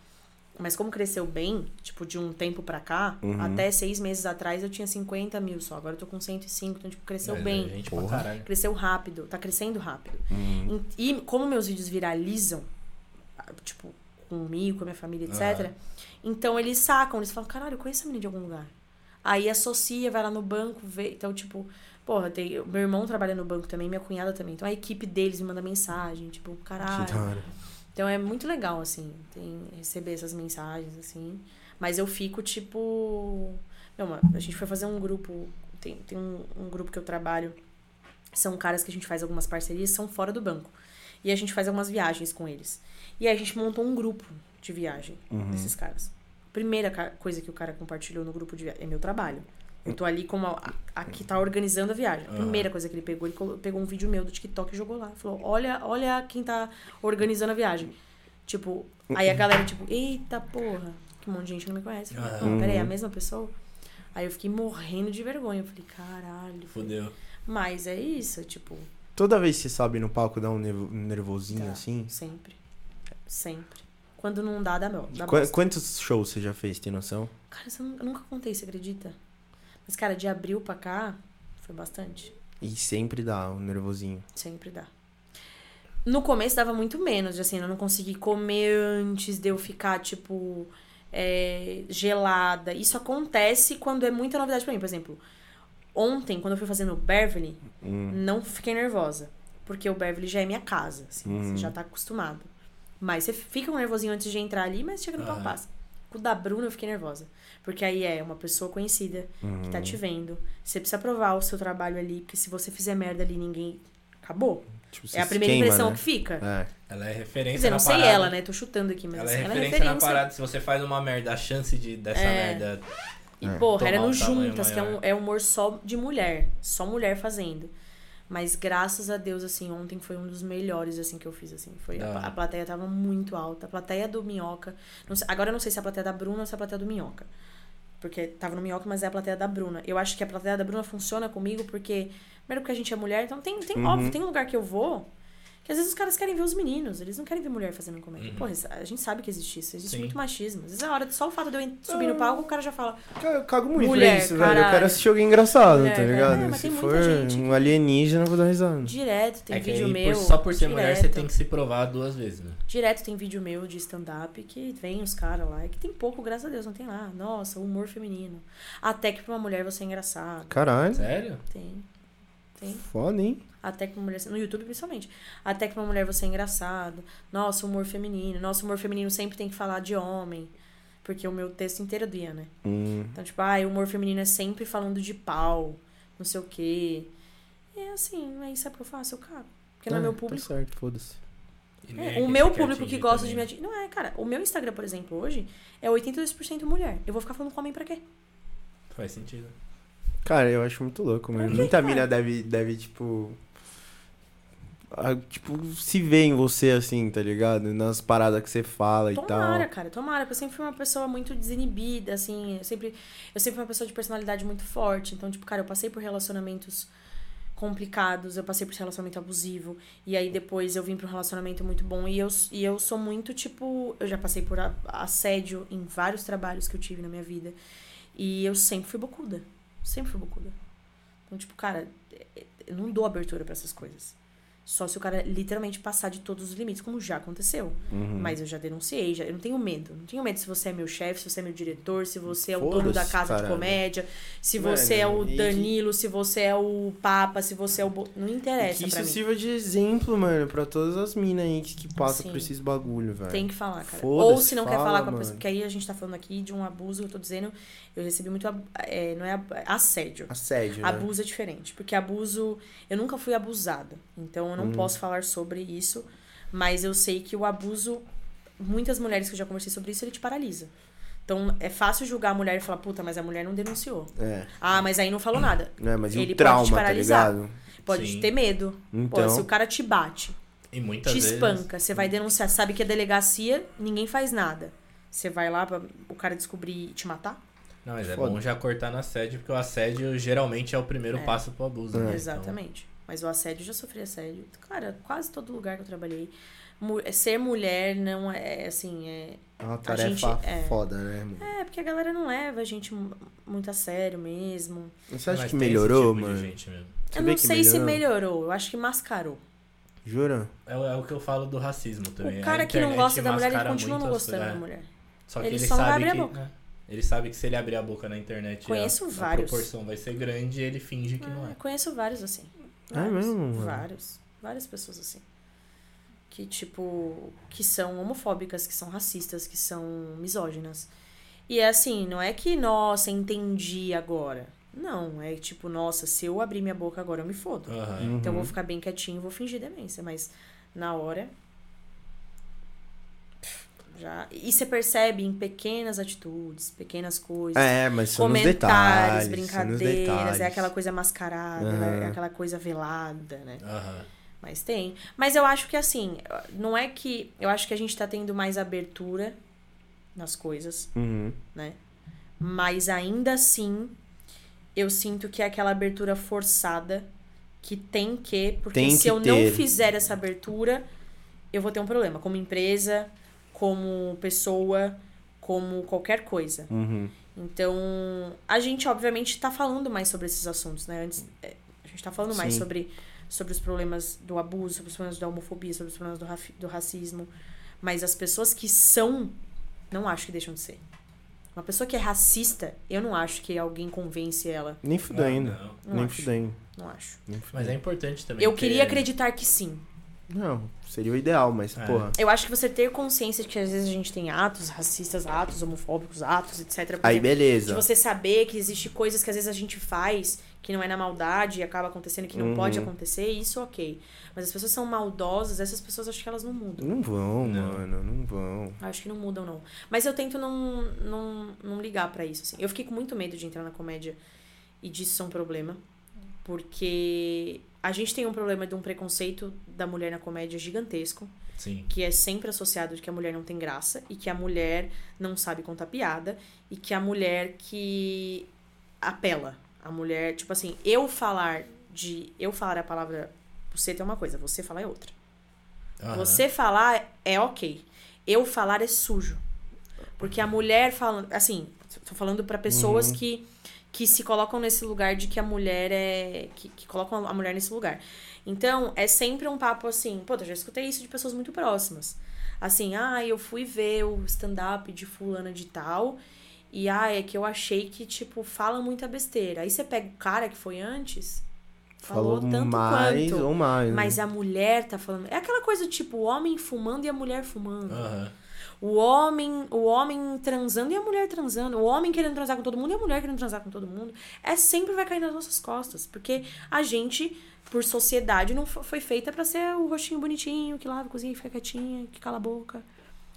Mas como cresceu bem, tipo, de um tempo pra cá, Uhum. até seis meses atrás eu tinha 50 mil só. Agora eu tô com 105, então, tipo, cresceu Mas é bem. gente pra Porra. caralho. Cresceu rápido, tá crescendo rápido. Uhum. E e como meus vídeos viralizam, tipo, comigo, com a minha família, etc. Aham. Então eles sacam, eles falam, caralho, eu conheço a menina de algum lugar. Aí associa, vai lá no banco, vê. Então, tipo, porra, tem, meu irmão trabalha no banco também, minha cunhada também. Então a equipe deles me manda mensagem, tipo, Que caralho. hora. Então é muito legal, assim, tem, receber essas mensagens, assim. Mas eu fico, tipo. Não, a gente foi fazer um grupo. Tem, tem um, um grupo que eu trabalho. São caras que a gente faz algumas parcerias, são fora do banco. E a gente faz algumas viagens com eles. E aí a gente montou um grupo de viagem Uhum. desses caras. Primeira coisa que o cara compartilhou no grupo de viagem é meu trabalho. Eu tô ali como a, a que tá organizando a viagem. A Aham. primeira coisa que ele pegou, ele pegou um vídeo meu do TikTok e jogou lá. Falou: olha, olha quem tá organizando a viagem. Tipo, aí a galera, tipo, eita porra, que um monte de gente não me conhece. Eu falei. "Não, peraí, é a mesma pessoa? Aí eu fiquei morrendo de vergonha. Eu falei, caralho. Fudeu. Mas é isso, tipo, Toda vez que você sobe no palco dá um nervo- nervosinho Tá. assim. sempre. Sempre. Quando não dá, dá meu. Dá Qu- bosta. quantos shows você já fez, tem noção? Cara, eu nunca contei, você acredita? Mas, cara, de abril pra cá, foi bastante. E sempre dá um nervosinho. Sempre dá. No começo dava muito menos, assim, eu não consegui comer antes de eu ficar, tipo, é, gelada. Isso acontece quando é muita novidade pra mim. Por exemplo, ontem, quando eu fui fazendo o Beverly, Hum. não fiquei nervosa. Porque o Beverly já é minha casa, assim, Uhum. você já tá acostumado. Mas você fica um nervosinho antes de entrar ali, mas chega no palco Aham. passa. Com o da Bruna eu fiquei nervosa. Porque aí é uma pessoa conhecida Uhum. que tá te vendo. Você precisa provar o seu trabalho ali, porque se você fizer merda ali, ninguém. Acabou. Tipo, você É a primeira queima, impressão né? que fica. É. Ela é Quer referência dizer, na não sei parada. ela, né? Tô chutando aqui, mas Ela assim, é ela é referência, referência. na parada. Se você faz uma merda, a chance de dessa É. merda. E, É. porra, era no um Juntas, que é, um, maior. é humor só de mulher. Só mulher fazendo. Mas graças a Deus, assim, ontem foi um dos melhores, assim, que eu fiz, assim. Foi, a, a plateia tava muito alta. A plateia do Minhoca... não sei- agora eu não sei se é a plateia da Bruna ou se é a plateia do Minhoca. Porque tava no Minhoca, mas é a plateia da Bruna. Eu acho que a plateia da Bruna funciona comigo porque... Primeiro porque a gente é mulher, então tem, tem Uhum. óbvio, tem lugar que eu vou Que às vezes os caras querem ver os meninos, eles não querem ver mulher fazendo comédia. Uhum. Porra, a gente sabe que existe isso, existe Sim. muito machismo. Às vezes a hora, só o fato de eu subir no palco, o cara já fala, Cara, eu cago muito Mulher, isso, velho. Eu quero assistir alguém engraçado, Mulher, tá ligado? É, mas Se tem for muita gente um alienígena, eu vou dar risada. direto, tem é que vídeo aí, meu. por- só por ser mulher, você direto. tem que se provar duas vezes, né? Direto tem vídeo meu de stand-up que vem os caras lá, e que tem pouco, graças a Deus, não tem lá. Nossa, humor feminino. Até que pra uma mulher você é engraçado. Caralho, Sério? Tem. Tem. foda, hein? Até que uma mulher. No YouTube, principalmente. Até que uma mulher você é engraçado. Nossa, humor feminino. Nossa, humor feminino sempre tem que falar de homem. Porque o meu texto inteiro é do Ian, né? Hum. Então, tipo, ah, o humor feminino é sempre falando de pau, não sei o quê. E é assim, aí sabe o que eu faço? Eu cago. Porque não é meu público. Tá certo, foda-se. É, é o meu público que gosta de também, me né? atingir. Não é, cara. O meu Instagram, por exemplo, hoje é 82% mulher. Eu vou ficar falando com homem pra quê? Faz sentido. Cara, eu acho muito louco, mano. Muita cara? mina deve, deve, tipo. ah, Tipo, se vê em você assim, tá ligado? Nas paradas que você fala e Tomara, tal. cara, tomara. Porque eu sempre fui uma pessoa muito desinibida, assim. Eu sempre, eu sempre fui uma pessoa de personalidade muito forte. Então, tipo, cara, eu passei por relacionamentos complicados, eu passei por relacionamento abusivo. E aí depois eu vim pra um relacionamento muito bom. E eu, e eu sou muito, tipo. Eu já passei por a- assédio em vários trabalhos que eu tive na minha vida. E eu sempre fui bocuda. Sempre fui bocuda. Então, tipo, cara, eu não dou abertura pra essas coisas. Só se o cara literalmente passar de todos os limites, como já aconteceu. Uhum. Mas eu já denunciei, já, eu não tenho medo. Não tenho medo se você é meu chefe, se você é meu diretor, se você é o dono da casa de caralho. comédia, se Mano, você é o e que- Danilo, se você é o Papa, se você é o. Bo... Não E interessa que isso sirva de exemplo, mano, pra todas as minas aí que, que passam Sim. por esses bagulho, velho. Tem que falar, cara. Ou se não quer fala, falar com a mano. pessoa. Porque aí a gente tá falando aqui de um abuso, eu tô dizendo, eu recebi muito. É, não é assédio. Assédio, né? Abuso é diferente. Porque abuso. Eu nunca fui abusada. Então eu não Hum. posso falar sobre isso. Mas eu sei que o abuso. Muitas mulheres que eu já conversei sobre isso, ele te paralisa. Então é fácil julgar a mulher e falar, puta, mas a mulher não denunciou. É, Ah, mas aí não falou nada. né? Mas e Ele o pode te trauma, tá paralisar. ligado? Pode Sim. ter medo. Pô, Então, se o cara te bate, E muitas te vezes. espanca, você vai denunciar, sabe que é delegacia, ninguém faz nada. Você vai lá pra o cara descobrir e te matar? Não, mas é Foda. bom já cortar no assédio, porque o assédio geralmente é o primeiro É. passo pro abuso, É. né? Então, Exatamente. Mas o assédio, eu já sofri assédio. Cara, quase todo lugar que eu trabalhei. Mu- Ser mulher não é, assim, é... é uma tarefa gente- é. foda, né, mano? É, porque a galera não leva a gente mu- muito a sério mesmo. Você acha mas que melhorou, tipo mano? gente mesmo. Você eu não sei se melhorou? melhorou, eu acho que mascarou. Jura? É, o- é o que eu falo do racismo também. o A cara que não gosta da mulher, ele continua não gostando da é. mulher. Só que Ele ele, só não vai sabe abrir que. a boca. né, Ele sabe que se ele abrir a boca na internet, Conheço a, vários. a proporção vai ser grande e ele finge que não Ah, é. Conheço vários assim. É Vários, mesmo, mano? Vários. Várias pessoas assim. Que, tipo, que são homofóbicas, que são racistas, que são misóginas. E é assim, não é que, nossa, entendi agora. Não, é tipo, nossa, se eu abrir minha boca agora, eu me fodo. Aham. Então eu Uhum. vou ficar bem quietinho e vou fingir demência. Mas na hora. Já. E você percebe em pequenas atitudes, pequenas coisas. É, mas são nos comentários, detalhes. são nos brincadeiras, detalhes. é aquela coisa mascarada, Aham. é aquela coisa velada, né? Aham. Mas tem. Mas eu acho que assim, não é que. Eu acho que a gente tá tendo mais abertura nas coisas, Uhum. né? Mas ainda assim, eu sinto que é aquela abertura forçada que tem que. Porque Tem se que eu ter. não fizer essa abertura, eu vou ter um problema. Como empresa, como pessoa, como qualquer coisa. Uhum. Então, a gente, obviamente, tá falando mais sobre esses assuntos, né? Antes, é, a gente tá falando mais Sim. sobre, sobre os problemas do abuso, sobre os problemas da homofobia, sobre os problemas do, do racismo. Mas as pessoas que são, não acho que deixam de ser. Uma pessoa que é racista, eu não acho que alguém convence ela. Nem fudendo. Não, não. Não Nem acho. fudendo. Não acho. Mas é importante também. Eu ter- queria acreditar que sim. Não, seria o ideal, mas, É. porra. Eu acho que você ter consciência de que às vezes a gente tem atos racistas, atos homofóbicos, atos, etc. Aí, exemplo, beleza. De você saber que existe coisas que às vezes a gente faz que não é na maldade e acaba acontecendo que não Uhum. pode acontecer, isso ok. Mas as pessoas são maldosas, essas pessoas acho que elas não mudam. Não vão, Não. mano, não vão. Acho que não mudam, não. Mas eu tento não, não, não ligar pra isso, assim. Eu fiquei com muito medo de entrar na comédia e disso ser um problema. Porque a gente tem um problema de um preconceito da mulher na comédia gigantesco Sim. que é sempre associado de que a mulher não tem graça e que a mulher não sabe contar piada e que a mulher que apela. A mulher, tipo assim, eu falar de. Eu falar a palavra você é uma coisa, você falar é outra. Você falar é ok. Eu falar é sujo. Porque a mulher falando. Assim, tô falando pra pessoas Uhum. que, que se colocam nesse lugar de que a mulher é. Que, que colocam a mulher nesse lugar. Então, é sempre um papo assim. Pô, eu já escutei isso de pessoas muito próximas. Assim, ah, eu fui ver o stand-up de fulana de tal. E ah, é que eu achei que, tipo, fala muita besteira. Aí você pega o cara que foi antes. Falou, tanto mais quanto. ou mais. né? Mas a mulher tá falando. É aquela coisa tipo, o homem fumando e a mulher fumando. Aham. O homem, o homem transando e a mulher transando. O homem querendo transar com todo mundo e a mulher querendo transar com todo mundo. É sempre vai cair nas nossas costas. Porque a gente, por sociedade, não fo- foi feita pra ser o rostinho bonitinho, que lava, cozinha fica quietinha, que cala a boca.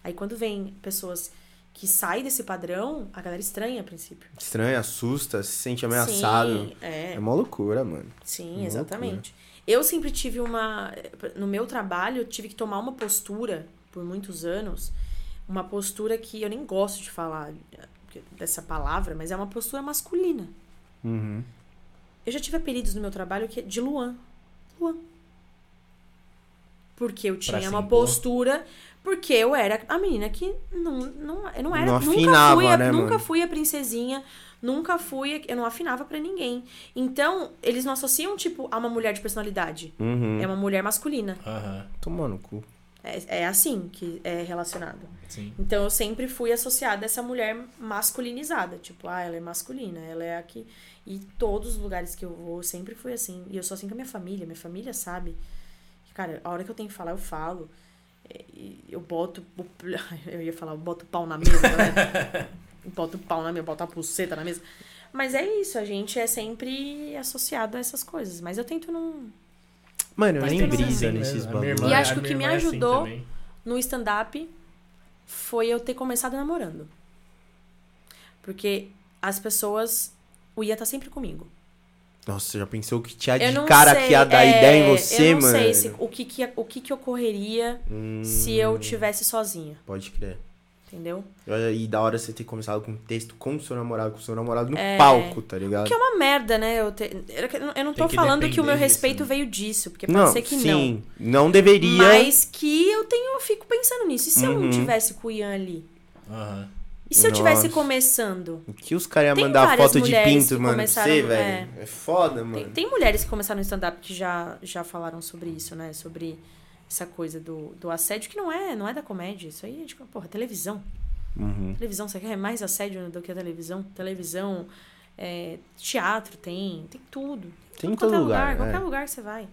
Aí quando vem pessoas que saem desse padrão, a galera estranha a princípio. Estranho, assusta, se sente ameaçado. Sim, é. É uma loucura, mano. Sim, exatamente. Eu sempre tive uma. No meu trabalho, eu tive que tomar uma postura, por muitos anos, uma postura que eu nem gosto de falar eh, dessa palavra, mas é uma postura masculina. Uhum. Eu já tive apelidos no meu trabalho que é de Luan. Luan. Porque eu tinha uma postura. Porque eu era a menina que não, não, eu não era. Não nunca afinava, fui a, né, nunca fui a princesinha. Nunca fui. Eu não afinava pra ninguém. Então, eles não associam, tipo, a uma mulher de personalidade. Uhum. É uma mulher masculina. Aham. Tomando cu. É, é assim que é relacionado. Sim. Então eu sempre fui associada a essa mulher masculinizada. Tipo, ah, ela é masculina, ela é aqui. E todos os lugares que eu vou, eu sempre fui assim. E eu sou assim com a minha família. Minha família sabe. que, Cara, a hora que eu tenho que falar, eu falo. É, Eu boto. Eu ia falar, eu boto o pau na mesa, né? Boto o pau na mesa, boto a pulseta na mesa. Mas é isso, a gente é sempre associado a essas coisas. Mas eu tento não. Mano, eu Mas nem brisa Assim nesses bagulhos. E a acho que o que me é assim ajudou- também. no stand-up foi eu ter começado namorando. Porque as pessoas. O Ia tá sempre comigo. Nossa, você já pensou que tinha de cara sei, que ia dar é, ideia em você, eu não mano? sei se, o, que, que, o que, que ocorreria Hum, se eu tivesse sozinha. Pode crer. Entendeu? E da hora você ter começado com um texto com o seu namorado, com o seu namorado no É. palco, tá ligado? Que é uma merda, né? Eu, te- eu não tô que falando que o meu disso, respeito né? veio disso, porque pode não, ser que não. sim, não deveria. Mas que eu tenho, eu fico pensando nisso. E se eu não Uhum. tivesse com o Ian ali? Aham. E se eu tivesse começando? Que os caras iam mandar foto de pinto, mano, começaram- você, velho. É. foda, mano. Tem, tem mulheres que começaram no stand-up que já, já falaram sobre isso, né? Sobre essa coisa do, do assédio, que não é, não é da comédia. Isso aí é tipo, porra, televisão. Uhum. Televisão, você quer mais assédio do que a televisão? Televisão, é, teatro tem, tem tudo. Tem em Qualquer todo lugar, é. Qualquer lugar que você vai.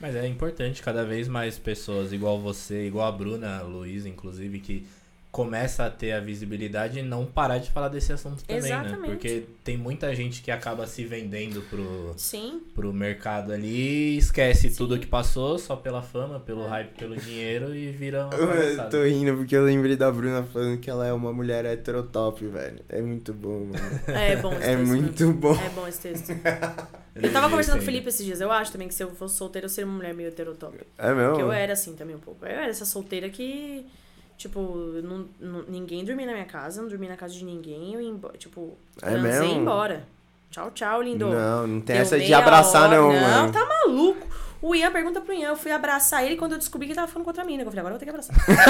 Mas é importante cada vez mais pessoas igual você, igual a Bruna, a Luísa, inclusive, que começa a ter a visibilidade e não parar de falar desse assunto também, né? Exatamente. Porque tem muita gente que acaba se vendendo pro, Sim. pro mercado ali, esquece Sim. tudo que passou só pela fama, pelo hype, pelo dinheiro e vira uma Eu tô rindo porque eu lembrei da Bruna falando que ela é uma mulher heterotop, velho. É muito bom, mano. É bom esse É texto. muito bom. É bom esse texto. Eu tava conversando com o. Felipe esses dias. Eu acho também que se eu fosse solteira, eu seria uma mulher meio heterotop. É mesmo? Porque eu era assim também um pouco. Eu era essa solteira que, tipo, não, não- ninguém dormia na minha casa, não dormia na casa de ninguém. Eu ia embora, tipo, É mesmo? embora. Tchau, tchau, lindo. Não, não tem Deu essa de abraçar, hora. não, Não, mano. tá maluco. O Ian pergunta pro Ian, eu fui abraçar ele quando eu descobri que ele tava falando com outra mina. Eu falei, agora eu vou ter que abraçar. Falei,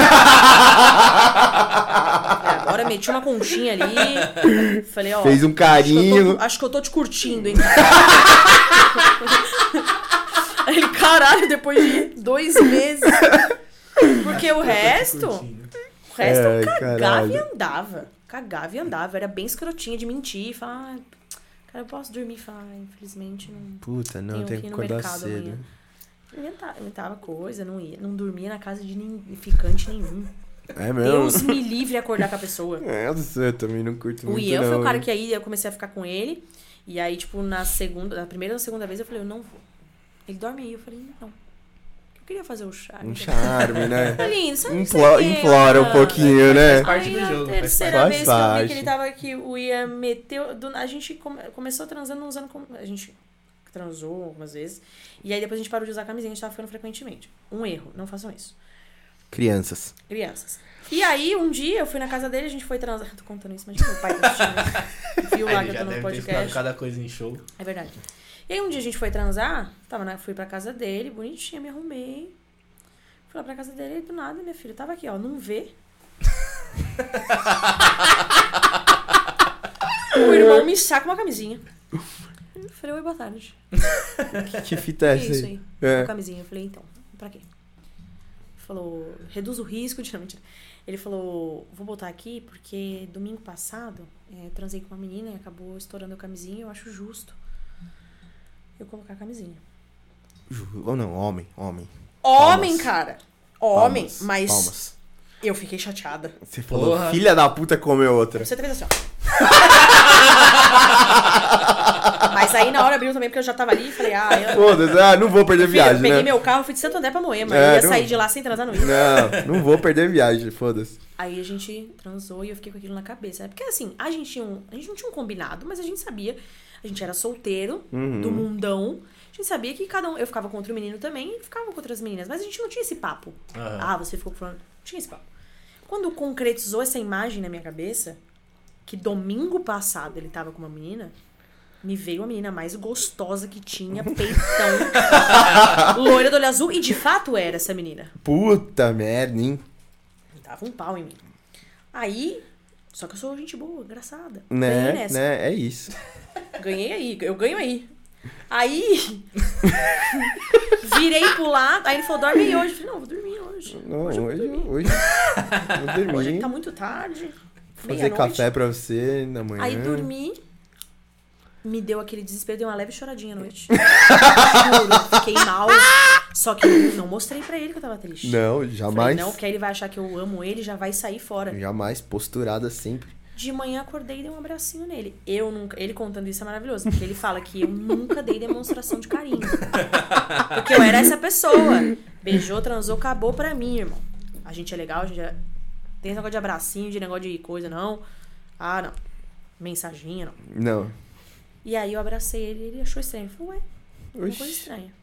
agora meti uma conchinha ali. Falei, ó. Fez um Acho que, eu carinho. tô, acho que eu tô te curtindo, hein? Aí ele, caralho, depois de dois meses. Porque o resto, o resto eu Ai, cagava caralho. e andava. Cagava e andava. Era bem escrotinha de mentir. Falar, ah, cara, eu posso dormir? Falar, ah, infelizmente não. Puta, não, tem que acordar cedo. amanhã. Inventava, inventava coisa, não ia, não dormia na casa de nin- ficante nenhum. É mesmo? Deus me livre acordar com a pessoa. É, eu também não curto O muito, Ian não. foi o cara que aí eu comecei a ficar com ele. E aí, tipo, na segunda, na primeira ou na segunda vez eu falei, eu não vou. Ele dorme aí. Eu falei, não. Eu queria fazer o charme. Um charme, né? Tá lindo, sabe? Implo- implora um pouquinho, né? Faz parte Aí do a jogo, faz terceira parte. vez que eu vi Faz que ele tava aqui, o Ian meteu. do- a gente come- começou transando usando. com- A gente transou algumas vezes. E aí depois a gente parou de usar camisinha, a gente tava ficando frequentemente. Um erro, não façam isso. Crianças. Crianças. E aí, um dia eu fui na casa dele, a gente foi transar. Tô contando isso, mas meu pai tá assistindo. Viu lá que eu tô no podcast. cada coisa em show. É verdade. E aí um dia a gente foi transar, tava na, fui pra casa dele, bonitinha, me arrumei. Fui lá pra casa dele e do nada, minha filha tava aqui, ó, não vê. o irmão me saca uma camisinha. Eu falei, oi, boa tarde. Que fita é Que essa isso aí? aí? É. Uma camisinha. Eu falei, então, pra quê? Falou, reduz o risco de. Não, mentira. Ele falou, vou botar aqui porque domingo passado é, transei com uma menina e acabou estourando a camisinha. Eu acho justo eu colocar a camisinha. Ou não, homem, homem. Homem, Palmas. cara. Homem, Palmas, mas Palmas. eu fiquei chateada. Você falou, Porra. filha da puta comeu outra. Você fez assim, ó. Mas aí na hora abriu também, porque eu já tava ali e falei, ah, eu. Foda-se, ah, não vou perder Filho, viagem, eu peguei né? meu carro, fui de Santo André pra Moema. É, eu ia não- sair de lá sem transar no Rio. Não, não vou perder viagem, foda-se. Aí a gente transou e eu fiquei com aquilo na cabeça. É porque assim, a gente, tinha um, a gente não tinha um combinado, mas a gente sabia. A gente era solteiro, Uhum. do mundão. A gente sabia que cada um. Eu ficava com outro menino também e ficava com outras meninas. Mas a gente não tinha esse papo. Aham. Ah, você ficou fulano. Não tinha esse papo. Quando concretizou essa imagem na minha cabeça, que domingo passado ele tava com uma menina, me veio a menina mais gostosa que tinha, peitão, loira do olho azul, e de fato era essa menina. Puta merda, hein? Dava um pau em mim. Aí, só que eu sou gente boa, engraçada. Né, né? É isso. Ganhei aí, eu ganho aí. Aí, virei pro lado, aí ele falou, dorme aí hoje. Eu falei, não, vou dormir hoje. Não, hoje hoje, eu vou hoje, vou dormir. Hoje tá muito tarde. Fazer café pra você na manhã. Aí dormi, me deu aquele desespero, deu uma leve choradinha à noite. Juro, fiquei mal. Só que eu não mostrei pra ele que eu tava triste. Não, Falei, jamais. não, porque aí ele vai achar que eu amo ele e já vai sair fora. Jamais posturada sempre. De manhã acordei e dei um abracinho nele. Eu nunca. Ele contando isso é maravilhoso, porque ele fala que eu nunca dei demonstração de carinho. Porque eu era essa pessoa. Beijou, transou, acabou pra mim, irmão. A gente é legal, a gente é... tem esse negócio de abracinho, de negócio de coisa, não. Ah, não. Mensaginha, não. Não. E aí eu abracei ele e ele achou estranho. Eu falei, ué, uma coisa estranha.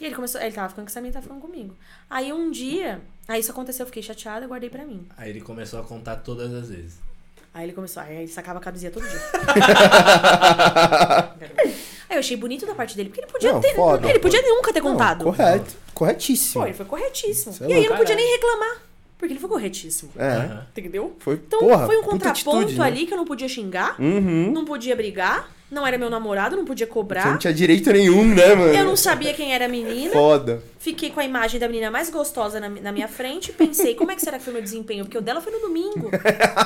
E ele começou. Ele tava ficando com essa menina, tava ficando comigo. Aí um dia, aí isso aconteceu, eu fiquei chateada, guardei pra mim. Aí ele começou a contar todas as vezes. Aí ele começou, aí ele sacava a camisinha todo dia. aí eu achei bonito da parte dele, porque ele podia Não, ter. foda, ele podia foda. nunca ter Não, contado. correto. Corretíssimo. Pô, ele foi corretíssimo. Cê é e aí eu não podia nem reclamar. Porque ele foi corretíssimo. É. Entendeu? Foi, Então porra, foi um contraponto atitude, né? ali que eu não podia xingar, Uhum. não podia brigar, não era meu namorado, não podia Você cobrar. não tinha direito nenhum, né, mano? Eu não sabia quem era a menina. Foda. Fiquei com a imagem da menina mais gostosa na, na minha frente. Pensei, como é que será que foi meu desempenho? Porque o dela foi no domingo.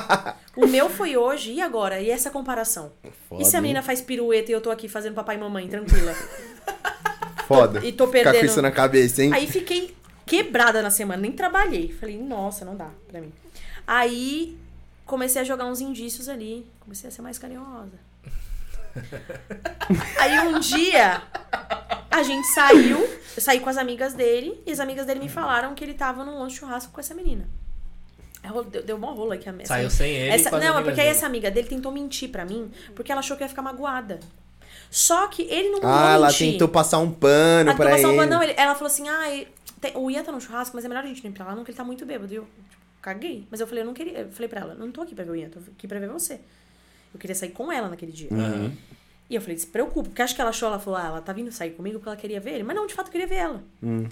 o meu foi hoje. E agora? E essa comparação? Foda, e se a menina faz pirueta e eu tô aqui fazendo papai e mamãe, tranquila? Foda. e tô Ficar com perdendo- isso na cabeça, hein? Aí fiquei quebrada na semana, nem trabalhei. Falei, nossa, não dá pra mim. Aí comecei a jogar uns indícios ali. Comecei a ser mais carinhosa. Aí um dia a gente saiu, eu saí com as amigas dele, e as amigas dele me falaram que ele tava num lanche churrasco com essa menina. Deu, deu uma rola aqui a mesa. Saiu sem ele. Essa- não, é porque aí essa amiga dele tentou mentir pra mim, porque ela achou que eu ia ficar magoada. Só que ele não Ah, ela mentir. tentou passar um pano Ela pra tentou passar ele. um pano, não, ele- ela falou assim, ah, tem- o Ian tá no churrasco, mas é melhor a gente não ir pra lá, não, que ele tá muito bêbado. E eu, tipo, caguei. Mas eu falei, eu não queria. Eu falei pra ela, não tô aqui pra ver o Ian, tô aqui pra ver você. Eu queria sair com ela naquele dia. Aham. E eu falei, se preocupa, porque acho que ela achou, ela falou, ah, ela tá vindo sair comigo porque ela queria ver ele. Mas não, de fato, eu queria ver ela. Hum.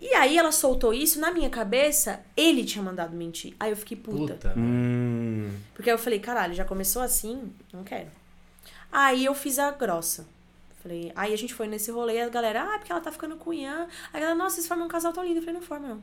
E aí ela soltou isso, na minha cabeça, ele tinha mandado mentir. Aí eu fiquei puta. Puta. Hum. Porque aí eu falei, caralho, já começou assim? Não quero. Aí eu fiz a grossa. Falei, aí a gente foi nesse rolê, a galera, ah, porque ela tá ficando com o Ian. Aí a galera, nossa, vocês formam um casal tão lindo. Eu falei, não forma não.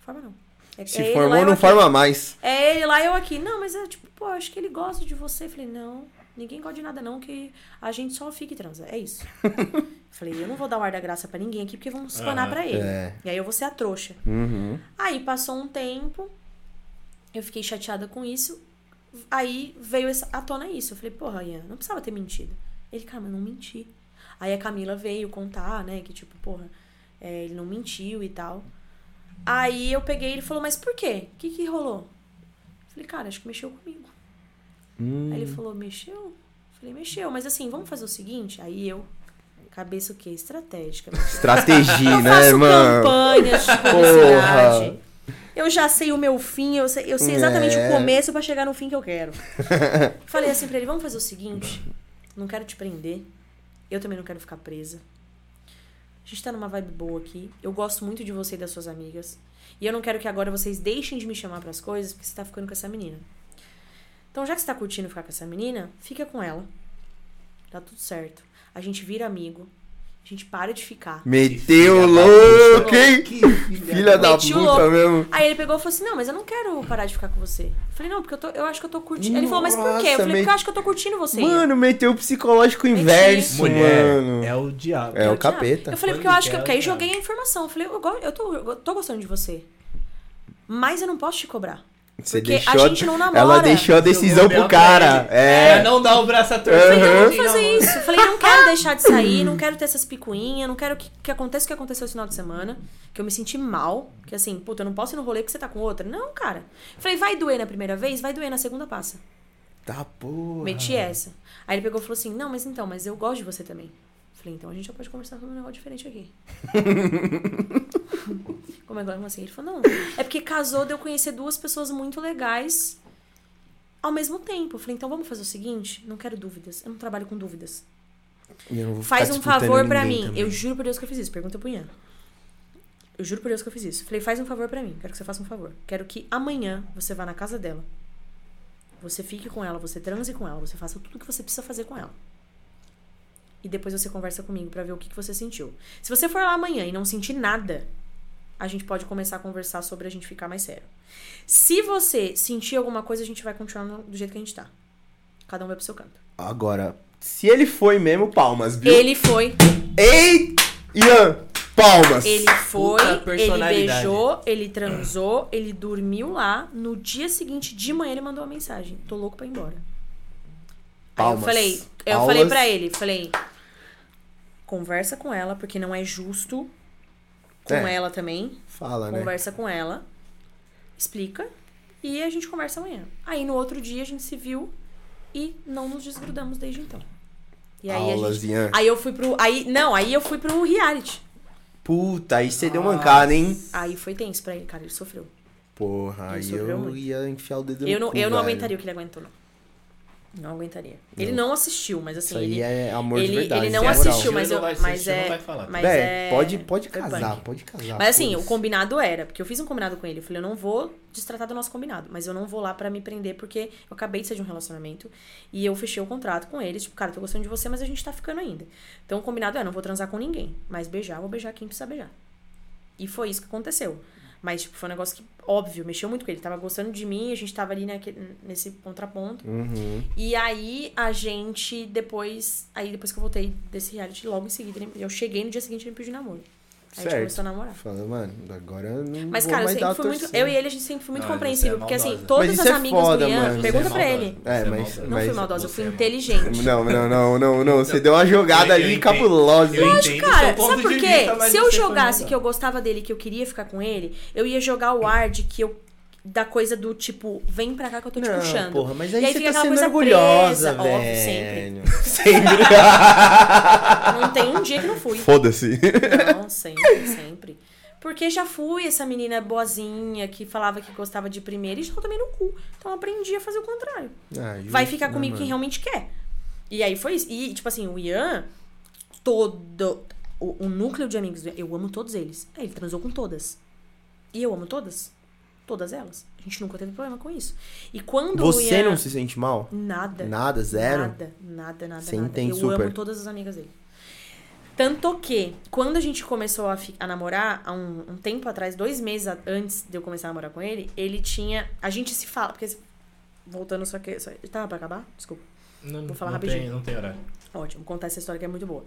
Forma não. É, Se é formou, não aqui. forma mais. É ele lá, eu aqui. Não, mas é tipo, pô, acho que ele gosta de você. Eu falei, não, ninguém gosta de nada não, que a gente só fica e transa. É isso. falei, eu não vou dar o ar da graça pra ninguém aqui, porque vamos espanar Aham. pra ele. É. E aí eu vou ser a trouxa. Uhum. Aí passou um tempo, eu fiquei chateada com isso. Aí veio essa, à tona isso. Eu falei, porra, Ian, não precisava ter mentido. Ele, cara, mas não menti. Aí a Camila veio contar, né, que tipo, porra, é, ele não mentiu e tal. Aí eu peguei e ele falou, mas por quê? O que que rolou? Eu falei, cara, acho que mexeu comigo. Hum. Aí ele falou, mexeu? Eu falei, mexeu, mas assim, vamos fazer o seguinte? Aí eu, cabeça o quê? Estratégica. filho. Estratégia, Eu né, faço mano? campanhas de publicidade. Eu já sei o meu fim, eu sei, eu sei exatamente É. o começo pra chegar no fim que eu quero. Falei assim pra ele, vamos fazer o seguinte, não quero te prender, eu também não quero ficar presa. A gente tá numa vibe boa aqui. Eu gosto muito de você e das suas amigas. E eu não quero que agora vocês deixem de me chamar pras coisas porque você tá ficando com essa menina. Então, já que você tá curtindo ficar com essa menina, fica com ela. Tá tudo certo. A gente vira amigo. A gente para de ficar. Meteu filha da louco, puta. hein? Filha da Meti o puta louco. mesmo. Aí ele pegou e falou assim: Não, mas eu não quero parar de ficar com você. Eu falei: Não, porque eu, tô, eu acho que eu tô curtindo. Ele falou: Mas por quê? Eu falei: Porque eu acho que eu tô curtindo você. Mano, meteu o psicológico Meti. inverso, Mulher mano. é o diabo. É o Eu tinha- capeta. Eu falei, porque eu acho que. Porque aí eu quero. joguei a informação. Eu falei, eu, go- eu, tô, eu tô gostando de você. Mas eu não posso te cobrar. Você porque deixou, a gente não namora. Ela deixou a decisão pro cara. É. Pra não dar o braço a torcer. Eu falei, não, vamos fazer isso. Eu falei, não quero deixar de sair, não quero ter essas picuinhas, não quero que, que aconteça o que aconteceu esse final de semana. Que eu me senti mal. Que assim, puta, eu não posso ir no rolê porque você tá com outra. Não, cara. Eu falei, vai doer na primeira vez, vai doer na segunda passa. Tá porra. Meti essa. Aí ele pegou e falou assim: Não, mas então, mas eu gosto de você também. Falei, então a gente já pode conversar sobre um negócio diferente aqui. Como é que como assim? Ele falou, não, é porque casou de eu conhecer duas pessoas muito legais ao mesmo tempo. Eu falei, então vamos fazer o seguinte, não quero dúvidas, eu não trabalho com dúvidas. Faz um favor pra ninguém mim. também. Eu juro por Deus que eu fiz isso. Pergunta pro Ian. Eu juro por Deus que eu fiz isso. Falei, faz um favor pra mim. Quero que você faça um favor. Quero que amanhã você vá na casa dela. Você fique com ela, você transe com ela, você faça tudo o que você precisa fazer com ela. E depois você conversa comigo pra ver o que, que você sentiu. Se você for lá amanhã e não sentir nada, a gente pode começar a conversar sobre a gente ficar mais sério. Se você sentir alguma coisa, a gente vai continuar no- do jeito que a gente tá. Cada um vai pro seu canto. Agora, se ele foi mesmo, palmas, viu? Ele foi, Ei, Ian, palmas. Ele foi, ele beijou, ele transou, ele dormiu lá. No dia seguinte, de manhã, ele mandou uma mensagem. Tô louco pra ir embora. Aí eu Palmas. falei, eu Aulas. falei pra ele, falei, conversa com ela, porque não é justo com É. ela também. Fala, né? Conversa com ela, explica e a gente conversa amanhã. Aí no outro dia a gente se viu e não nos desgrudamos desde então. E aí a Aulas, gente, aí eu fui pro, aí não, aí eu fui pro reality. Puta, aí você deu mancada, hein? Aí foi tenso pra ele, cara, ele sofreu. Porra, Ele aí sofreu eu muito. ia enfiar o dedo Eu no não, cu, eu não velho. aguentaria o que ele aguentou, não. Não aguentaria. Ele não assistiu, mas assim, Isso aí ele, é amor de ele, verdade. ele não moral. assistiu, mas, Ele eu, não mas assistir, não é. vai falar. Mas é. pode, pode foi casar, punk. pode casar. Mas assim, o combinado era, porque eu fiz um combinado com ele. Eu falei, eu não vou destratar do nosso combinado, mas eu não vou lá pra me prender, porque eu acabei de sair de um relacionamento e eu fechei o contrato com eles. Tipo, cara, tô gostando de você, mas a gente tá ficando ainda. Então o combinado é, não vou transar com ninguém, mas beijar, vou beijar quem precisa beijar. E foi isso que aconteceu. Mas, tipo, foi um negócio que, óbvio, mexeu muito com ele. Ele tava gostando de mim, a gente tava ali naquele, nesse contraponto. Uhum. E aí a gente depois. Aí depois que eu voltei desse reality, logo em seguida, ele- eu cheguei no dia seguinte ele me pediu namoro. Aí a gente Certo. começou a namorar. Fala, mano, agora não Mas, cara, eu sempre fui muito. Eu e ele, a gente sempre foi muito Não, compreensível. é porque assim, todas as é amigas foda, do Ian. mano. Pergunta é pra ele. É, Você mas-. Não mas- fui maldosa, eu fui é inteligente. Não, não, não, não, não. Você deu uma jogada ali cabulosa. Eu hein? entendo Cara, ponto sabe por quê? Se eu jogasse que eu gostava dele, que eu queria ficar com ele, eu ia jogar o ar de que eu. Da coisa do tipo, vem pra cá que eu tô te Não, puxando. porra, mas E aí, aí você fica tá aquela sendo coisa orgulhosa, presa. velho. Óbvio, sempre. Sempre. Não tem um dia que não fui. Foda-se. Não, sempre, sempre. Porque já fui essa menina boazinha que falava que gostava de primeira e já tomei no cu. Então eu aprendi a fazer o contrário. Ah, Vai ficar né, comigo quem mano? realmente quer. E aí foi isso. E, tipo assim, o Ian, todo. O, o núcleo de amigos, eu amo todos eles. É, Ele transou com todas. E eu amo todas. Todas elas. A gente nunca teve problema com isso. E quando o Você Ian... não se sente mal? Nada. Nada, zero? Nada, nada, nada, Você nada. entende eu super. amo todas as amigas dele. Tanto que, quando a gente começou a, a namorar, há um, um tempo atrás, dois meses antes de eu começar a namorar com ele, ele tinha. A gente se fala, porque. Voltando só que. Só, tava pra acabar? Desculpa. Não, Vou falar não rapidinho. Tem, não tem horário. Ótimo, vou contar essa história que é muito boa.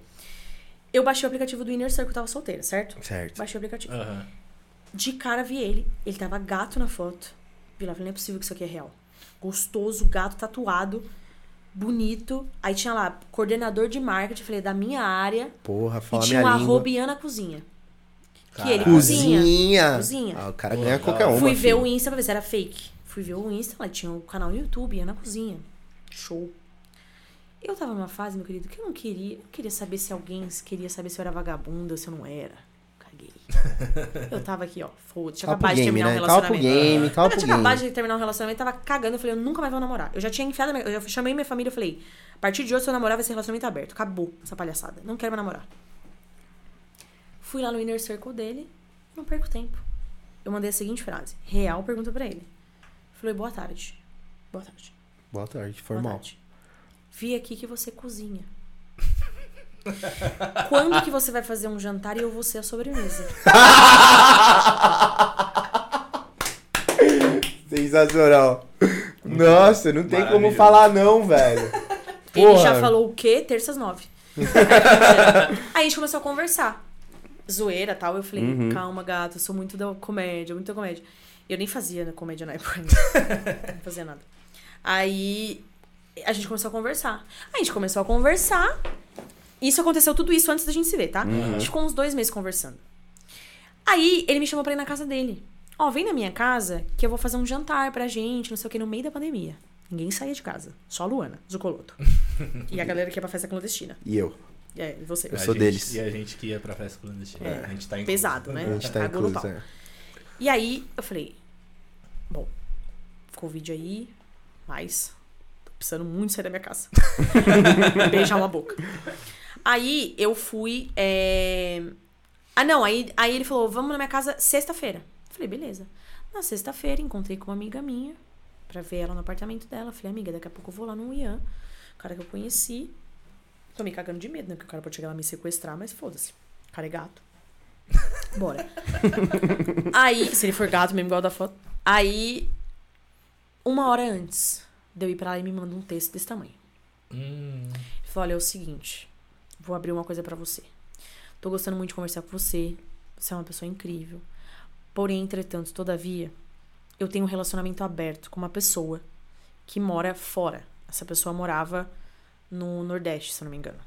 Eu baixei o aplicativo do Inner Circle, eu tava solteira, certo? Certo. Baixei o aplicativo. Aham. De cara vi ele. Ele tava gato na foto. Vi lá, falei, não é possível que isso aqui é real. Gostoso, gato tatuado, bonito. Aí tinha lá, coordenador de marketing, falei, da minha área. Porra, E fala tinha minha um língua. arroba Ian na cozinha. Que ele cozinha. Cozinha. Cozinha. Ah, o cara ganha qualquer uma. Fui ver filho. o Insta pra ver se era fake. Fui ver o Insta, lá tinha um canal no YouTube, Ian na cozinha. Show. Eu tava numa fase, meu querido, que eu não queria. Eu queria saber se alguém queria saber se eu era vagabunda ou se eu não era. Eu tava aqui, ó. Foda-se. Tinha acabado de terminar um né? Calma pro relacionamento. game, calma Quando eu tinha acabado de terminar um relacionamento, tava cagando. Eu falei, eu nunca mais vou namorar. Eu já tinha enfiado. minha- Eu já chamei minha família e falei, a partir de hoje, se eu namorar, vai ser relacionamento aberto. Acabou essa palhaçada. Não quero mais namorar. Fui lá no inner circle dele, não perco tempo. Eu mandei a seguinte frase: Real pergunta pra ele. Falei, boa tarde. Boa tarde. Boa tarde, Boa formal. tarde. Vi aqui que você cozinha. Quando que você vai fazer um jantar e eu vou ser a sobremesa? Sensacional. Nossa, não tem como falar não, velho. Ele Porra. já falou o quê? Terças nove. Aí a gente começou a conversar. Zoeira tal. Eu falei, Uhum. calma, gato, eu sou muito da comédia, muito da comédia. Eu nem fazia né, comédia na época. não fazia nada. Aí a gente começou a conversar. Aí a gente começou a conversar. Isso aconteceu tudo isso antes da gente se ver, tá? A gente ficou uns dois meses conversando. Aí ele me chamou pra ir na casa dele. Ó, vem na minha casa que eu vou fazer um jantar pra gente, não sei o que, no meio da pandemia. Ninguém saía de casa. Só a Luana, Zucoloto. e a galera que ia pra festa clandestina. E eu? É, e você. Eu A sou gente- deles. E a gente que ia pra festa clandestina. É, a gente tá em pesado, né? A gente tá Cagou no incluso, é. E aí, eu falei, bom, Covid aí, mas tô precisando muito sair da minha casa. Beijar uma boca. Aí eu fui. é, Ah, não, aí, aí ele falou, vamos na minha casa sexta-feira. Falei, beleza. Na sexta-feira, encontrei com uma amiga minha pra ver ela no apartamento dela. Falei, amiga, daqui a pouco eu vou lá no Ian, o cara que eu conheci. Tô me cagando de medo, né? Porque o cara pode chegar lá e me sequestrar, mas foda-se. O cara é gato. Bora. Aí, se ele for gato mesmo, igual da foto. Aí, uma hora antes de eu ir pra lá, ele me manda um texto desse tamanho. Hum, Ele falou: Olha, é o seguinte, vou abrir uma coisa pra você. Tô gostando muito de conversar com você. Você é uma pessoa incrível. Porém, entretanto, todavia, eu tenho um relacionamento aberto com uma pessoa que mora fora. Essa pessoa morava no Nordeste, se eu não me engano.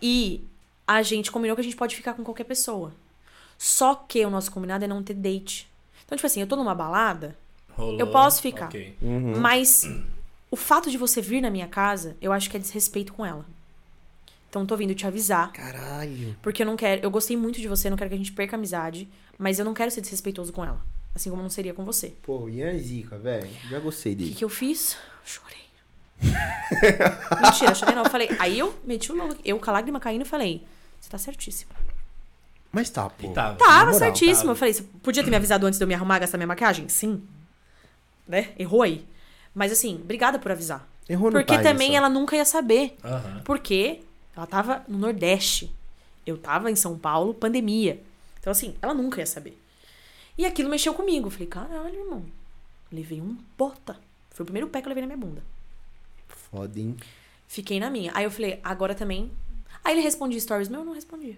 E a gente combinou que a gente pode ficar com qualquer pessoa. Só que o nosso combinado é não ter date. Então, tipo assim, eu tô numa balada, rolou. Eu posso ficar. Ok. Uhum. mas o fato de você vir na minha casa, eu acho que é desrespeito com ela. Então, tô vindo te avisar. Caralho. Porque eu não quero. Eu gostei muito de você, não quero que a gente perca a amizade. Mas eu não quero ser desrespeitoso com ela. Assim como não seria com você. Pô, Ian é zica, velho. Já gostei O que, dele. que eu fiz? Chorei. Mentira, chorei não. Eu falei. Aí eu meti o louco. Eu com a lágrima caindo e falei: Você tá certíssimo. Mas tá, pô. E tava. Tava moral, certíssimo. tava. Eu falei: Você podia ter me avisado antes de eu me arrumar, gastar minha maquiagem? Sim. Né? Errou aí. Mas assim, obrigada por avisar. Errou no Porque também só. ela nunca ia saber. Aham. Porque ela tava no Nordeste. Eu tava em São Paulo, pandemia. Então, assim, ela nunca ia saber. E aquilo mexeu comigo. Falei, caralho, irmão. Levei um bota. Foi o primeiro pé que eu levei na minha bunda. Foda, hein? Fiquei na minha. Aí eu falei, agora também. Aí ele respondia stories meu, eu não respondia.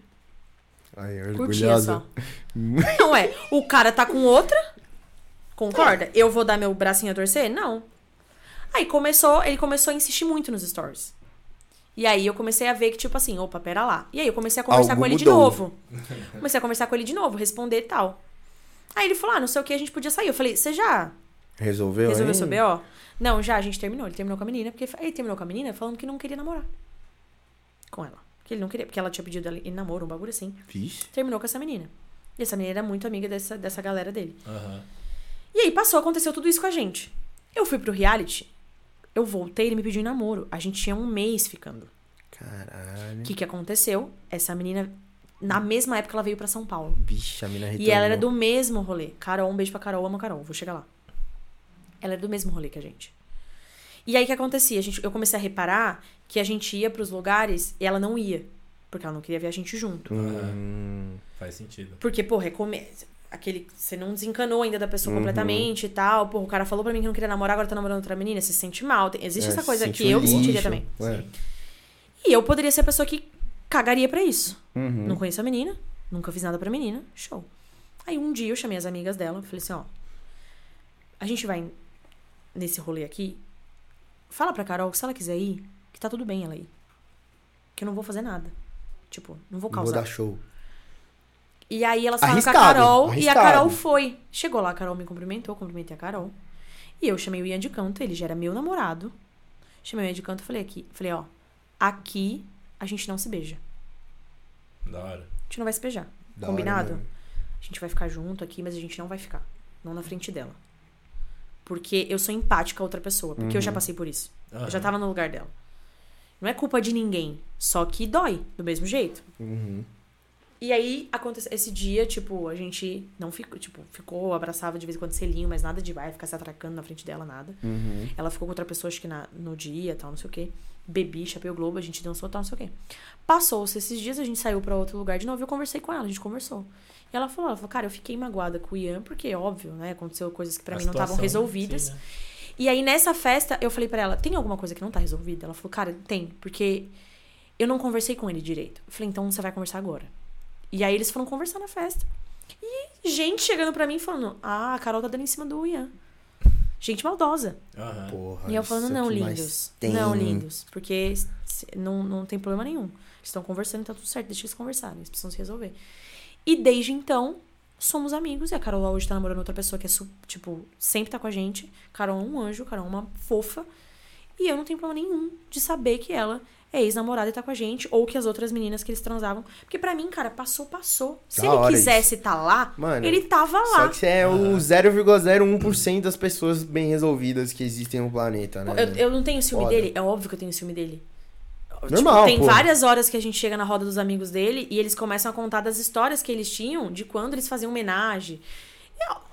Aí, Curtia orgulhosa. só. Não é. O cara tá com outra. Concorda? Eu vou dar meu bracinho a torcer? Não. Aí começou, ele começou a insistir muito nos stories. E aí eu comecei a ver que, tipo assim, opa, pera lá. E aí eu comecei a conversar Algo com ele de mudou. novo. Comecei a conversar com ele de novo, responder e tal. Aí ele falou, ah, não sei o que, a gente podia sair. Eu falei, você já Resolveu, resolveu hein? seu B.O.? Não, já, a gente terminou. Ele terminou com a menina, porque ele terminou com a menina falando que não queria namorar. Com ela. Que ele não queria, porque ela tinha pedido ele em namoro, um bagulho assim. Vixe. Terminou com essa menina. E essa menina era muito amiga dessa, dessa galera dele. Aham. E aí passou, aconteceu tudo isso com a gente. Eu fui pro reality, eu voltei, ele me pediu em namoro. A gente tinha um mês ficando. Caralho. O que que aconteceu? Essa menina, na mesma época, ela veio pra São Paulo. Vixe, a mina E ela era retornou. do mesmo rolê. Carol, um beijo pra Carol, amo a Carol, vou chegar lá. Ela era do mesmo rolê que a gente. E aí o que acontecia? A gente, eu comecei a reparar que a gente ia pros lugares e ela não ia. Porque ela não queria ver a gente junto. Hum, Faz sentido. Porque, porra, é. Aquele. Você não desencanou ainda da pessoa Uhum. completamente e tal. Porra, o cara falou pra mim que não queria namorar, agora tá namorando outra menina, você se sente mal. Tem- Existe é, essa coisa que eu me sentiria também. Sim. E eu poderia ser a pessoa que cagaria pra isso. Uhum. Não conheço a menina, nunca fiz nada pra menina, show. Aí um dia eu chamei as amigas dela, falei assim, ó, a gente vai nesse rolê aqui, fala pra Carol que se ela quiser ir, que tá tudo bem ela ir. Que eu não vou fazer nada. Tipo, não vou Vou causar. dar show. E aí elas falaram com a Arriscado, Carol e a arriscado. Carol foi. Chegou lá, a Carol me cumprimentou, cumprimentei a Carol. E eu chamei o Ian de canto, ele já era meu namorado. Chamei o Ian de canto e falei aqui, falei, ó, aqui a gente não se beija. Da hora. A gente não vai se beijar. Da Combinado? A gente vai ficar junto aqui, mas a gente não vai ficar. Não na frente dela. Porque eu sou empática a outra pessoa. Porque eu já passei por isso. Eu já tava no lugar dela. Não é culpa de ninguém. Só que dói, do mesmo jeito. Uhum. E aí, aconteceu esse dia, tipo, a gente não ficou, tipo, ficou, abraçava de vez em quando selinho, mas nada de vai ficar se atracando na frente dela, nada. Uhum. Ela ficou com outra pessoa, acho que na, no dia, tal, não sei o quê. Bebi, chapéu globo, a gente dançou, tal, não sei o quê. Passou-se esses dias, a gente saiu pra outro lugar de novo, eu conversei com ela, a gente conversou. E ela falou, ela falou, cara, eu fiquei magoada com o Ian, porque, óbvio, né, aconteceu coisas que pra A mim não estavam resolvidas. sim, né? E aí, nessa festa, eu falei pra ela, tem alguma coisa que não tá resolvida? Ela falou, cara, tem, porque eu não conversei com ele direito. Eu falei, então você vai conversar agora. E aí eles foram conversar na festa. E gente chegando pra mim falando, ah, a Carol tá dando em cima do Ian. Gente maldosa. Aham. Porra, E eu falando, isso não, lindos. Não, lindos. Porque se- não, não tem problema nenhum. Eles estão conversando, tá tudo certo, deixa eles conversarem, eles precisam se resolver. E desde então, somos amigos. E a Carol hoje tá namorando outra pessoa que é, tipo, sempre tá com a gente. Carol é um anjo, Carol é uma fofa. E eu não tenho problema nenhum de saber que ela é ex-namorada e tá com a gente. Ou que as outras meninas que eles transavam. Porque pra mim, cara, passou, passou. Se Da ele quisesse tá lá, Mano, ele tava Só lá. que você é o 0,01% das pessoas bem resolvidas que existem no planeta, né? Eu, eu não tenho ciúme Foda. dele? É óbvio que eu tenho ciúme dele. Normal, Tipo, tem pô. várias horas que a gente chega na roda dos amigos dele e eles começam a contar das histórias que eles tinham de quando eles faziam homenagem.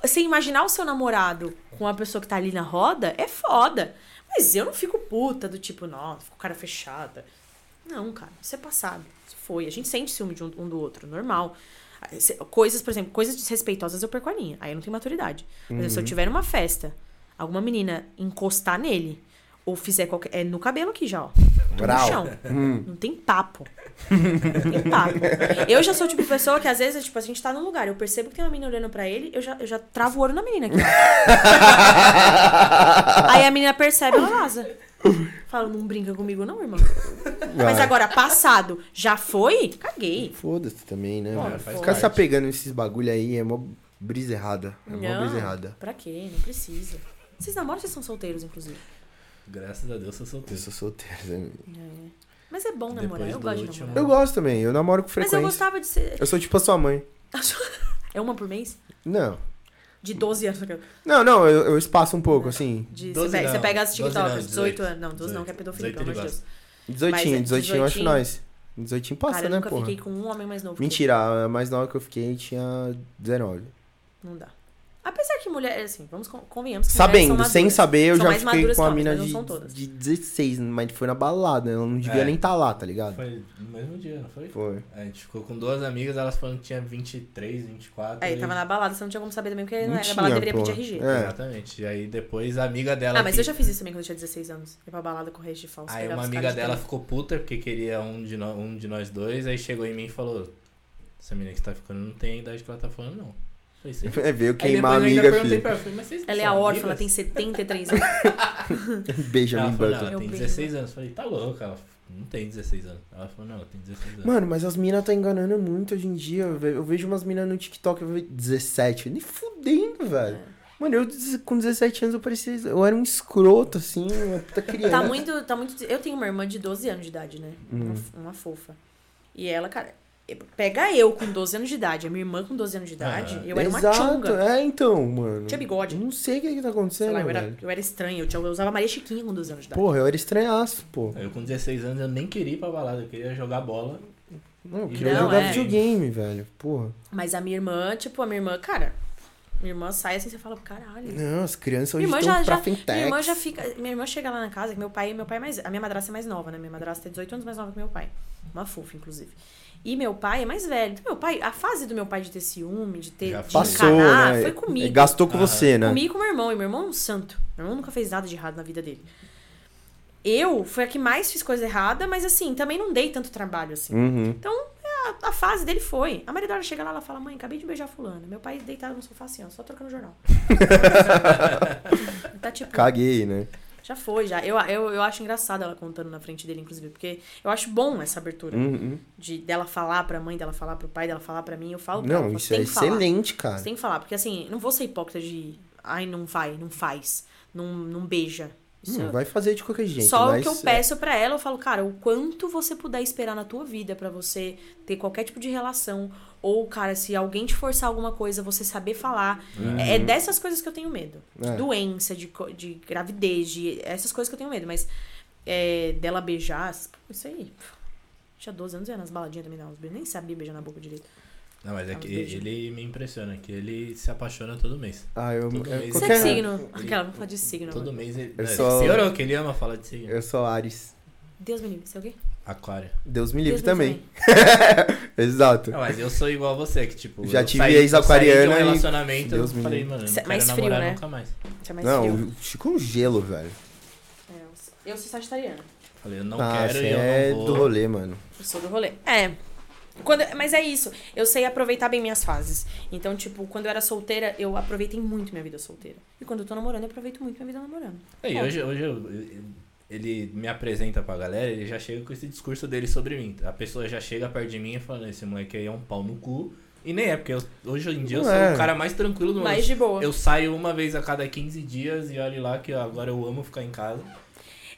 Você imaginar o seu namorado com a pessoa que tá ali na roda é foda. Mas eu não fico puta do tipo, nossa, fico cara fechada. Não, cara, isso é passado. Isso foi. A gente sente ciúme de um, um do outro, normal. Coisas, por exemplo, coisas desrespeitosas eu perco a linha. Aí eu não tenho maturidade. Por exemplo, se eu tiver numa festa, alguma menina encostar nele, ou fizer qualquer. É no cabelo aqui já, ó. Tô Brau. no chão. Não tem papo. Não tem papo. Eu já sou o tipo de pessoa que às vezes, tipo, a gente tá num lugar, eu percebo que tem uma menina olhando pra ele, eu já, eu já travo o olho na menina aqui. Aí a menina percebe, ela vaza. Fala, não brinca comigo, não, irmão. Mas Vai. agora, passado, já foi? Caguei. Foda-se também, né? Ficar se apegando nesses bagulho aí é mó brisa errada. É mó Não, brisa errada. pra quê? Não precisa. Vocês namoram ou vocês são solteiros, inclusive? Graças a Deus eu sou Eu solteiro. sou solteiro. né? É. Mas é bom namorar, Depois eu do gosto de namorar. Eu gosto também, eu namoro com Mas eu frequência. gostava de ser. Eu sou tipo a sua mãe. É uma por mês? Não. De 12 anos. Não, não, eu, eu espaço um pouco, assim. De, você, 12 pega, você não, pega as 12 não, TikToks, 18 18 anos. Não, 12 não, que é pedofilia, 18 pelo amor de Deus. 18, Mas é 18 eu acho 18. nós. 18 passa, Cara, eu né, nunca porra? fiquei com um homem mais novo. Mentira, a mais nova que eu fiquei tinha 19. eu. Não dá. Apesar que mulher, assim, vamos con- convenhamos que Sabendo, são sem saber, eu São já mais fiquei com a mina de, de 16, mas foi na balada, ela não devia É. nem estar lá, tá ligado? Foi no mesmo dia, não foi? Foi. A gente ficou com duas amigas, elas falaram que tinha 23, 24. Aí, e- tava na balada, você não tinha como saber também, porque Não na tinha, balada deveria pedir RG. É. Exatamente. E aí depois a amiga dela. Ah, mas que- eu já fiz isso também quando eu tinha 16 anos. Ir pra balada com de falso. Aí uma amiga de dela ficou puta porque queria um de, no- um de nós dois, aí chegou em mim e falou: Essa menina que você tá ficando não tem a idade que ela tá falando, não. É, veio queimar a amiga, perguntei filho. pra ela, falei, mas vocês não Ela é a órfã, ela amigas?" tem 73 anos. Benjamin Button. ela Eu tem bem, 16 anos. Falei, tá louca, ela não tem 16 anos. Ela falou, não, ela tem 16 anos. Mano, mas as minas tá enganando muito hoje em dia. Eu ve- eu vejo umas minas no TikTok, eu vejo 17. Nem fudendo, velho. É. Mano, eu com 17 anos eu parecia. Eu era um escroto, assim, uma puta criança. Tá muito, tá muito. Eu tenho uma irmã de 12 anos de idade, né? Hum. Uma, uma fofa. E ela, cara, pega eu com 12 anos de idade, a minha irmã com 12 anos de idade, Aham. eu era uma Exato, chunga. é, então, mano. Tinha bigode. Não sei o que que tá Sei acontecendo, lá, eu era, eu era estranha. Eu, tinha- eu usava Maria Chiquinha com 12 anos de idade. Porra, eu era estranhaço, pô. Eu com 16 anos eu nem queria ir pra balada, eu queria jogar bola. Não, eu Não, queria jogar é. videogame, velho. Porra. Mas a minha irmã, tipo, a minha irmã, cara, minha irmã sai assim, você fala, caralho. Não, as crianças hoje Minha irmã estão já, pra já fintech. minha irmã já fica, minha irmã chega lá na casa, que meu pai, meu pai é mais, a minha madrasta é mais nova, né? Minha madrasta é 18 anos mais nova que meu pai. Uma fofa, inclusive. E meu pai é mais velho. Então, meu pai, a fase do meu pai de ter ciúme, de ter Já de Passou, encanar, né? foi comigo. Gastou com Aham. você, né? Comigo e com meu irmão. E meu irmão é um santo. Meu irmão nunca fez nada de errado na vida dele. Eu fui a que mais fiz coisa errada, mas assim, também não dei tanto trabalho assim. Uhum. A, a fase dele foi. A Maria Dora chega lá, ela fala: Mãe, acabei de beijar fulano. Meu pai deitado no sofá assim, ó, só trocando jornal. tá tipo, Caguei, né? Já foi, já. Eu, eu, eu acho engraçado ela contando na frente dele, inclusive, porque eu acho bom essa abertura. Uhum. De dela falar pra mãe, dela falar pro pai, dela falar pra mim. Eu falo pra Não, ela, isso você é que falar. excelente, cara. Você tem que falar, porque assim, não vou ser hipócrita de. Ai, não vai, não faz, não, não beija. Isso é- vai fazer de qualquer jeito. Só o que eu é- peço pra ela, eu falo, cara, o quanto você puder esperar na tua vida pra você ter qualquer tipo de relação. Ou, cara, se alguém te forçar alguma coisa, você saber falar. É dessas coisas que eu tenho medo. De É. doença, de, de gravidez, de essas coisas que eu tenho medo. Mas é, dela beijar, isso aí. Tinha 12 anos, eu ia nas baladinhas também, não. Nem sabia beijar na boca direito. Não, mas é que Ah, beijo. ele me impressiona, que ele se apaixona todo mês. Ah, eu. Todo eu- mês. Você é que signo? Aquela, vamos falar de signo. Todo mês ele. Eu é, sou- Piorou, que ele ama falar de signo. Eu sou Ares. Deus me livre, você é o quê? Aquário. Deus me livre Deus me também. Exato. Não, mas eu sou igual a você, que tipo. Já tive ex-aquariana eu saí um relacionamento, Deus eu me falei, livre. mano, não quero mais frio, namorar né? nunca mais. É mais Não, frio. Chico é um gelo, velho. É, eu sou sagitariana. Falei, eu não ah, quero você e eu é não vou. do rolê, mano. Eu sou do rolê. É. Quando, mas é isso. Eu sei aproveitar bem minhas fases. Então, tipo, quando eu era solteira, eu aproveitei muito minha vida solteira. E quando eu tô namorando, eu aproveito muito minha vida namorando. E Ó. hoje, hoje eu- ele me apresenta pra galera, ele já chega com esse discurso dele sobre mim. A pessoa já chega perto de mim e fala, esse moleque aí é um pau no cu. E nem é, porque eu- hoje em dia eu Não sou é. o cara mais tranquilo do mundo. Mais de boa. Eu saio uma vez a cada 15 dias e olhe lá que agora eu amo ficar em casa.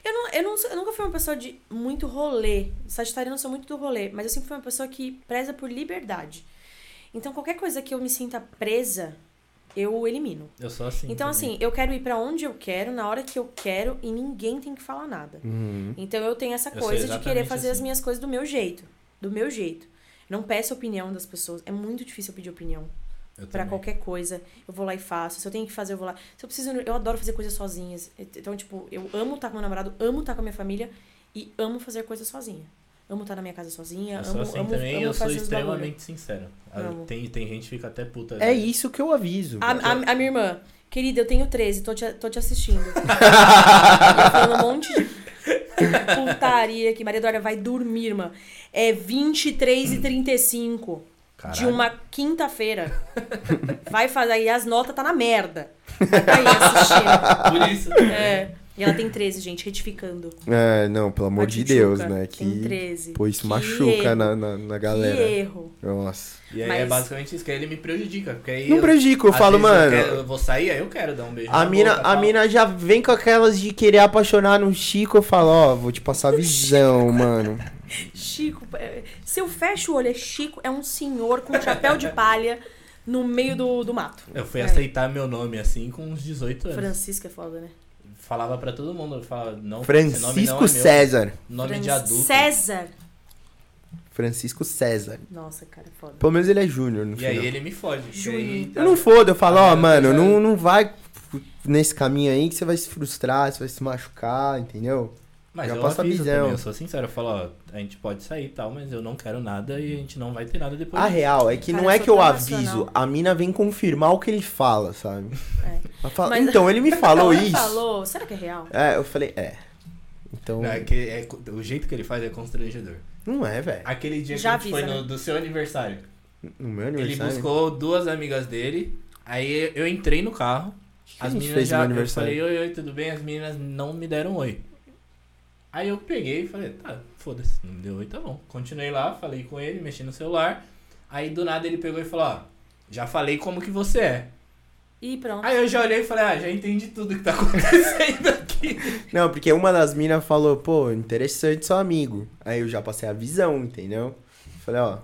Eu, não, eu, não, sou- eu nunca fui uma pessoa de muito rolê. Sagitariana eu sou muito do rolê, mas eu sempre fui uma pessoa que preza por liberdade. Então, qualquer coisa que eu me sinta presa, eu elimino. Eu sou assim. Então, também. assim, eu quero ir pra onde eu quero, na hora que eu quero, e ninguém tem que falar nada. Uhum. Então, eu tenho essa Eu coisa de querer fazer as assim. minhas coisas do meu jeito. Do meu jeito. Não peço opinião das pessoas. É muito difícil eu pedir opinião. Também. qualquer coisa. Eu vou lá e faço. Se eu tenho que fazer, eu vou lá. Se eu preciso, eu adoro fazer coisas sozinhas. Então, tipo, eu amo estar com meu namorado, amo estar com a minha família e amo fazer coisas sozinha. Amo estar na minha casa sozinha, Eu amo, sou assim amo, também amo eu sou bagulho. extremamente sincero. Ah, Amo. Tem, tem gente que fica até puta. É isso que eu aviso. A, a, a minha irmã, querida, eu tenho 13, tô te, tô te assistindo. falando um monte de putaria aqui. Maria Eduarda vai dormir, irmã. É 23 e 35 de Caralho. uma quinta-feira. Vai fazer aí, as notas tá na merda. Vai tá aí assistindo. Por isso. É. E ela tem 13, gente, retificando. É, não, pelo amor de Deus, né? Tem Que. 13. Pô, isso Que machuca erro. na, na, na Que galera. erro. Nossa. E aí Mas- é basicamente isso, que aí ele me prejudica. Porque aí Não eu, prejudica, eu falo, mano. Eu, quero- eu vou sair, aí eu quero dar um beijo. A na mina, boca, a mina já vem com aquelas de querer apaixonar no Chico. Eu falo, ó, vou te passar visão, mano. Chico, é, se eu fecho o olho, é Chico, é um senhor com chapéu de palha no meio do, do mato. Eu fui É. aceitar meu nome assim com uns 18 anos. Francisco é foda, né? Falava pra todo mundo, eu falava, não, esse nome não Francisco é meu. César. Nome de Fran- adulto. César. Francisco César. Nossa, cara, é foda. Pelo menos ele é júnior no E aí final. ele me fode. Júnior. aí- Eu não fodo, eu falo, ó, mina mano, não, não vai nesse caminho aí que você vai se frustrar, você vai se machucar, entendeu? Mas Já eu passa aviso também, eu sou sincero, eu falo, ó, a gente pode sair e tal, mas eu não quero nada e a gente não vai ter nada depois. A disso. real é que Cara, não é que eu aviso, a mina vem confirmar o que ele fala, sabe? É. Ela fala, Mas- então, ele me falou isso. falou, será que é real? É, eu falei, é. Então, Não, é que é- o jeito que ele faz é constrangedor. não é, velho. Aquele dia Já que a gente foi avisa, no, né? do seu aniversário, No meu ele aniversário. buscou duas amigas dele, aí eu entrei no carro, que a as gente meninas fez já. Eu falei, oi, oi, tudo bem? As meninas não me deram oi. Aí eu peguei e falei, tá, foda-se, não me deu oi, tá bom. Continuei lá, falei com ele, mexi no celular. Aí do nada ele pegou e falou, ó, já falei como que você é. E pronto. Aí eu já olhei e falei, ah, já entendi tudo que tá acontecendo aqui. Não, porque uma das minas falou, pô, interessante seu amigo. Aí eu já passei a visão, entendeu? Falei, ó.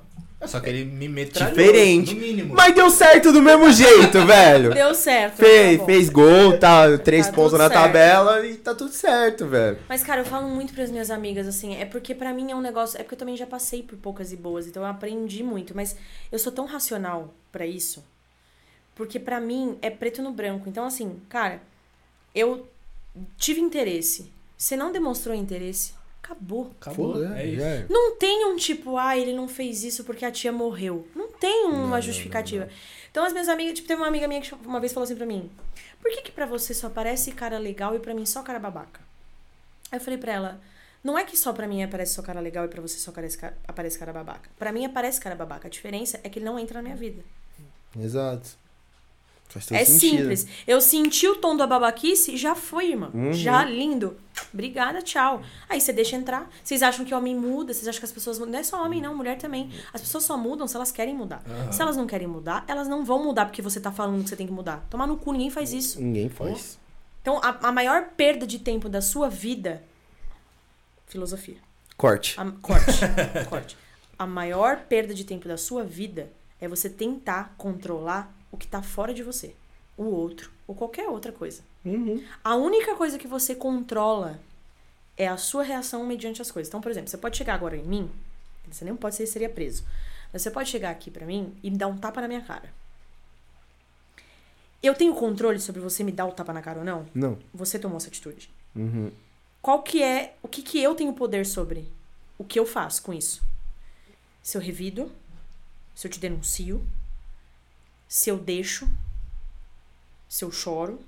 Só que ele me metralhou, Diferente. no mínimo. Mas deu certo do mesmo jeito, velho. Deu certo. Fez, tá fez gol, tá, três Tá pontos na certo. tabela e tá tudo certo, velho. Mas, cara, eu falo muito pras minhas amigas, assim, é porque pra mim é um negócio. É porque eu também já passei por poucas e boas, então eu aprendi muito. Mas eu sou tão racional pra isso. Porque pra mim é preto no branco. Então, assim, cara, eu tive interesse. Você não demonstrou interesse, acabou. Acabou, Foda, é isso. já é. Não tem um tipo, ah, ele não fez isso porque a tia morreu. Não tem uma Não, não, justificativa. não, Então as minhas amigas, tipo, teve uma amiga minha que uma vez falou assim pra mim: Por que que pra você só aparece cara legal e pra mim só cara babaca? Aí eu falei pra ela: Não é que só pra mim aparece só cara legal e pra você só aparece cara, aparece cara babaca. Pra mim aparece cara babaca. A diferença é que ele não entra na minha vida. Exato. É sentido. simples. Eu senti o tom da babaquice, já foi, irmão. Uhum. Já lindo. Obrigada, tchau. Aí você deixa entrar. Vocês acham que homem muda, vocês acham que as pessoas mudam. Não é só homem, não, mulher também. As pessoas só mudam se elas querem mudar. Aham. Se elas não querem mudar, elas não vão mudar porque você tá falando que você tem que mudar. Tomar no cu, ninguém faz isso. Ninguém faz. Então, a, a maior perda de tempo da sua vida. Filosofia. Corte. A, corte. corte. A maior perda de tempo da sua vida é você tentar controlar o que tá fora de você. O outro. Ou qualquer outra coisa. Uhum. A única coisa que você controla é a sua reação mediante as coisas. Então, por exemplo, você pode chegar agora em mim Você nem pode ser, seria preso. Mas você pode chegar aqui pra mim e me dar um tapa na minha cara. Eu tenho controle sobre você me dar o tapa na cara ou não? Não. Você tomou essa atitude. Uhum. Qual que é, o que que eu tenho poder sobre? O que eu faço com isso? Se eu revido, se eu te denuncio, se eu deixo, se eu choro,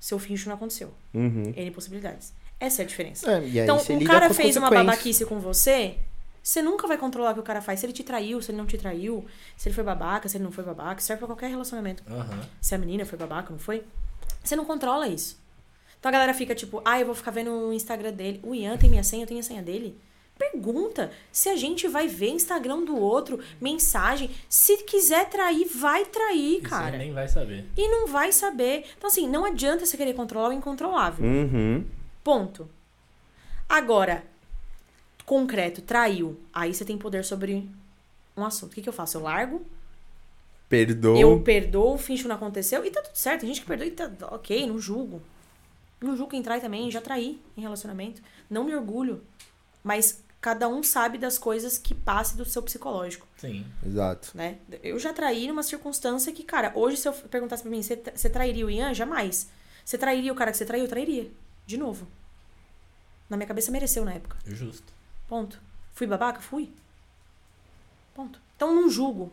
se eu finjo que não aconteceu. Uhum. N possibilidades. Essa é a diferença. É, e aí então, o cara fez uma babaquice com você, você nunca vai controlar o que o cara faz. Se ele te traiu, se ele não te traiu, se ele foi babaca, se ele não foi babaca, serve pra qualquer relacionamento. Aham. Se a menina foi babaca, não foi? Você não controla isso. Então a galera fica tipo, ah, eu vou ficar vendo o Instagram dele. O Ian tem minha senha, eu tenho a senha dele. Pergunta se a gente vai ver Instagram do outro, mensagem. Se quiser trair, vai trair, você cara. nem vai saber. E não vai saber. Então, assim, não adianta você querer controlar o incontrolável. Uhum. Ponto. Agora, concreto, traiu. Aí você tem poder sobre um assunto. O que, que eu faço? Eu largo, Perdoa. eu perdoo, finjo que não aconteceu e tá tudo certo. Tem gente que perdoa e tá ok, não julgo. Não julgo quem trai também, já traí em relacionamento. Não me orgulho. Mas cada um sabe das coisas que passe do seu psicológico, Sim. Exato. né? Eu já traí numa circunstância que, cara, hoje se eu perguntasse pra mim, você tra- você trairia o Ian? Jamais. Você trairia o cara que você traiu? Eu trairia. De novo. Na minha cabeça mereceu na época. Justo. Ponto. Fui babaca? Fui. Ponto. Então não julgo.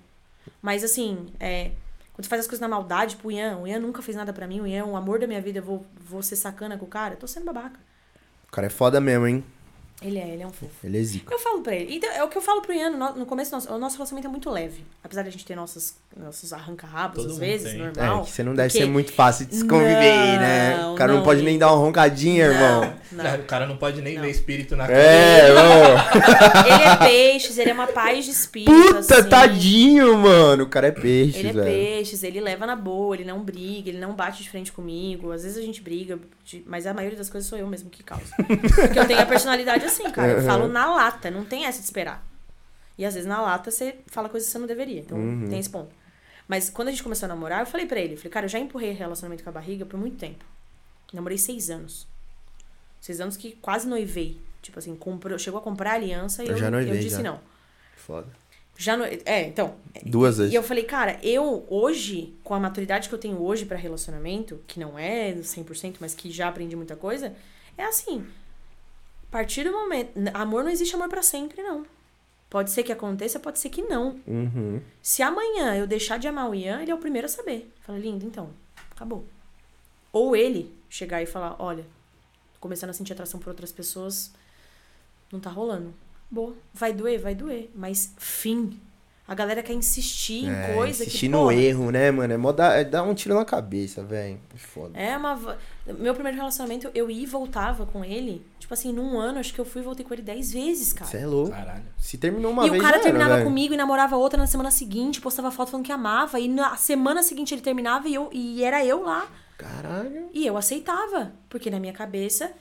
Mas assim, é, quando você faz as coisas na maldade pro Ian, o Ian nunca fez nada pra mim, o Ian é um amor da minha vida, eu vou, vou ser sacana com o cara, eu tô sendo babaca. O cara é foda mesmo, hein? Ele é, ele é um fofo. Ele é zica. Eu falo pra ele. Então, é o que eu falo pro Ian no, no começo, nosso, o nosso relacionamento é muito leve. Apesar de a gente ter nossos, nossos arranca-rabos, às vezes, tem. normal. É, que você não deve porque- ser muito fácil de se conviver, né? Não, O cara não, não, pode nem dar uma roncadinha, irmão. Não, não. O cara não pode nem Não. ver espírito na cara. É, ô. Ele é peixes, ele é uma paz de espírito. Puta, assim. tadinho, mano. O cara é peixe, Ele é velho. peixes, ele leva na boa, ele não briga, ele não bate de frente comigo. Às vezes a gente briga, mas a maioria das coisas sou eu mesmo que causa. Porque eu tenho a personalidade assim, cara. Eu falo na lata, não tem essa de esperar. E às vezes na lata você fala coisas que você não deveria. Então Uhum. tem esse ponto. Mas quando a gente começou a namorar, eu falei pra ele, falei, cara, eu já empurrei relacionamento com a barriga por muito tempo. Namorei seis anos. Seis anos que quase noivei. Tipo assim, comprou, chegou a comprar a aliança e Eu eu, já noivei, eu disse já. não. Foda. Já no, é, então, Duas vezes. e eu falei, cara, eu hoje, com a maturidade que eu tenho hoje pra relacionamento, que não é 100%, mas que já aprendi muita coisa, é assim. A partir do momento. Amor não existe amor pra sempre, não. Pode ser que aconteça, pode ser que não. Uhum. Se amanhã eu deixar de amar o Ian, ele é o primeiro a saber. Fala, lindo, então, acabou. Ou ele chegar e falar, olha, tô começando a sentir atração por outras pessoas, não tá rolando. Boa. Vai doer, vai doer. Mas fim. A galera quer insistir em É, coisa insistir que. no porra, erro, né, mano? É, mó dar, é dar um tiro na cabeça, velho. Foda. É uma. Meu primeiro relacionamento, eu ia e voltava com ele. Tipo assim, num ano, acho que eu fui e voltei com ele dez vezes, cara. Você é louco. Caralho. Se terminou uma e vez, o cara era, terminava velho. comigo e namorava outra na semana seguinte, postava foto falando que amava. E na semana seguinte ele terminava e, eu, e era eu lá. Caralho. E eu aceitava. Porque na minha cabeça, o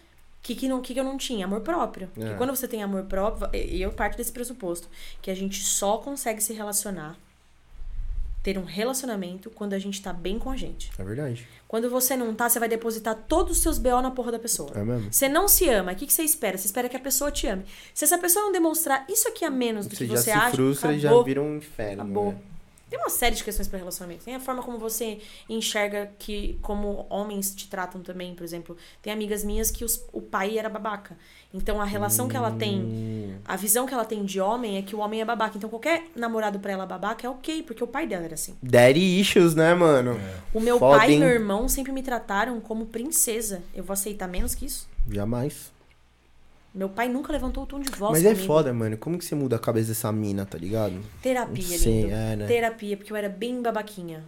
que, que, não, que, que eu não tinha? Amor próprio. É. E quando você tem amor próprio, e eu parto desse pressuposto, que a gente só consegue se relacionar, ter um relacionamento, quando a gente tá bem com a gente. É verdade. Quando você não tá, você vai depositar todos os seus BO na porra da pessoa. É mesmo. Você não se ama, o que, que você espera? Você espera que a pessoa te ame. Se essa pessoa não demonstrar isso aqui a menos do Você que já você se acha, frustra e já acabou. vira um inferno. Acabou. né? Tem uma série de questões para relacionamento. Tem a forma como você enxerga que como homens te tratam também, por exemplo. Tem amigas minhas que os- o pai era babaca. Então a relação que ela tem, Hum, a visão que ela tem de homem é que o homem é babaca. Então qualquer namorado pra ela babaca é ok, porque o pai dela era assim. Daddy issues, né, mano? É. O meu Foda, pai e meu irmão sempre me trataram como princesa. Eu vou aceitar menos que isso? Jamais. Meu pai nunca levantou o tom de voz Mas é comigo. foda, mano. Como que você muda a cabeça dessa mina, tá ligado? Terapia, lindo. é, né? Terapia, porque eu era bem babaquinha.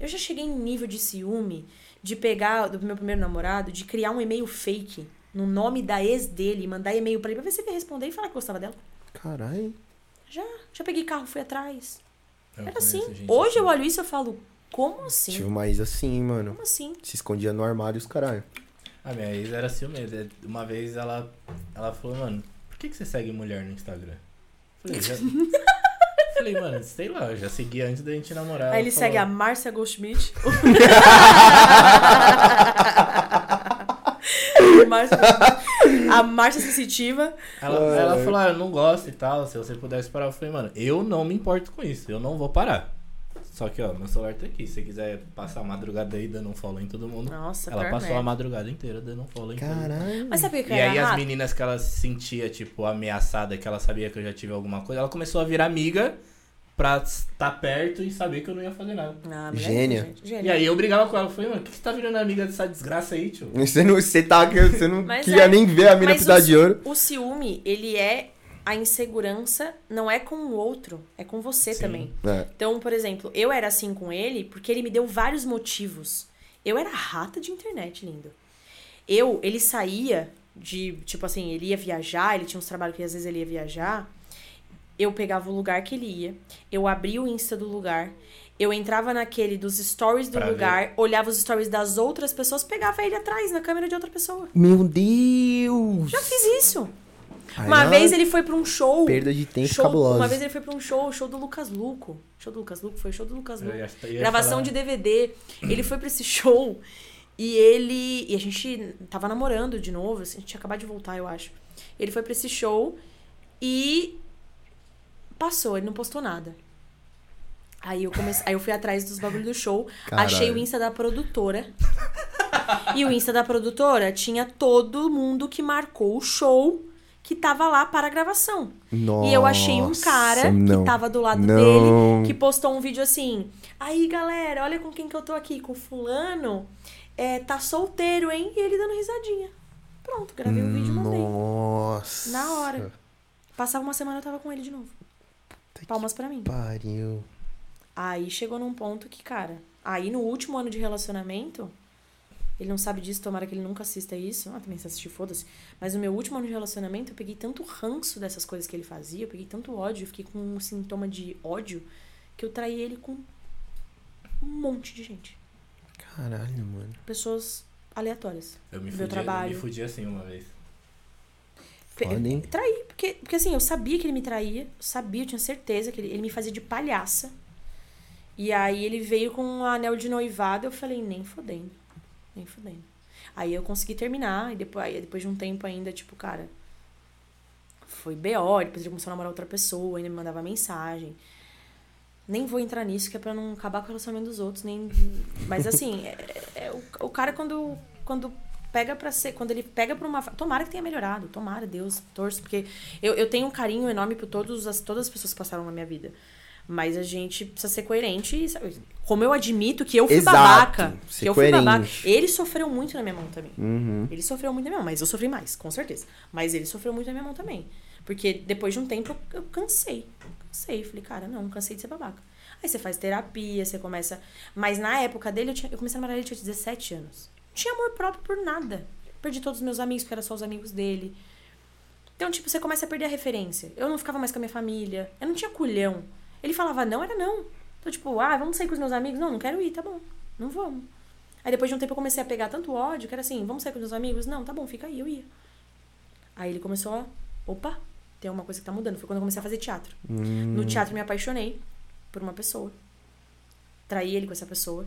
Eu já cheguei em nível de ciúme de pegar do meu primeiro namorado, de criar um e-mail fake no nome da ex dele, e mandar e-mail pra ele pra ver se ele ia responder e falar que gostava dela. Caralho. Já, já peguei carro, fui atrás. Eu Era assim. Hoje assim. eu olho isso e eu falo, como assim? Tive uma ex assim, mano. Como assim? Se escondia no armário os caralho. A minha ex era ciumenta. Uma vez ela, ela falou, mano, por que, que você segue mulher no Instagram? Falei, já... Falei, mano, sei lá, eu já segui antes da gente namorar. Aí ele Ela segue a falou, Márcia Goldschmidt. Márcia Goldschmidt. A Márcia sensitiva. Ela, ela falou, ah, eu não gosto e tal, se você pudesse parar. Eu falei, mano, eu não me importo com isso, eu não vou parar. Só que, ó, meu celular tá aqui. Se você quiser passar a madrugada aí dando um follow em todo mundo. Nossa, ela passou a madrugada inteira dando um follow em todo mundo. Caralho. Mas sabe o que E aí as rato? meninas que ela se sentia, tipo, ameaçada, que ela sabia que eu já tive alguma coisa, ela começou a virar amiga pra estar perto e saber que eu não ia fazer nada. Ah, gente, E aí eu brigava com ela, eu falei, mano, por que você tá virando amiga dessa desgraça aí, tio? Você não, você tá, você não Mas queria é- nem ver a mina Mas pisar o, de ouro. o ciúme, ele é a insegurança, não é com o outro, é com você Sim. também. É. Então, por exemplo, eu era assim com ele porque ele me deu vários motivos. Eu era rata de internet, lindo. Eu, ele saía de, tipo assim, ele ia viajar, ele tinha uns trabalhos que às vezes ele ia viajar. Eu pegava o lugar que ele ia, eu abria o Insta do lugar, eu entrava naquele dos stories do Pra lugar, olhava os stories das outras pessoas, pegava ele atrás na câmera de outra pessoa. Meu Deus! Já fiz isso. Aí Uma é vez ele foi pra um show. Perda de tempo show cabulosa. uma vez ele foi pra um show, o show do Lucas Luco. Show do Lucas Luco? Foi o show do Lucas Luco. Ia- ia Gravação falar- de DVD. Ele foi pra esse show e ele. E a gente tava namorando de novo, assim, a gente tinha acabado de voltar, eu acho. Ele foi pra esse show e. Passou, ele não postou nada. Aí eu comecei, aí eu fui atrás dos bagulhos do show, Caralho. achei o Insta da produtora. e o Insta da produtora tinha todo mundo que marcou o show que tava lá para a gravação. Nossa, E eu achei um cara não. que tava do lado Não. dele, que postou um vídeo assim. Aí, galera, olha com quem que eu tô aqui, com o fulano. É, tá solteiro, hein? E ele dando risadinha. Pronto, gravei o vídeo e mandei. Nossa. Na hora. Passava uma semana eu tava com ele de novo. que Palmas pra mim. Pariu. Aí chegou num ponto que, cara, aí no último ano de relacionamento, ele não sabe disso, tomara que ele nunca assista isso. Ah, também se assistir, foda-se. Mas no meu último ano de relacionamento, eu peguei tanto ranço dessas coisas que ele fazia, eu peguei tanto ódio, eu fiquei com um sintoma de ódio, que eu traí ele com um monte de gente. Caralho, mano. Pessoas aleatórias. Eu me Meu fudi, eu trabalho. me fudi assim uma vez. Foda, hein? Traí, porque, porque assim, eu sabia que ele me traía, eu sabia, eu tinha certeza que ele, ele me fazia de palhaça. E aí ele veio com um anel de noivado, eu falei, nem fodendo, nem fodendo. Aí eu consegui terminar, e depois, aí depois de um tempo ainda, tipo, cara, foi B.O., depois ele começou a namorar outra pessoa, ainda me mandava mensagem. Nem vou entrar nisso, que é pra não acabar com o relacionamento dos outros, nem... Mas assim, é, é- o, o cara quando, quando pega pra ser... Quando ele pega pra uma... Tomara que tenha melhorado, tomara, Deus, torço, porque eu, eu tenho um carinho enorme por todos as, todas as pessoas que passaram na minha vida. Mas a gente precisa ser coerente e, sabe, como eu admito que eu fui Exato, babaca. Que eu fui babaca. Ele sofreu muito na minha mão também. Uhum. Ele sofreu muito na minha mão, mas eu sofri mais, com certeza. Mas ele sofreu muito na minha mão também. Porque depois de um tempo eu, cansei. Cansei. Falei, cara, não, cansei de ser babaca. Aí você faz terapia, você começa. Mas na época dele, eu, tinha, eu comecei a namorar ele, tinha 17 anos. Não tinha amor próprio por nada. Perdi todos os meus amigos, porque eram só os amigos dele. Então, tipo, você começa a perder a referência. Eu não ficava mais com a minha família. Eu não tinha culhão. Ele falava não, era não. Então, tipo, ah, vamos sair com os meus amigos? Não, não quero ir, tá bom. Não vamos. Aí depois de um tempo eu comecei a pegar tanto ódio que era assim, vamos sair com os meus amigos? Não, tá bom, fica aí, eu ia. Aí ele começou a, opa, tem uma coisa que tá mudando. Foi quando eu comecei a fazer teatro. Hum. No teatro me apaixonei por uma pessoa. Traí ele com essa pessoa.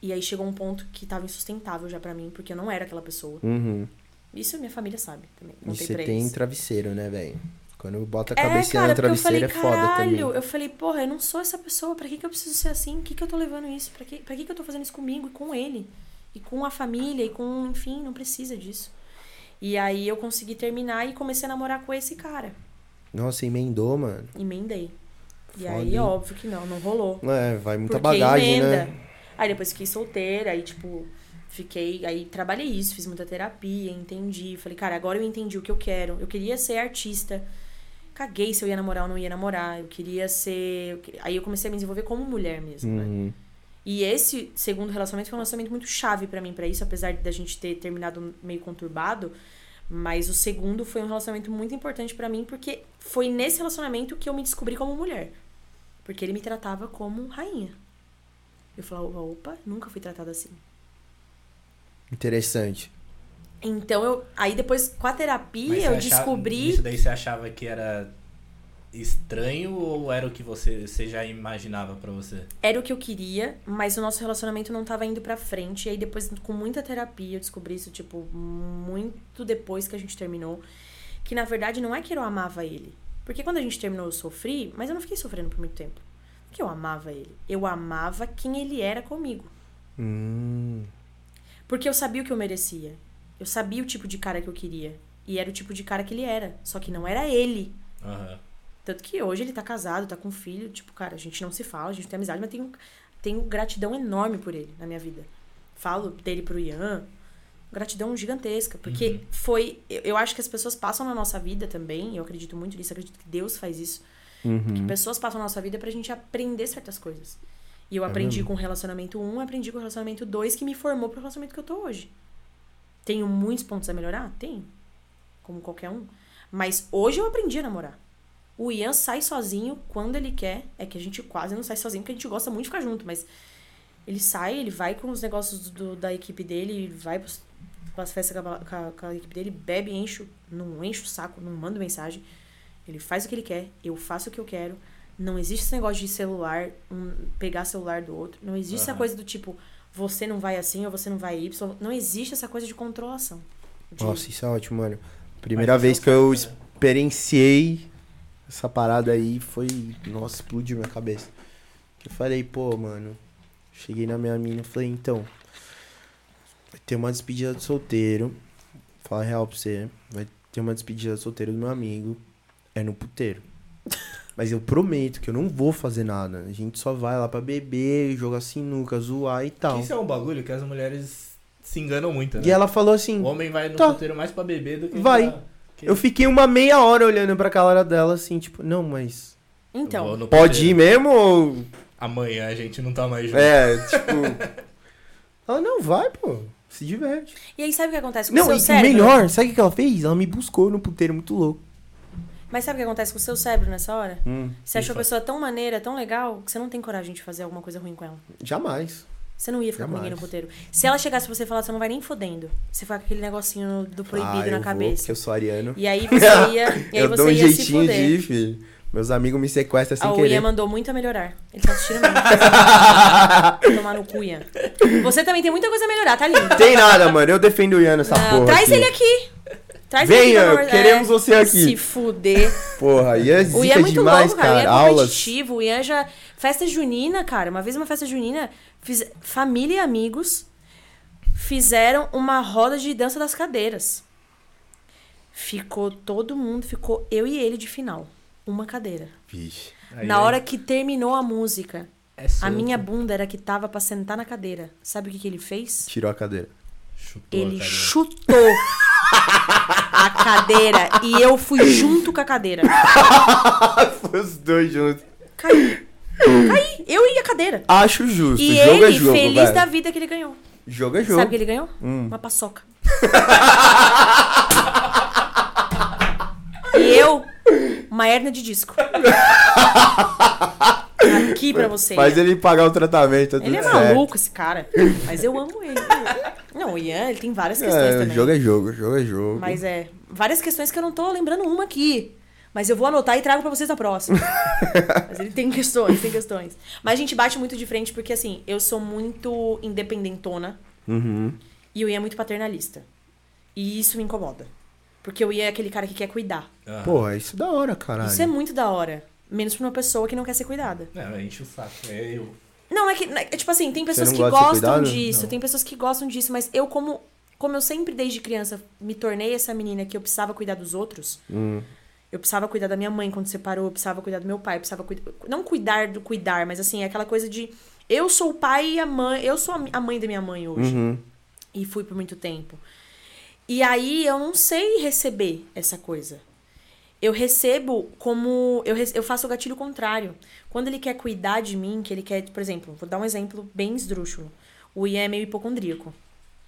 E aí chegou um ponto que tava insustentável já pra mim, porque eu não era aquela pessoa. Uhum. Isso minha família sabe também. E você tem eles. travesseiro, né, velho? Quando bota a É, cara, porque eu falei, travesseiro é foda também. eu falei, porra, eu não sou essa pessoa, pra que, que eu preciso ser assim? Por que, que eu tô levando isso? Pra que, pra que, que eu tô fazendo isso comigo e com ele? E com a família, e com, enfim, não precisa disso. E aí eu consegui terminar e comecei a namorar com esse cara. Nossa, emendou, mano. Emendei. E Foda, aí, hein? óbvio que não, não rolou. É, vai muita Porque bagagem, emenda. né? Aí depois fiquei solteira, aí tipo, fiquei, aí trabalhei isso, fiz muita terapia, entendi. Falei, cara, agora eu entendi o que eu quero. Eu queria ser artista. Caguei se eu ia namorar ou não ia namorar. Eu queria ser. Aí eu comecei a me desenvolver como mulher mesmo, né? Uhum. E esse segundo relacionamento foi um relacionamento muito chave pra mim pra isso, apesar da gente ter terminado meio conturbado. Mas o segundo foi um relacionamento muito importante pra mim, porque foi nesse relacionamento que eu me descobri como mulher. Porque ele me tratava como rainha. Eu falava, opa, nunca fui tratada assim. Interessante. Então eu. Aí depois, com a terapia, Mas eu achava- descobri. Isso daí você achava que era estranho ou era o que você, você já imaginava pra você? Era o que eu queria, mas o nosso relacionamento não tava indo pra frente. E aí depois, com muita terapia, eu descobri isso, tipo, muito depois que a gente terminou. Que na verdade não é que eu amava ele. Porque quando a gente terminou, eu sofri, mas eu não fiquei sofrendo por muito tempo. Porque eu amava ele. Eu amava quem ele era comigo. Hum. Porque eu sabia o que eu merecia. Eu sabia o tipo de cara que eu queria. E era o tipo de cara que ele era. Só que não era ele. Aham. Tanto que hoje ele tá casado, tá com um filho. Tipo, cara, a gente não se fala, a gente tem amizade, mas tenho, tenho gratidão enorme por ele na minha vida. Falo dele pro Ian. Gratidão gigantesca. Porque foi. Eu, eu acho que as pessoas passam na nossa vida também. Eu acredito muito nisso, acredito que Deus faz isso. Uhum. Que pessoas passam na nossa vida pra gente aprender certas coisas. E eu aprendi com o relacionamento 1, aprendi com o relacionamento 2, que me formou pro relacionamento que eu tô hoje. Tenho muitos pontos a melhorar? Tenho. Como qualquer um. Mas hoje eu aprendi a namorar. O Ian sai sozinho quando ele quer. É que a gente quase não sai sozinho, porque a gente gosta muito de ficar junto, mas ele sai, ele vai com os negócios do- da equipe dele, vai pros, pras festas com a, com a- com a equipe dele, bebe, enche, não enche o saco, não manda mensagem. Ele faz o que ele quer, eu faço o que eu quero. Não existe esse negócio de celular, um, pegar celular do outro. Não existe essa Aham. coisa do tipo, você não vai assim ou você não vai Y. Não existe essa coisa de controlação. De- Nossa, isso é ótimo, mano. Primeira Mas vez que é eu experienciei essa parada aí foi. Nossa, explodiu minha cabeça. Eu falei, pô, mano. Cheguei na minha mina e falei, então. Vai ter uma despedida de solteiro. Fala a real pra você. Vai ter uma despedida de solteiro do meu amigo. É no puteiro. Mas eu prometo que eu não vou fazer nada. A gente só vai lá pra beber, jogar sinuca, zoar e tal. Isso é um bagulho que as mulheres se enganam muito, né? E ela falou assim: O homem vai no Tá. puteiro mais pra beber do que Vai. pra... que- Eu fiquei uma meia hora olhando pra cara dela assim, tipo, não, mas. Então, Pode ir mesmo ou. Amanhã a gente não tá mais junto. É, tipo. Ela não vai, pô. Se diverte. e aí sabe o que acontece com o Não, seu e o cérebro? melhor, sabe o que que ela fez? Ela me buscou no puteiro muito louco. Mas sabe o que acontece com o seu cérebro nessa hora? Hum, Você achou a pessoa tão maneira, tão legal, que você não tem coragem de fazer alguma coisa ruim com ela. jamais. Você não ia ficar com Jamais. ninguém no puteiro. Se ela chegasse pra você e falasse, você não vai nem fodendo. Você foi com aquele negocinho do proibido ah, na vou, cabeça. porque eu sou ariano. E aí você ia, e aí eu você dou um ia se jeitinho foder. de ir, filho. Meus amigos me sequestram sem o querer. Ian mandou muito a melhorar. Ele tá assistindo mesmo. Tomar no cu, Ian. Você também tem muita coisa a melhorar, tá lindo. Tem nada, mano. Eu defendo o Ian nessa Não, porra. traz aqui. ele aqui. Traz Venha, aqui, queremos você aqui. Se fuder. Porra, Ian é O Ian é muito demais, louco, cara. O Ian é Aulas. competitivo. O Ian já. Festa junina, cara. Uma vez uma festa junina, fiz... família e amigos fizeram uma roda de dança das cadeiras. Ficou todo mundo, ficou eu e ele de final. Uma cadeira. Vixe. Aí Na é- hora que terminou a música, é a minha bunda era que tava pra sentar na cadeira. Sabe o que, que ele fez? Tirou a cadeira. Chutou, Ele carinha. chutou a cadeira e eu fui junto com a cadeira. Foi os dois juntos. Caí. Caí. Eu e a cadeira. Acho justo. E jogo ele, é jogo, feliz velho. da vida que ele ganhou. Jogo é jogo. Sabe o que ele ganhou? Hum. Uma paçoca. e eu, uma hernia de disco. Aqui pra você. Faz ele pagar o tratamento, tá tudo Ele é certo. maluco, esse cara. Mas eu amo ele. Não, o Ian, ele tem várias questões É, também. jogo é jogo, jogo é jogo. Mas é, várias questões que eu não tô lembrando uma aqui. Mas eu vou anotar e trago pra vocês na próxima. Mas ele tem questões, tem questões. Mas a gente bate muito de frente porque, assim, eu sou muito independentona Uhum. e o Ian é muito paternalista. E isso me incomoda. Porque o Ian é aquele cara que quer cuidar. Ah. Porra, isso é da hora, caralho. Isso é muito da hora. Menos pra uma pessoa que não quer ser cuidada. Não, enche o saco. É eu. Não, é que. é, tipo assim, tem pessoas que gostam disso, Não. tem pessoas que gostam disso, mas eu, como. Como eu sempre, desde criança, me tornei essa menina que eu precisava cuidar dos outros, Hum. Eu precisava cuidar da minha mãe quando separou, eu precisava cuidar do meu pai, eu precisava cuidar. Não cuidar do cuidar, mas assim, é aquela coisa de. Eu sou o pai e a mãe. Eu sou a mãe da minha mãe hoje. Uhum. E fui por muito tempo. E aí eu não sei receber essa coisa. Eu recebo como. Eu, eu faço o gatilho contrário. Quando ele quer cuidar de mim, que ele quer, por exemplo, vou dar um exemplo bem esdrúxulo. O Ian é meio hipocondríaco.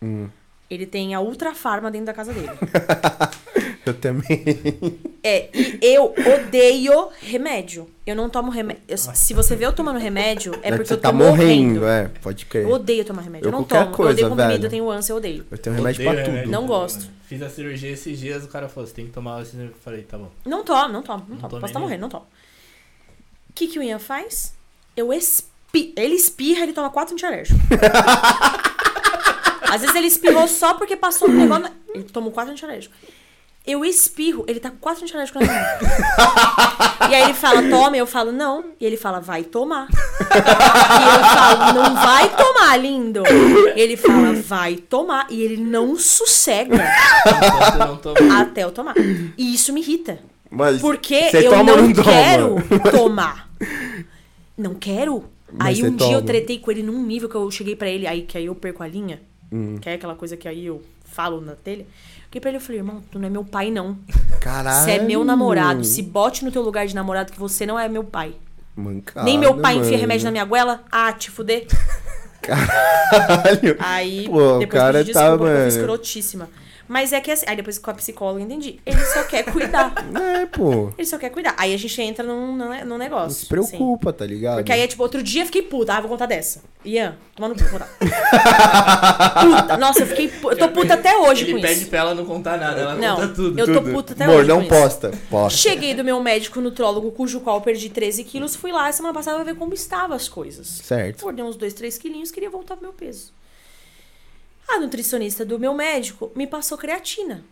Hum. Ele tem a ultra farma dentro da casa dele. Eu também. É, e eu odeio remédio. Eu não tomo remédio. Se você vê eu tomando remédio, é porque você eu tô tá morrendo. morrendo, é. Pode crer. Eu odeio tomar remédio. Eu Eu, não qualquer tomo. eu coisa, odeio comprimido, velho. eu tenho ânsia, eu odeio. Eu tenho remédio Odeio pra tudo. remédio, Não mano. gosto. Fiz a cirurgia esses dias, o cara falou, você tem que tomar esse. Eu falei, tá bom. Não tomo, não tomo, não Não tomo. Posso estar nem. morrendo, não tomo. O que, que o Ian faz? Eu espi... Ele espirra, ele toma quatro antialérgicos. Às vezes ele espirrou só porque passou um negócio. Ele tomou quatro antialérgicos. Eu espirro, ele tá com quatro antialérgicos na mão. e aí ele fala, toma, eu falo, não. E ele fala, vai tomar. e eu falo, não vai tomar, lindo. E ele fala, vai tomar. E ele não sossega não até eu tomar. E isso me irrita. Mas Porque eu toma não, toma? quero tomar. Não quero. Mas aí um dia eu toma. tretei com ele num nível que eu cheguei pra ele, aí que aí eu perco a linha, Hum. que é aquela coisa que aí eu falo na telha. Fiquei pra ele e falei, irmão, tu não é meu pai, não. Caralho. Você é meu namorado. Se bote no teu lugar de namorado que você não é meu pai. Mancada, Nem meu pai enfia remédio na minha goela. Ah, te fuder. Caralho. Aí, Pô, o depois cara pedi tá, desculpa, eu fui mano. escrotíssima. Mas é que assim, aí depois com a psicóloga entendi. Ele só quer cuidar. É, pô. Ele só quer cuidar. Aí a gente entra num, num, num negócio. Não se assim. preocupa, tá ligado? Porque aí é tipo, outro dia eu fiquei puta. Ah, vou contar dessa. Ian, toma no cu, vou contar. puta. Nossa, eu fiquei Eu tô puta até hoje Ele com pede isso. pra ela não contar nada, ela Não, conta tudo. eu tô Tudo. puta até Amor, hoje. não com isso. posta. Posta. Cheguei do meu médico nutrólogo, cujo qual eu perdi 13 quilos. Fui lá semana passada pra ver como estavam as coisas. Certo. Engordei uns 2, 3 quilinhos, queria voltar pro meu peso. A nutricionista do meu médico me passou creatina.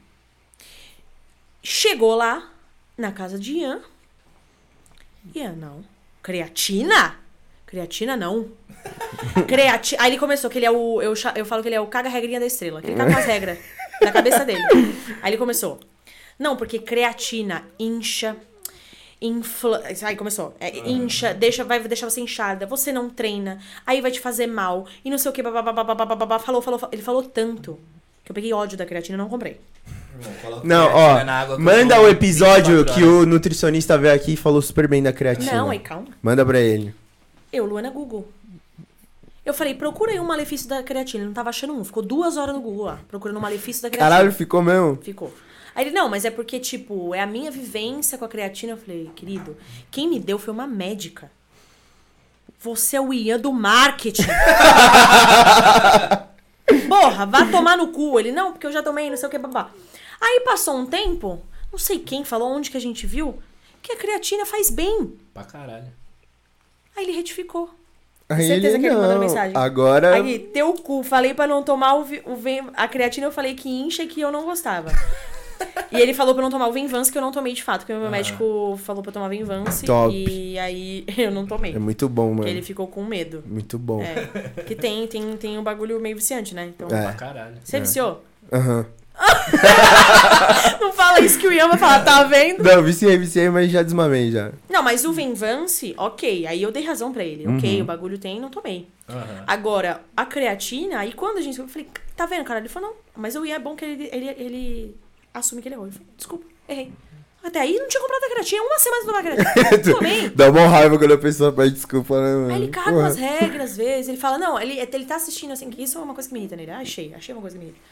Chegou lá, na casa de Ian. Ian, não. Creatina? Creatina não. Creatina. Aí ele começou, que ele é o. Eu, eu falo que ele é o caga-regrinha da estrela. Que ele caga com as regras na cabeça dele. Aí ele começou. Não, porque creatina incha. Infla... Aí começou. É, incha, deixa, vai deixar você inchada, você não treina, aí vai te fazer mal, e não sei o que, babá, falou, falou, falou. Ele falou tanto que eu peguei ódio da creatina e não comprei. Não, ó, manda o episódio que o nutricionista veio aqui e falou super bem da creatina. Não, aí calma. Manda pra ele. Eu, Luana Google. Eu falei, procura aí um malefício da creatina. Ele não tava achando um. Ficou duas horas no Google lá, procurando um malefício da creatina. Caralho, ficou mesmo? Ficou. Aí ele, não, mas é porque, tipo, é a minha vivência com a creatina. Eu falei, querido, quem me deu foi uma médica. Você é o Ian do marketing. Porra, vá tomar no cu. Ele, não, porque eu já tomei, não sei o que, babá. Aí passou um tempo, não sei quem falou, onde que a gente viu, que a creatina faz bem. Pra caralho. Aí ele retificou. Aí certeza ele que ele mandou mensagem. Agora. Aí, teu cu, falei pra não tomar o, vi- o a creatina, eu falei que incha e que eu não gostava. E ele falou pra eu não tomar o Venvance, que eu não tomei de fato, porque o meu médico falou pra eu tomar Venvance. Top. E aí eu não tomei. É muito bom, mano. Porque ele ficou com medo. Muito bom. É. Que tem, tem, tem um bagulho meio viciante, né? Então. É. Pra caralho. Você viciou? Aham. Não fala isso que o Ian vai falar, tá vendo? Não, viciei, viciei, mas já desmamei já. Não, mas o Venvance, ok. Aí eu dei razão pra ele. Ok, Uhum. o bagulho tem, não tomei. Aham. Agora, a creatina, aí quando a gente. Eu falei, tá vendo, cara? Ele falou, não, mas o Ian é bom que ele, ele, ele assume que ele errou. Ele falou, desculpa, errei. Até aí não tinha comprado a creatina, uma semana sem tomar creatina. Tomei. Dá uma raiva quando a pessoa pede desculpa, né, mano? Aí ele caga umas regras, às vezes. Ele fala, não, ele, ele tá assistindo assim, que isso é uma coisa que me irrita nele. Ah, achei, achei uma coisa que me irrita.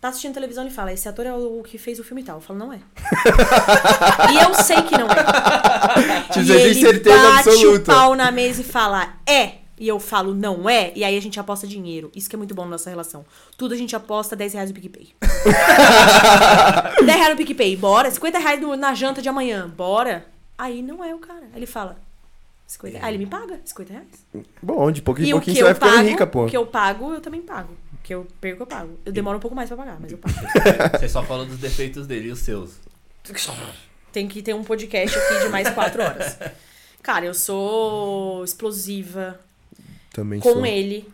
Tá assistindo televisão, ele fala, esse ator é o que fez o filme tal. Eu falo, não é. e eu sei que não é. Tipo, e ele certeza bate absoluta. o pau na mesa e fala, é. E eu falo, não é. E aí a gente aposta dinheiro. Isso que é muito bom na nossa relação. Tudo a gente aposta 10 reais no PicPay. 10 reais no PicPay, bora. 50 reais no- na janta de amanhã, bora. Aí não é o cara. Aí ele fala, 50 Aí ele me paga 50 reais. Bom, de pouquinho em pouquinho que você vai eu ficando pago, rica, pô. o que eu pago, eu também pago. O que eu perco, eu pago. Eu demoro um pouco mais pra pagar, mas eu pago. Você só falou dos defeitos dele e os seus. Tem que ter um podcast aqui de mais quatro horas. Cara, eu sou explosiva Também com sou. ele.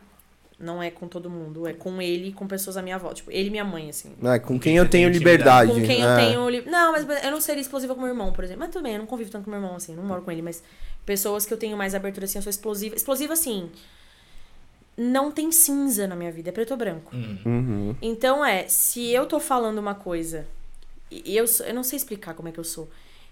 Não é com todo mundo, é com ele e com pessoas à minha volta. Tipo, ele e minha mãe, assim. Ah, com Quem eu tenho liberdade. Com quem eu é. tenho. li- Não, mas eu não seria explosiva com meu irmão, por exemplo. Mas tudo bem, eu não convivo tanto com meu irmão, assim. Não moro com ele, mas pessoas que eu tenho mais abertura, assim, eu sou explosiva. Explosiva, assim. Não tem cinza na minha vida, é preto ou branco. Hum. Uhum. Então é, se eu tô falando uma coisa, e eu, sou- eu não sei explicar como é que eu sou.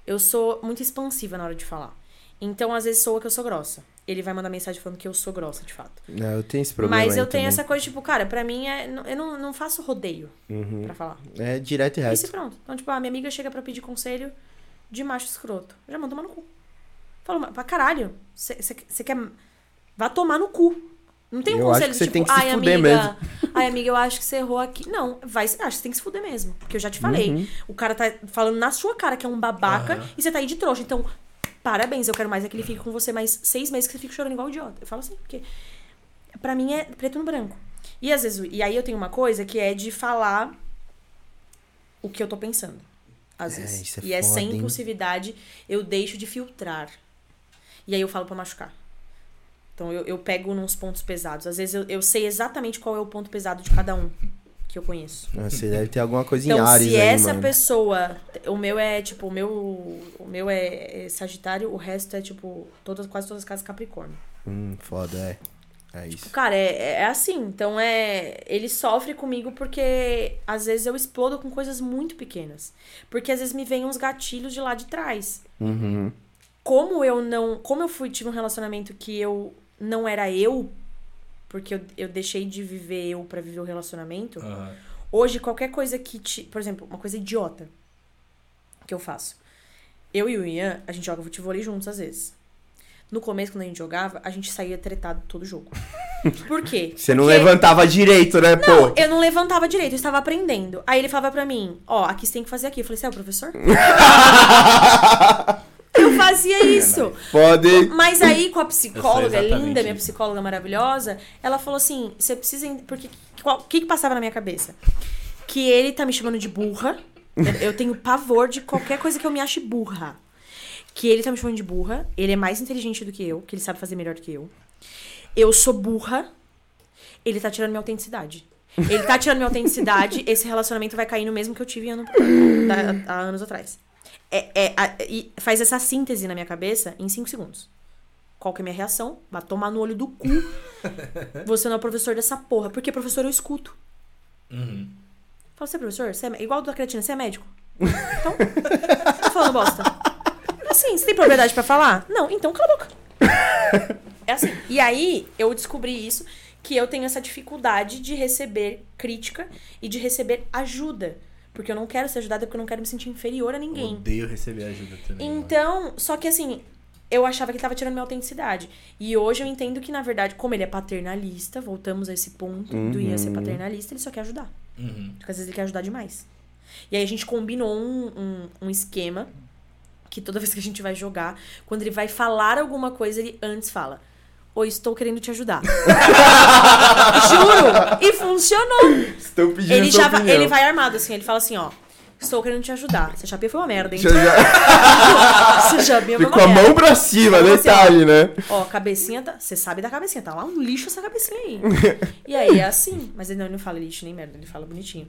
Eu sou muito expansiva na hora de falar. Então, às vezes, soa que eu sou grossa. Ele vai mandar mensagem falando que eu sou grossa, de fato. Não, eu tenho esse problema Mas eu tenho também. essa coisa, tipo, cara, pra mim é. Eu não, não faço rodeio Uhum. pra falar. É direto e Isso reto. e pronto. Então, tipo, a minha amiga chega pra pedir conselho de macho escroto. Eu já mando tomar no cu. Falo, mas pra caralho, você quer. Vá tomar no cu. Não tem um Eu acho conselho que cê tipo, tem que se ai, fuder amiga. Ai, amiga, eu acho que você errou aqui. Não, vai, acho que você tem que se fuder mesmo. Porque eu já te falei. Uhum. O cara tá falando na sua cara que é um babaca Aham. e você tá aí de trouxa. Então, parabéns, eu quero mais é que ele fique com você mais seis meses que você fique chorando igual idiota. Eu falo assim, porque pra mim é preto no branco. E às vezes, e aí eu tenho uma coisa que é de falar o que eu tô pensando. Às É, vezes. é e é foda, sem hein? impulsividade, eu deixo de filtrar. E aí eu falo pra machucar. Então eu, eu pego nos pontos pesados. Às vezes eu, eu sei exatamente qual é o ponto pesado de cada um que eu conheço. Você deve ter alguma coisa em Então, Ares se aí, essa mano. pessoa. O meu é tipo, o meu. O meu é, é Sagitário, o resto é tipo. Todas, quase todas as casas Capricórnio. Hum, foda, é. É isso. Cara, é, é assim. Então é. Ele sofre comigo porque às vezes eu explodo com coisas muito pequenas. Porque às vezes me vem uns gatilhos de lá de trás. Uhum. Como eu não. Como eu fui, tive um relacionamento que eu não era eu, porque eu, eu deixei de viver eu pra viver o relacionamento. Aham. Hoje, qualquer coisa que te. Por exemplo, uma coisa idiota que eu faço. Eu e o Ian, a gente joga futebol juntos às vezes. No começo, quando a gente jogava, a gente saía tretado todo jogo. Por quê? Você não Porque levantava direito, né, pô? Eu não levantava direito, eu estava aprendendo. Aí ele falava pra mim, ó, aqui você tem que fazer aqui. Eu falei, você é o professor? eu fazia isso. Pode. Mas aí com a psicóloga linda, minha psicóloga maravilhosa, ela falou assim: você precisa. Porque o que, que passava na minha cabeça? Que ele tá me chamando de burra. Eu, tenho pavor de qualquer coisa que eu me ache burra. Que ele tá me chamando de burra. Ele é mais inteligente do que eu, que ele sabe fazer melhor do que eu. Eu sou burra. Ele tá tirando minha autenticidade. Ele tá tirando minha autenticidade, esse relacionamento vai cair no mesmo que eu tive ano, há anos atrás. É, é, a- e faz essa síntese na minha cabeça em 5 segundos. Qual que é a minha reação? Vai tomar no olho do cu. Você não é professor dessa porra. Porque professor eu escuto. Uhum. Fala, você é professor? Você é, igual do da creatina, você é médico? Então, tá falando bosta. Assim, você tem propriedade pra falar? Não, então cala a boca. É assim. E aí, eu descobri isso, que eu tenho essa dificuldade de receber crítica e de receber ajuda. Porque eu não quero ser ajudada, porque eu não quero me sentir inferior a ninguém. Odeio receber ajuda também. mano. Então, só que assim, eu achava que ele tava tirando minha autenticidade. E hoje eu entendo que, na verdade, como ele é paternalista, voltamos a esse ponto do Ian ser paternalista, ele só quer ajudar. Uhum. Porque às vezes ele quer ajudar demais. E aí a gente combinou um, um, um esquema que toda vez que a gente vai jogar, quando ele vai falar alguma coisa, ele antes fala. Oi, estou querendo te ajudar. Juro! E funcionou. Estão pedindo Ele, já opinião. ele vai armado assim, ele fala assim, ó. Estou querendo te ajudar. Essa chapinha foi uma merda, hein? Já- já- chapinha foi uma com a merda. mão pra cima, Então, assim, detalhe, né? Ó, cabecinha tá. Você sabe da cabecinha, tá lá um lixo essa cabecinha aí. e aí é assim. Mas ele não, ele não fala lixo nem merda, ele fala bonitinho.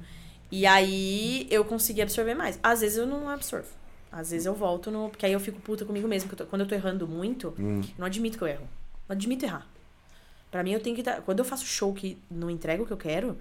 E aí eu consegui absorver mais. Às vezes eu não absorvo. Às vezes eu volto no. Porque aí eu fico puta comigo mesmo. eu tô- quando eu tô errando muito, Hum. eu não admito que eu erro. Não admito errar. Pra mim eu tenho que dar. Quando eu faço show que não entrego o que eu quero,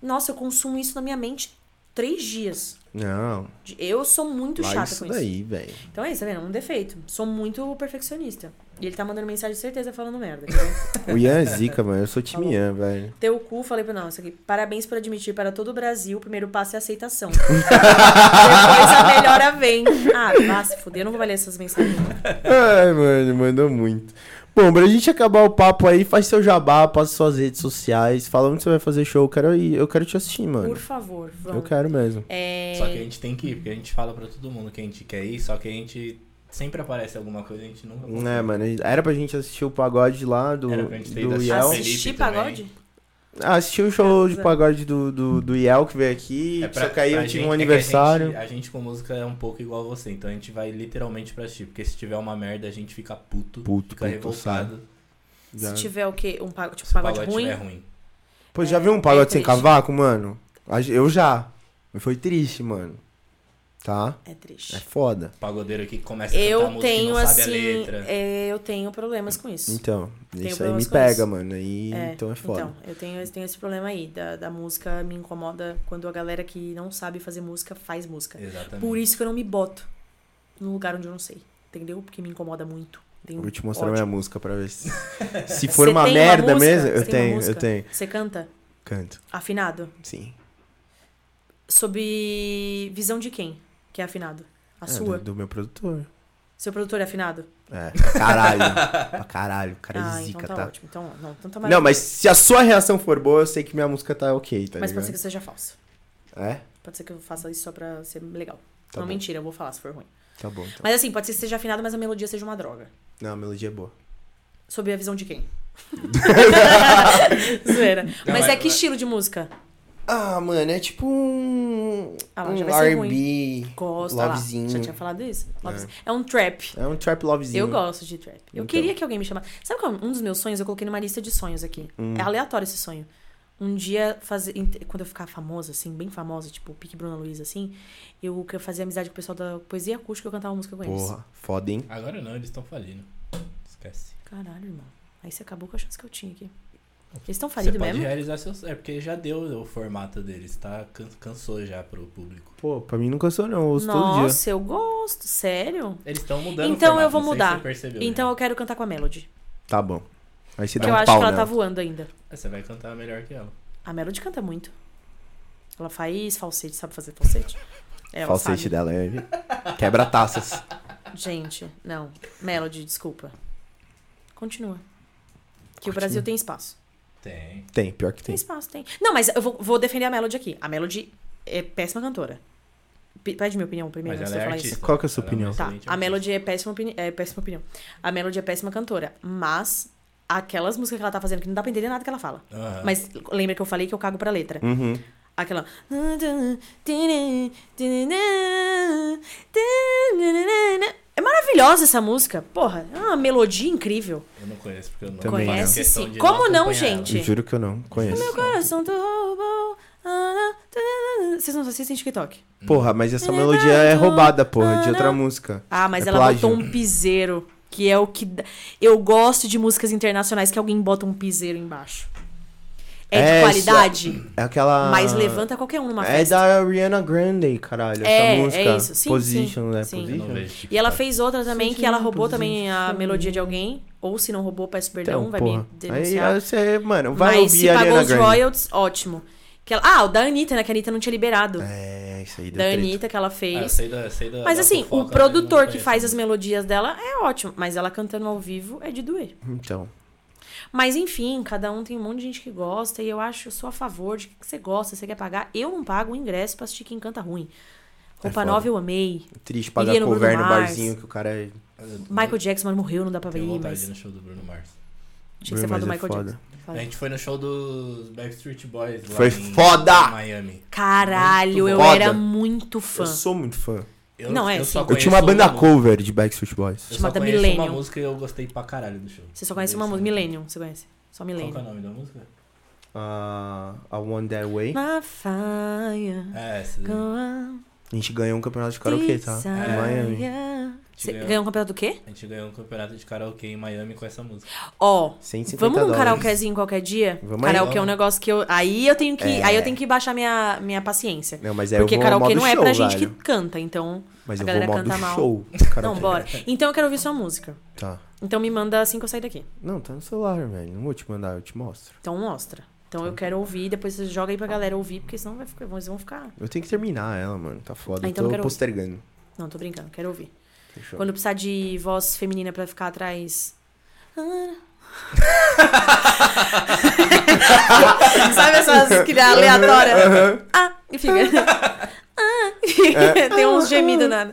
nossa, eu consumo isso na minha mente três dias. Não, Eu sou muito chata isso com isso. daí, velho. Então é isso, tá vendo? Um defeito. Sou muito perfeccionista. E ele tá mandando mensagem de certeza falando merda. O Ian é zica, mano. Eu sou time. Ian, velho. teu cu, falei pra não, isso aqui. Parabéns por admitir para todo o Brasil. O primeiro passo é aceitação. Depois a melhora vem. Ah, vá se fuder, eu não vou valer essas mensagens. Ai, mano, mandou muito. Bom, pra gente acabar o papo aí, faz seu jabá, passa suas redes sociais, fala onde você vai fazer show. Eu quero ir, eu quero te assistir, mano. Por favor, Eu vamos. quero mesmo. É... Só que a gente tem que ir, porque a gente fala pra todo mundo que a gente quer ir, só que a gente sempre aparece alguma coisa e a gente nunca consegue. É, mano, era pra gente assistir o pagode lá do, Era pra gente ter ido do assistir. Pagode? Ah, assisti o show de pagode do, do, do Iel que veio aqui, É pra- só que aí eu tive gente- um é aniversário. A gente, a gente com música é um pouco igual você, então a gente vai literalmente pra assistir, porque se tiver uma merda a gente fica puto, Puto, fica puto, revoltado. Já- Se tiver o quê? Um pagode, tipo, Se pagode, pagode ruim? ruim. Pô, já viu um pagode é sem triste. cavaco, mano? A Eu já. Mas foi triste, mano. Tá? É triste. É foda. Pagodeiro aqui que começa a cantar Eu música e tenho, não sabe a assim, letra. é, eu tenho problemas com isso. Então, Tenho isso aí me pega, isso. mano. Aí, então é foda. Então, eu tenho, eu tenho esse problema aí. Da, da música me incomoda quando a galera que não sabe fazer música faz música. Exatamente. Por isso que eu não me boto num lugar onde eu não sei. Entendeu? Porque me incomoda muito. Tenho Vou te mostrar ódio. minha música pra ver se, se for Você uma merda música? mesmo. Eu uma tenho, eu música? tenho. Você canta? Canto, Afinado? sim. Sob visão de quem que é afinado? A É, sua? do, do meu produtor. Seu produtor é afinado? É, pra caralho. pra caralho. O cara é ah, zica, então tá, tá? ótimo. Então, não, então tá Não, mas se a sua reação for boa, eu sei que minha música tá ok, tá Mas ligado? pode ser que seja falsa. É? Pode ser que eu faça isso só pra ser legal. Tá não, bom. mentira, eu vou falar se for ruim. Tá bom, então. Mas assim, pode ser que seja afinado, mas a melodia seja uma droga. Não, a melodia é boa. Sob a visão de quem? Zoeira. Mas mas- é que estilo de música? Ah, mano, é tipo um. Ah, lá, um R&B. Gosto, olha lá. Lovezinho. Já tinha falado isso? Lovezinho. É, um trap. É um trap lovezinho. Eu gosto de trap. Eu Então. queria que alguém me chamasse. Sabe qual é um dos meus sonhos? Eu coloquei numa lista de sonhos aqui. Hum. É aleatório esse sonho. Um dia fazer. Quando eu ficar famosa, assim, bem famosa, tipo Pique Bruna Luiz, assim, eu quero fazer amizade com o pessoal da poesia acústica e eu cantar uma música com eles. Porra, foda, hein? Agora não, eles estão falindo. Esquece. Caralho, irmão. Aí você acabou com a chance que eu tinha aqui. Eles estão Você falidos pode mesmo? realizar seus. É porque já deu o formato deles, tá? Can- Cansou já pro público. Pô, pra mim nunca sou não, eu ouço todo dia. Nossa, eu gosto. Sério? Eles estão mudando o Então formato, eu vou não sei se mudar. você percebeu, Então né? eu quero cantar com a Melody. Tá bom. Aí você Porque dá eu um acho pau que ela nela. tá voando ainda. É, Você vai cantar melhor que ela. A Melody canta muito. Ela faz falsete, sabe fazer falsete? Ela Falsete sabe. dela é quebra taças. Gente, não. Melody, desculpa. Continua. Que o Continua. Brasil tem espaço. Tem. Tem, pior que Tem tem. espaço, tem. Não, mas eu vou, vou defender a Melody aqui. A Melody é péssima cantora. P- Pede minha opinião primeiro, Mas antes de é falar artista. isso. Qual que é a sua Ela opinião? Tá, excelente a. Melody é péssima, opini é péssima opinião. A Melody é péssima cantora. Mas aquelas músicas que ela tá fazendo, que não dá pra entender nada que ela fala. Aham. Mas lembra que eu falei que eu cago pra letra. Uhum. Aquela. É maravilhosa essa música. Porra, é uma melodia incrível. Eu não conheço porque eu não Também faço Conhece questão sim. Como não, gente? Eu juro que eu não conheço. Meu coração do robô. Vocês não assistem TikTok? Porra, mas essa melodia é roubada, porra, de outra música. Ah, mas É ela plágio. botou um piseiro. Que é o que. dá- Eu gosto de músicas internacionais que alguém bota um piseiro embaixo. É de É, qualidade, É aquela. mas levanta qualquer um numa É festa. da Ariana Grande, caralho. É, essa música. é isso. Sim, Position, sim, né? sim. Eu não Position. vejo. E ela fez outra também que ela roubou Position. também a melodia de alguém. Ou se não roubou, peço perdão, Então, vai porra. me denunciar. Aí você, mano, vai Mas ouvir se a pagou Ariana os Grande. royalties, ótimo. Que ela- ah, o da Anitta, né? Que a Anitta não tinha liberado. É, isso aí deu da treta. Anitta que ela Ah, eu fez. sei da, sei da, Mas da assim, fofoca, o produtor mas não que faz as melodias dela é ótimo. Mas ela cantando ao vivo é de doer. Então. Mas enfim, cada um tem um monte de gente que gosta. E eu acho, eu sou a favor de que você gosta, você quer pagar. Eu não pago o ingresso pra assistir quem canta ruim. Roupa foda. nova eu amei. Triste pagar Iria no cover Bruno no Mars. barzinho que o cara é. Michael Jackson, mas morreu, não dá pra ver. Tenho vontade Mas no show do Bruno Mars. achei que você Bruno falou do Mars é Michael foda. Jackson. A gente foi no show dos Backstreet Boys lá Foi em foda! Miami. Caralho, eu foda. era muito fã. Eu sou muito fã. Eu, Não, é, eu só Eu tinha uma banda cover de Backstreet Boys. Eu só chamada conheço Millennium. uma música e eu gostei pra caralho do show. Você só conhece uma música. Millennium, você conhece? Só Qual que é o Millennium. nome da música? Uh, a One That Way. My fire. É, essa daí. On, A gente ganhou um campeonato de karaokê, tá? desire. Em Miami. Você ganhou. ganhou um campeonato do quê? A gente ganhou um campeonato de karaokê em Miami com essa música. Ó, 150 vamos num dólares. karaokezinho qualquer dia? Vamos aí. karaokê é um negócio que eu. Aí eu tenho que. É. Aí eu tenho que baixar minha, minha paciência. Não, mas aí Porque karaokê não é show, pra gente velho. que canta, então. Mas a eu galera canta mal. show. Não, bora. Então eu quero ouvir sua música. Tá. Então me manda assim que eu sair daqui. Não, tá no celular, velho. Não vou te mandar, eu te mostro. Então mostra. Então Tá. eu quero ouvir, depois você joga aí pra galera ouvir, porque senão vai ficar, eles vão ficar. Eu tenho que terminar ela, mano. Tá foda. Ah, eu então eu tô postergando. Não, tô brincando, quero ouvir. Fechou. Quando precisar de voz feminina pra ficar atrás. Sabe essas que dá aleatória? Ah, e fica. Ah, tem uns gemidos nada.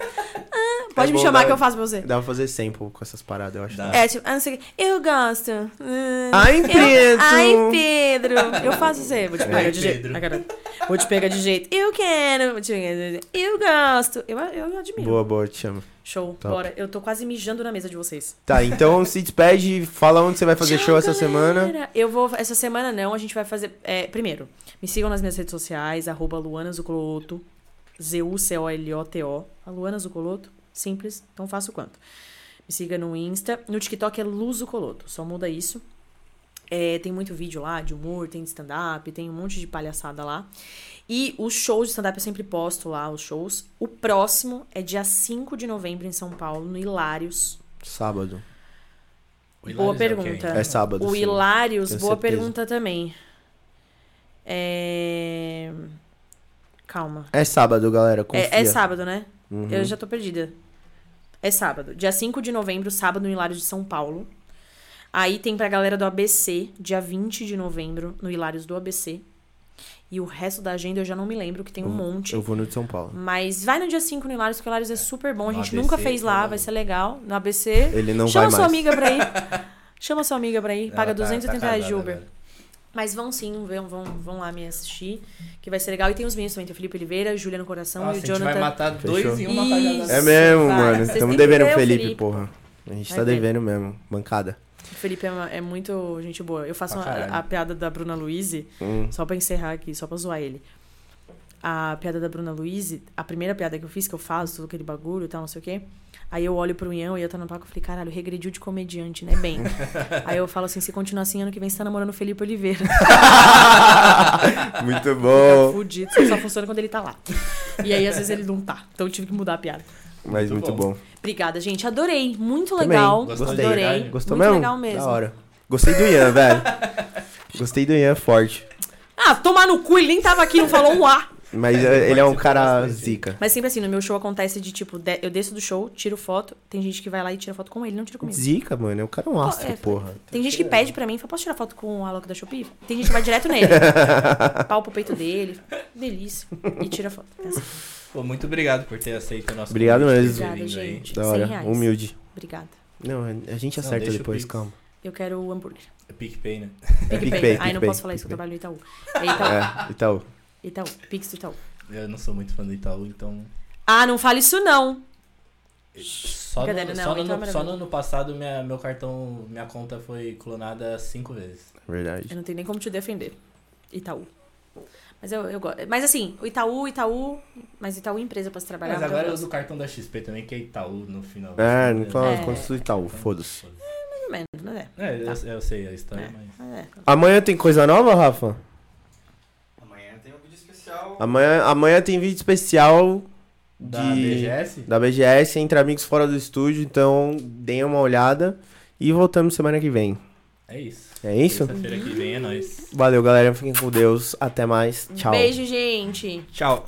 Ah, pode É me bom, chamar dá- que eu faço pra você. Dá pra fazer sample com essas paradas, eu acho. Dá. É, tipo, ah, não sei o quê. Eu gosto. Ah, Ai, eu- Pedro! Ai, Pedro! Eu faço você. Vou te pegar Ai, de jeito. Pedro. Ah, cara. Vou te pegar de jeito. Eu quero. Jeito. Eu gosto. Eu, eu admiro. Boa, boa, te amo. Show. Top. Bora. Eu tô quase mijando na mesa de vocês. Tá, então se despede, fala onde você vai fazer Tchau, show essa galera. semana. Eu vou. Essa semana não, a gente vai fazer. é, primeiro, me sigam nas minhas redes sociais, arroba Luana Zucoloto. Z-U-C-O-L-O-T-O. A Luana Zucoloto. Simples, tão fácil quanto. Me siga no Insta. No TikTok é Luzo Coloto. Só muda isso. É, tem muito vídeo lá de humor, tem de stand-up, tem um monte de palhaçada lá. E os shows de stand-up eu sempre posto lá, os shows. O próximo é dia 5 de novembro em São Paulo, no Hilários. Sábado. Boa é pergunta. É sábado. O sim. Hilários, tenho boa certeza. pergunta também. É... Calma. É sábado, galera. Confia. É, é sábado, né? Uhum. Eu já tô perdida. É sábado. Dia 5 de novembro, sábado, no Hilários de São Paulo. Aí tem pra galera do ABC, dia 20 de novembro, no Hilários do ABC. E o resto da agenda eu já não me lembro, que tem um monte. Eu vou no de São Paulo. Mas vai no dia 5 no Hilários, porque o Hilários é super bom. A gente ABC, nunca fez lá, vai ser legal. No ABC. Ele não Chama vai sua mais. amiga pra ir. Chama sua amiga pra ir. Paga tá- 280 tá reais de Uber. agora. Mas vão sim, vão, vão, vão lá me assistir. Que vai ser legal. E tem os meninos também. Tem o Felipe Oliveira, Júlia no coração Nossa, e o a gente Jonathan. vai matar dois Fechou. em uma Isso. É mesmo, Vai. mano. Vocês Estamos devendo o Felipe, Felipe. porra. A gente Vai tá ver. devendo mesmo. Bancada. O Felipe é, é muito gente boa. Eu faço a, piada da Bruna Luiz, Hum. só pra encerrar aqui, só pra zoar ele. A piada da Bruna Luiz, a primeira piada que eu fiz, que eu faço, todo aquele bagulho e tal, não sei o quê. Aí eu olho pro Ian e eu tô no palco e falei, caralho, regrediu de comediante, né? Bem. Aí eu falo assim: se continuar assim, ano que vem você tá namorando o Felipe Oliveira. Muito Fica bom. fudido, só- só funciona quando ele tá lá. E aí, às vezes, ele não tá. Então eu tive que mudar a piada. Mas Muito muito bom. bom. Obrigada, gente. Adorei. Muito Também. legal. Gostou de Adorei. Gostou Muito mesmo? legal mesmo. Da hora. Gostei do Ian, velho. Gostei do Ian forte. Ah, tomar no cu, ele nem tava aqui, não falou um A. Mas é, ele é um cara zica. Mas sempre assim, no meu show acontece de tipo, de- eu desço do show, tiro foto, tem gente que vai lá e tira foto com ele, não tira comigo. Zica, mano. O cara é um astro, é, porra. Tem gente que pede pra mim, fala, posso tirar foto com o Alok da Shopee? Tem gente que vai direto nele. Palpa o peito dele, delícia. E tira foto. É assim. Pô, muito obrigado por ter aceito o nosso Obrigado convite, mesmo. Obrigada, gente. Da 100 hora. reais. Humilde. Obrigada. Não, a gente Não, acerta deixa o depois, Pix. calma. Eu quero o hambúrguer. É PicPay, né? É PicPay. PicPay, Ai, não PicPay, posso falar isso, que eu trabalho no Itaú. É Itaú. É, Itaú. Itaú. Pix do Itaú. Eu não sou muito fã do Itaú, então. Ah, não fale isso não. Só, no, não, só, no, então é só no ano passado, minha, meu cartão, minha conta foi clonada cinco vezes. Verdade. Eu não tenho nem como te defender. Itaú. Mas eu, eu gosto. Mas assim, o Itaú, Itaú. Mas Itaú é empresa pra se trabalhar. Mas agora eu eu uso o cartão da XP também, que é Itaú no final. É, não fala É. as contas do Itaú, foda-se. Mais ou menos, mas é. É, eu, eu sei a história, É. mas. É. Amanhã tem coisa nova, Rafa? Amanhã tem um vídeo especial. Amanhã, amanhã tem vídeo especial Da de- BGS? da BGS entre amigos fora do estúdio, então deem uma olhada e voltamos semana que vem. É isso. É isso? Terça-feira que vem é nóis. Valeu, galera. Fiquem com Deus. Até mais. Tchau. Beijo, gente. Tchau.